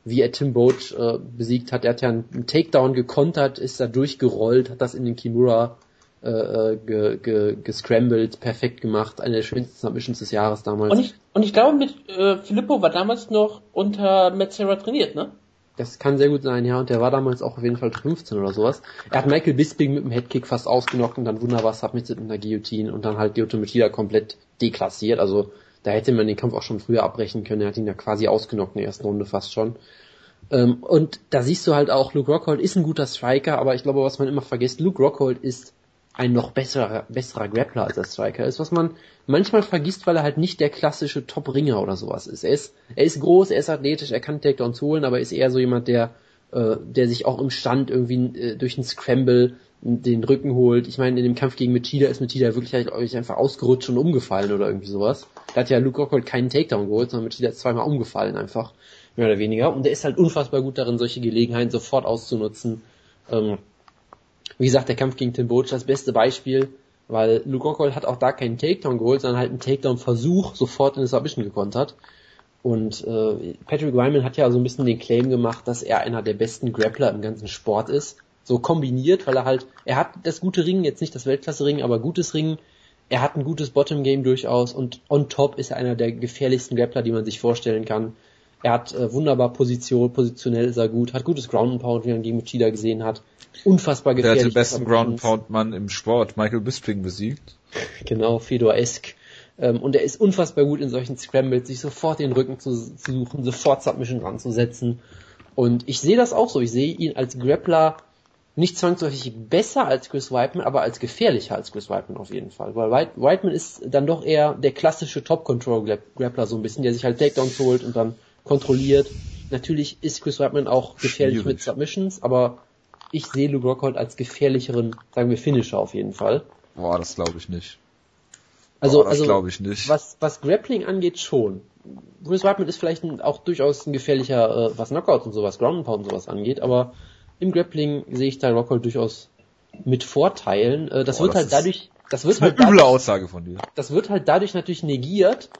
wie er Tim Boach äh, besiegt hat. Er hat ja einen Takedown gekontert, ist da durchgerollt, hat das in den Kimura äh, äh, ge, ge, gescrambled, perfekt gemacht, eine der schönsten Submissions des Jahres damals. Und ich, und ich glaube, mit äh, Filippo war damals noch unter Metzera trainiert, ne? Das kann sehr gut sein, ja, und der war damals auch auf jeden Fall 15 oder sowas. Er hat Michael Bisping mit dem Headkick fast ausgenockt und dann wunderbar submitted in der Guillotine und dann halt die Automatia komplett deklassiert, also da hätte man den Kampf auch schon früher abbrechen können, er hat ihn ja quasi ausgenockt in der ersten Runde fast schon. Ähm, und da siehst du halt auch, Luke Rockhold ist ein guter Striker, aber ich glaube, was man immer vergisst, Luke Rockhold ist ein noch besserer, besserer Grappler als der Striker ist, was man manchmal vergisst, weil er halt nicht der klassische Top-Ringer oder sowas ist. Er ist, er ist groß, er ist athletisch, er kann Takedowns holen, aber ist eher so jemand, der, äh, der sich auch im Stand irgendwie äh, durch einen Scramble den Rücken holt. Ich meine, in dem Kampf gegen Machida ist Machida wirklich halt, einfach ausgerutscht und umgefallen oder irgendwie sowas. Da hat ja Luke Rockhold keinen Takedown geholt, sondern Machida ist zweimal umgefallen einfach, mehr oder weniger. Und er ist halt unfassbar gut darin, solche Gelegenheiten sofort auszunutzen. Ähm, wie gesagt, der Kampf gegen Tim Boach das beste Beispiel, weil Luke Rockhold hat auch da keinen Takedown geholt, sondern halt einen Takedown-Versuch sofort in eine Submission gekontert. Und äh, Patrick Wyman hat ja so ein bisschen den Claim gemacht, dass er einer der besten Grappler im ganzen Sport ist. So kombiniert, weil er halt, er hat das gute Ringen, jetzt nicht das Weltklasse-Ringen, aber gutes Ringen. Er hat ein gutes Bottom-Game durchaus und on top ist er einer der gefährlichsten Grappler, die man sich vorstellen kann. Er hat äh, wunderbar Position, positionell ist er gut, hat gutes Ground and Pound, wie man gegen Machida gesehen hat. Unfassbar gefährlich. Der hat den besten Ground Pound Mann im Sport, Michael Bisping besiegt. Genau, Fedor-esk. Ähm, und er ist unfassbar gut in solchen Scrambles, sich sofort den Rücken zu, zu suchen, sofort Submission ranzusetzen. Und ich sehe das auch so. Ich sehe ihn als Grappler nicht zwangsläufig besser als Chris Whiteman, aber als gefährlicher als Chris Whiteman auf jeden Fall. Weil White, Whiteman ist dann doch eher der klassische Top-Control-Grappler so ein bisschen, der sich halt Takedowns holt und dann kontrolliert. Natürlich ist Chris Weidman auch gefährlich Schwierig. mit Submissions, aber ich sehe Luke Rockhold als gefährlicheren, sagen wir, Finisher auf jeden Fall. Boah, das glaube ich nicht. Also, Boah, also glaube ich nicht. Was, was Grappling angeht, schon. Chris Weidman ist vielleicht auch durchaus ein gefährlicher, äh, was Knockouts und sowas, Ground Pound und sowas angeht, aber im Grappling sehe ich da Rockhold durchaus mit Vorteilen. Äh, das Boah, wird das halt dadurch, das wird das halt eine üble Aussage von dir. Das wird halt dadurch natürlich negiert,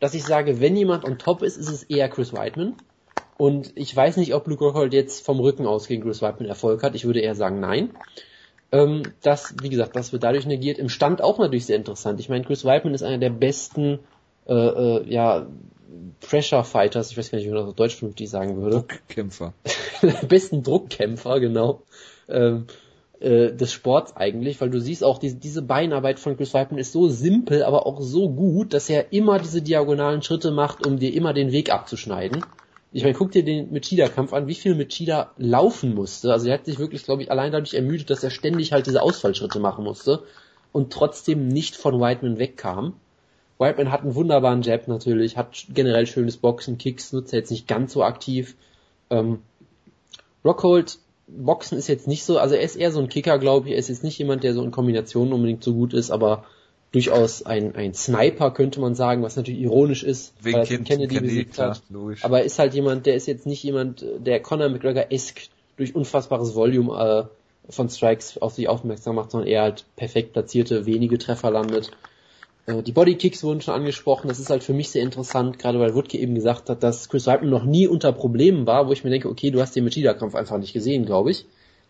dass ich sage, wenn jemand on top ist, ist es eher Chris Whiteman. Und ich weiß nicht, ob Luke Rockhold jetzt vom Rücken aus gegen Chris Whiteman Erfolg hat. Ich würde eher sagen, nein. Ähm, das, wie gesagt, das wird dadurch negiert. Im Stand auch natürlich sehr interessant. Ich meine, Chris Whiteman ist einer der besten, äh, äh, ja, Pressure Fighters, ich weiß gar nicht, wie man das auf Deutsch vernünftig sagen würde. Druckkämpfer. besten Druckkämpfer, genau. Ähm, äh, des Sports eigentlich, weil du siehst auch, diese, diese Beinarbeit von Chris Weidman ist so simpel, aber auch so gut, dass er immer diese diagonalen Schritte macht, um dir immer den Weg abzuschneiden. Ich meine, guck dir den Machida-Kampf an, wie viel Machida laufen musste. Also er hat sich wirklich, glaube ich, allein dadurch ermüdet, dass er ständig halt diese Ausfallschritte machen musste und trotzdem nicht von Whiteman wegkam. Whiteman hat einen wunderbaren Jab natürlich, hat generell schönes Boxen, Kicks, nutzt er jetzt nicht ganz so aktiv. Ähm, Rockhold, Boxen ist jetzt nicht so, also er ist eher so ein Kicker, glaube ich. Er ist jetzt nicht jemand, der so in Kombinationen unbedingt so gut ist, aber durchaus ein, ein Sniper, könnte man sagen, was natürlich ironisch ist, Wegen weil er Kennedy Kennedy, besiegt klar, hat. logisch. Aber er ist halt jemand, der ist jetzt nicht jemand, der Conor McGregor-esque durch unfassbares Volume äh, von Strikes auf sich aufmerksam macht, sondern eher halt perfekt platzierte, wenige Treffer landet. Äh, die Bodykicks wurden schon angesprochen, das ist halt für mich sehr interessant, gerade weil Woodke eben gesagt hat, dass Chris Weidman noch nie unter Problemen war, wo ich mir denke, okay, du hast den Machida-Kampf einfach nicht gesehen, glaube ich.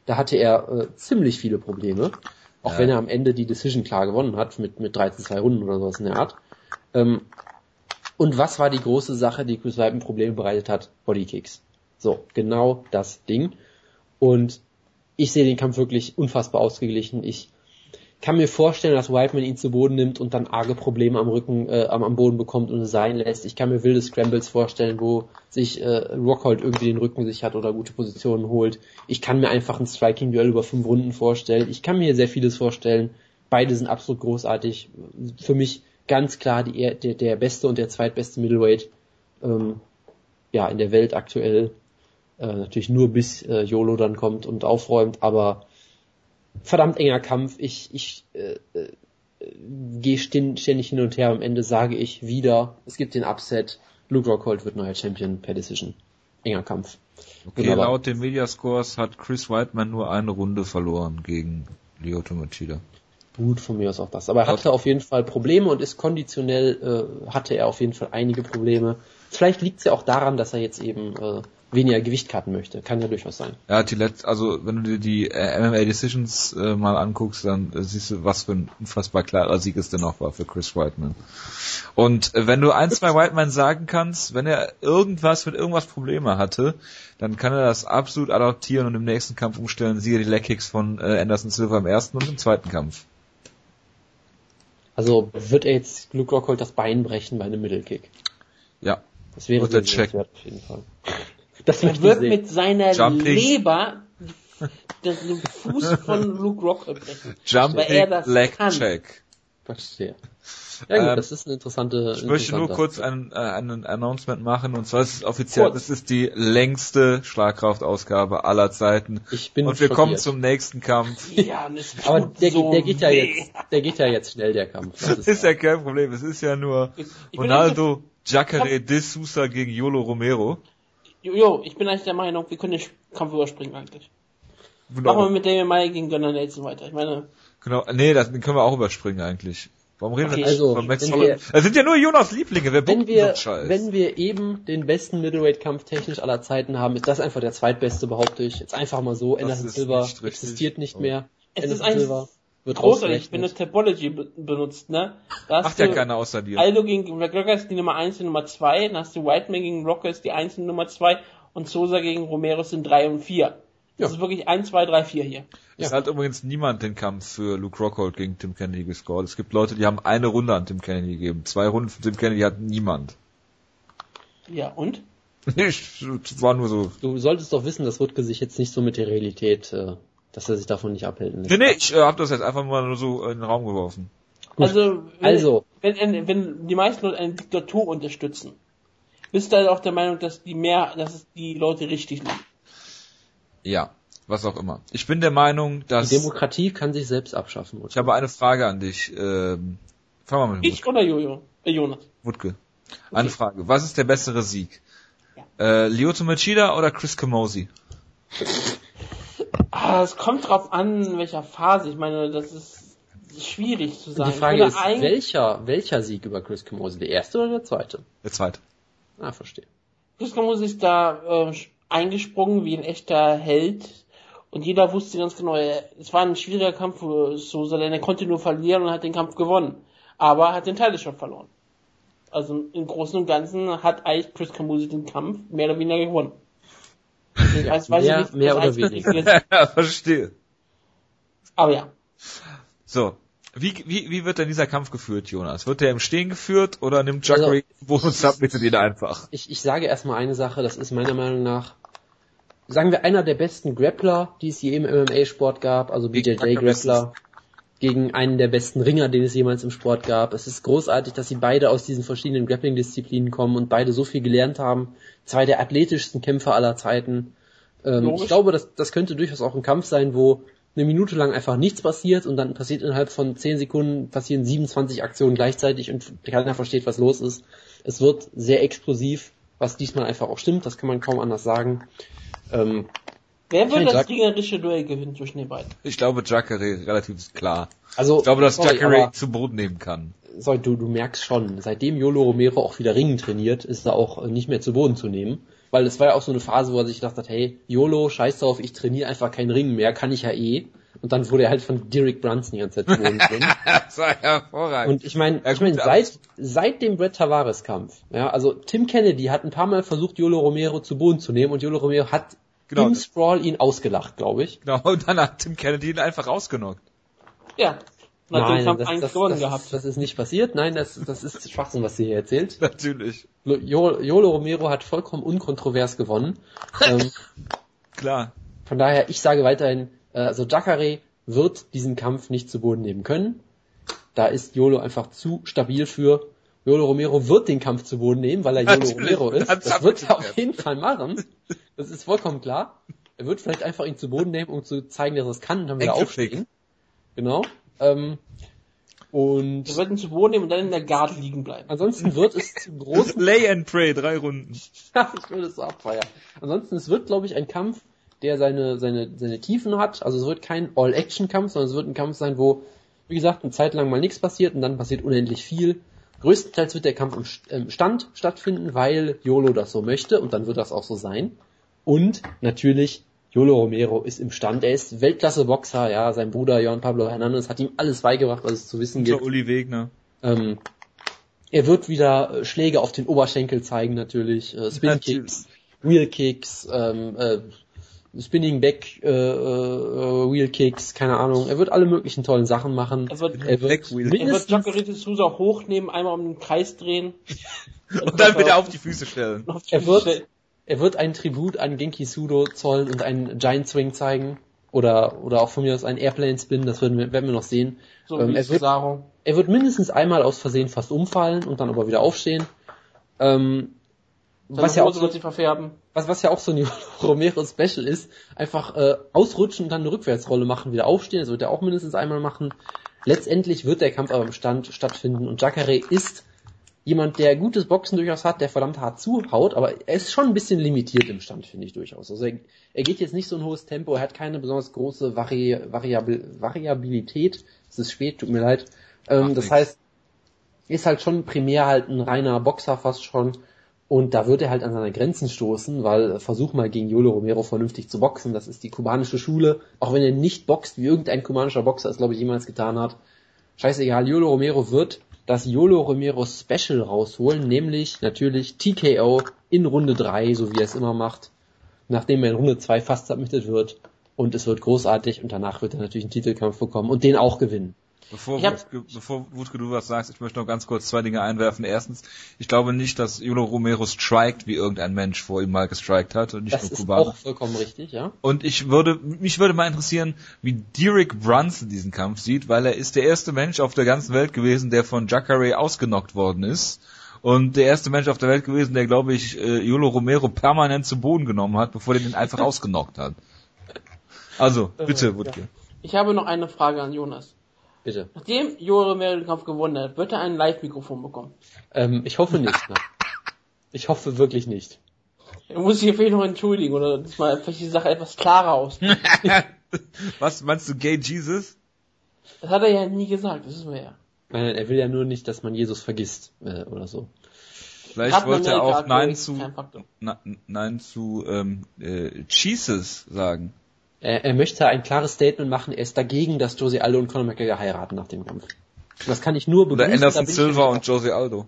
Da hatte er äh, ziemlich viele Probleme. Auch Ja. wenn er am Ende die Decision klar gewonnen hat, mit, mit 13-2 Runden oder sowas in der Art. Ähm, und was war die große Sache, die Chris Weidman Probleme bereitet hat? Bodykicks. So, genau das Ding. Und ich sehe den Kampf wirklich unfassbar ausgeglichen. Ich kann mir vorstellen, dass Whiteman ihn zu Boden nimmt und dann arge Probleme am Rücken, äh, am, Boden bekommt und sein lässt. Ich kann mir wilde Scrambles vorstellen, wo sich äh, Rockhold irgendwie den Rücken sichert oder gute Positionen holt. Ich kann mir einfach ein Striking-Duell über fünf Runden vorstellen. Ich kann mir sehr vieles vorstellen. Beide sind absolut großartig. Für mich ganz klar die, der, der beste und der zweitbeste Middleweight ähm, ja, in der Welt aktuell. Äh, natürlich nur bis äh, YOLO dann kommt und aufräumt, aber verdammt enger Kampf. Ich, ich äh, äh, gehe ständig hin und her. Am Ende sage ich wieder, es gibt den Upset. Luke Rockhold wird neuer Champion per Decision. Enger Kampf. Okay, Wunderbar. laut den Mediascores hat Chris Whiteman nur eine Runde verloren gegen Lyoto Machida. Gut, von mir aus auch das. Aber er hatte auf jeden Fall Probleme und ist konditionell, äh, hatte er auf jeden Fall einige Probleme. Vielleicht liegt es ja auch daran, dass er jetzt eben äh, weniger Gewicht cutten möchte. Kann ja durchaus sein. Hat die letzte, also wenn du dir die äh, MMA Decisions äh, mal anguckst, dann äh, siehst du, was für ein unfassbar klarer Sieg es denn noch war für Chris Whiteman. Und äh, wenn du ein, zwei Whiteman sagen kannst, wenn er irgendwas mit irgendwas Probleme hatte, dann kann er das absolut adaptieren und im nächsten Kampf umstellen. Siehe die Leg Kicks von äh, Anderson Silva im ersten und im zweiten Kampf. Also wird er jetzt Luke Rockhold das Bein brechen bei einem Middlekick? Ja. Das wäre der Check. auf jeden Fall. Das Er ich wird sehen. mit seiner Jumping. Leber den Fuß von Luke Rockhold brechen. Jumping Weil er das Leg kann. Check. Verstehe. Ja gut, Ähm, das ist eine interessante. Ich möchte nur kurz ein, äh, einen Announcement machen und zwar ist es offiziell, Kurz. das ist die längste Schlagkraftausgabe aller Zeiten. Ich bin und wir kommen schockiert. zum nächsten Kampf. Ja, Aber der, so der geht ja jetzt, der geht ja jetzt schnell der Kampf. Das Das ist ja kein Problem, es ist ja nur Ich bin Ronaldo Jacare de Sousa gegen Yolo Romero. Jo, ich bin eigentlich der Meinung, wir können den Kampf überspringen eigentlich. Machen wir Wunderbar. mit Damian Maya gegen Gunnar Nelson weiter. Ich meine, Genau, nee, das, den können wir auch überspringen eigentlich. Warum reden Okay, wir also, von Max Holloway? Das sind ja nur Jonas Lieblinge, wer wenn wir, so einen Scheiß? wenn wir eben den besten Middleweight-Kampf technisch aller Zeiten haben, ist das einfach der zweitbeste, behaupte ich. Jetzt einfach mal so. Anderson Silva nicht existiert nicht Oh. mehr. Es Anderson ist Silva wird großartig, wenn du rausgerechnet. Topology be benutzt, ne? Da Macht ja keiner außer dir. Aldo gegen McGregor ist die Nummer 1 und Nummer 2, dann hast du Whiteman gegen Rocker ist die 1 und Nummer 2 und Sosa gegen Romero sind 3 und 4. Das Ja. ist wirklich 1, 2, 3, 4 hier. Es hat übrigens niemand den Kampf für Luke Rockhold gegen Tim Kennedy gescored. Es gibt Leute, die haben eine Runde an Tim Kennedy gegeben. Zwei Runden für Tim Kennedy hat niemand. Ja, und? Ich, das war nur so. Du solltest doch wissen, dass Rutke sich jetzt nicht so mit der Realität, äh, dass er sich davon nicht abhalten lässt. Nee, nee, ich äh, hab das jetzt einfach mal nur so in den Raum geworfen. Gut. Also, wenn, Also. wenn, wenn, wenn die meisten Leute eine Diktatur unterstützen, bist du halt auch der Meinung, dass die mehr, dass es die Leute richtig liegen. Ja, was auch immer. Ich bin der Meinung, dass... Die Demokratie kann sich selbst abschaffen. Ich habe eine Frage an dich. Ähm, fang mal mit Ich oder Jojo? Äh, Jonas? Wutke. Eine Okay. Frage. Was ist der bessere Sieg? Äh, Lyoto Machida oder Chris Camosi? Ah, es kommt drauf an, in welcher Phase. Ich meine, das ist schwierig zu sagen. Die Frage ist, welcher, welcher Sieg über Chris Camose? Der erste oder der zweite? Der zweite. Ah, verstehe. Chris ist da äh, eingesprungen wie ein echter Held. Und jeder wusste ganz genau, es war ein schwieriger Kampf für Sosa, denn er konnte nur verlieren und hat den Kampf gewonnen. Aber er hat den Title schon verloren. Also im Großen und Ganzen hat eigentlich Chris Camuse den Kampf mehr oder weniger gewonnen. Ich weiß, weiß Mehr- ich nicht, mehr oder weniger. ja, verstehe. Aber ja. So. Wie, wie, wie wird denn dieser Kampf geführt, Jonas? Wird der im Stehen geführt oder nimmt Jackery also, Bonus submittet ihn einfach? Ich, ich sage erstmal eine Sache, das ist meiner Meinung nach, sagen wir, einer der besten Grappler, die es je im MMA-Sport gab, also BJJ-Grappler, gegen einen der besten Ringer, den es jemals im Sport gab. Es ist großartig, dass sie beide aus diesen verschiedenen Grappling-Disziplinen kommen und beide so viel gelernt haben. Zwei der athletischsten Kämpfer aller Zeiten. Ähm, ich glaube, das, das könnte durchaus auch ein Kampf sein, wo eine Minute lang einfach nichts passiert und dann passiert innerhalb von 10 Sekunden passieren 27 Aktionen gleichzeitig und keiner versteht, was los ist. Es wird sehr explosiv, was diesmal einfach auch stimmt, das kann man kaum anders sagen. Ähm, Wer wird das ringerische Duell gewinnen zwischen den beiden? Ich glaube, Jacare relativ klar. Also, ich glaube, dass Jacare zu Boden nehmen kann. Sorry, du, du merkst schon, seitdem Yolo Romero auch wieder Ringen trainiert, ist er auch nicht mehr zu Boden zu nehmen. Weil es war ja auch so eine Phase, wo er sich gedacht hat, hey, YOLO, scheiß drauf, ich trainiere einfach keinen Ring mehr, kann ich ja eh. Und dann wurde er halt von Derek Brunson die ganze Zeit gewohnt. das war hervorragend. Und ich meine, ja, ich mein, seit, seit dem Brett Tavares Kampf, ja, also Tim Kennedy hat ein paar Mal versucht, Yolo Romero zu Boden zu nehmen und Yolo Romero hat genau. im Sprawl ihn ausgelacht, glaube ich. Genau, und dann hat Tim Kennedy ihn einfach rausgenockt. Ja, Nein, das, das, das, gehabt. das ist nicht passiert. Nein, das, das ist Schwachsinn, was sie hier erzählt. Natürlich. Jolo Romero hat vollkommen unkontrovers gewonnen. ähm, Klar. Von daher, ich sage weiterhin, äh, also Jacare wird diesen Kampf nicht zu Boden nehmen können. Da ist Jolo einfach zu stabil für. Jolo Romero wird den Kampf zu Boden nehmen, weil er Jolo Romero ist. Das wird er auf jeden Fall machen. Das ist vollkommen klar. Er wird vielleicht einfach ihn zu Boden nehmen, um zu zeigen, dass er es kann und dann wieder aufstehen. Genau. Ähm, und wir sollten zu Boden nehmen und dann in der Guard liegen bleiben. Ansonsten wird es zu groß. Lay and Pray, drei Runden. ich würde es so abfeiern. Ansonsten, es wird, glaube ich, ein Kampf, der seine, seine, seine Tiefen hat. Also es wird kein All-Action-Kampf, sondern es wird ein Kampf sein, wo, wie gesagt, eine Zeit lang mal nichts passiert und dann passiert unendlich viel. Größtenteils wird der Kampf im Stand stattfinden, weil YOLO das so möchte und dann wird das auch so sein. Und natürlich Jolo Romero ist im Stand. Er ist Weltklasse-Boxer, ja. Sein Bruder Juan Pablo Hernandez hat ihm alles beigebracht, was es zu wissen gibt. Uli Wegner. Ähm, er wird wieder äh, Schläge auf den Oberschenkel zeigen, natürlich. Äh, Spin Kicks, Wheel Kicks, ähm, äh, Spinning Back äh, äh, Wheel Kicks, keine Ahnung. Er wird alle möglichen tollen Sachen machen. Er wird, er wird, er wird Sousa hochnehmen, einmal um den Kreis drehen. und dann wieder auf die Füße stellen. Er wird, er wird ein Tribut an Genki Sudo zollen und einen Giant Swing zeigen. Oder, oder auch von mir aus einen Airplane Spin, das werden wir, werden wir noch sehen. So ähm, er, wird, er wird mindestens einmal aus Versehen fast umfallen und dann aber wieder aufstehen. Ähm, was ja, auch so, verfärben. Was, was ja auch so ein Romero Special ist, einfach äh, ausrutschen und dann eine Rückwärtsrolle machen, wieder aufstehen, das wird er auch mindestens einmal machen. Letztendlich wird der Kampf aber im Stand stattfinden und Jacare ist jemand, der gutes Boxen durchaus hat, der verdammt hart zuhaut, aber er ist schon ein bisschen limitiert im Stand, finde ich durchaus. Also er, er, geht jetzt nicht so ein hohes Tempo, er hat keine besonders große Vari Variabil Variabilität. Es ist spät, tut mir leid. Ähm, das heißt, ist halt schon primär halt ein reiner Boxer fast schon. Und da wird er halt an seine Grenzen stoßen, weil äh, versuch mal gegen Jolo Romero vernünftig zu boxen. Das ist die kubanische Schule. Auch wenn er nicht boxt, wie irgendein kubanischer Boxer es, glaube ich, jemals getan hat. Scheißegal, Jolo Romero wird das Yolo Romero Special rausholen, nämlich natürlich TKO in Runde 3, so wie er es immer macht, nachdem er in Runde 2 fast submitted wird. Und es wird großartig und danach wird er natürlich einen Titelkampf bekommen und den auch gewinnen. Bevor, Wutke, bevor Wutke du was sagst, ich möchte noch ganz kurz zwei Dinge einwerfen. Erstens, ich glaube nicht, dass Yolo Romero strikt, wie irgendein Mensch vor ihm mal gestrikt hat und nicht das nur Kubaner. Das ist auch vollkommen richtig, ja. Und ich würde, mich würde mal interessieren, wie Derek Brunson diesen Kampf sieht, weil er ist der erste Mensch auf der ganzen Welt gewesen, der von Jacare ausgenockt worden ist. Und der erste Mensch auf der Welt gewesen, der, glaube ich, äh, Yolo Romero permanent zu Boden genommen hat, bevor er den einfach ausgenockt hat. Also, bitte, Wutke. Ich habe noch eine Frage an Jonas. Bitte. Nachdem Jure Romero den Kampf gewonnen hat, wird er ein Live-Mikrofon bekommen? Ähm, ich hoffe nicht. Ne? Ich hoffe wirklich nicht. Er muss sich vielleicht noch entschuldigen oder mal vielleicht die Sache etwas klarer aus. Was meinst du, Gay Jesus? Das hat er ja nie gesagt, das wissen wir ja. Nein, er will ja nur nicht, dass man Jesus vergisst äh, oder so. Vielleicht wollte er auch Nein zu Nein zu ähm, äh, Jesus sagen. Er, er möchte ein klares Statement machen, er ist dagegen, dass Josie Aldo und Conor McGregor heiraten nach dem Kampf. Das kann ich nur begrüßen. Oder Anderson Silva und Josie Aldo.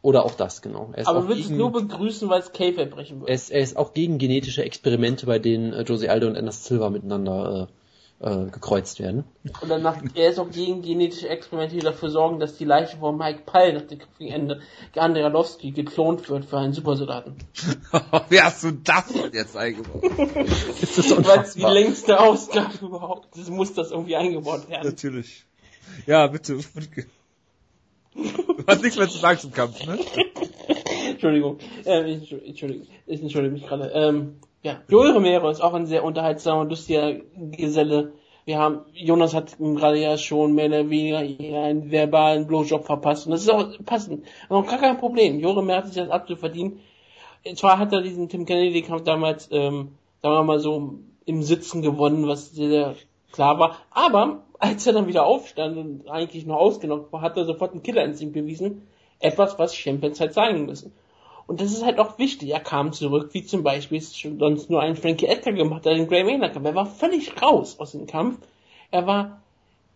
Oder auch das, genau. Aber du würdest es nur begrüßen, weil es Käfer brechen würde. Er ist, er ist auch gegen genetische Experimente, bei denen äh, Josie Aldo und Anderson Silva miteinander äh, gekreuzt werden. Und dann macht er ist auch gegen genetische Experimente, die dafür sorgen, dass die Leiche von Mike Pyle nach dem Ende Andrelowski geklont wird für einen Supersoldaten. Wie hast du das jetzt eingebaut? Ist das Weil es die längste Ausgabe überhaupt. Das muss das irgendwie eingebaut werden. Natürlich. Ja, bitte. Du hast nichts mehr zu sagen zum Kampf, ne? Entschuldigung. Äh, ich, Entschuldigung. Ich entschuldige mich gerade. Ähm, ja, Joel Romero ist auch ein sehr unterhaltsamer und lustiger Geselle. Wir haben, Jonas hat gerade ja schon mehr oder weniger einen verbalen Blowjob verpasst. Und das ist auch passend. Aber gar kein Problem. Joel Romero hat sich das absolut verdient. Zwar hat er diesen Tim Kennedy-Kampf damals, ähm, sagen wir mal so, im Sitzen gewonnen, was sehr, sehr klar war. Aber als er dann wieder aufstand und eigentlich nur ausgenockt war, hat er sofort einen Killerinstinkt bewiesen. Etwas, was Champions halt zeigen müssen. Und das ist halt auch wichtig. Er kam zurück, wie zum Beispiel sonst nur ein Frankie Edgar gemacht hat, den Gray Maynard Kampf. Er war völlig raus aus dem Kampf. Er war,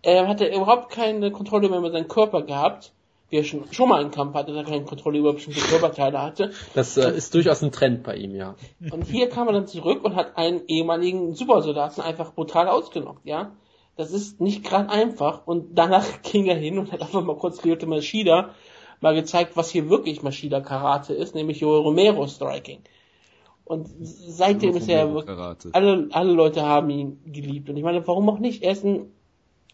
er hatte überhaupt keine Kontrolle mehr über seinen Körper gehabt. Wie er schon, schon mal einen Kampf hatte, dass er keine Kontrolle über bestimmte Körperteile hatte. Das äh, ist durchaus ein Trend bei ihm, ja. Und hier kam er dann zurück und hat einen ehemaligen Supersoldaten einfach brutal ausgenockt, ja. Das ist nicht gerade einfach. Und danach ging er hin und hat einfach mal kurz Ryota Machida mal gezeigt, was hier wirklich Machida Karate ist, nämlich Joe Romero Striking. Und seitdem ist er wirklich, alle, alle Leute haben ihn geliebt. Und ich meine, warum auch nicht? Er ist ein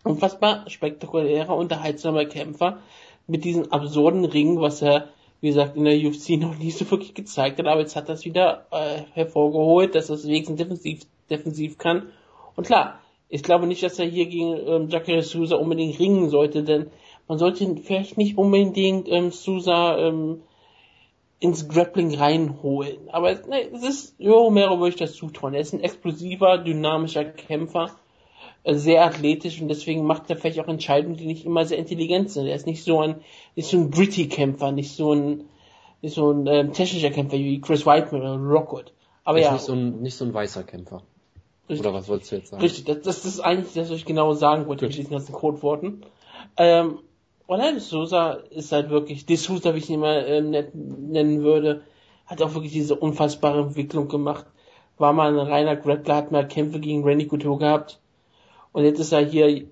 unfassbar spektakulärer, unterhaltsamer Kämpfer mit diesen absurden Ringen, was er, wie gesagt, in der UFC noch nie so wirklich gezeigt hat. Aber jetzt hat er es wieder äh, hervorgeholt, dass er es wenigstens defensiv, defensiv kann. Und klar, ich glaube nicht, dass er hier gegen ähm, Jacare Souza unbedingt ringen sollte, denn man sollte vielleicht nicht unbedingt ähm, Sousa ähm, ins Grappling reinholen. Aber ne, es ist, Jo Romero würde ich das zutrauen. Er ist ein explosiver, dynamischer Kämpfer, äh, sehr athletisch und deswegen macht er vielleicht auch Entscheidungen, die nicht immer sehr intelligent sind. Er ist nicht so ein, nicht so ein gritty Kämpfer, nicht so ein, nicht so ein ähm, technischer Kämpfer wie Chris Whiteman oder Rockwood. Aber ja. Nicht so, ein, nicht so ein weißer Kämpfer. Richtig, Oder was wolltest du jetzt sagen? Richtig, das, das ist eigentlich das, was ich genau sagen wollte mit diesen ganzen Codeworten. Ähm, Orlando Sousa ist halt wirklich, De Sousa, wie ich ihn immer äh, nennen würde, hat auch wirklich diese unfassbare Entwicklung gemacht. War mal ein reiner Grappler, hat mal Kämpfe gegen Randy Couture gehabt. Und jetzt ist er hier,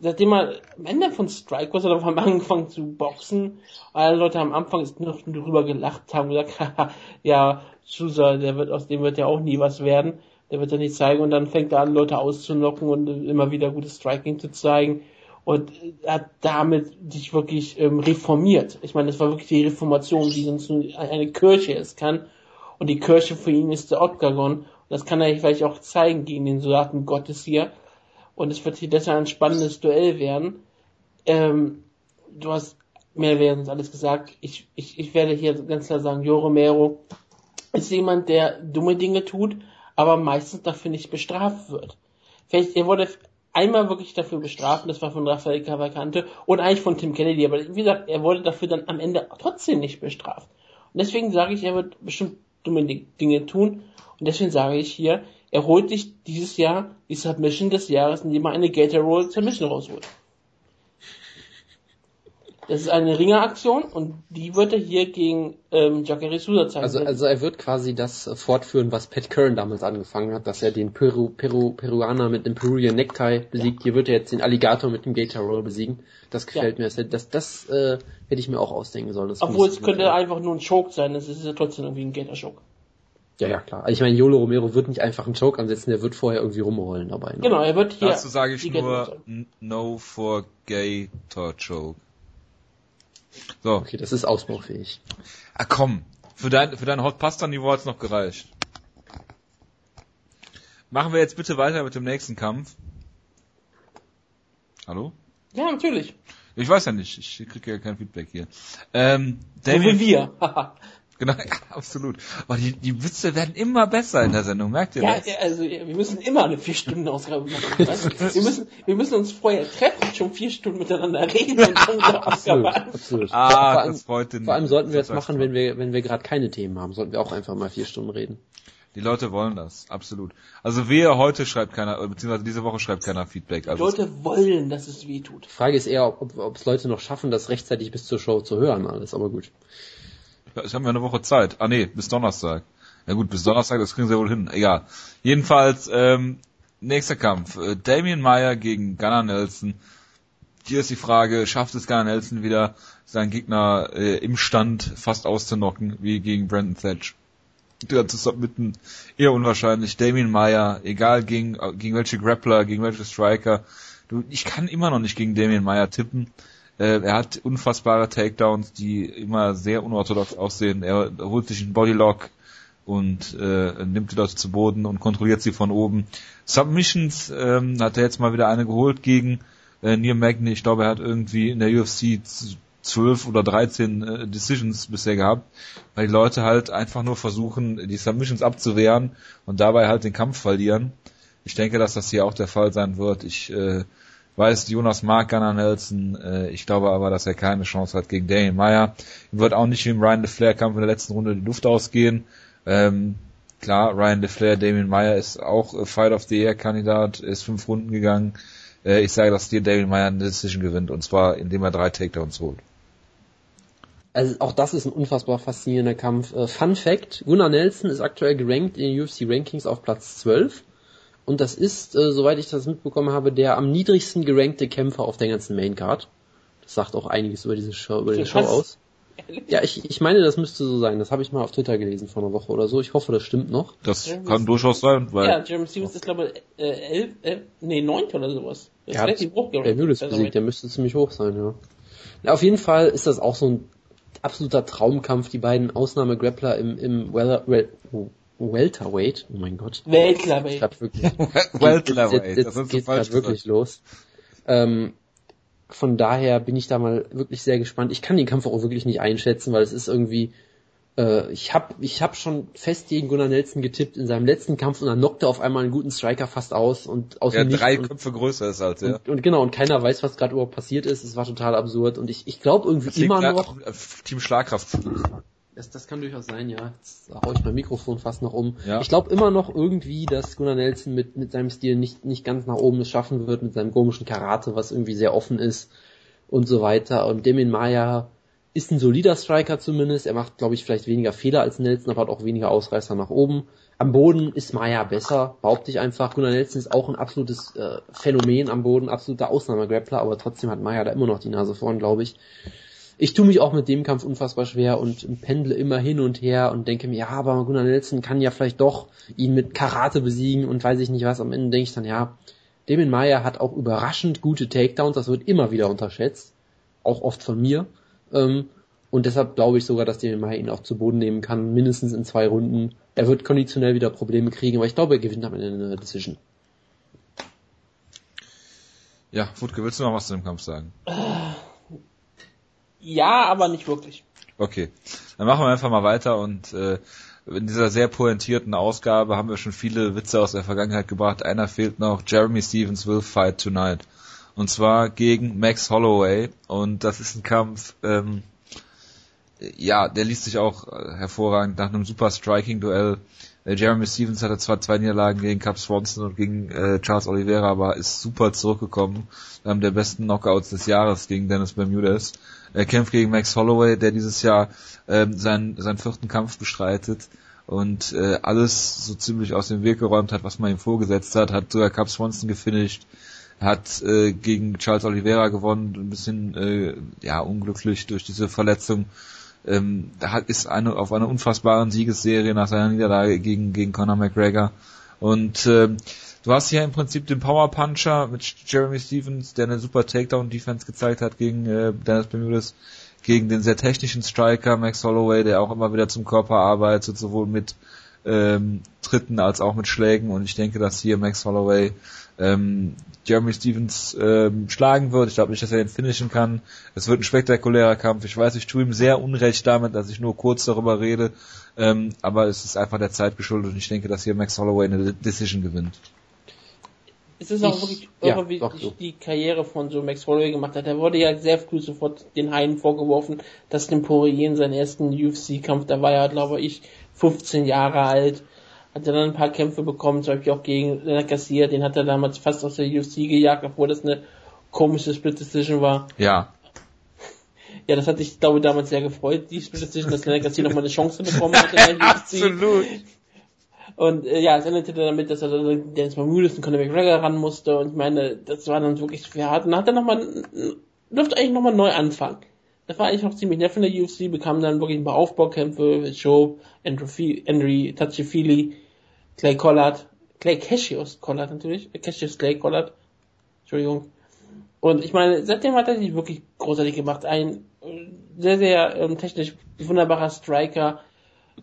seitdem er am Ende von Strike was hat er angefangen zu boxen. Alle Leute am Anfang noch drüber gelacht, haben gesagt, ja, Sousa, der wird, aus dem wird ja auch nie was werden. Der wird ja nicht zeigen und dann fängt er an, Leute auszunocken und immer wieder gutes Striking zu zeigen und hat damit sich wirklich ähm, reformiert. Ich meine, das war wirklich die Reformation, die sonst nur eine Kirche ist kann. Und die Kirche für ihn ist der Octagon. Und das kann er vielleicht auch zeigen gegen den Soldaten Gottes hier. Und es wird hier deshalb ein spannendes Duell werden. Ähm, du hast mehr während alles gesagt. Ich, ich, ich werde hier ganz klar sagen, Jo Romero ist jemand, der dumme Dinge tut, aber meistens dafür nicht bestraft wird. Vielleicht, er wurde einmal wirklich dafür bestraft, das war von Rafael Cavalcante und eigentlich von Tim Kennedy, aber wie gesagt, er wurde dafür dann am Ende trotzdem nicht bestraft. Und deswegen sage ich, er wird bestimmt dumme Dinge tun und deswegen sage ich hier, er holt sich dieses Jahr die Submission des Jahres, indem er eine Gator Roll Submission rausholt. Das ist eine Ringeraktion und die wird er hier gegen ähm, Jacare Souza zeigen. Also, also er wird quasi das fortführen, was Pat Curran damals angefangen hat, dass er den Peru, Peru, Peruaner mit dem Peruvian Necktie besiegt. Ja. Hier wird er jetzt den Alligator mit dem Gator Roll besiegen. Das gefällt ja. mir. Das, das, äh, hätte ich mir auch ausdenken sollen. Das Obwohl es könnte einfach nur ein Choke sein, es ist ja trotzdem irgendwie ein Gator Choke. Ja, ja, klar. Ich meine, Yolo Romero wird nicht einfach einen Choke ansetzen, der wird vorher irgendwie rumrollen dabei. Ne? Genau, er wird hier. Dazu sage ich nur No for Gator Choke. So. Okay, das ist ausbaufähig. Ah komm, für dein, für dein Hot Pasta Niveau hat's noch gereicht. Machen wir jetzt bitte weiter mit dem nächsten Kampf. Hallo? Ja, natürlich. Ich weiß ja nicht, ich kriege ja kein Feedback hier. Ähm, Damien, so wie wir. Genau, ja, absolut. Aber die, die Witze werden immer besser in der Sendung, merkt ihr ja, das? Ja, also wir müssen immer eine vier Stunden Ausgabe machen. Weißt? wir müssen, wir müssen uns vorher treffen, schon vier Stunden miteinander reden und dann unsere Ausgabe absolut, absolut. Ah, vor allem, das freut den, Vor allem sollten wir es machen, wenn wir, wenn wir gerade keine Themen haben, sollten wir auch einfach mal vier Stunden reden. Die Leute wollen das, absolut. Also wer heute schreibt keiner, beziehungsweise diese Woche schreibt keiner Feedback. Also die Leute wollen, dass es weh tut. Die Frage ist eher, ob, ob es Leute noch schaffen, das rechtzeitig bis zur Show zu hören, alles, aber gut. Ich habe ja eine Woche Zeit. Ah nee, bis Donnerstag. Ja gut, bis Donnerstag, das kriegen sie wohl hin. Egal. Jedenfalls, ähm, nächster Kampf. Äh, Damien Meyer gegen Gunnar Nelson. Hier ist die Frage, schafft es Gunnar Nelson wieder, seinen Gegner äh, im Stand fast auszunocken, wie gegen Brandon Thatch? zu submitten, eher unwahrscheinlich. Damien Meyer, egal gegen, gegen welche Grappler, gegen welche Striker. Du, ich kann immer noch nicht gegen Damien Meyer tippen. Äh, er hat unfassbare Takedowns, die immer sehr unorthodox aussehen. Er holt sich einen Bodylock und äh, nimmt die Leute zu Boden und kontrolliert sie von oben. Submissions ähm, hat er jetzt mal wieder eine geholt gegen äh, Neil Magny. Ich glaube, er hat irgendwie in der UFC zwölf oder dreizehn äh, Decisions bisher gehabt, weil die Leute halt einfach nur versuchen, die Submissions abzuwehren und dabei halt den Kampf verlieren. Ich denke, dass das hier auch der Fall sein wird. Ich äh, weiß, Jonas mag Gunnar Nelson. Äh, ich glaube aber, dass er keine Chance hat gegen Daniel Meyer. Ihm wird auch nicht wie im Ryan LeFlair Kampf in der letzten Runde die Luft ausgehen. Ähm, klar, Ryan LeFlair, Damien Meyer ist auch Fight of the Year Kandidat, ist fünf Runden gegangen. Äh, ich sage, dass dir Damien Meyer eine Decision gewinnt und zwar indem er drei Takedowns holt. Also auch das ist ein unfassbar faszinierender Kampf. Äh, Fun Fact, Gunnar Nelson ist aktuell gerankt in den UFC Rankings auf Platz 12. Und das ist, äh, soweit ich das mitbekommen habe, der am niedrigsten gerankte Kämpfer auf der ganzen Maincard. Das sagt auch einiges über diese Show, über die Show aus. Ja, ich, ich meine, das müsste so sein. Das habe ich mal auf Twitter gelesen vor einer Woche oder so. Ich hoffe, das stimmt noch. Das Jeremy kann durchaus sein, weil. Ja, Jeremy Stevens ist glaube ich äh, elf, äh, nee, neunte oder sowas. Das ja, ist relativ hoch Der Mules besiegt, der müsste ziemlich hoch sein, ja. Na, auf jeden Fall ist das auch so ein absoluter Traumkampf, die beiden Ausnahmegrappler im, im Weather, well, oh, Welterweight, oh mein Gott. Welterweight. Welterweight. Jetzt, jetzt geht gerade wirklich los. Ähm, von daher bin ich da mal wirklich sehr gespannt. Ich kann den Kampf auch wirklich nicht einschätzen, weil es ist irgendwie, äh, ich habe ich hab schon fest gegen Gunnar Nelson getippt in seinem letzten Kampf und dann knockte auf einmal einen guten Striker fast aus und aus ja, dem drei und, Köpfe größer ist als ja. Und, und, genau, und keiner weiß, was gerade überhaupt passiert ist. Es war total absurd und ich, ich glaube irgendwie immer noch. Team Schlagkraft. Das, das kann durchaus sein, ja. Jetzt hau ich mein Mikrofon fast noch um. Ja. Ich glaube immer noch irgendwie, dass Gunnar Nelson mit, mit seinem Stil nicht, nicht ganz nach oben es schaffen wird, mit seinem komischen Karate, was irgendwie sehr offen ist und so weiter. Und Demin Maya ist ein solider Striker zumindest. Er macht, glaube ich, vielleicht weniger Fehler als Nelson, aber hat auch weniger Ausreißer nach oben. Am Boden ist Maya besser, behaupte ich einfach. Gunnar Nelson ist auch ein absolutes äh, Phänomen am Boden, absoluter Ausnahmegrappler, aber trotzdem hat Maya da immer noch die Nase vorn, glaube ich. Ich tue mich auch mit dem Kampf unfassbar schwer und pendle immer hin und her und denke mir, ja, aber Gunnar Nelson kann ja vielleicht doch ihn mit Karate besiegen und weiß ich nicht was. Am Ende denke ich dann, ja, Damien Maya hat auch überraschend gute Takedowns, das wird immer wieder unterschätzt. Auch oft von mir. Ähm, und deshalb glaube ich sogar, dass Daniel Mayer ihn auch zu Boden nehmen kann, mindestens in zwei Runden. Er wird konditionell wieder Probleme kriegen, aber ich glaube, er gewinnt am Ende eine Decision. Ja, Wutke, willst du noch was zu dem Kampf sagen? Ja, aber nicht wirklich. Okay, dann machen wir einfach mal weiter und äh, in dieser sehr pointierten Ausgabe haben wir schon viele Witze aus der Vergangenheit gebracht. Einer fehlt noch. Jeremy Stevens will fight tonight. Und zwar gegen Max Holloway. Und das ist ein Kampf, ähm, ja, der liest sich auch äh, hervorragend nach einem super Striking-Duell. Äh, Jeremy Stevens hatte zwar zwei Niederlagen gegen Cap Swanson und gegen äh, Charles Oliveira, aber ist super zurückgekommen. Einem der besten Knockouts des Jahres gegen Dennis Bermudez. Er kämpft gegen Max Holloway, der dieses Jahr ähm, seinen, seinen vierten Kampf bestreitet und äh, alles so ziemlich aus dem Weg geräumt hat, was man ihm vorgesetzt hat, hat sogar Cap Swanson gefinisht, hat äh, gegen Charles Oliveira gewonnen, ein bisschen äh, ja unglücklich durch diese Verletzung. Ähm, hat, ist eine auf einer unfassbaren Siegesserie nach seiner Niederlage gegen gegen Conor McGregor und äh, du hast hier im Prinzip den Power Puncher mit Jeremy Stevens, der eine super Takedown Defense gezeigt hat gegen äh, Dennis Bermudez, gegen den sehr technischen Striker Max Holloway, der auch immer wieder zum Körper arbeitet, sowohl mit ähm, Tritten als auch mit Schlägen und ich denke, dass hier Max Holloway ähm, Jeremy Stevens ähm, schlagen wird. Ich glaube nicht, dass er den finishen kann. Es wird ein spektakulärer Kampf. Ich weiß, ich tue ihm sehr unrecht damit, dass ich nur kurz darüber rede. Ähm, aber es ist einfach der Zeit geschuldet und ich denke, dass hier Max Holloway eine Decision gewinnt. Es ist auch ich, wirklich irre, wie doch, so. die Karriere von so Max Holloway gemacht hat. Er wurde ja sehr früh sofort den Heiden vorgeworfen, dass dem Poirier in seinen ersten UFC-Kampf, da war er, glaube ich, 15 Jahre alt hat er dann ein paar Kämpfe bekommen, zum Beispiel auch gegen Leonard Garcia, den hat er damals fast aus der UFC gejagt, obwohl das eine komische Split Decision war. Ja. Ja, das hat dich, glaube ich, damals sehr gefreut, die Split Decision, dass Leonard Garcia nochmal eine Chance bekommen hat in der UFC. Absolut. Und äh, ja, es endete damit, dass er dann Dennis Bermudes und Conor McGregor ran musste. Und ich meine, das war dann wirklich schwer hart. Und dann hat er nochmal, durfte eigentlich nochmal neu anfangen. Das war eigentlich noch ziemlich nett von der UFC, bekam dann wirklich ein paar Aufbaukämpfe, Joe, Andrew, Andrew Tachifili, Clay Collard, Clay Cassius Collard natürlich, Cassius Clay Collard, Entschuldigung. Und ich meine, seitdem hat er sich wirklich großartig gemacht. Ein äh, sehr, sehr ähm, technisch wunderbarer Striker,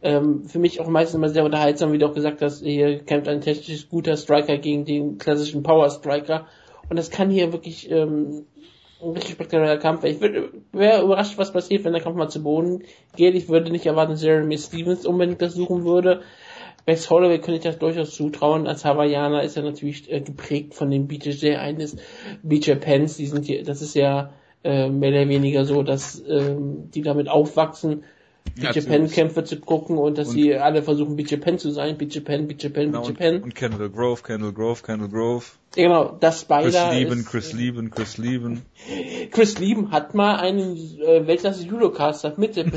ähm, für mich auch meistens immer sehr unterhaltsam, wie du auch gesagt hast, hier kämpft ein technisch guter Striker gegen den klassischen Power Striker. Und das kann hier wirklich ähm, ein richtig spektakulärer Kampf. Ich wäre überrascht, was passiert, wenn der Kampf mal zu Boden geht. Ich würde nicht erwarten, dass Jeremy Stevens unbedingt das suchen würde. Max Holloway könnte ich das durchaus zutrauen. Als Hawaiianer ist er natürlich äh, geprägt von dem BJJ eines BJ Pence. Die sind hier, das ist ja äh, mehr oder weniger so, dass ähm, die damit aufwachsen BJ Penn Kämpfe zu gucken und dass und sie alle versuchen BJ Penn zu sein, BJ Penn, BJ Penn, genau, BJ Penn. Und, und Kendall Grove, Kendall Grove, Kendall Grove. Ja, genau, das beider Chris Lieben, Chris Lieben, Chris Lieben. Chris Lieben hat mal einen äh, Weltklasse Judocaster mit dem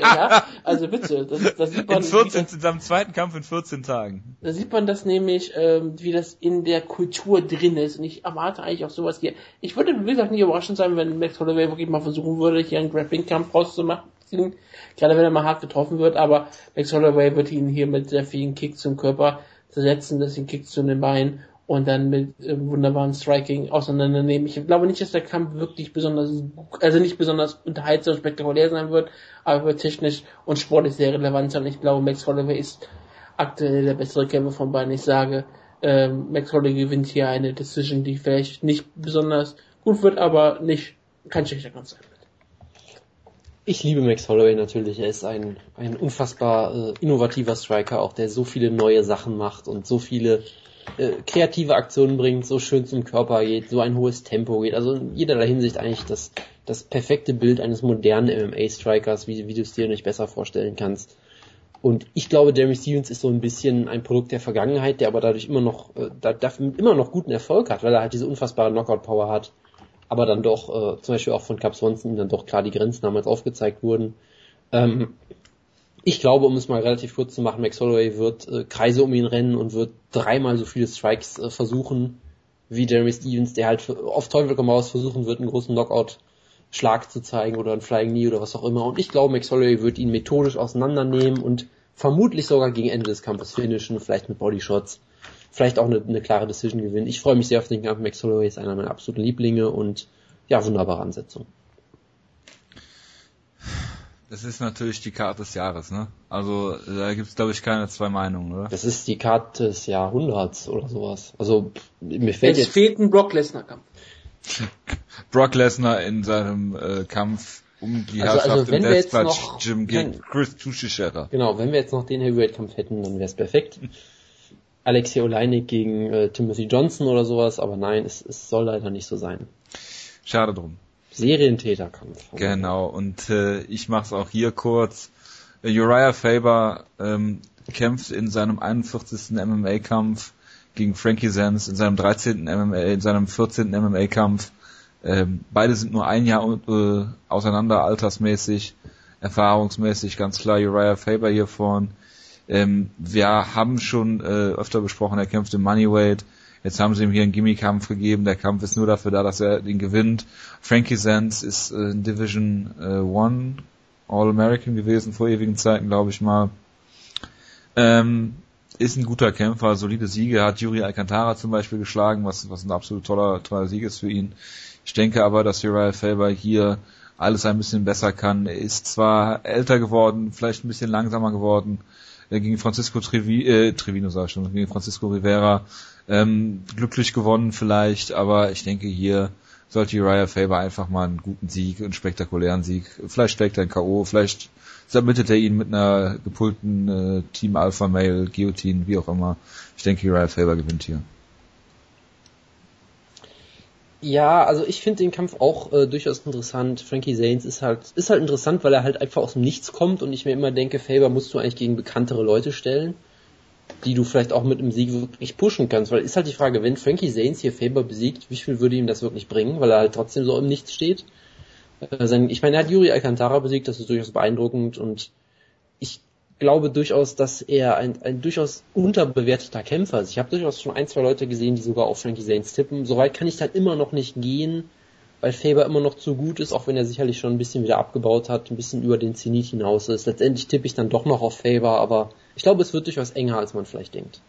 ja? Also bitte, das, das sieht man. In 14, das, in seinem zweiten Kampf in 14 Tagen. Da sieht man das nämlich, ähm, wie das in der Kultur drin ist. Und ich erwarte eigentlich auch sowas hier. Ich würde, wie gesagt, nicht überraschend sein, wenn Max Holloway wirklich mal versuchen würde, hier einen Grappling-Kampf rauszumachen gerade wenn er mal hart getroffen wird, aber Max Holloway wird ihn hier mit sehr vielen Kicks zum Körper zersetzen, das sind Kicks zu den Beinen und dann mit äh, wunderbaren Striking auseinandernehmen. Ich glaube nicht, dass der Kampf wirklich besonders, also nicht besonders unterhaltsam spektakulär sein wird, aber wird technisch und sportlich sehr relevant sein. Ich glaube, Max Holloway ist aktuell der bessere Kämpfer von beiden. Ich sage, äh, Max Holloway gewinnt hier eine Decision, die vielleicht nicht besonders gut wird, aber nicht kein schlechter Kampf sein wird. Ich liebe Max Holloway natürlich. Er ist ein, ein unfassbar äh, innovativer Striker, auch der so viele neue Sachen macht und so viele äh, kreative Aktionen bringt, so schön zum Körper geht, so ein hohes Tempo geht. Also in jederlei Hinsicht eigentlich das, das perfekte Bild eines modernen MMA-Strikers, wie, wie du es dir nicht besser vorstellen kannst. Und ich glaube, Jeremy Stevens ist so ein bisschen ein Produkt der Vergangenheit, der aber dadurch immer noch, äh, da, immer noch guten Erfolg hat, weil er halt diese unfassbare Knockout-Power hat aber dann doch, äh, zum Beispiel auch von Cap Swanson, dann doch klar die Grenzen damals aufgezeigt wurden. Ähm, ich glaube, um es mal relativ kurz zu machen, Max Holloway wird äh, Kreise um ihn rennen und wird dreimal so viele Strikes äh, versuchen wie Jeremy Stevens, der halt auf Teufel komm raus versuchen wird, einen großen Knockout-Schlag zu zeigen oder ein Flying Knee oder was auch immer. Und ich glaube, Max Holloway wird ihn methodisch auseinandernehmen und vermutlich sogar gegen Ende des Kampfes finishen, vielleicht mit Bodyshots vielleicht auch eine, eine klare Decision gewinnen. Ich freue mich sehr auf den Kampf. Max Holloway ist einer meiner absoluten Lieblinge und ja, wunderbare Ansetzung. Das ist natürlich die Karte des Jahres, ne? Also da gibt es, glaube ich, keine zwei Meinungen, oder? Das ist die Karte des Jahrhunderts oder sowas. Also mir fällt es jetzt... fehlt ein Brock Lesnar-Kampf. Brock Lesnar in seinem äh, Kampf um die also, Herrschaft also wenn im Deathmatch Jim gegen Chris Tuchischera. Genau, wenn wir jetzt noch den Heavyweight-Kampf hätten, dann wäre es perfekt. Alexei Oleinik gegen äh, Timothy Johnson oder sowas, aber nein, es, es soll leider nicht so sein. Schade drum. Serientäterkampf. Genau, und äh, ich mach's auch hier kurz. Uriah Faber ähm, kämpft in seinem 41. MMA-Kampf gegen Frankie Sands, in seinem 13. MMA, in seinem 14. MMA-Kampf. Ähm, beide sind nur ein Jahr äh, auseinander, altersmäßig, erfahrungsmäßig, ganz klar Uriah Faber hier vorn. Ähm, wir haben schon äh, öfter besprochen, er kämpft im Moneyweight. Jetzt haben sie ihm hier einen Gimmie-Kampf gegeben. Der Kampf ist nur dafür da, dass er den gewinnt. Frankie Sands ist äh, in Division äh, One All-American gewesen vor ewigen Zeiten, glaube ich mal. Ähm, ist ein guter Kämpfer, solide Siege, hat Yuri Alcantara zum Beispiel geschlagen, was, was ein absolut toller, toller Sieg ist für ihn. Ich denke aber, dass Uriah Faber hier alles ein bisschen besser kann. Er ist zwar älter geworden, vielleicht ein bisschen langsamer geworden, gegen Francisco Trevi, äh, Trevino sag ich schon, gegen Francisco Rivera ähm, glücklich gewonnen vielleicht, aber ich denke hier sollte Uriah Faber einfach mal einen guten Sieg, einen spektakulären Sieg, vielleicht schlägt er ein K.O., vielleicht submittet er ihn mit einer gepulten äh, Team Alpha Male, Guillotine, wie auch immer. Ich denke Uriah Faber gewinnt hier. Ja, also ich finde den Kampf auch äh, durchaus interessant. Frankie Zanes ist halt ist halt interessant, weil er halt einfach aus dem Nichts kommt und ich mir immer denke, Faber musst du eigentlich gegen bekanntere Leute stellen, die du vielleicht auch mit einem Sieg wirklich pushen kannst. Weil ist halt die Frage, wenn Frankie Zanes hier Faber besiegt, wie viel würde ihm das wirklich bringen, weil er halt trotzdem so im Nichts steht. Äh, ich meine, er hat Yuri Alcantara besiegt, das ist durchaus beeindruckend und ich glaube durchaus, dass er ein, ein durchaus unterbewerteter Kämpfer ist. Ich habe durchaus schon ein, zwei Leute gesehen, die sogar auf Frankie Zanes tippen. Soweit kann ich dann immer noch nicht gehen, weil Faber immer noch zu gut ist, auch wenn er sicherlich schon ein bisschen wieder abgebaut hat, ein bisschen über den Zenit hinaus ist. Letztendlich tippe ich dann doch noch auf Faber, aber ich glaube, es wird durchaus enger, als man vielleicht denkt.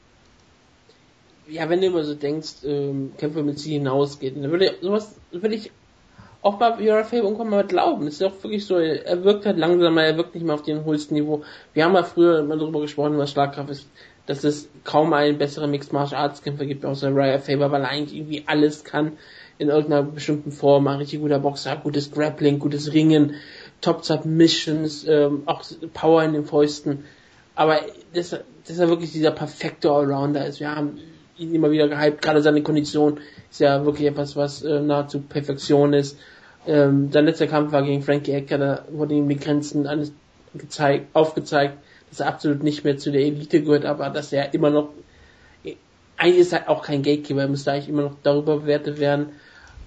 Ja, wenn du immer so denkst, ähm, Kämpfer mit sie hinausgeht, dann würde ich, sowas würde ich auch bei Vera Faber irgendwann mal glauben. Es ist auch wirklich so, er wirkt halt langsamer, er wirkt nicht mehr auf dem höchsten Niveau. Wir haben ja früher mal darüber gesprochen, was Schlagkraft ist, dass es kaum einen besseren Mixed Martial Arts Kämpfer gibt, außer Raya Faber, weil er eigentlich irgendwie alles kann in irgendeiner bestimmten Form. Ein richtig guter Boxer, gutes Grappling, gutes Ringen, Top Submissions, ähm, auch Power in den Fäusten. Aber dass, dass er wirklich dieser perfekte Allrounder ist. Wir haben ihn immer wieder gehypt, gerade seine Kondition ist ja wirklich etwas, was äh, nahezu Perfektion ist. Ähm, sein letzter Kampf war gegen Frankie Ecker, da wurden ihm die Grenzen eines gezeigt, aufgezeigt, dass er absolut nicht mehr zu der Elite gehört, aber dass er immer noch, eigentlich ist er auch kein Gatekeeper, er müsste eigentlich immer noch darüber bewertet werden,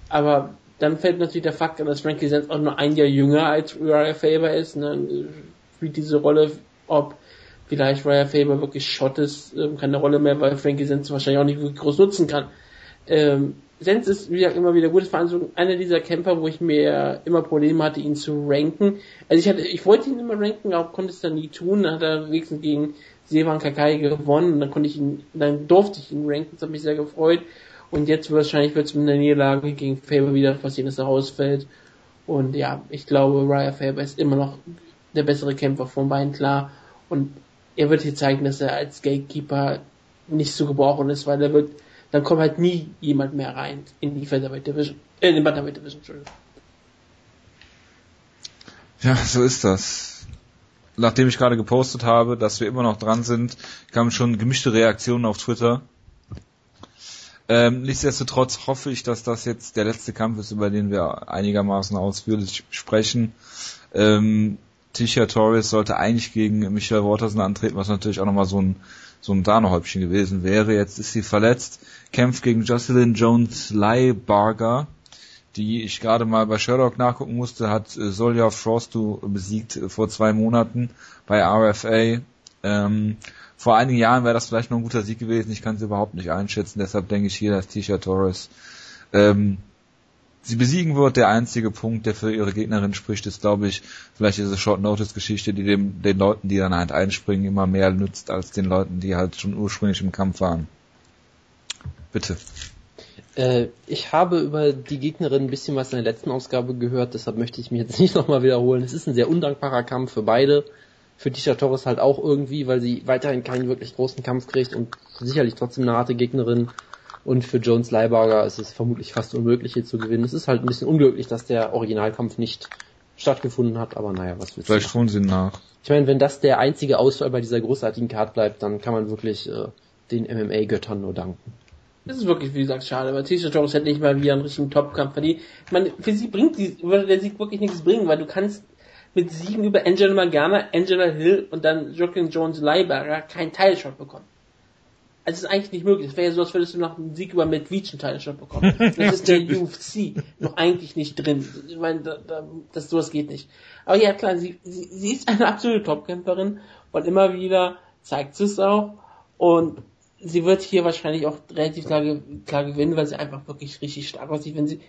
aber dann fällt natürlich der Fakt an, dass Frankie Sense auch nur ein Jahr jünger als Uriah Faber ist, ne, spielt diese Rolle, ob vielleicht Uriah Faber wirklich Schott ist, ähm, keine Rolle mehr, weil Frankie Sense wahrscheinlich auch nicht wirklich groß nutzen kann. Ähm, Sens ist wie gesagt, immer wieder gutes Veranstaltung. Einer dieser Kämpfer, wo ich mir immer Probleme hatte, ihn zu ranken. Also ich hatte, ich wollte ihn immer ranken, aber konnte es dann nie tun. Dann hat er wenigstens gegen Sevan Kakai gewonnen und dann konnte ich ihn, dann durfte ich ihn ranken. Das hat mich sehr gefreut. Und jetzt wahrscheinlich wird es mit einer Niederlage gegen Faber wieder passieren, dass er rausfällt. Und ja, ich glaube, Raya Faber ist immer noch der bessere Kämpfer von beiden, klar. Und er wird hier zeigen, dass er als Gatekeeper nicht zu gebrauchen ist, weil er wird dann kommt halt nie jemand mehr rein in die Featherweight Division, äh, in die Bantamweight Division, Entschuldigung. Ja, so ist das. Nachdem ich gerade gepostet habe, dass wir immer noch dran sind, kamen schon gemischte Reaktionen auf Twitter. Ähm, nichtsdestotrotz hoffe ich, dass das jetzt der letzte Kampf ist, über den wir einigermaßen ausführlich sprechen. Ähm, Tisha Torres sollte eigentlich gegen Michael Waterson antreten, was natürlich auch nochmal so ein so ein Sahnehäubchen gewesen wäre. Jetzt ist sie verletzt, kämpft gegen Jocelyn Jones Leibarger, die ich gerade mal bei Sherlock nachgucken musste, hat äh, Solja Frostu besiegt äh, vor zwei Monaten bei RFA. Ähm, vor einigen Jahren wäre das vielleicht noch ein guter Sieg gewesen. Ich kann sie überhaupt nicht einschätzen. Deshalb denke ich hier, dass Tisha Torres ähm, sie besiegen wird. Der einzige Punkt, der für ihre Gegnerin spricht, ist, glaube ich, vielleicht diese Short-Notice-Geschichte, die dem, den Leuten, die dann halt einspringen, immer mehr nützt, als den Leuten, die halt schon ursprünglich im Kampf waren. Bitte. Äh, ich habe über die Gegnerin ein bisschen was in der letzten Ausgabe gehört, deshalb möchte ich mich jetzt nicht nochmal wiederholen. Es ist ein sehr undankbarer Kampf für beide. Für Tisha Torres halt auch irgendwie, weil sie weiterhin keinen wirklich großen Kampf kriegt und sicherlich trotzdem eine harte Gegnerin und für Jones Leibarger ist es vermutlich fast unmöglich hier zu gewinnen. Es ist halt ein bisschen unglücklich, dass der Originalkampf nicht stattgefunden hat, aber naja, was willst Vielleicht tun sie nach. Ich meine, wenn das der einzige Ausfall bei dieser großartigen Card bleibt, dann kann man wirklich äh, den MMA-Göttern nur danken. Das ist wirklich, wie gesagt, schade, weil Tisha Jones hätte nicht mal wieder einen richtigen Top-Kampf verdient. Ich meine, für sie bringt die, würde der Sieg wirklich nichts bringen, weil du kannst mit Siegen über Angela Magana, Angela Hill und dann Joaquin Jones Leiberger keinen Teilshot bekommen. Also es ist eigentlich nicht möglich. Es wäre ja so, als würdest du noch einen Sieg über Veach einen Teilshot bekommen. Das ist der UFC noch eigentlich nicht drin. Ich meine, da, da, das sowas geht nicht. Aber ja klar, sie, sie, sie ist eine absolute Topkämpferin und immer wieder zeigt sie es auch. Und sie wird hier wahrscheinlich auch relativ klar, klar gewinnen, weil sie einfach wirklich richtig stark aussieht. Wenn sie,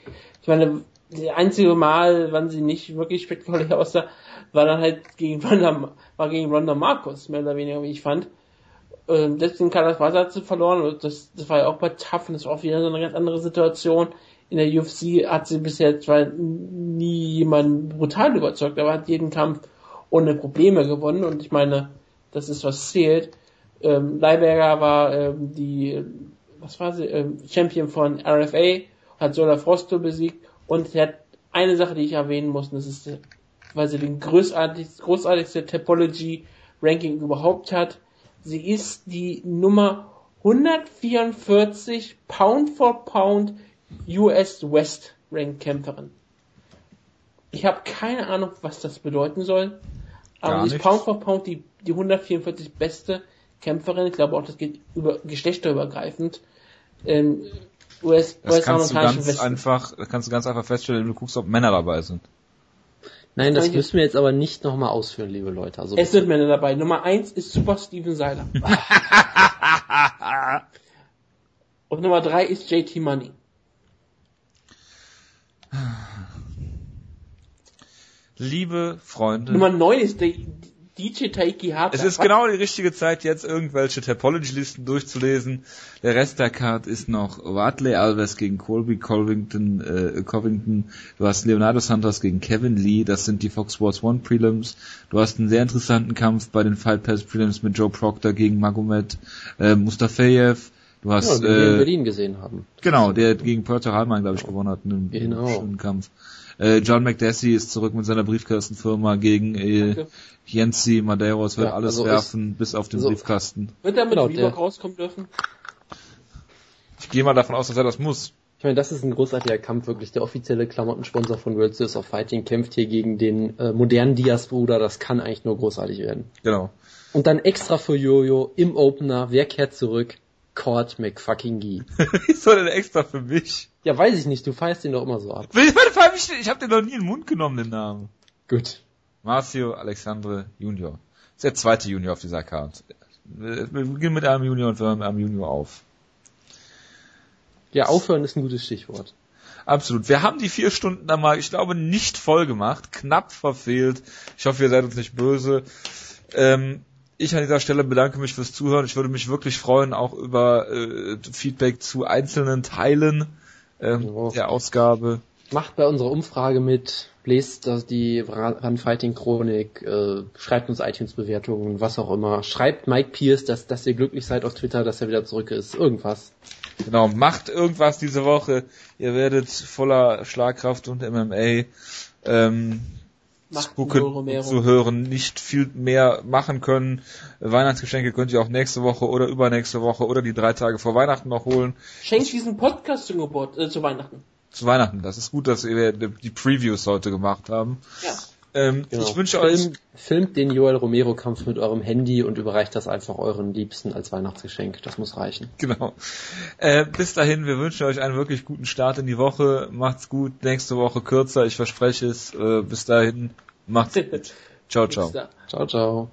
ich meine, das einzige Mal, wann sie nicht wirklich spektakulär aussah, war dann halt gegen Ronda, war gegen Ronda Marcos, mehr oder weniger, wie ich fand. Ähm, deswegen Vaza hat sie verloren das, das war ja auch bei und das war auch wieder so eine ganz andere Situation. In der UFC hat sie bisher zwar nie jemanden brutal überzeugt, aber hat jeden Kampf ohne Probleme gewonnen und ich meine, das ist was zählt. Ähm, Leiberger war ähm, die, was war sie, ähm, Champion von RFA, hat Sola Frosto besiegt und sie hat eine Sache, die ich erwähnen muss, und das ist, weil sie den großartigste, großartigste Topology Ranking überhaupt hat. Sie ist die Nummer 144 Pound for Pound US West Rank Kämpferin. Ich habe keine Ahnung, was das bedeuten soll. Aber sie ist Pound for Pound die, die 144 beste Kämpferin. Ich glaube auch, das geht über geschlechterübergreifend. Ähm, US, das US kannst du ganz einfach, kannst du ganz einfach feststellen, wenn du guckst, ob Männer dabei sind. Nein, das müssen wir jetzt aber nicht nochmal ausführen, liebe Leute. Also es sind Männer dabei. Nummer eins ist Super Steven Seiler. Und Nummer drei ist JT Money. Liebe Freunde. Nummer neun ist die, DJ Taiki Hata. Es ist genau die richtige Zeit, jetzt irgendwelche Topology-Listen durchzulesen. Der Rest der Card ist noch Watley Alves gegen Colby Covington, äh, Covington. Du hast Leonardo Santos gegen Kevin Lee. Das sind die Fox Sports One Prelims. Du hast einen sehr interessanten Kampf bei den Fight Pass Prelims mit Joe Proctor gegen Magomed äh, Mustafayev. Du hast, ja, den äh, wir in Berlin gesehen haben. Genau, der gegen Puerto Hallman, glaube ich, gewonnen hat in einem genau. schönen Kampf. Äh, John McDessie ist zurück mit seiner Briefkastenfirma gegen äh, Jensi Madeiros, wird ja, alles also werfen, bis auf den also Briefkasten. Wird er mit genau, Reebok rauskommen dürfen? Ich gehe mal davon aus, dass er das muss. Ich meine, das ist ein großartiger Kampf, wirklich. Der offizielle Klamottensponsor von World Series of Fighting kämpft hier gegen den äh, modernen Diaz-Bruder. Das kann eigentlich nur großartig werden. Genau. Und dann extra für Jojo im Opener. Wer kehrt zurück? Cord McFucking Gee. Wieso denn extra für mich? Ja, weiß ich nicht, du feierst ihn doch immer so ab. Ich, ich hab den noch nie in den Mund genommen, den Namen. Gut. Marcio Alexandre Junior. Das ist der zweite Junior auf dieser Karte. Wir beginnen mit einem Junior und hören mit einem Junior auf. Ja, aufhören ist ein gutes Stichwort. Absolut. Wir haben die vier Stunden da mal, ich glaube, nicht voll gemacht, knapp verfehlt. Ich hoffe, ihr seid uns nicht böse. Ähm, ich an dieser Stelle bedanke mich fürs Zuhören. Ich würde mich wirklich freuen, auch über äh, Feedback zu einzelnen Teilen ähm, der Ausgabe. Macht bei unserer Umfrage mit, lest das die Runfighting Chronik, äh, schreibt uns iTunes-Bewertungen, was auch immer. Schreibt Mike Pierce, dass, dass ihr glücklich seid auf Twitter, dass er wieder zurück ist. Irgendwas. Genau, macht irgendwas diese Woche. Ihr werdet voller Schlagkraft und MMA. Ähm, Spuken zu hören, nicht viel mehr machen können. Weihnachtsgeschenke könnt ihr auch nächste Woche oder übernächste Woche oder die drei Tage vor Weihnachten noch holen. Schenkt diesen Podcast zu, Geburt, äh, zu Weihnachten. Zu Weihnachten. Das ist gut, dass wir die Previews heute gemacht haben. Ja. Ähm, genau. Ich wünsche euch. Filmt den Joel Romero Kampf mit eurem Handy und überreicht das einfach euren Liebsten als Weihnachtsgeschenk. Das muss reichen. Genau. Äh, bis dahin, wir wünschen euch einen wirklich guten Start in die Woche. Macht's gut. Nächste Woche kürzer, ich verspreche es. Äh, bis dahin, macht's gut. Ciao, ciao. Ciao, ciao.